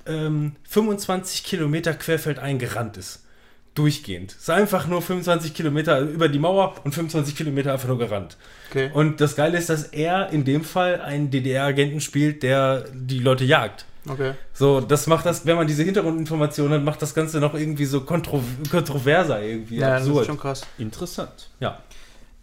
ähm, 25 Kilometer querfeldein gerannt ist. Durchgehend. Es ist einfach nur 25 Kilometer über die Mauer und 25 Kilometer einfach nur gerannt. Okay. Und das Geile ist, dass er in dem Fall einen DDR-Agenten spielt, der die Leute jagt. Okay. So, das macht das, wenn man diese Hintergrundinformationen hat, macht das Ganze noch irgendwie so kontro kontroverser irgendwie. Ja, das ist absurd. schon krass. Interessant. ja.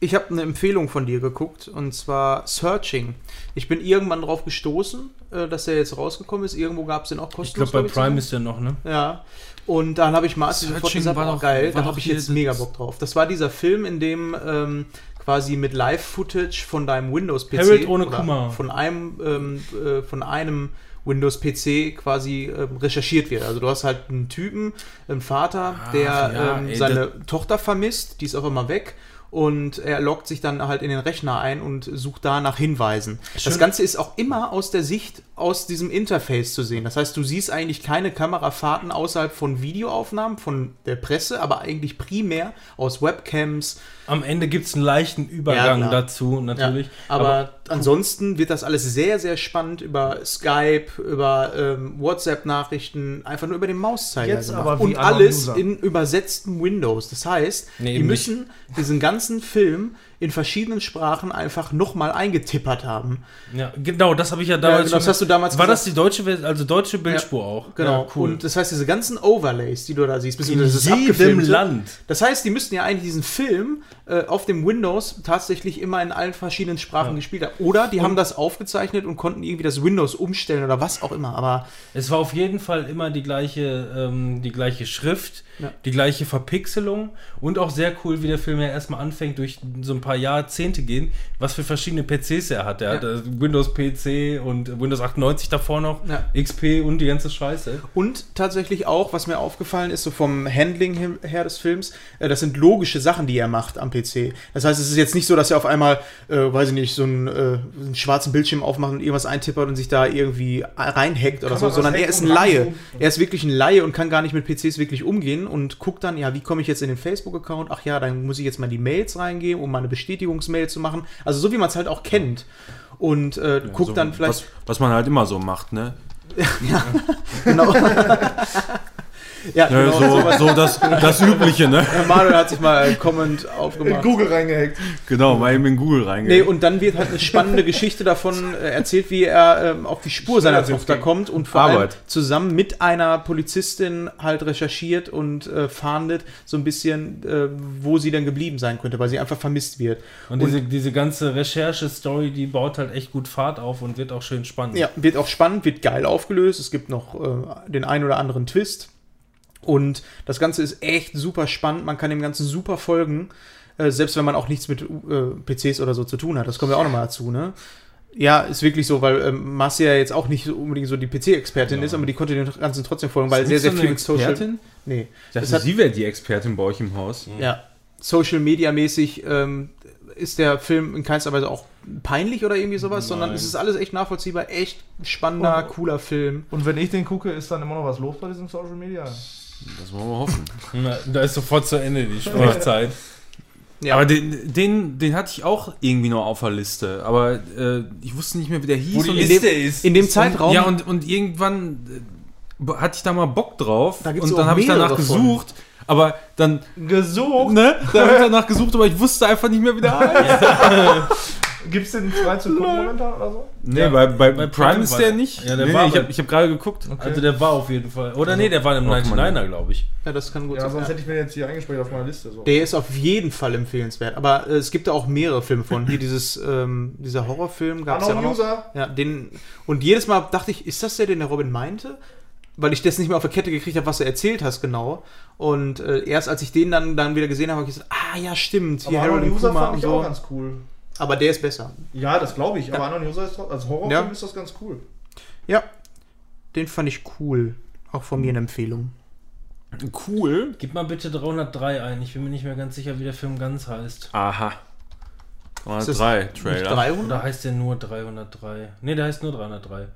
Ich habe eine Empfehlung von dir geguckt und zwar Searching. Ich bin irgendwann drauf gestoßen, äh, dass der jetzt rausgekommen ist. Irgendwo gab es den auch Ich kostenlos. glaube, bei Prime ist der noch, ne? Ja. Und dann habe ich Martin sofort gesagt, war oh, doch- geil, da habe ich jetzt das- mega Bock drauf. Das war dieser Film, in dem ähm, quasi mit Live-Footage von deinem Windows-PC Harold ohne oder Kummer. von einem ähm, äh, von einem Windows-PC quasi ähm, recherchiert wird. Also du hast halt einen Typen, einen Vater, der ja, ähm, ey, seine Tochter vermisst, die ist auf einmal weg. Und er loggt sich dann halt in den Rechner ein und sucht da nach Hinweisen. Das Schön. Ganze ist auch immer aus der Sicht aus diesem Interface zu sehen. Das heißt, du siehst eigentlich keine Kamerafahrten außerhalb von Videoaufnahmen von der Presse, aber eigentlich primär aus Webcams. Am Ende gibt es einen leichten Übergang Ja, dazu, natürlich. Ja, aber, ansonsten wird das alles sehr, sehr spannend über Skype, über ähm, WhatsApp-Nachrichten, einfach nur über den Mauszeiger Jetzt gemacht. aber wie Und alles User. in übersetztem Windows. Das heißt, Nee, die müssen diesen ganzen Film in verschiedenen Sprachen einfach nochmal eingetippert haben. Ja, genau, das habe ich ja damals genau, das hast du damals War gesagt. das die deutsche, also deutsche Bildspur auch? Genau. Ja, cool. Und das heißt, diese ganzen Overlays, die du da siehst, beziehungsweise das jedem Abgefilmte, Land. Das heißt, die müssten ja eigentlich diesen Film äh, auf dem Windows tatsächlich immer in allen verschiedenen Sprachen gespielt haben. Oder die haben das aufgezeichnet und konnten irgendwie das Windows umstellen oder was auch immer. Aber Es war auf jeden Fall immer die gleiche, ähm, die gleiche Schrift, Ja. die gleiche Verpixelung und auch sehr cool, wie der Film ja erstmal anfängt, durch so ein paar Jahrzehnte gehen, was für verschiedene PCs er hat. Er Ja. hat äh, Windows PC und Windows 98 davor noch, Ja. XP und die ganze Scheiße. Und tatsächlich auch, was mir aufgefallen ist, so vom Handling her des Films, äh, das sind logische Sachen, die er macht am PC. Das heißt, es ist jetzt nicht so, dass er auf einmal, äh, weiß ich nicht, so einen, äh, einen schwarzen Bildschirm aufmacht und irgendwas eintippert und sich da irgendwie reinhackt oder so, Kameras sondern er ist ein Laie. Er ist wirklich ein Laie und kann gar nicht mit PCs wirklich umgehen und guckt dann, ja, wie komme ich jetzt in den Facebook-Account? Ach ja, dann muss ich jetzt mal die Mails reingeben, um mal eine Bestätigungsmail zu machen. Also so wie man es halt auch kennt. Und äh, guckt so, dann vielleicht. Was, was man halt immer so macht, ne? Genau. ja, Ja, genau. so, so das, das Übliche, ne? Herr Manuel hat sich mal einen Comment In aufgemacht. Google reingehackt. Genau, mal eben in Google Nee, reingehen. und dann wird halt eine spannende Geschichte davon äh, erzählt, wie er ähm, auf die Spur seiner Tochter kommt und vor allem Arbeit. zusammen mit einer Polizistin halt recherchiert und äh, fahndet so ein bisschen, äh, wo sie denn geblieben sein könnte, weil sie einfach vermisst wird. Und, diese, diese ganze Recherche-Story, die baut halt echt gut Fahrt auf und wird auch schön spannend. Ja, wird auch spannend, wird geil aufgelöst. Es gibt noch äh, den ein oder anderen Twist. Und das Ganze ist echt super spannend. Man kann dem Ganzen super folgen, äh, selbst wenn man auch nichts mit äh, PCs oder so zu tun hat. Das kommen wir auch nochmal dazu, ne? Ja, ist wirklich so, weil ähm, Marcia jetzt auch nicht so unbedingt so die PC-Expertin ist, aber die konnte dem Ganzen trotzdem folgen, weil sehr, sehr viel mit Social. Nee. Ich dachte, das hat- sie wäre die Expertin bei euch im Haus. Ja. Social Media mäßig ähm, ist der Film in keinster Weise auch peinlich oder irgendwie sowas, sondern Nein. es ist alles echt nachvollziehbar, echt spannender, Und- cooler Film. Und wenn ich den gucke, ist dann immer noch was los bei diesem Social Media. Das wollen wir hoffen. Na, da ist sofort zu Ende die Sprechzeit. Ja. Aber den, den, den hatte ich auch irgendwie noch auf der Liste. Aber äh, ich wusste nicht mehr, wie der hieß. Wo die und Liste ist. in dem Zeitraum, Ja, und, und irgendwann äh, hatte ich da mal Bock drauf. Da gibt's und dann habe ich danach mehrere von. gesucht. Aber dann, Gesucht! ne, dann habe ich danach gesucht, aber ich wusste einfach nicht mehr, wie der heißt. Gibt es den frei zu gucken momentan oder so? Nee, Ja, bei, bei, bei Prime Prime ist der nicht. Ja, der nee, war nee, ich habe hab gerade geguckt. Okay. Also der war auf jeden Fall. Oder nee, der war im Oh, guck mal, 99er, glaube ich. ja, das kann gut Ja, sein. sonst Ja. hätte ich mir jetzt hier eingespeichert auf meiner Liste. So. Der ist auf jeden Fall empfehlenswert. Aber äh, es gibt da auch mehrere Filme von. Hier dieses, ähm, dieser Horrorfilm gab es ja auch. User. Ja, den, und jedes Mal dachte ich, ist das der, den der Robin meinte? Weil ich das nicht mehr auf der Kette gekriegt habe, was du erzählt hast, genau. Und äh, erst als ich den dann, dann wieder gesehen habe, habe ich gesagt, ah ja, stimmt, hier Aber Harold und User Kuma fand und ich auch so. ganz cool. Aber der ist besser. Ja, das glaube ich. Aber Unknown User ist als Horrorfilm Ja. ist das ganz cool. Ja, den fand ich cool. Auch von mir eine Empfehlung. Cool. Gib mal bitte 303 ein. Ich bin mir nicht mehr ganz sicher, wie der Film ganz heißt. Aha. Ist das drei Nicht Trailer. 300? Oder heißt der nur 303? Ne, der heißt nur 303.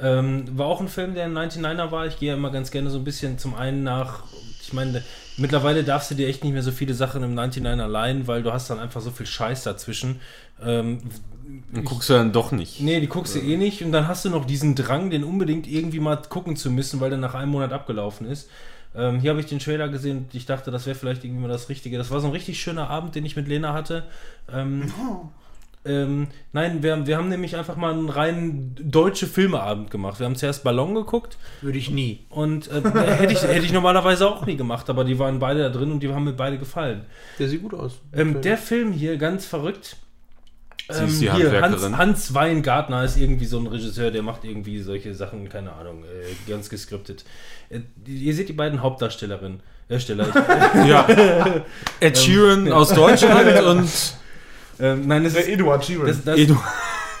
Ähm, war auch ein Film, der ein 99er war. Ich gehe ja immer ganz gerne so ein bisschen zum einen nach. Ich meine, mittlerweile darfst du dir echt nicht mehr so viele Sachen im 99er leihen, weil du hast dann einfach so viel Scheiß dazwischen. Ähm, Dann guckst du dann doch nicht. Nee, die guckst du eh nicht und dann hast du noch diesen Drang, den unbedingt irgendwie mal gucken zu müssen, weil der nach einem Monat abgelaufen ist. Ähm, hier habe ich den Trailer gesehen und ich dachte, das wäre vielleicht irgendwie mal das Richtige. Das war so ein richtig schöner Abend, den ich mit Lena hatte. Ähm, ähm, nein, wir, wir haben nämlich einfach mal einen reinen deutsche Filmeabend gemacht. Wir haben zuerst Ballon geguckt Würde ich nie. und äh, hätte, ich, hätte ich normalerweise auch nie gemacht, aber die waren beide da drin und die haben mir beide gefallen. Der sieht gut aus. Ähm, der Film hier, ganz verrückt. Sie ist die Ähm, hier, Hans. Hans Weingartner ist irgendwie so ein Regisseur, der macht irgendwie solche Sachen, keine Ahnung, äh, ganz geskriptet. Äh, ihr seht die beiden Hauptdarstellerinnen. Darsteller. Ich, Ja. Ed Sheeran aus Deutschland und ähm, nein, das Der ist, Eduard Sheeran. das, das, Edu.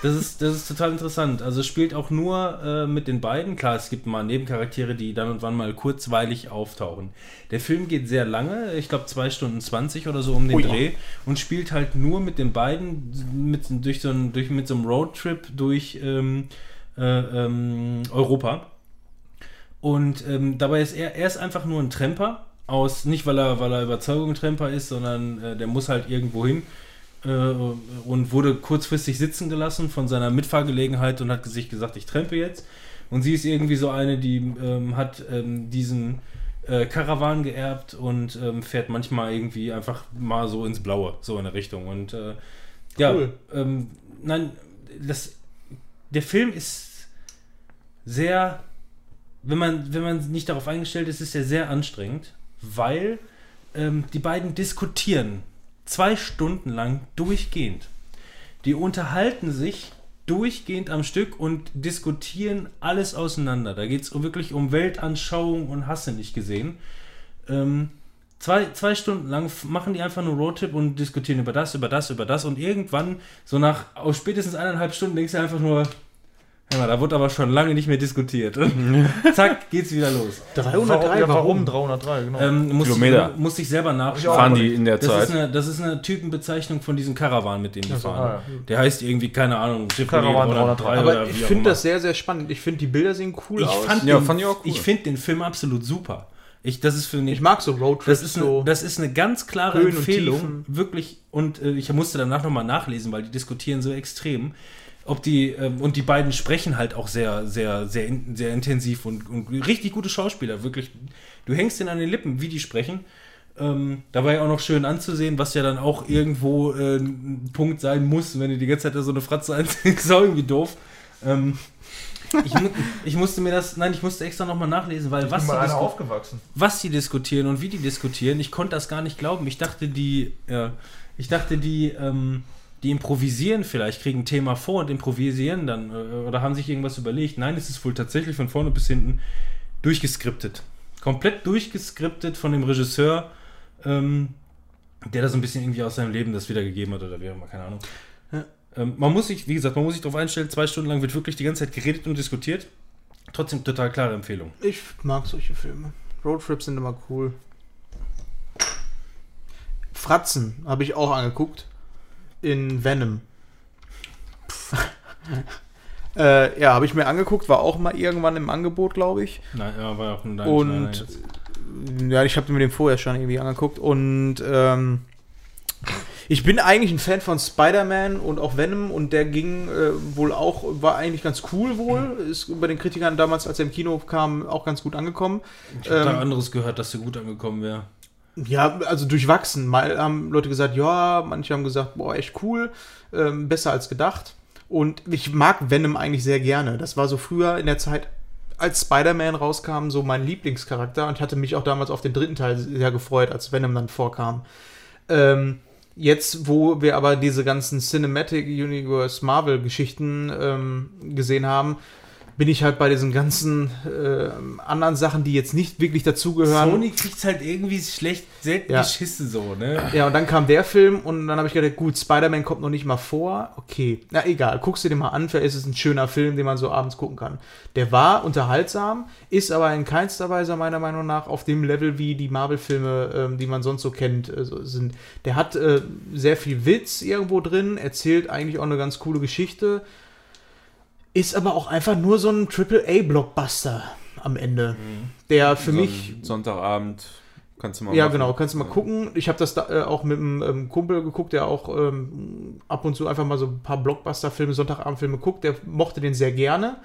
das, ist, das ist total interessant. Also es spielt auch nur äh, mit den beiden. Klar, es gibt mal Nebencharaktere, die dann und wann mal kurzweilig auftauchen. Der Film geht sehr lange, ich glaube 2 Stunden 20 oder so um den Ui. Dreh und spielt halt nur mit den beiden mit, durch so durch, mit so einem Roadtrip durch ähm, äh, ähm, Europa. Und ähm, dabei ist er, er ist einfach nur ein Tremper. Aus, nicht weil er, weil er Überzeugung Tremper ist, sondern äh, der muss halt irgendwo hin äh, und wurde kurzfristig sitzen gelassen von seiner Mitfahrgelegenheit und hat sich gesagt, ich trempe jetzt. Und sie ist irgendwie so eine, die ähm, hat ähm, diesen äh, Karawan geerbt und ähm, fährt manchmal irgendwie einfach mal so ins Blaue, so in der Richtung. Und äh, ja, Cool. ähm, nein, das, der Film ist sehr, wenn man, wenn man nicht darauf eingestellt ist, ist er sehr anstrengend, weil ähm, die beiden diskutieren zwei Stunden lang durchgehend. Die unterhalten sich durchgehend am Stück und diskutieren alles auseinander. Da geht es wirklich um Weltanschauung und Hasse nicht gesehen. Ähm, zwei, zwei Stunden lang machen die einfach nur Roadtrip und diskutieren über das, über das, über das und irgendwann, so nach spätestens eineinhalb Stunden, denkst du einfach nur, hör mal, da wurde aber schon lange nicht mehr diskutiert. Zack, geht's wieder los. 303, ja, warum? 303, genau. Ähm, muss Kilometer. Ich, muss ich selber nachschauen. Fahren die in der Das ist, Zeit. eine, das ist eine Typenbezeichnung von diesem Caravan, mit dem die fahren. ah, Der heißt irgendwie, keine Ahnung, Caravan 303 303. Aber oder ich finde das sehr, sehr spannend. Ich finde, die Bilder sehen cool Ich aus. fand, Ja, den, fand ich auch cool. Ich finde den Film absolut super. Ich, das ist für mich, ich mag so Roadtrips. das ist, eine, so. das ist eine ganz klare Höhen und Empfehlung. Tiefen. Wirklich. Und äh, ich musste danach nochmal nachlesen, weil die diskutieren so extrem. Ob die, ähm, und die beiden sprechen halt auch sehr, sehr, sehr, in, sehr intensiv und, und richtig gute Schauspieler. Wirklich. Du hängst denen an den Lippen, wie die sprechen. Ähm, dabei auch noch schön anzusehen, was ja dann auch irgendwo äh, ein Punkt sein muss, wenn du die ganze Zeit da so eine Fratze anziehst. ist auch irgendwie doof. Ähm, ich, ich musste mir das, nein, ich musste extra nochmal nachlesen, weil was die, was die diskutieren und wie die diskutieren, ich konnte das gar nicht glauben. Ich dachte, die, ja, ich dachte, die, ähm, die improvisieren vielleicht, kriegen ein Thema vor und improvisieren dann äh, oder haben sich irgendwas überlegt. Nein, es ist wohl tatsächlich von vorne bis hinten durchgeskriptet. Komplett durchgeskriptet von dem Regisseur, ähm, der da so ein bisschen irgendwie aus seinem Leben das wiedergegeben hat oder wie auch immer, keine Ahnung. Ja. Ähm, man muss sich, wie gesagt, man muss sich darauf einstellen, zwei Stunden lang wird wirklich die ganze Zeit geredet und diskutiert. Trotzdem total klare Empfehlung. Ich mag solche Filme. Roadtrips sind immer cool. Fratzen habe ich auch angeguckt. In Venom. äh, ja, habe ich mir angeguckt, war auch mal irgendwann im Angebot, glaube ich. Nein, ja, war auch dein Und ja, ich habe mir den vorher schon irgendwie angeguckt und ähm, ich bin eigentlich ein Fan von Spider-Man und auch Venom und der ging äh, wohl auch, war eigentlich ganz cool wohl. Ist bei den Kritikern damals, als er im Kino kam, auch ganz gut angekommen. Ich habe ähm, da anderes gehört, dass du gut angekommen wäre. Ja, also durchwachsen. Mal haben Leute gesagt, ja, manche haben gesagt, boah, echt cool, ähm, besser als gedacht. Und ich mag Venom eigentlich sehr gerne. Das war so früher in der Zeit, als Spider-Man rauskam, so mein Lieblingscharakter und ich hatte mich auch damals auf den dritten Teil sehr gefreut, als Venom dann vorkam. Ähm, jetzt, wo wir aber diese ganzen Cinematic Universe Marvel-Geschichten ähm, gesehen haben, bin ich halt bei diesen ganzen ähm, anderen Sachen, die jetzt nicht wirklich dazugehören. Sony kriegt halt irgendwie schlecht, selten Ja. geschissen so, ne? Ja, und dann kam der Film und dann habe ich gedacht, gut, Spider-Man kommt noch nicht mal vor. Okay, na egal, guckst du dir mal an, vielleicht ist es ein schöner Film, den man so abends gucken kann. Der war unterhaltsam, ist aber in keinster Weise meiner Meinung nach auf dem Level, wie die Marvel-Filme, ähm, die man sonst so kennt, äh, sind. Der hat äh, sehr viel Witz irgendwo drin, erzählt eigentlich auch eine ganz coole Geschichte, ist aber auch einfach nur so ein Triple-A-Blockbuster am Ende, der für So mich Sonntagabend kannst du mal ja, machen. genau, kannst du mal gucken. Ich habe das da, äh, auch mit einem ähm, Kumpel geguckt, der auch ähm, ab und zu einfach mal so ein paar Blockbuster-Filme, Sonntagabendfilme guckt. Der mochte den sehr gerne.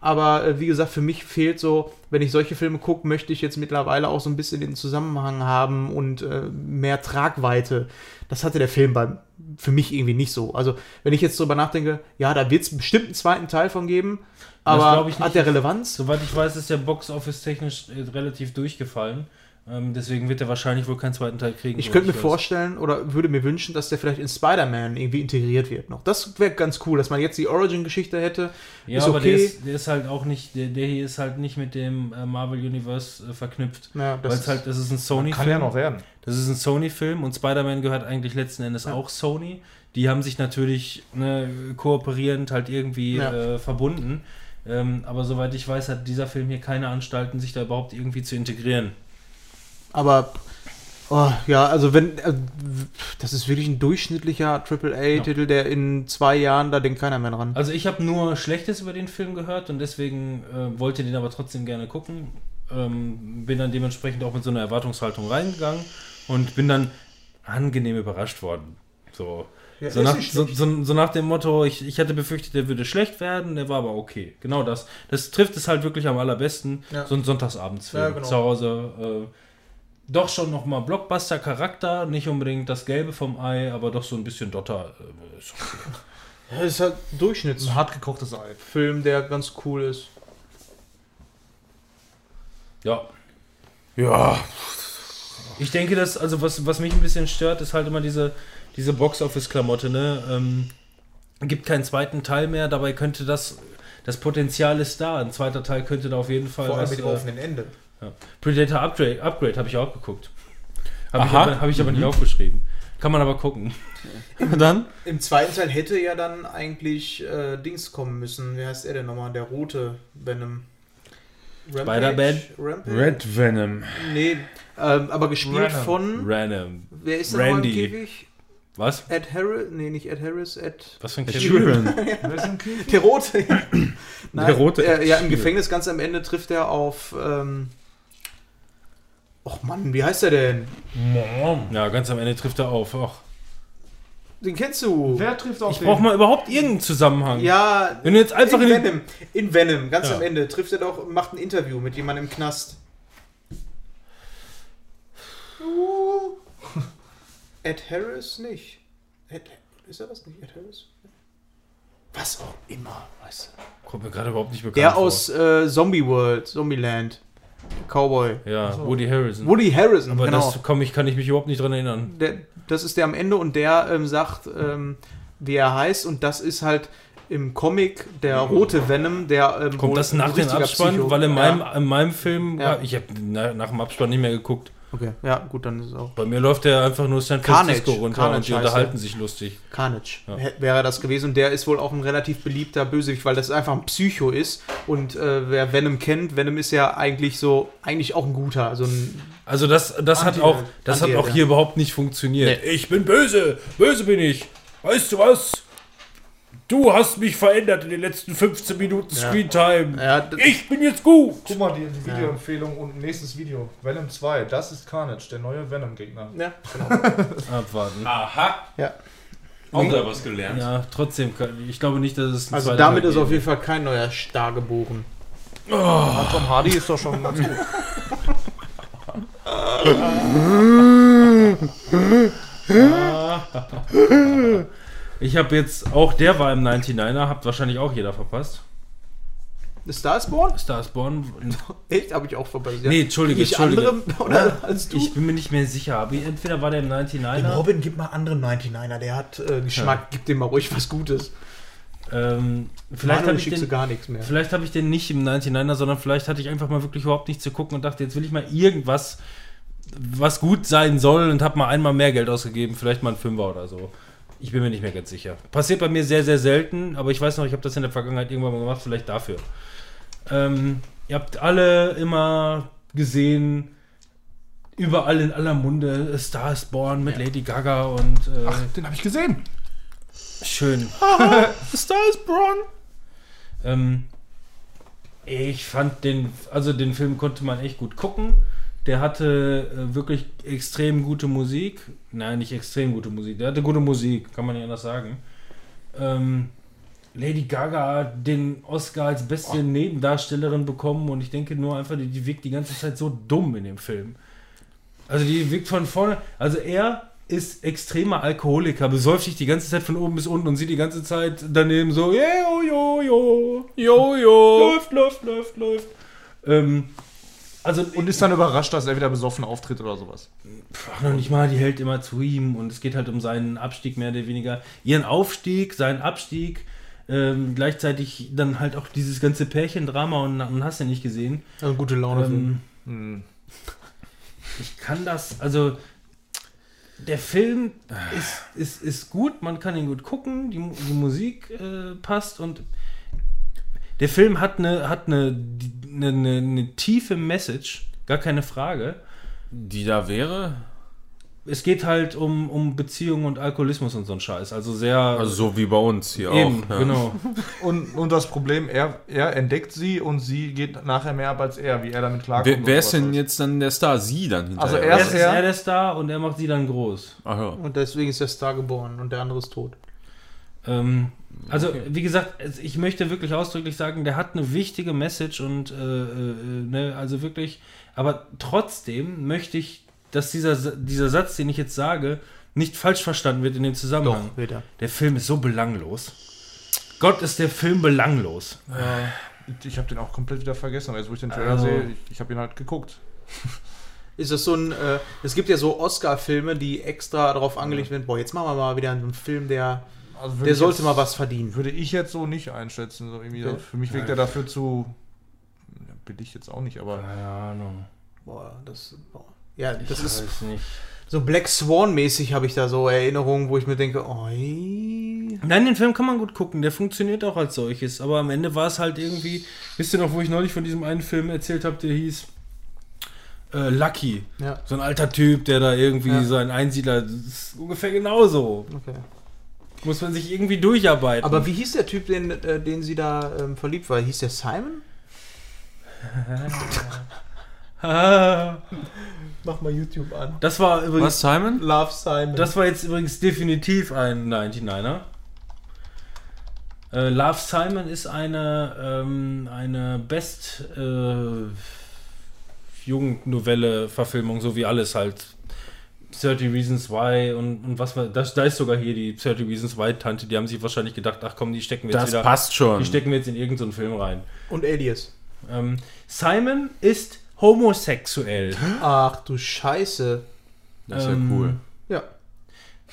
Aber äh, wie gesagt, für mich fehlt so, wenn ich solche Filme gucke, möchte ich jetzt mittlerweile auch so ein bisschen den Zusammenhang haben und äh, mehr Tragweite. Das hatte der Film bei, für mich irgendwie nicht so. Also, wenn ich jetzt drüber nachdenke, ja, da wird es bestimmt einen zweiten Teil von geben, aber hat der Relevanz? Soweit ich weiß, ist der Box-Office technisch äh, relativ durchgefallen. Ähm, deswegen wird er wahrscheinlich wohl keinen zweiten Teil kriegen. Ich könnte mir weiß. vorstellen oder würde mir wünschen, dass der vielleicht in Spider-Man irgendwie integriert wird noch. Das wäre ganz cool, dass man jetzt die Origin-Geschichte hätte. Ja, ist aber der okay. ist, der ist halt auch nicht, der, der hier ist halt nicht mit dem äh, Marvel Universe äh, verknüpft. Ja, Weil es halt, das ist ein Sony-Film. Kann ja noch werden. Das ist ein Sony-Film und Spider-Man gehört eigentlich letzten Endes auch Sony. Die haben sich natürlich ne, kooperierend halt irgendwie Ja. äh, verbunden. Ähm, aber soweit ich weiß, hat dieser Film hier keine Anstalten, sich da überhaupt irgendwie zu integrieren. Aber oh, ja, also wenn äh, das ist wirklich ein durchschnittlicher AAA-Titel, der in zwei Jahren, da denkt keiner mehr dran. Also ich habe nur Schlechtes über den Film gehört und deswegen äh, wollte den aber trotzdem gerne gucken. Ähm, bin dann dementsprechend auch mit so einer Erwartungshaltung reingegangen und bin dann angenehm überrascht worden. So. Ja, So nach, so, so, so nach dem Motto, ich, ich hatte befürchtet, der würde schlecht werden, der war aber okay. Genau das. Das trifft es halt wirklich am allerbesten. Ja. So ein Sonntagsabendsfilm Ja, genau. zu Hause. Doch schon nochmal Blockbuster-Charakter, nicht unbedingt das Gelbe vom Ei, aber doch so ein bisschen Dotter. Äh, ist okay. Ja, ist halt ein Durchschnittsfilm, Ein hart gekochtes Ei. der ganz cool ist. Ja, Ja, Ich denke, dass, also was, was mich ein bisschen stört, ist halt immer diese, diese Box-Office-Klamotte, ne? Ähm, gibt keinen zweiten Teil mehr, dabei könnte das, das Potenzial ist da. Ein zweiter Teil könnte da auf jeden Fall Vor allem was, mit äh, offenen Ende. Ja. Predator Upgrade, Upgrade habe ich auch geguckt. Habe ich Aha. aber, hab ich aber nicht aufgeschrieben. Kann man aber gucken. dann? Im zweiten Teil hätte ja dann eigentlich äh, Dings kommen müssen. Wie heißt er denn nochmal? Der rote Venom. Spider-Man? Red Venom. Nee, ähm, aber gespielt Venom. von. Random. Wer ist denn Randy. Käfig? Was? Ed Harris? Nee, nicht Ed Harris, Ed. Was für ein? Sheeran. Wer? Der rote. Nein, rote Äh, ja, im. Gefängnis ganz am Ende trifft er auf. Ähm, Och Mann, wie heißt er denn? Ja, ganz am Ende trifft er auf. Och. Den kennst du. Wer trifft auf Ich brauche mal überhaupt irgendeinen Zusammenhang. Ja, Wenn du jetzt einfach in in den- Venom. In Venom, ganz Ja. am Ende trifft er doch, macht ein Interview mit jemandem im Knast. Uh. Ed Harris nicht. Ed, ist er das nicht? Ed Harris? Was auch immer, weißt du. Kommt mir gerade überhaupt nicht bekannt Der vor. aus äh, Zombie World, Zombieland. Cowboy. Ja, Ach so. Woody Harrison. Woody Harrison, aber genau. das komm, ich, kann ich mich überhaupt nicht dran erinnern. der, das ist der am Ende und der ähm, sagt, ähm, wie er heißt und das ist halt im Comic der rote Venom, der ähm, wohl Kommt das nach dem Abspann? Psycho- Weil in Ja. meinem, in meinem Film, Ja. ich habe nach, nach dem Abspann nicht mehr geguckt. Okay, ja, gut, dann ist es auch. Bei mir läuft der einfach nur San Carnage. Francisco runter Carnage und die unterhalten er. sich lustig. Carnage Ja. Wäre das gewesen. Und der ist wohl auch ein relativ beliebter Bösewicht, weil das einfach ein Psycho ist. Und äh, wer Venom kennt, Venom ist ja eigentlich so, eigentlich auch ein guter. Also ein, Also das, das hat auch, das hat auch ja. hier überhaupt nicht funktioniert. Ich bin böse, böse bin ich. Weißt du was? Du hast mich verändert in den letzten 15 Minuten Ja. Screentime. ja, Ich bin jetzt gut. Guck mal, die, Videoempfehlung und nächstes Video. Venom 2, das ist Carnage, der neue Venom-Gegner. ja, Abwarten. Aha. ja. Auch da was gelernt. Ja, trotzdem, ich glaube nicht, dass es ein Also damit Teil ist auf jeden Fall kein neuer Star geboren. Ah, Tom Hardy ist doch schon ganz gut. Ich habe jetzt, auch der war im 99er, habt wahrscheinlich auch jeder verpasst. The Star is Born? Starsborn. Echt? Habe ich auch verpasst. Ja. Nee, Entschuldige, Ich Entschuldige. andere oder als du? Ich bin mir nicht mehr sicher, aber entweder war der im Dem 99er. Robin gibt mal anderen 99er, der hat äh, Geschmack, gib dem mal ruhig was Gutes. Ähm, vielleicht habe ich, schickst du den- gar nichts mehr. vielleicht hab ich den nicht im 99er, sondern vielleicht hatte ich einfach mal wirklich überhaupt nichts zu gucken und dachte, jetzt will ich mal irgendwas, was gut sein soll und habe mal einmal mehr Geld ausgegeben, vielleicht mal ein Fünfer oder so. Ich bin mir nicht mehr ganz sicher. Passiert bei mir sehr, sehr selten, aber ich weiß noch, ich habe das in der Vergangenheit irgendwann mal gemacht, vielleicht dafür. Ähm, ihr habt alle immer gesehen, überall in aller Munde, Star is Born mit Lady Gaga und äh, Ach, den habe ich gesehen. schön. Star is Born? Ähm, ich fand den, also den Film konnte man echt gut gucken. Der hatte äh, wirklich extrem gute Musik. Nein, nicht extrem gute Musik. Der hatte gute Musik, kann man nicht anders sagen. Ähm, Lady Gaga hat den Oscar als beste Nebendarstellerin bekommen und ich denke nur einfach, die, die wirkt die ganze Zeit so dumm in dem Film. Also die wirkt von vorne, also er ist extremer Alkoholiker, besäuft sich die ganze Zeit von oben bis unten und sieht die ganze Zeit daneben so, yeah, oh, jo, jo, jo, jo, läuft, läuft, läuft, läuft. Ähm, also, Und ist dann überrascht, dass er wieder besoffen auftritt oder sowas. Ach, noch nicht mal, die hält immer zu ihm und es geht halt um seinen Abstieg mehr oder weniger. Ihren Aufstieg, seinen Abstieg, ähm, gleichzeitig dann halt auch dieses ganze Pärchendrama und, und hast du nicht gesehen. Also gute Laune. Ähm, Hm. ich kann das, also der Film ist, ist, ist gut, man kann ihn gut gucken, die, die Musik äh, passt und der Film hat eine, hat eine, eine, eine, eine tiefe Message, gar keine Frage. Die da wäre? Es geht halt um, um Beziehungen und Alkoholismus und so ein Scheiß. Also sehr. Also so wie bei uns hier eben, auch. ja. genau. Und, und das Problem, er, er entdeckt sie und sie geht nachher mehr ab als er, wie er damit klarkommt. Wer, wer ist denn alles. jetzt dann der Star? Sie dann hinterher? Also Er er ist er er. der Star und er macht sie dann groß. Ach ja. Und deswegen ist der Star geboren und der andere ist tot. Ähm, also, wie gesagt, es- ich möchte wirklich ausdrücklich sagen, der hat eine wichtige Message und, äh, äh, ne, also wirklich, aber trotzdem möchte ich, dass dieser, dieser Satz, den ich jetzt sage, nicht falsch verstanden wird in dem Zusammenhang. Wird er. Der Film ist so belanglos. Gott ist der Film belanglos. Ja, ich habe den auch komplett wieder vergessen, aber jetzt, wo ich den Trailer Also- sehe, ich, ich habe ihn halt geguckt. Ist das so ein, äh, es gibt ja so Oscar-Filme, die extra darauf angelegt werden, boah, jetzt machen wir mal wieder einen Film, der, Also der ich sollte jetzt, mal was verdienen. Würde ich jetzt so nicht einschätzen. So irgendwie, Okay. Für mich wirkt er dafür zu. Ja, billig jetzt auch nicht, aber. Keine Ahnung. Boah, das, boah. Ja, das Ich ist nicht. so Black Swan-mäßig habe ich da so Erinnerungen, wo ich mir denke, ey. Nein, den Film kann man gut gucken, der funktioniert auch als solches, aber am Ende war es halt irgendwie, wisst ihr noch, wo ich neulich von diesem einen Film erzählt habe, der hieß äh, Lucky. Ja, So ein alter Typ, der da irgendwie Ja. so ein Einsiedler, das ist ungefähr genauso. okay. Muss man sich irgendwie durcharbeiten. Aber wie hieß der Typ, den, äh, den sie da ähm, verliebt war? Hieß der Simon? Ah, Mach mal YouTube an. das war übrigens, Was, Simon? Love Simon. das war jetzt übrigens definitiv ein 99er. Äh, Love Simon ist eine, ähm, eine Best äh, Jugendnovelle-Verfilmung, so wie alles halt. 30 Reasons Why und, und was war das? Da ist sogar hier die 30 Reasons Why Tante, die haben sich wahrscheinlich gedacht, ach komm, die stecken wir jetzt Das wieder. passt schon. Die stecken wir jetzt in irgendeinen Film rein. Und Alias. Ähm, Simon ist homosexuell. Ach du Scheiße. Das ist ja Ähm, cool. Ja.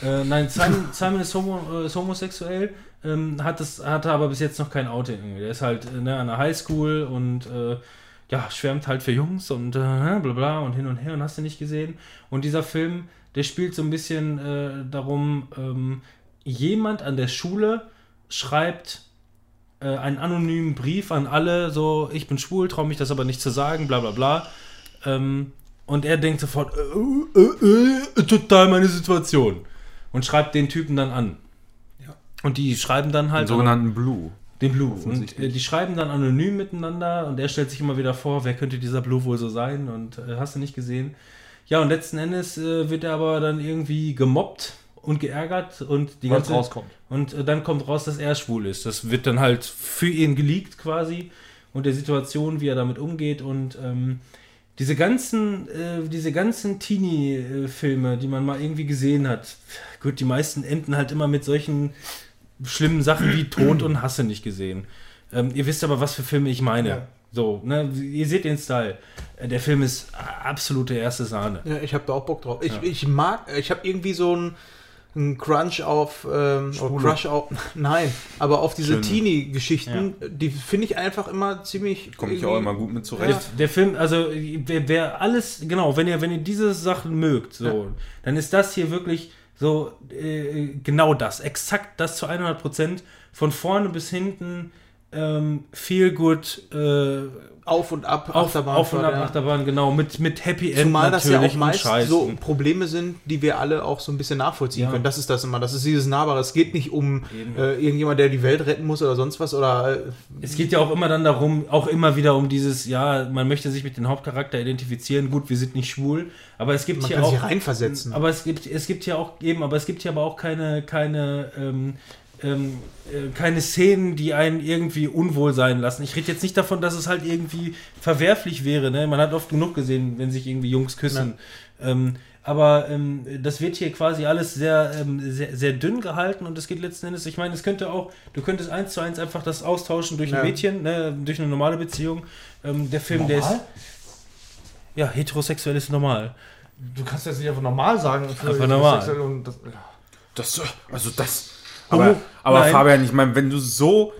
Äh, nein, Simon, Simon ist, homo, äh, ist homosexuell, ähm, hat das, hatte aber bis jetzt noch kein Outing. irgendwie. Der ist halt äh, ne, an der Highschool und äh, ja, schwärmt halt für Jungs und äh, bla bla und hin und her und hast du nicht gesehen. Und dieser Film, der spielt so ein bisschen äh, darum, ähm, jemand an der Schule schreibt äh, einen anonymen Brief an alle, so, ich bin schwul, traue mich das aber nicht zu sagen, bla bla bla. Ähm, und er denkt sofort, äh, äh, äh, total meine Situation. Und schreibt den Typen dann an. Und die schreiben dann Den halt. sogenannten Blue. Den Blue. Und äh, die schreiben dann anonym miteinander und er stellt sich immer wieder vor, wer könnte dieser Blue wohl so sein und äh, hast du nicht gesehen. Ja, und letzten Endes äh, wird er aber dann irgendwie gemobbt und geärgert und die Weil's ganze rauskommt. Und äh, dann kommt raus, dass er schwul ist. Das wird dann halt für ihn geleakt quasi und der Situation, wie er damit umgeht und ähm, diese ganzen, äh, diese ganzen Teenie-Filme, die man mal irgendwie gesehen hat, gut, die meisten enden halt immer mit solchen schlimmen Sachen wie Tod und Hasse nicht gesehen. Ähm, ihr wisst aber, was für Filme ich meine. Ja. So, ne, ihr seht den Style. Äh, Der Film ist absolute erste Sahne. Ja, ich habe da auch Bock drauf. Ich, Ja. ich mag, ich habe irgendwie so einen einen Crunch auf, ähm, oder Crush auf, nein, aber auf diese. Teenie-Geschichten, die finde ich einfach immer ziemlich. Komme ich auch immer gut mit Der, zurecht. der Film, also wer, wer alles, genau, wenn ihr, wenn ihr diese Sachen mögt, so, dann ist das hier wirklich so äh, genau das, exakt das zu 100 Prozent, von vorne bis hinten, ähm, viel gut, äh, Auf und ab, auf, auf und ab ja. Achterbahn, genau, mit, mit Happy End Zumal das ja auch meist so Probleme sind, die wir alle auch so ein bisschen nachvollziehen Ja. können. Das ist das immer. Das ist dieses Nahbare. Es geht nicht um äh, irgendjemand, der die Welt retten muss oder sonst was. Oder äh, Es geht ja auch immer dann darum, auch immer wieder um dieses, ja, man möchte sich mit dem Hauptcharakter identifizieren. Gut, wir sind nicht schwul, aber es gibt man hier kann auch. sich reinversetzen. Aber es gibt, es gibt ja auch eben, aber es gibt ja aber auch keine, keine, ähm, ähm, äh, keine Szenen, die einen irgendwie unwohl sein lassen. Ich rede jetzt nicht davon, dass es halt irgendwie verwerflich wäre. Ne? Man hat oft genug gesehen, wenn sich irgendwie Jungs küssen. Ähm, aber ähm, das wird hier quasi alles sehr, ähm, sehr, sehr dünn gehalten und es geht letzten Endes, ich meine, es könnte auch, du könntest eins zu eins einfach das austauschen durch ein Ja. Mädchen, ne, durch eine normale Beziehung. Ähm, der Film, der ist. Normal? Ja, heterosexuell ist normal. Du kannst jetzt nicht einfach normal sagen. für Einfach normal. sexuell Und das, Das, also das. Aber, aber Nein. Fabian, ich meine, wenn du so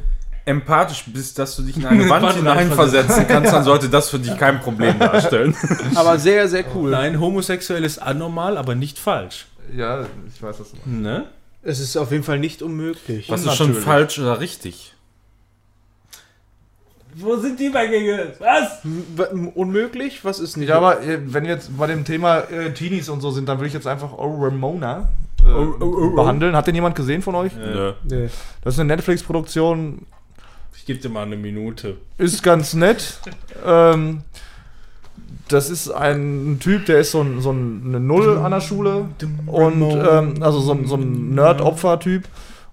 empathisch bist, dass du dich in eine Wand hineinversetzen kannst, dann sollte das für dich kein Problem darstellen. aber sehr, sehr cool. Nein, homosexuell ist anormal, aber nicht falsch. ja, ich weiß das. Ne? Es ist auf jeden Fall nicht unmöglich. Was ist schon falsch oder richtig? Wo sind die Übergänge? Was? W- Unmöglich? Was ist nicht? Ja, aber äh, wenn wir jetzt bei dem Thema äh, Teenies und so sind, dann würde ich jetzt einfach Oh Ramona äh, Oh, oh, oh, oh. behandeln. Hat den jemand gesehen von euch? Nö. Nee. Das ist eine Netflix-Produktion, Ich gebe dir mal eine Minute. ist ganz nett. ähm, das ist ein Typ, der ist so, ein, so ein, eine Null an der Schule und ähm, also so, ein- so ein Nerd-Opfer-Typ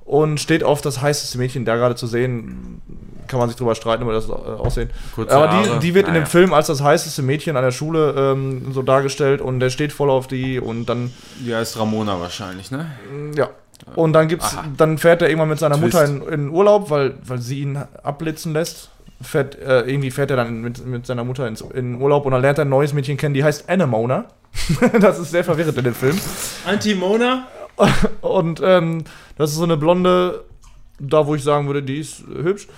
und steht auf das heißeste Mädchen, da gerade zu sehen. Kann man sich drüber streiten über das äh, Aussehen. Kurze Aber die, die wird in dem Naja. Film als das heißeste Mädchen an der Schule ähm, so dargestellt und der steht voll auf die und dann Die heißt Ramona wahrscheinlich, ne? ja. Und dann gibt's, Aha. dann fährt er irgendwann mit seiner Twist. Mutter in, in Urlaub, weil, weil sie ihn abblitzen lässt. Fährt, äh, irgendwie fährt er dann mit, mit seiner Mutter ins, in Urlaub und dann lernt er ein neues Mädchen kennen, die heißt Anemona. das ist sehr verwirrend in dem Film. Antimona? Und ähm, das ist so eine blonde, da wo ich sagen würde, die ist hübsch.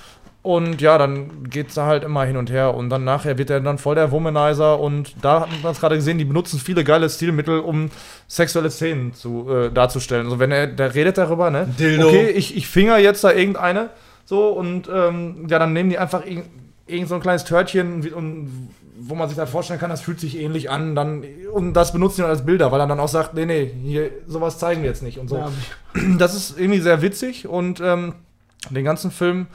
Und ja, dann geht's da halt immer hin und her und dann nachher wird er dann voll der Womanizer und da hat man es gerade gesehen, die benutzen viele geile Stilmittel, um sexuelle Szenen zu, äh, darzustellen. Also wenn er, der redet darüber, ne? Dildo. Okay, ich, ich finger jetzt da irgendeine so und ähm, ja, dann nehmen die einfach irgend, irgend so ein kleines Törtchen und wo man sich dann vorstellen kann, das fühlt sich ähnlich an, dann und das benutzen die dann als Bilder, weil er dann auch sagt, nee, nee, hier sowas zeigen wir jetzt nicht und so. Ja, Das ist irgendwie sehr witzig und ähm, den ganzen Film.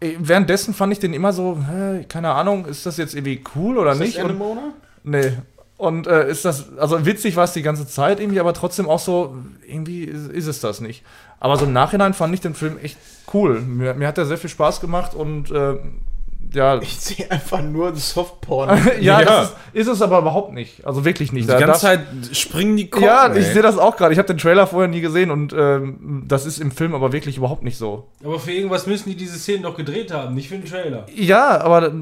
Eh, Währenddessen fand ich den immer so, hä, keine Ahnung, ist das jetzt irgendwie cool oder ist nicht? das Und, Anemona? nee. Und äh, ist das, also witzig war es die ganze Zeit irgendwie, aber trotzdem auch so, irgendwie ist, ist es das nicht. Aber so im Nachhinein fand ich den Film echt cool. Mir, mir hat er sehr viel Spaß gemacht und äh, ja, Ich sehe einfach nur Softporn. ja, Ja. Das ist, ist es aber überhaupt nicht. Also wirklich nicht. Die Da ganze darf- Zeit springen die Korken, ja, ich ey. sehe das auch gerade. Ich habe den Trailer vorher nie gesehen und ähm, das ist im Film aber wirklich überhaupt nicht so. Aber für irgendwas müssen die diese Szenen doch gedreht haben, nicht für den Trailer. Ja, aber, Aber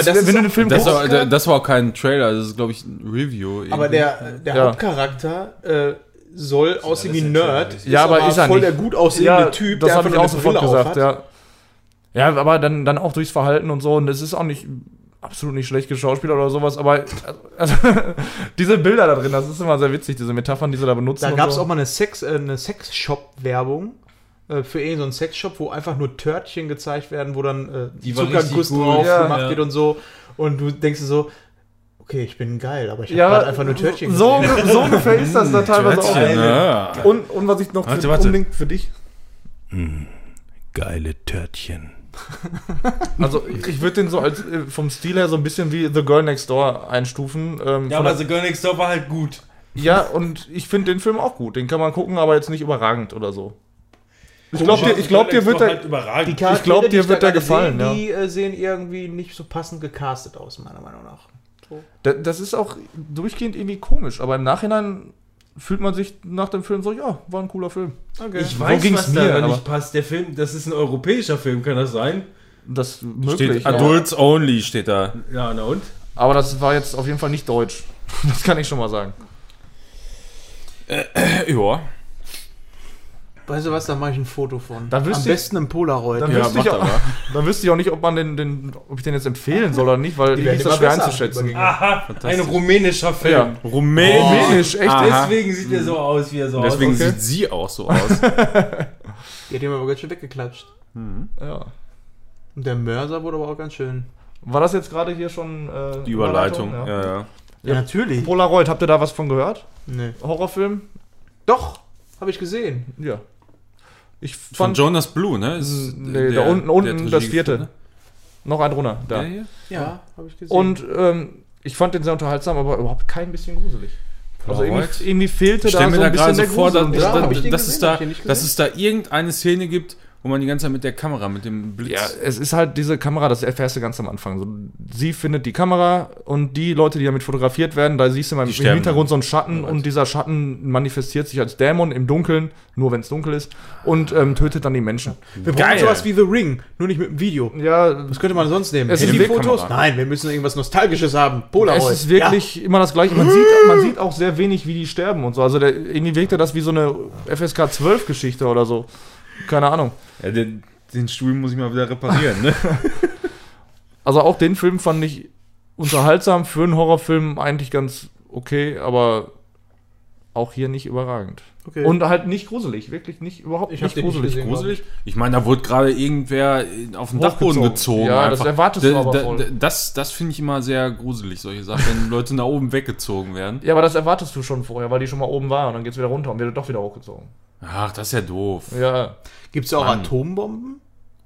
es, das wenn du den Film Das guckst, war, das war auch kein Trailer, das ist, glaube ich, ein Review. Aber irgendwie. der, der Ja. Hauptcharakter äh, soll aussehen wie ein Nerd. Ja, aber ist er voll nicht. der gut aussehende ja, Typ, das der habe einfach ich auch sofort gesagt, ja. Ja, aber dann, dann auch durchs Verhalten und so. Und es ist auch nicht absolut nicht schlecht geschauspielert oder sowas, aber also, diese Bilder da drin, das ist immer sehr witzig, diese Metaphern, die sie da benutzen. Da gab es so. auch mal eine Sex, äh, eine Sexshop-Werbung äh, für irgendeinen so einen Sexshop, wo einfach nur Törtchen gezeigt werden, wo dann äh, Die Zuckerguss drauf ja, gemacht ja. wird und so. Und du denkst dir so, okay, ich bin geil, aber ich habe ja, gerade einfach nur Törtchen so, gesehen. so ungefähr ist das da teilweise auch. Törtchen, ja. Und, und was ich noch Warte, für, warte. unbedingt für dich. Geile Törtchen. Also ich würde den so als äh, vom Stil her so ein bisschen wie The Girl Next Door einstufen. Ähm, Ja, aber The Girl Next Door war halt gut. ja, und ich finde den Film auch gut. Den kann man gucken, aber jetzt nicht überragend oder so. Ich glaube, dir, ich glaub, dir wird der, halt Charaktere, glaub, dir wird der gefallen, Sehe, ja. Die äh, sehen irgendwie nicht so passend gecastet aus, meiner Meinung nach. Da- Das ist auch durchgehend irgendwie komisch, aber im Nachhinein fühlt man sich nach dem Film so, ja, war ein cooler Film. Okay. Ich So weiß, ging's was mir, da aber- nicht passt. Der Film, das ist ein europäischer Film, kann das sein? Das möglich. Steht ja. Adults Only steht da. Ja, na und? Aber das war jetzt auf jeden Fall nicht deutsch. Das kann ich schon mal sagen. Ja. Weißt du was, da mache ich ein Foto von. Da Am ich- besten ein Polaroid. Dann, Ja, wüsste ich macht auch, aber. dann wüsste ich auch nicht, ob man den, den, ob ich den jetzt empfehlen soll oder nicht, weil Die werden ist das schwer besser. einzuschätzen. Aha, ein rumänischer Film. Ja. Rumänisch. echt? Aha. Deswegen sieht er so aus, wie er so Deswegen aussieht. sieht sie auch so aus. Die hat ihm aber ganz schön weggeklatscht. Ja. Und der Mörser wurde aber auch ganz schön. War das jetzt gerade hier schon äh, Die Überleitung. Ja. Ja, ja. Ja, natürlich. Polaroid, habt ihr da was von gehört? Nee. Horrorfilm? Doch, habe ich gesehen. Ja. Ich Von fand Jonas Blue, ne? Ist Nee, der- da unten, unten das Regie vierte. geführt, noch ein drunter. Da. Der hier? Ja, habe ich gesehen. Und ähm, ich fand den sehr unterhaltsam, aber überhaupt kein bisschen gruselig. Also irgendwie, irgendwie fehlte Ich da stelle mir so da ein bisschen gerade so der vor, dass. Ja, den dass, gesehen, es da, dass es da irgendeine Szene gibt, wo man die ganze Zeit mit der Kamera, mit dem Blitz. Ja, es ist halt diese Kamera, das erfährst du ganz am Anfang. So, sie findet die Kamera und die Leute, die damit fotografiert werden, da siehst du mal im Hintergrund so einen Schatten und dieser Schatten manifestiert sich als Dämon im Dunkeln, nur wenn es dunkel ist, und ähm, tötet dann die Menschen. wir brauchen sowas wie The Ring, nur nicht mit dem Video. Ja, Was könnte man sonst nehmen? Es ist Handyfotos? Wegkamera. Nein, wir müssen irgendwas Nostalgisches haben. Polaroid. es ist wirklich immer das Gleiche. Man sieht, man sieht auch sehr wenig, wie die sterben und so. Also der, irgendwie wirkte das wie so eine FSK 12 Geschichte oder so. Keine Ahnung. Ja, den, den Stuhl muss ich mal wieder reparieren, ne? Also auch den Film fand ich unterhaltsam für einen Horrorfilm eigentlich ganz okay, aber auch hier nicht überragend. Okay. Und halt nicht gruselig, wirklich nicht überhaupt Ich nicht den nicht gruselig. gesehen. Gruselig? Ich meine, da wurde gerade irgendwer auf den Dachboden gezogen. Ja, das erwartest du aber voll. da- Das, das finde ich immer sehr gruselig, solche Sachen, wenn Leute nach oben weggezogen werden. Ja, aber das erwartest du schon vorher, weil die schon mal oben war und dann geht's wieder runter und wird doch wieder hochgezogen. Ach, das ist ja doof. Ja, Gibt es auch Mann. Atombomben?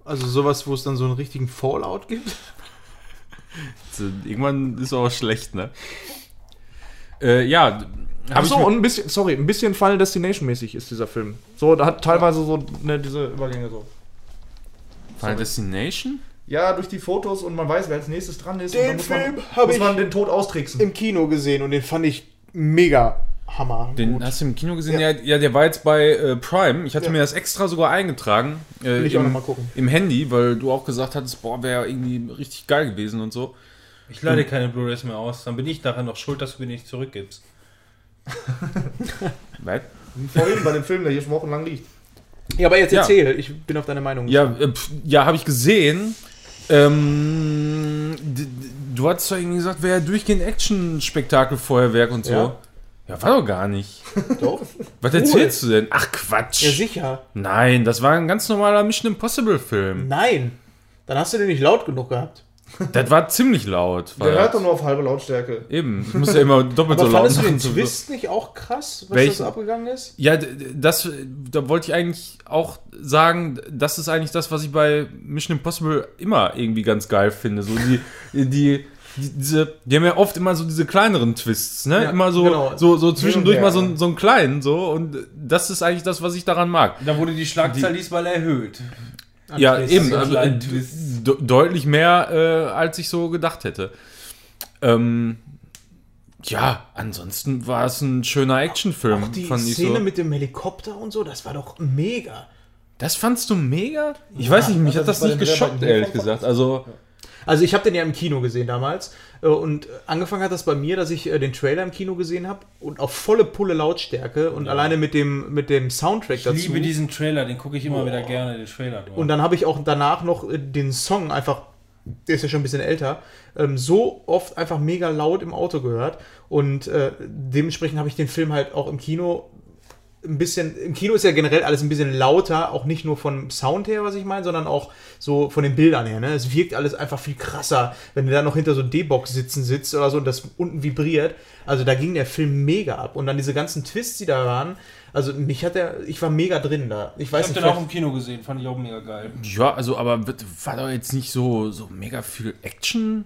Also sowas, wo es dann so einen richtigen Fallout gibt? Irgendwann ist auch schlecht, ne? Äh, ja, hab Achso, und ein bisschen, sorry, ein bisschen Final Destination mäßig ist dieser Film. So, da hat teilweise so ne, diese Übergänge so. Final Destination? Ja, durch die Fotos und man weiß, wer als nächstes dran ist. Den und dann muss Film man, hab muss ich- man den Tod austricksen. Im Kino gesehen und den fand ich mega Hammer. Den gut. hast du im Kino gesehen? Ja, ja, der war jetzt bei äh, Prime. Ich hatte Ja. mir das extra sogar eingetragen. Äh, Will ich auch im, noch mal gucken. Im Handy, weil du auch gesagt hattest, boah, wäre irgendwie richtig geil gewesen und so. Ich lade keine Blu-rays mehr aus. Dann bin ich nachher noch schuld, dass du mir nicht zurückgibst. Was? Vorhin bei dem Film, der hier schon wochenlang liegt. Ja, aber jetzt Ja. erzähl, ich bin auf deine Meinung. Ja, äh, ja habe ich gesehen. Ähm, du hattest doch irgendwie gesagt, wäre durchgehend Action-Spektakel, Feuerwerk und so. Ja. Ja. war doch gar nicht. doch. Was erzählst du denn? Ach Quatsch. Ja, sicher. Nein, das war ein ganz normaler Mission Impossible-Film. Nein. Dann hast du den nicht laut genug gehabt. Das war ziemlich laut. Der hört doch nur auf halbe Lautstärke. Eben, ich muss ja immer doppelt Aber so laut fandest du den machen. Twist nicht auch krass, was Welchen? das so abgegangen ist? Ja, das, da wollte ich eigentlich auch sagen, das ist eigentlich das, was ich bei Mission Impossible immer irgendwie ganz geil finde. So die, die, die diese, die haben ja oft immer so diese kleineren Twists, ne? Ja, immer so, genau. so, so zwischendurch mal so, ja. so einen kleinen, so. Und das ist eigentlich das, was ich daran mag. Da wurde die Schlagzahl diesmal erhöht. Ja, Twist. eben. so Also, de deutlich mehr, äh, als ich so gedacht hätte. Ähm, ja, ansonsten war es ein schöner Actionfilm. Auch die Szene so. mit dem Helikopter und so, das war doch mega. Das fandst du mega? Ich weiß nicht, mich Ja, hat das nicht geschockt, ehrlich gesagt. Also, Also ich habe den ja im Kino gesehen damals äh, und angefangen hat das bei mir, dass ich äh, den Trailer im Kino gesehen habe und auf volle Pulle Lautstärke und alleine mit dem mit dem Soundtrack Ich dazu. liebe diesen Trailer, den gucke ich immer wieder gerne, den Trailer. nur. Und dann habe ich auch danach noch äh, den Song einfach, der ist ja schon ein bisschen älter, ähm, so oft einfach mega laut im Auto gehört. Und äh, dementsprechend habe ich den Film halt auch im Kino ein bisschen, im Kino ist ja generell alles ein bisschen lauter, auch nicht nur vom Sound her, was ich meine, sondern auch so von den Bildern her. Ne? Es wirkt alles einfach viel krasser, wenn du da noch hinter so D-Box sitzen sitzt oder so und das unten vibriert. Also da ging der Film mega ab. Und dann diese ganzen Twists, die da waren, also mich hat der, ich war mega drin da. Ich ich weiß habe nicht, den auch im Kino gesehen, fand ich auch mega geil. Ja, also, aber war doch jetzt nicht so, so mega viel Action.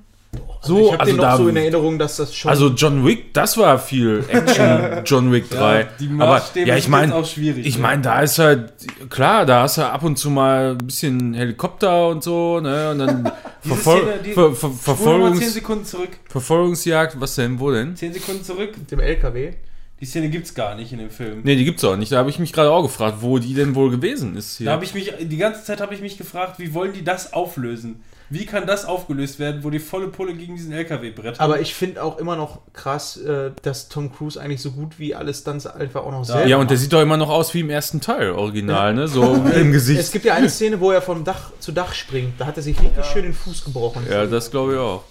Also So, ich habe also den noch da, so in Erinnerung, dass das schon. also John Wick, das war viel Action, John Wick 3. die aber Maßstäbe ja, ich meine, auch schwierig, ich ne? meine, da ist halt klar, da hast du ab und zu mal ein bisschen Helikopter und so, ne, und dann Verfol Szene, die- Ver Ver Spul mal 10 Verfolgungs Sekunden zurück. Verfolgungsjagd, was denn, wo denn? 10 Sekunden zurück. mit dem LKW. Die Szene gibt's gar nicht in dem Film. Ne, die gibt's auch nicht. Da habe ich mich gerade auch gefragt, wo die denn wohl gewesen ist hier. Da habe ich mich, die ganze Zeit habe ich mich gefragt, wie wollen die das auflösen? Wie kann das aufgelöst werden, wo die volle Pulle gegen diesen LKW brettern? Aber ich finde auch immer noch krass, äh, dass Tom Cruise eigentlich so gut wie alles dann einfach auch noch selber ja, und der macht. sieht doch immer noch aus wie im ersten Teil, original, ne? So im Es Gesicht. gibt ja eine Szene, wo er vom Dach zu Dach springt. Da hat er sich richtig schön den Fuß gebrochen. Ja, das glaube ich auch.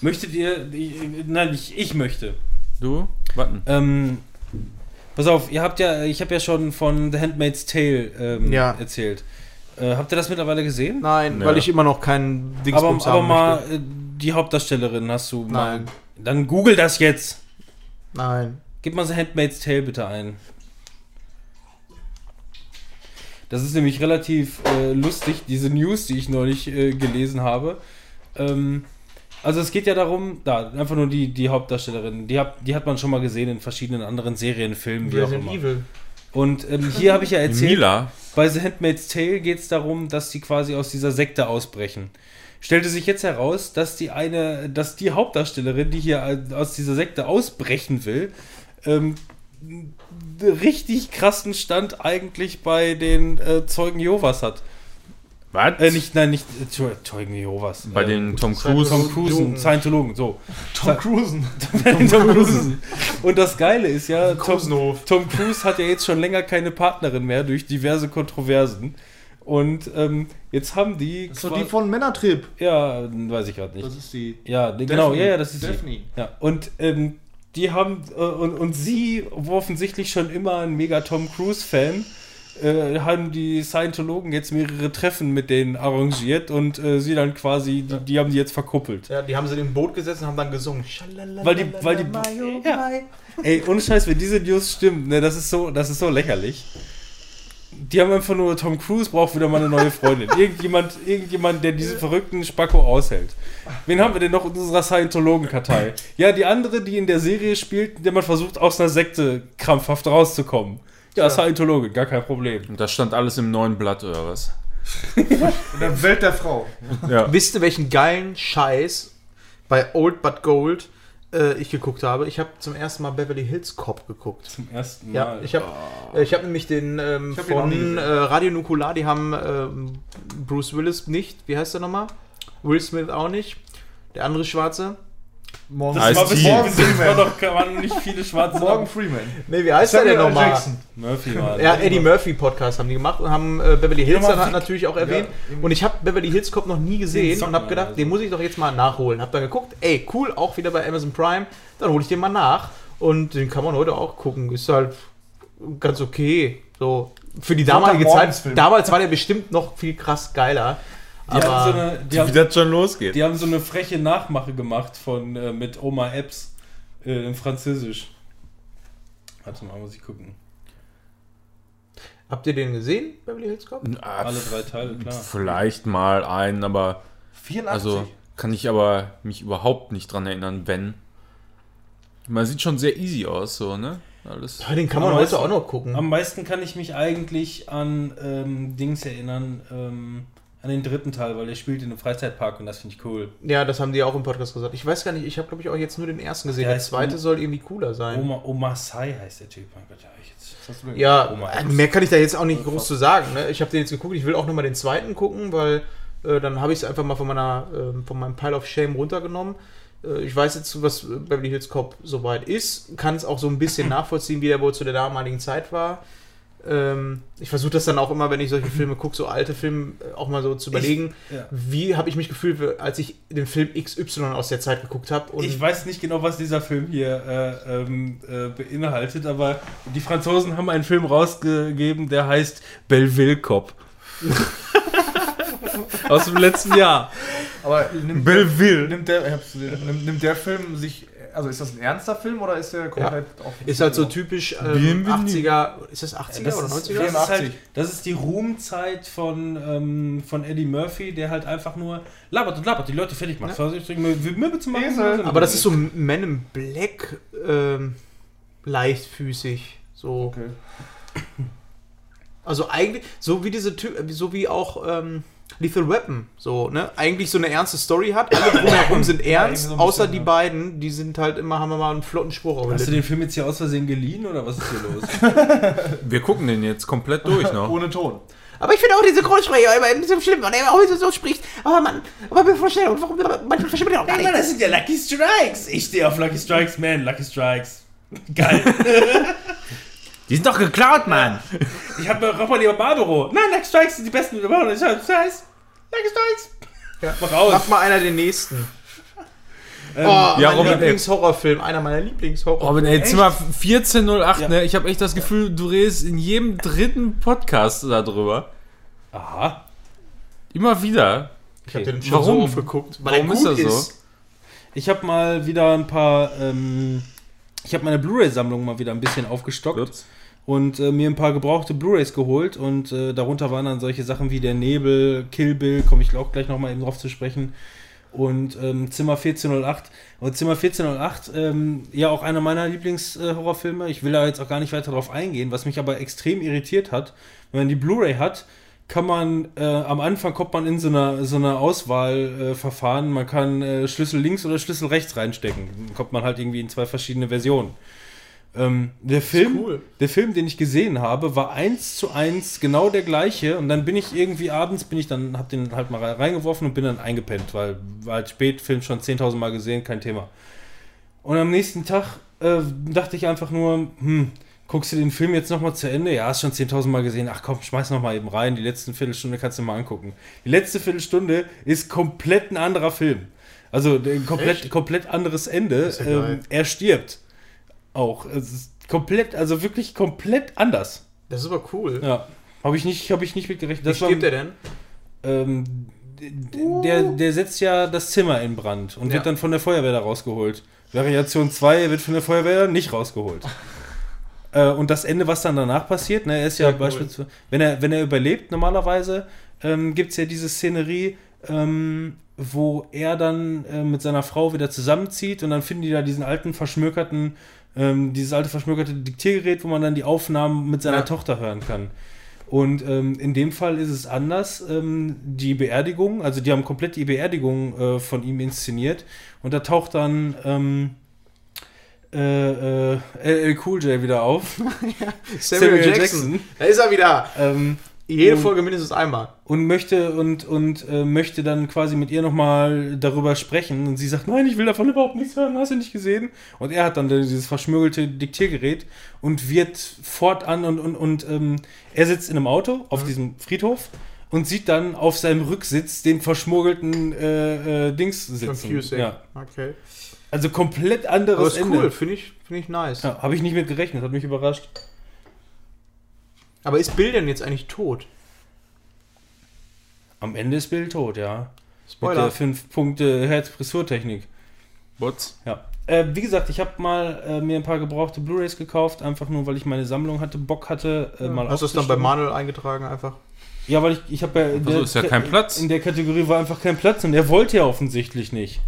Möchtet ihr, ich, nein, ich, ich möchte. Du? Warten. Ähm, pass auf, ihr habt ja, ich habe ja schon von The Handmaid's Tale ähm, Ja. erzählt. Äh, habt ihr das mittlerweile gesehen? Nein, Ja. weil ich immer noch keinen aber Dingsbums aber haben mal möchte. äh, die Hauptdarstellerin hast du mal. Nein. Dann google das jetzt. Nein. Gib mal The Handmaid's Tale bitte ein. Das ist nämlich relativ äh, lustig, diese News, die ich neulich äh, gelesen habe. Ähm, also es geht ja darum, da, einfach nur die, die Hauptdarstellerin, die, hab, die hat man schon mal gesehen in verschiedenen anderen Serien, Filmen, wie auch Resident immer. Evil. Und ähm, hier habe ich ja erzählt, Mila. bei The Handmaid's Tale geht es darum, dass die quasi aus dieser Sekte ausbrechen. Stellte sich jetzt heraus, dass die eine, dass die Hauptdarstellerin, die hier aus dieser Sekte ausbrechen will, ähm, einen richtig krassen Stand eigentlich bei den äh, Zeugen Jehovas hat. Was? Äh, nicht, nein, nicht äh, Zeugen Jehovas. Bei äh, den Tom Cruise. Tom Cruise, Scientologen, so. Tom Cruisen. Tom Cruise. Und das Geile ist ja, Tom. Tom Cruise hat ja jetzt schon länger keine Partnerin mehr durch diverse Kontroversen. Und ähm, jetzt haben die. Das ist doch die von Männertrip. ja, weiß ich gerade nicht. Das ist die. Ja, die- genau, ja, ja, das ist sie. Daphne. Ja, und ähm, die haben, äh, und, und sie, wo offensichtlich schon immer ein mega Tom Cruise-Fan, äh, haben die Scientologen jetzt mehrere Treffen mit denen arrangiert und äh, sie dann quasi, die, die haben die jetzt verkuppelt. Ja, die haben sie in dem Boot gesetzt und haben dann gesungen. Weil die, weil die, ja. Ey, ohne Scheiß, wenn diese News stimmt, ne, das ist so, das ist so lächerlich. Die haben einfach nur, Tom Cruise braucht wieder mal eine neue Freundin. Irgendjemand, irgendjemand, der diesen verrückten Spacko aushält. Wen haben wir denn noch in unserer Scientologen-Kartei? Ja, die andere, die in der Serie spielt, der man versucht, aus einer Sekte krampfhaft rauszukommen. Ja, Scientologin, gar kein Problem. Und das stand alles im neuen Blatt oder was? In der Welt der Frau. Ja. Wisst ihr, welchen geilen Scheiß bei Old But Gold äh, ich geguckt habe? Ich habe zum ersten Mal Beverly Hills Cop geguckt. Zum ersten Mal. Ja, ich habe äh, ich hab nämlich den ähm, hab von äh, Radio Nukular, die haben ähm, Bruce Willis nicht. Wie heißt der nochmal? Will Smith auch nicht. Der andere Schwarze. Morgen, Das war bis jetzt war noch waren nicht viele schwarze Morgan Freeman. Nee, wie heißt der denn Samuel nochmal? Murphy war. Ja, Eddie Murphy Podcast haben die gemacht und haben äh, Beverly Hills Ja, dann hat natürlich auch erwähnt. Ja, und ich habe Beverly Hills Cop noch nie gesehen und habe gedacht, oder so. den muss ich doch jetzt mal nachholen. Hab dann geguckt, ey, cool, auch wieder bei Amazon Prime. Dann hole ich den mal nach und den kann man heute auch gucken. Ist halt ganz okay. So für die damalige Zeit. Damals war der bestimmt noch viel krass geiler. Die haben, so Aber eine, die, Wie haben, das schon losgeht. die haben so eine freche Nachmache gemacht von äh, mit Oma Epps äh, in Französisch. Warte mal, muss ich gucken. habt ihr den gesehen, Beverly Hills Cop? Ah, Alle drei Teile, klar. Vielleicht mal einen, aber 84. also kann ich aber mich überhaupt nicht dran erinnern, wenn. Man sieht schon sehr easy aus, so, ne? Alles. Ja, den kann man Aber heute auch noch gucken. Am meisten kann ich mich eigentlich an ähm, Dings erinnern, ähm, an den dritten Teil, weil der spielt in einem Freizeitpark und das finde ich cool. Ja, das haben die auch im Podcast gesagt. Ich weiß gar nicht, ich habe glaube ich auch jetzt nur den ersten gesehen. Der Der zweite Oma- soll irgendwie cooler sein. Oma, Oma Sai heißt der Typ. Mein Gott, ja, ich jetzt. Was hast du denn? Ja, Oma äh, mehr kann ich da jetzt auch nicht groß zu sagen. Ne? Ich habe den jetzt geguckt, ich will auch nochmal den zweiten gucken, weil Äh, dann habe ich es einfach mal von, meiner, äh, von meinem Pile of Shame runtergenommen. Äh, ich weiß jetzt, was Beverly Hills Cop soweit ist, kann es auch so ein bisschen nachvollziehen, wie der wohl zu der damaligen Zeit war. Ähm, ich versuche das dann auch immer, wenn ich solche Filme gucke, so alte Filme, äh, auch mal so zu überlegen, ja. wie habe ich mich gefühlt, als ich den Film XY aus der Zeit geguckt habe. Ich weiß nicht genau, was dieser Film hier äh, ähm, äh, beinhaltet, aber die Franzosen haben einen Film rausgegeben, der heißt Belleville Cop. Aus dem letzten Jahr. Aber nimmt, Belleville. nimmt, der, ich nimmt, nimmt der Film sich, also ist das ein ernster Film oder ist der komplett auf Ist halt so typisch ähm, Bienvenue. 80er, ist das 80er Das oder ist, 90er? das, ist halt, das ist die Ruhmzeit von, ähm, von Eddie Murphy, der halt einfach nur labert und labert, die Leute fertig macht. Ja. Ja. Möbel zu machen. Esel. Aber das ist so Men in Black ähm, leichtfüßig. So. Okay. Also eigentlich, so wie diese Ty so wie auch ähm, Lethal Weapon, so, ne? Eigentlich so eine ernste Story hat. Alle drumherum sind ernst, irgendwie so außer bisschen, die ja. beiden, die sind halt immer, haben wir mal einen flotten Spruch Hast du den Film jetzt hier aus Versehen geliehen oder was ist hier los? Wir gucken den jetzt komplett durch noch. Ohne Ton. Aber ich finde auch diese Grundsprecher immer ein bisschen schlimm, weil er heute so spricht. Aber man, aber mir vorstellen, warum manchmal versteht man ja auch gar nicht. das sind ja Lucky Strikes. Ich stehe auf Lucky Strikes, man. Lucky Strikes. Geil. Die sind doch geklaut, Mann! Ich habe lieber Marlboro. Nein, Lucky Strikes sind die besten. Wir machen das Scheiß. Lucky Strikes. Ja. Mach aus. Mach mal einer den nächsten. Ähm, oh, ja, mein Robin. Lieblingshorrorfilm, einer meiner Lieblingshorrorfilme. Robin, ey, Zimmer 1408, Ja. ne? Ich habe echt das Gefühl, du redest in jedem dritten Podcast darüber. Aha. Immer wieder. Ich habe den schon Warum? so oft geguckt, weil Warum ist das so? Ich habe mal wieder ein paar. Ähm, ich habe meine Blu-ray-Sammlung mal wieder ein bisschen aufgestockt. Ups. Und äh, mir ein paar gebrauchte Blu-rays geholt und äh, darunter waren dann solche Sachen wie der Nebel, Kill Bill, komme ich auch gleich nochmal eben drauf zu sprechen und ähm, Zimmer 1408 und Zimmer 1408 ähm, ja auch einer meiner Lieblings-Horrorfilme. ich will da jetzt auch gar nicht weiter drauf eingehen, was mich aber extrem irritiert hat, wenn man die Blu-ray hat, kann man, äh, am Anfang kommt man in so eine, so eine Auswahlverfahren, äh, man kann äh, Schlüssel links oder Schlüssel rechts reinstecken. Dann kommt man halt irgendwie in zwei verschiedene Versionen. Ähm, der Film, cool. der Film, den ich gesehen habe, war eins zu eins genau der gleiche. Und dann bin ich irgendwie abends, bin ich dann, hab den halt mal reingeworfen und bin dann eingepennt, weil war halt spät, Film schon 10.000 Mal gesehen, kein Thema. Und am nächsten Tag äh, dachte ich einfach nur, hm, guckst du den Film jetzt nochmal zu Ende? Ja, hast schon 10.000 Mal gesehen. Ach komm, schmeiß nochmal eben rein. Die letzten Viertelstunde kannst du mal angucken. Die letzte Viertelstunde ist komplett ein anderer Film. Also ein komplett, Echt? komplett anderes Ende. ja ähm, er stirbt. Auch. Es ist komplett, also wirklich komplett anders. Das ist aber cool. Ja. Habe ich nicht, habe ich nicht mitgerechnet. Wie stirbt er denn? ähm, d- d- der, der setzt ja das Zimmer in Brand und Ja. wird dann von der Feuerwehr da rausgeholt. Variation 2 er wird von der Feuerwehr nicht rausgeholt. äh, und das Ende, was dann danach passiert, ne, er ist ja, Ja, cool. beispielsweise, wenn er, wenn er überlebt, normalerweise, ähm, gibt es ja diese Szenerie, ähm, wo er dann äh, mit seiner Frau wieder zusammenzieht und dann finden die da diesen alten verschmökerten, ähm, dieses alte verschmökerte Diktiergerät, wo man dann die Aufnahmen mit seiner Ja. Tochter hören kann. Und ähm, in dem Fall ist es anders. Ähm, die Beerdigung, also die haben komplett die Beerdigung äh, von ihm inszeniert. Und da taucht dann ähm, äh, äh, LL Cool J wieder auf. Samuel, Jackson. Da ist er wieder. Jede Und- Folge mindestens einmal. und möchte und, und äh, möchte dann quasi mit ihr nochmal darüber sprechen. Und sie sagt, nein, ich will davon überhaupt nichts hören, hast du nicht gesehen? Und er hat dann dieses verschmürgelte Diktiergerät und wird fortan und, und, und ähm, er sitzt in einem Auto auf diesem Friedhof und sieht dann auf seinem Rücksitz den verschmuggelten äh, äh, Dings sitzen. Confusing. Ja. Okay. Also komplett Aber anderes ist Ende. cool, finde ich, find ich nice. Ja, Habe ich nicht mit gerechnet, hat mich überrascht. Aber ist Bill denn jetzt eigentlich tot? Am Ende ist Bill tot, ja. Mit Spoiler. der 5 Punkte Herzpressurtechnik. Bots. Ja. Äh, wie gesagt, ich habe mal äh, mir ein paar gebrauchte Blu-rays gekauft, einfach nur, weil ich meine Sammlung hatte, Bock hatte, äh, mal Hast du es dann bei. Manuel eingetragen einfach? Ja, weil ich, ich habe ja, in Also ist ja kein Platz. In der Kategorie war einfach kein Platz und er wollte ja offensichtlich nicht.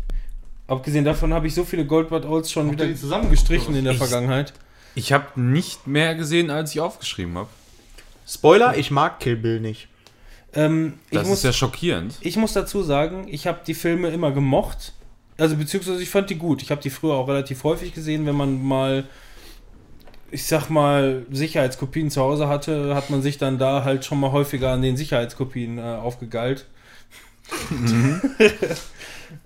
Abgesehen davon habe ich so viele Goldbad Olds schon Habt wieder zusammengestrichen gestrichen in der Ich- Vergangenheit. Ich habe nicht mehr gesehen, als ich aufgeschrieben habe. Spoiler, ich mag Kill Bill nicht. Ähm, ich, Das muss, ist ja schockierend. ich muss dazu sagen, ich habe die Filme immer gemocht. Also beziehungsweise ich fand die gut. Ich habe die früher auch relativ häufig gesehen, wenn man mal, ich sag mal, Sicherheitskopien zu Hause hatte, hat man sich dann da halt schon mal häufiger an den Sicherheitskopien äh, aufgegeilt.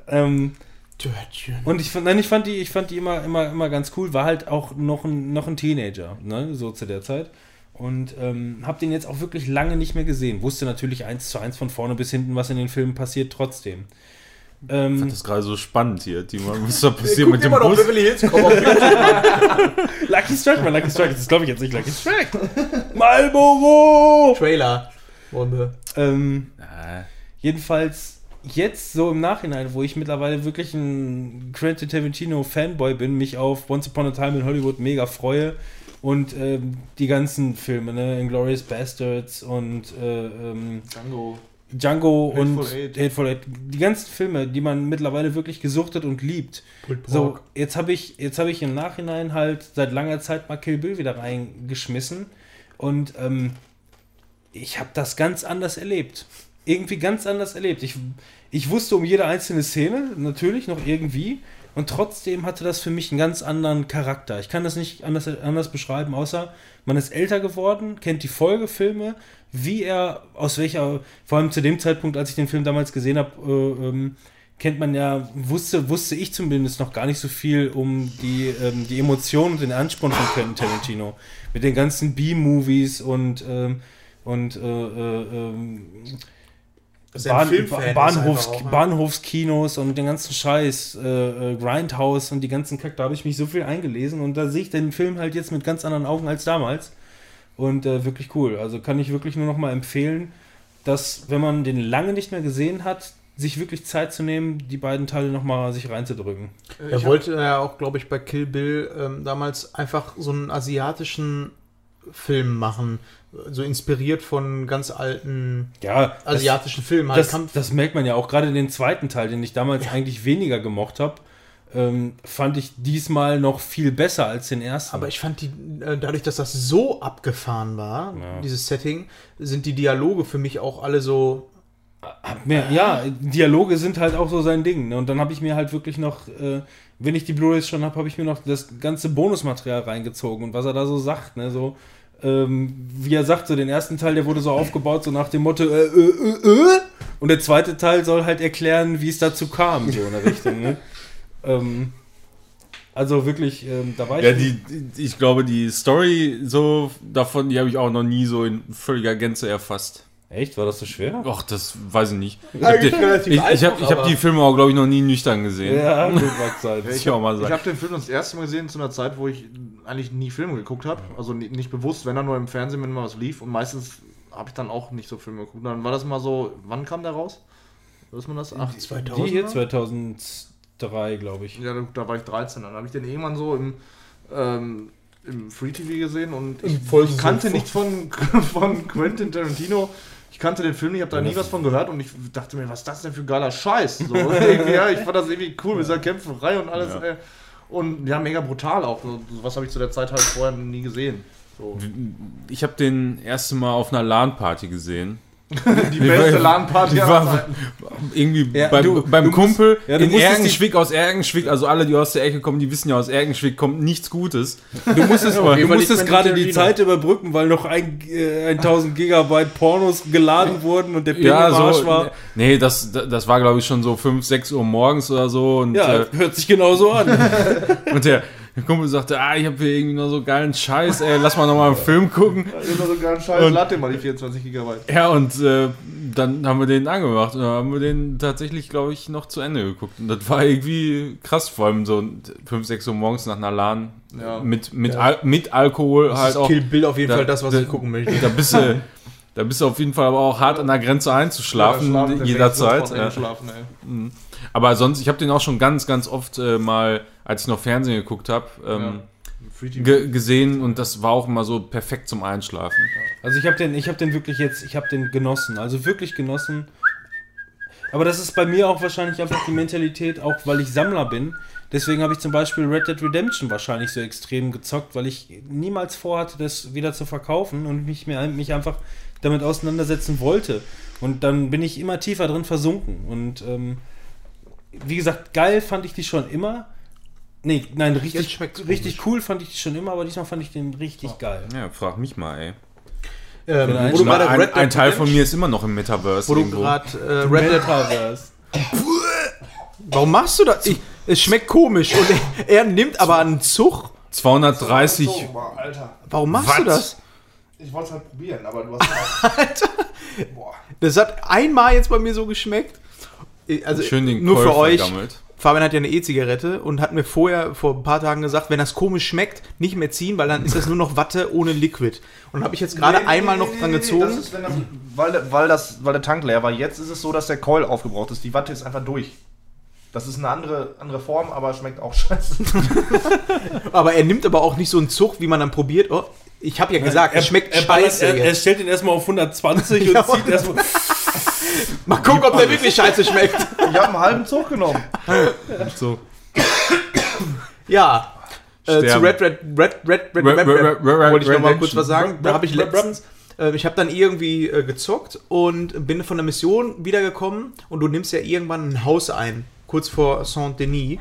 ähm, Törtchen. und ich fand, nein, ich fand die, ich fand die immer, immer, immer ganz cool. War halt auch noch ein, noch ein Teenager, ne, so zu der Zeit. Und ähm, habe den jetzt auch wirklich lange nicht mehr gesehen. Wusste natürlich eins zu eins von vorne bis hinten, was in den Filmen passiert, trotzdem. Ich Ähm, fand das gerade so spannend hier. Die, was da passiert mit dem immer noch Bus? Beverly Hills Cop. Lucky Strike, mein Lucky Strike, das ist glaube ich jetzt nicht Lucky Strike. Marlboro! Trailer. Bombe. Ähm, Ah, Jedenfalls jetzt so im Nachhinein, wo ich mittlerweile wirklich ein Quentin Tarantino Fanboy bin, mich auf Once Upon a Time in Hollywood mega freue und ähm, die ganzen Filme, ne, Inglourious Bastards und äh, ähm, Django. Django Hateful und Eight. Hateful Eight, die ganzen Filme, die man mittlerweile wirklich gesuchtet und liebt. So, jetzt habe ich, jetzt habe ich im Nachhinein halt seit langer Zeit mal Kill Bill wieder reingeschmissen und ähm, ich habe das ganz anders erlebt. Irgendwie ganz anders erlebt. Ich, ich wusste um jede einzelne Szene, natürlich noch irgendwie, und trotzdem hatte das für mich einen ganz anderen Charakter. Ich kann das nicht anders, anders beschreiben, außer man ist älter geworden, kennt die Folgefilme, wie er, aus welcher, vor allem zu dem Zeitpunkt, als ich den Film damals gesehen habe, äh, ähm, kennt man ja, wusste, wusste ich zumindest noch gar nicht so viel um die, ähm, die Emotionen und den Ansporn von Quentin Tarantino. Mit den ganzen B-Movies und, ähm, und äh, äh, ähm, Dass er ein Bahn, Bahnhofs, auch, ne? Bahnhofskinos und den ganzen Scheiß, äh, äh, Grindhouse und die ganzen Kack, da habe ich mich so viel eingelesen und da sehe ich den Film halt jetzt mit ganz anderen Augen als damals. Und äh, wirklich cool. Also kann ich wirklich nur noch mal empfehlen, dass, wenn man den lange nicht mehr gesehen hat, sich wirklich Zeit zu nehmen, die beiden Teile noch mal sich reinzudrücken. Er wollte ja auch, glaube ich, bei Kill Bill ähm, damals einfach so einen asiatischen Film machen. So inspiriert von ganz alten Ja, das- asiatischen Filmen. Halt Das, Kampf- das merkt man ja auch gerade den zweiten Teil, den ich damals eigentlich weniger gemocht habe, ähm, fand ich diesmal noch viel besser als den ersten. Aber ich fand die, äh, dadurch, dass das so abgefahren war, Ja. dieses Setting, sind die Dialoge für mich auch alle so. Mir, ja, Dialoge sind halt auch so sein Ding. Ne? Und dann habe ich mir halt wirklich noch, äh, wenn ich die Blu-rays schon habe, habe ich mir noch das ganze Bonusmaterial reingezogen und was er da so sagt, ne, so ähm, wie er sagt, so den ersten Teil, der wurde so aufgebaut, so nach dem Motto, äh, äh, äh, äh, und der zweite Teil soll halt erklären, wie es dazu kam, so in der Richtung, ne? ähm, also wirklich, ähm, da war ich. Ja, die, die, ich glaube, die Story so davon, die habe ich auch noch nie so in völliger Gänze erfasst. Echt? War das so schwer? Ach, das weiß ich nicht. Ich habe ich hab, hab die Filme auch, glaube ich, noch nie nüchtern gesehen. Ja, gut, mag sein. Muss ich habe den Film das erste Mal gesehen zu einer Zeit, wo ich eigentlich nie Filme geguckt habe. Also ni- nicht bewusst, wenn er nur im Fernsehen, wenn mal was lief. Und meistens habe ich dann auch nicht so Filme geguckt. Dann war das mal so, wann kam der raus? Weiß man das? Ach, Die hier 2003, glaube ich. Ja, da- da war ich 13. Dann habe ich den irgendwann so im, ähm, im Free TV gesehen und ich, ich kannte so- nichts von, von Quentin Tarantino. Ich kannte den Film nicht, habe da nie was von gehört und ich dachte mir, was ist das denn für geiler Scheiß? So, ja, ich fand das irgendwie cool mit dieser Kämpferei und alles. Ey. Und ja, mega brutal auch. So, was habe ich zu der Zeit halt vorher nie gesehen. So. Ich habe den erste Mal auf einer LAN-Party gesehen. Die beste war- LAN-Party war- Zeiten. Irgendwie Ja, beim, du- beim du musst- Kumpel ja, du in Ergenschwick aus Ergenschwick, also alle, die aus der Ecke kommen, die wissen ja, aus Ergenschwick kommt nichts Gutes. Du musstest, Aber- du musstest gerade die. Zeit überbrücken, weil noch ein, äh, 1000 Gigabyte Pornos geladen wurden und der Ping Ja, so. war. Nee, das, das war, glaube ich, schon so 5, 6 Uhr morgens oder so. Und, Ja, äh, hört sich genauso an. und der, der Kumpel sagte, ah, ich habe hier irgendwie noch so geilen Scheiß, ey, lass mal nochmal einen Film gucken. Immer so geilen Scheiß, Und- lad mal die 24 Gigabyte. Ja, und äh, dann haben wir den angemacht und dann haben wir den tatsächlich, glaube ich, noch zu Ende geguckt. Und das war irgendwie krass, vor allem so 5, 6 Uhr morgens nach einer LAN Ja. mit, mit, Al mit Alkohol Das halt ist auch. Kill Bill auf jeden da- Fall das, was da- ich gucken möchte. Da bist du, da bist du auf jeden Fall aber auch hart an der Grenze einzuschlafen, Ja, jederzeit. Ja. ey. Aber sonst, ich habe den auch schon ganz, ganz oft äh, mal, als ich noch Fernsehen geguckt habe, ähm, Ja. Ge gesehen und das war auch immer so perfekt zum Einschlafen. Also ich habe den, ich habe den wirklich jetzt, ich habe den genossen, also wirklich genossen. Aber das ist bei mir auch wahrscheinlich einfach die Mentalität, auch weil ich Sammler bin. Deswegen habe ich zum Beispiel Red Dead Redemption wahrscheinlich so extrem gezockt, weil ich niemals vorhatte, das wieder zu verkaufen und mich, mir, mich einfach damit auseinandersetzen wollte. Und dann bin ich immer tiefer drin versunken. Und ähm, wie gesagt, geil fand ich die schon immer. Nee, nein, richtig, richtig cool fand ich die schon immer, aber diesmal fand ich den richtig geil. Ja, frag mich mal, ey. Ähm, du Mal ein, ein Teil von mir ist immer noch im Metaverse. Wo du irgendwo. gerade äh, Red Dead. Metaverse. Warum machst du das? Ich, es schmeckt komisch und er, er nimmt aber einen Zug. 230. So, mal, Alter. Warum machst du Was? das? Ich wollte es halt probieren, aber du hast. Boah. Das hat einmal jetzt bei mir so geschmeckt. Also Schön den nur für Käufer euch. gammelt. Fabian hat ja eine E-Zigarette und hat mir vorher vor ein paar Tagen gesagt, wenn das komisch schmeckt, nicht mehr ziehen, weil dann ist das nur noch Watte ohne Liquid. Und habe ich jetzt gerade Nee, einmal nee, noch nee, dran gezogen. Ist, das, weil, der- weil, das, weil der Tank leer war. Jetzt ist es so, dass der Coil aufgebraucht ist. Die Watte ist einfach durch. Das ist eine andere, andere Form, aber schmeckt auch scheiße. aber er nimmt aber auch nicht so einen Zug, wie man dann probiert. Oh, ich habe ja gesagt, es schmeckt er, scheiße. Er, er stellt ihn erstmal auf 120 Ja, und zieht erstmal. Mal gucken, ob der wirklich scheiße schmeckt. Ich habe einen halben Zug genommen. So. Ja. Äh, zu. Red Red Red Red Red Red- Red Red- Red Red- Red- wollte ich noch mal kurz Redemption. was sagen. Da habe ich Red- Red- letztens äh, ich habe dann irgendwie äh, gezockt und bin von der Mission wiedergekommen und du nimmst ja irgendwann ein Haus ein, kurz vor Saint-Denis.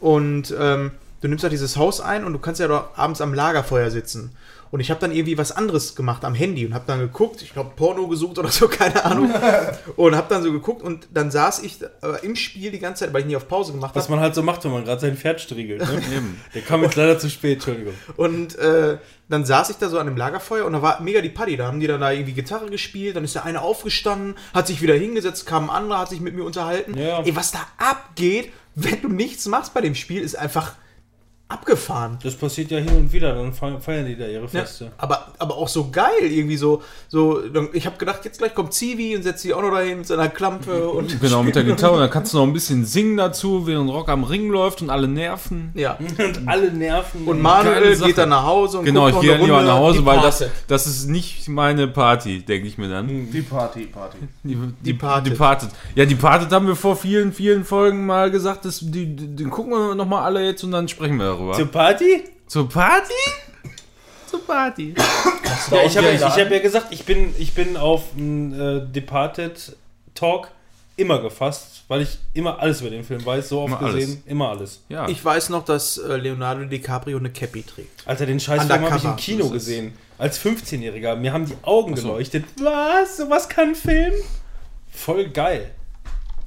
Und ähm, du nimmst ja dieses Haus ein und du kannst ja dort abends am Lagerfeuer sitzen. Und ich habe dann irgendwie was anderes gemacht am Handy und habe dann geguckt, ich glaube Porno gesucht oder so, keine Ahnung. und habe dann so geguckt und dann saß ich äh, im Spiel die ganze Zeit, weil ich nie auf Pause gemacht Was habe. man halt so macht, wenn man gerade sein Pferd striegelt. Ne? Der kam jetzt leider zu spät, Entschuldigung. Und äh, dann saß ich da so an dem Lagerfeuer und da war mega die Party. Da haben die dann da irgendwie Gitarre gespielt, dann ist der eine aufgestanden, hat sich wieder hingesetzt, kam ein anderer, hat sich mit mir unterhalten. Ja. Ey, was da abgeht, wenn du nichts machst bei dem Spiel, ist einfach abgefahren. Das passiert ja hin und wieder, dann fe- feiern die da ihre Ja, Feste. aber, aber auch so geil, irgendwie so. so ich habe gedacht, jetzt gleich kommt Zivi und setzt sie auch noch dahin mit seiner Klampe und. Genau, mit der Gitarre. Und dann kannst du noch ein bisschen singen dazu, während Rock am Ring läuft und alle nerven. Ja. Und alle nerven. Und Manuel geht dann nach Hause und Genau, ich gehe lieber nach Hause, weil das, das ist nicht meine Party, denke ich mir dann. Die Party, Party. Die, die, Departed. Departed. Ja, Departed haben wir vor vielen, vielen Folgen mal gesagt, das, die, die, den gucken wir nochmal alle jetzt und dann sprechen wir darüber. Zur Party? Zur Party? Zur Party. Ja, ich habe hab ja gesagt, ich bin, ich bin auf einen äh, Departed Talk immer gefasst, weil ich immer alles über den Film weiß, so oft Immer alles. gesehen, immer alles. Ja. Ich weiß noch, dass äh, Leonardo DiCaprio eine Cappy trägt. Alter, den Scheißfilm habe ich im. Kino gesehen. Als 15-Jähriger. Mir haben die Augen so. geleuchtet. Was? Sowas kann ein Film? Voll geil.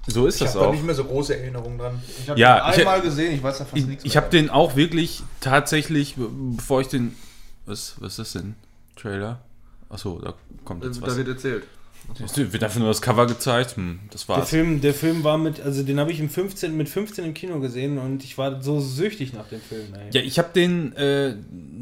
So ist das auch. mehr so große Erinnerungen dran. Ich habe Ja, den ich- einmal gesehen, ich weiß da fast Ich, nichts ich mehr. habe den auch wirklich tatsächlich, be- bevor ich den. Was, was ist das denn? Trailer? Achso, da kommt jetzt was. wird erzählt. Wird dafür nur das Cover gezeigt. Hm, das Der war's. Film, der Film war mit, also den habe ich im 15, mit 15 im Kino gesehen und ich war so süchtig nach dem Film. Ey. Ja, ich habe den äh,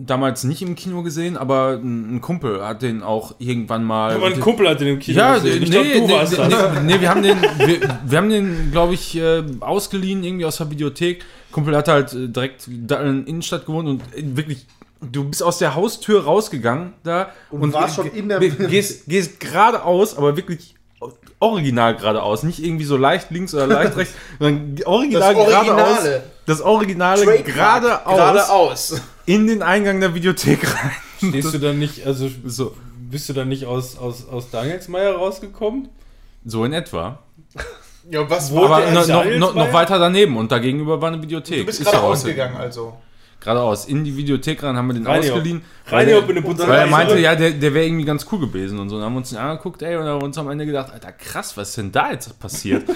damals nicht im Kino gesehen, aber ein Kumpel hat den auch irgendwann mal. Aber ein Kumpel hat den im Kino Ja, gesehen. nee, Ich glaub, nee, du warst nee, das. nee, nee, wir haben den, wir, wir haben den, glaube ich, äh, ausgeliehen irgendwie aus der Videothek. Kumpel hat halt äh, direkt in der Innenstadt gewohnt und äh, wirklich, du bist aus der Haustür rausgegangen da und, warst ge- schon in der- ge- gehst, gehst geradeaus, aber wirklich original geradeaus, nicht irgendwie so leicht links oder leicht rechts, sondern original Das geradeaus. Originale. Das Originale geradeaus Geradeaus. in den Eingang der Videothek rein. Stehst du dann nicht, also So, bist du dann nicht aus, aus, aus Danielsmeier rausgekommen? so in etwa. Ja, was Wo- Aber noch, noch, noch, weiter daneben und da gegenüber war eine Videothek. Du bist Ist geradeaus ja auch- gegangen, also. Geradeaus. In die Videothek rein haben wir den Rein ausgeliehen. Weil, Rein der, weil er meinte, ja, der, der wäre irgendwie ganz cool gewesen und so. Dann haben wir uns den angeguckt, ey, und haben uns am Ende gedacht, Alter, krass, was ist denn da jetzt passiert?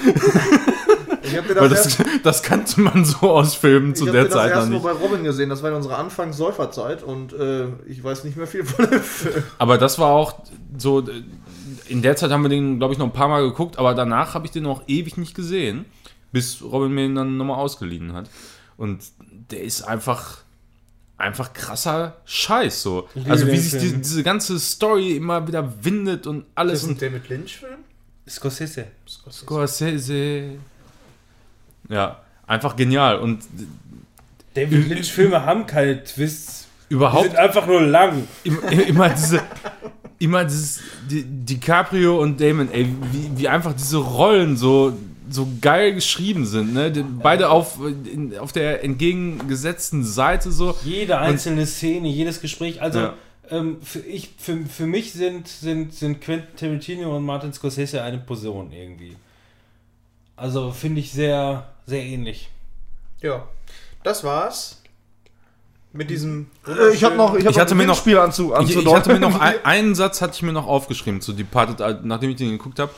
Ich habe Weil den das, das kannte man so aus Filmen zu ich hab der das Zeit noch nicht. Mal bei Robin gesehen, das war in unserer Anfangs-Säuferzeit und äh, ich weiß nicht mehr viel von dem Film. Aber das war auch so, in der Zeit haben wir den, glaube ich, noch ein paar Mal geguckt, aber danach habe ich den auch ewig nicht gesehen, bis Robin mir ihn dann nochmal ausgeliehen hat. Und der ist einfach, einfach krasser Scheiß so. liebe Also wie sich die, Film. diese ganze Story immer wieder windet und alles. Und David Lynch-Film? Scorsese. Scorsese. Ja, einfach genial. Und David Lynch Filme haben keine Twists. Die überhaupt sind einfach nur lang. immer, immer diese immer dieses Di DiCaprio und Damon, ey, wie, wie einfach diese Rollen so so geil geschrieben sind, ne? Beide auf, in, auf der entgegengesetzten Seite so. Jede einzelne Szene, jedes Gespräch. Also Ja. ähm, für, ich, für, für mich sind, sind, sind Quentin Tarantino und Martin Scorsese eine Person irgendwie. Also finde ich sehr, sehr ähnlich. Ja. Das war's Mit diesem. Äh, ich habe noch, ich hab Ich hatte mir noch- Spiel anzu, Ich, ich hatte mir noch ein, einen Satz hatte ich mir noch aufgeschrieben zu Departed, nachdem ich den geguckt habe.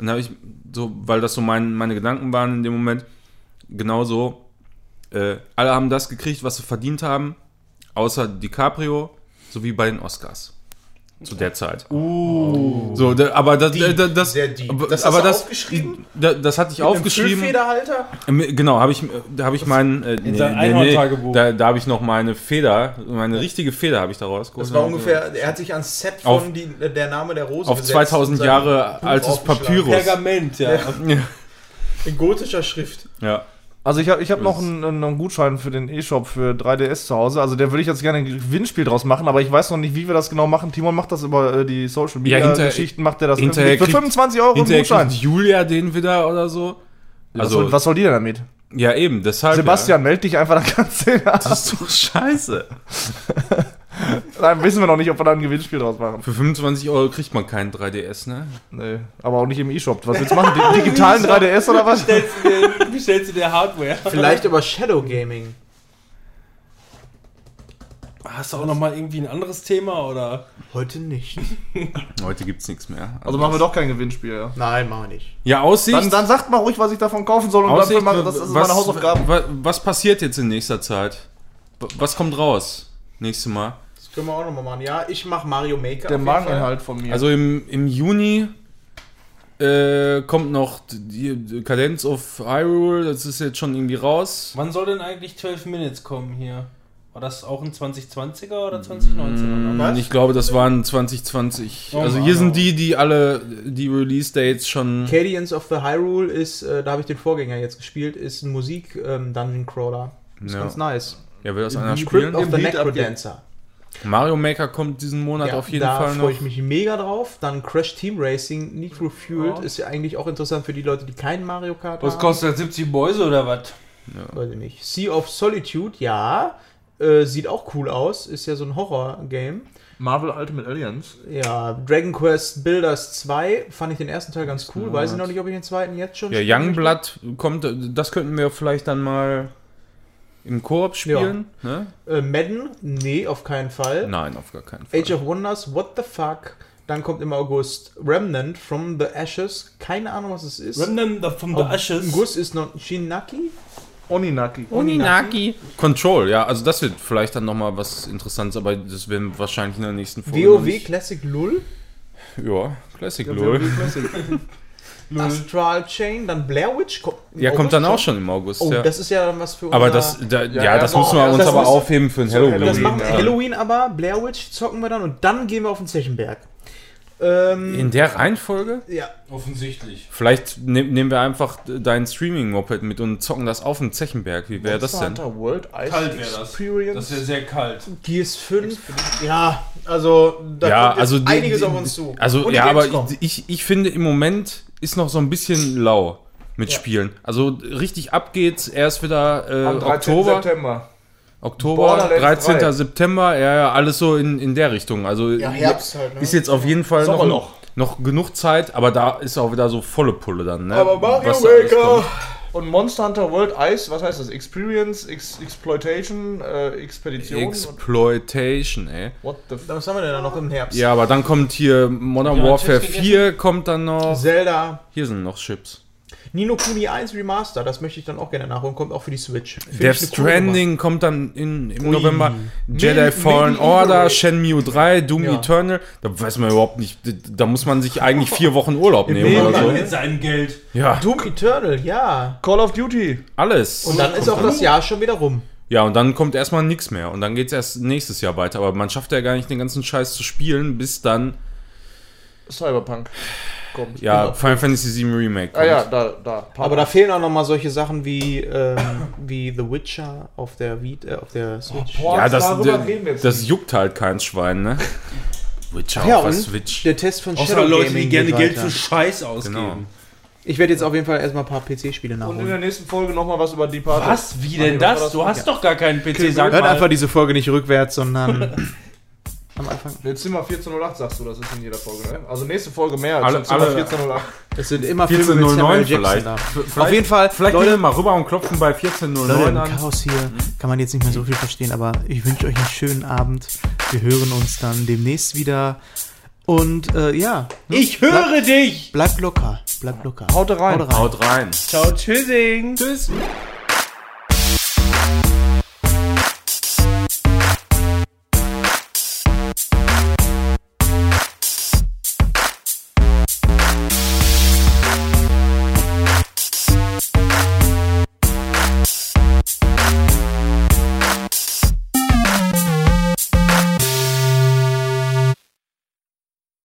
Und da habe ich so, weil das so mein, meine Gedanken waren in dem Moment, genauso, äh, alle haben das gekriegt, was sie verdient haben, außer DiCaprio, sowie bei den Oscars. Zu der Zeit. Uh. So, da, aber das, Deep, das, das, aber, Das aber das, aufgeschrieben? da, das hatte ich aufgeschrieben. Federhalter? Ähm, Genau, habe ich, da habe ich meinen, äh, nee, nee, nee, da, da habe ich noch meine Feder, meine richtige Feder habe ich da rausgeholt. Das war ungefähr, er hat sich ans Set von Auf- die, der Name der Rose auf gesetzt 2000 und sein Jahre altes. Papyrus. Pergament, ja. In gotischer Schrift. Ja. Also ich habe ich hab noch einen, einen Gutschein für den E-Shop für 3DS zu Hause. Also der würde ich jetzt gerne ein Gewinnspiel draus machen, aber ich weiß noch nicht, wie wir das genau machen. Timon macht das über äh, die Social Media Ja, hinter- Geschichten, macht er das für kriegt- 25 Euro einen Hinterher Gutschein. kriegt Julia den wieder oder so. was, Also, soll, was soll die denn damit? ja eben, deshalb. Sebastian, meld dich einfach, dann kannst du den Ja. Das ist doch scheiße. Nein, wissen wir noch nicht, ob wir da ein Gewinnspiel draus machen. Für 25 Euro kriegt man keinen 3DS, ne? Nee, aber auch nicht im E-Shop. Was willst du machen? Die, digitalen 3DS oder was? Bestellst du dir, bestellst du dir Hardware? Vielleicht über Shadow Gaming. Hast du auch noch mal irgendwie ein anderes Thema oder? Heute nicht. Heute gibt's nichts mehr. Also machen wir doch kein Gewinnspiel, ja. Nein, machen wir nicht. Ja, Aussicht. Dann, dann sagt mal ruhig, was ich davon kaufen soll und Aussicht dafür mache, das ist was, meine Hausaufgabe. wa- Was passiert jetzt in nächster Zeit? Was kommt raus? Nächstes Mal. Das können wir auch nochmal machen. Ja, ich mache Mario Maker. Der Mageninhalt von mir. Also im, im Juni äh, kommt noch die die Cadence of Hyrule. Das ist jetzt schon irgendwie raus. Wann soll denn eigentlich 12 Minutes kommen hier? War das auch ein 2020er oder 2019er? Was? Ich glaube, das waren 2020. Oh, also hier sind oh. die, die alle die Release-Dates schon. Cadence of the Hyrule ist, äh, da habe ich den Vorgänger jetzt gespielt, ist ein Musik-Dungeon Crawler. Ist Ja. ganz nice. Ja, will das einer Crypt spielen? of the Necrodancer. Mario Maker kommt diesen Monat Ja, auf jeden da Fall noch. freue ich mich mega drauf. Dann Crash Team Racing, Nitro Fueled Ja. ist ja eigentlich auch interessant für die Leute, die keinen Mario Kart Was haben. kostet das? 70 Mäuse oder was? Weiß ich nicht. Sea of Solitude, ja. Äh, sieht auch cool aus. Ist ja so ein Horror-Game. Marvel Ultimate Alliance. Ja, Dragon Quest Builders 2 fand ich den ersten Teil ganz cool. Weiß ich noch nicht, ob ich den zweiten jetzt schon Ja, Youngblood kommt, das könnten wir vielleicht dann mal im Koop spielen. Ne? möchte. Äh, Madden? Nee, auf keinen Fall. Nein, auf gar keinen Fall. Age of Wonders, what the fuck? Dann kommt im August Remnant from the Ashes. Keine Ahnung, was es ist. Remnant from the Ashes. August ist noch Shinaki. Oninaki. Oninaki. Control, ja, also das wird vielleicht dann nochmal was Interessantes, aber das werden wir wahrscheinlich in der nächsten Folge. WoW Classic Lull. Ja, Classic Ja, LOL. Classic. Astral Chain. Dann Blair Witch. Kommt Ja, kommt August dann auch schon im August. Oh, ja. das ist ja dann was für aber unser- das, da, ja, ja, das müssen wir uns aber aufheben für ein Halloween. Das machen wir ja. Halloween aber, Blair Witch zocken wir dann und dann gehen wir auf den Zechenberg. Ähm, In der Reihenfolge? ja, Offensichtlich. Vielleicht ne nehmen wir einfach dein Streaming-Moped mit und zocken das auf dem Zechenberg. Wie wäre das denn? Hunter World Ice Kalt wär das. Das wäre sehr kalt. Gears 5. Ja, also da Ja, kommt jetzt also die- einiges die- auf uns zu. Also Und ja, aber ich, ich finde im Moment ist noch so ein bisschen lau mit Ja. Spielen. Also richtig ab geht's erst wieder äh, Am 13. Oktober. September. Oktober, Borderlands 13. 3. September, ja, ja, alles so in, in der Richtung. Also ja, Herbst halt, ne? ist jetzt auf jeden Fall noch, Sommerloch. noch genug Zeit, aber da ist auch wieder so volle Pulle dann. Ne? Aber Mario Maker. Und Monster Hunter World Ice, was heißt das? Experience, Ex Exploitation, äh, Expedition. Exploitation, ey. What the f Was haben wir denn da noch im Herbst? Ja, aber dann kommt hier Modern Ja, Warfare Chips 4, kommt dann noch. Zelda. Hier sind noch Chips. Nino Kuni 1 Remaster, das möchte ich dann auch gerne nachholen, kommt auch für die Switch. Find Death Stranding kommt dann in, im Ui. November. Jedi Medi- Fallen Medieval Order, Raid. Shenmue 3, Doom Ja. Eternal. Da weiß man überhaupt nicht. Da muss man sich eigentlich vier Wochen Urlaub nehmen Leben oder so. Mit seinem Geld. Ja. Doom Eternal, ja. Call of Duty. alles. Und dann ist auch das Jahr schon wieder rum. Ja, und dann kommt erstmal nichts mehr. Und dann geht es erst nächstes Jahr weiter. Aber man schafft ja gar nicht den ganzen Scheiß zu spielen, bis dann Cyberpunk kommt. ja Genau. Final Fantasy VII Remake kommt. Ah ja, da, da. Aber da fehlen auch noch mal solche Sachen wie, ähm, wie The Witcher auf der, Vita, äh, auf der Switch. boah. ja, das, darüber das, reden wir jetzt das juckt halt kein Schwein, ne? Witcher ja, auf der Switch. der Test von Außer Shadow Leute, die Gaming gerne geht Geld für Scheiß ausgeben. Genau. Ich werde jetzt auf jeden Fall erstmal ein paar PC-Spiele Und in nachholen. der nächsten Folge nochmal was über Departed. Was? Wie denn das? Du hast Ja. doch gar keinen PC, sag Hört mal. einfach diese Folge nicht rückwärts, sondern am Anfang? Jetzt sind wir 14.08, sagst du, das ist in jeder Folge, ne? Also nächste Folge mehr als Alle- alle- 14.08. Das sind immer Filme mit 14.09 Samuel Jackson vielleicht. Vielleicht. Auf jeden Fall, Vielleicht Leute, gehen wir mal rüber und klopfen bei 14.09 Leute, im an. Chaos hier kann man jetzt nicht mehr so viel verstehen, aber ich wünsche euch einen schönen Abend. Wir hören uns dann demnächst wieder. Und äh, ja, ne? Ich höre dich! bleibt locker. Bleibt locker. Haut rein. Haut rein. Haut rein. Ciao, tschüssing! Tschüss.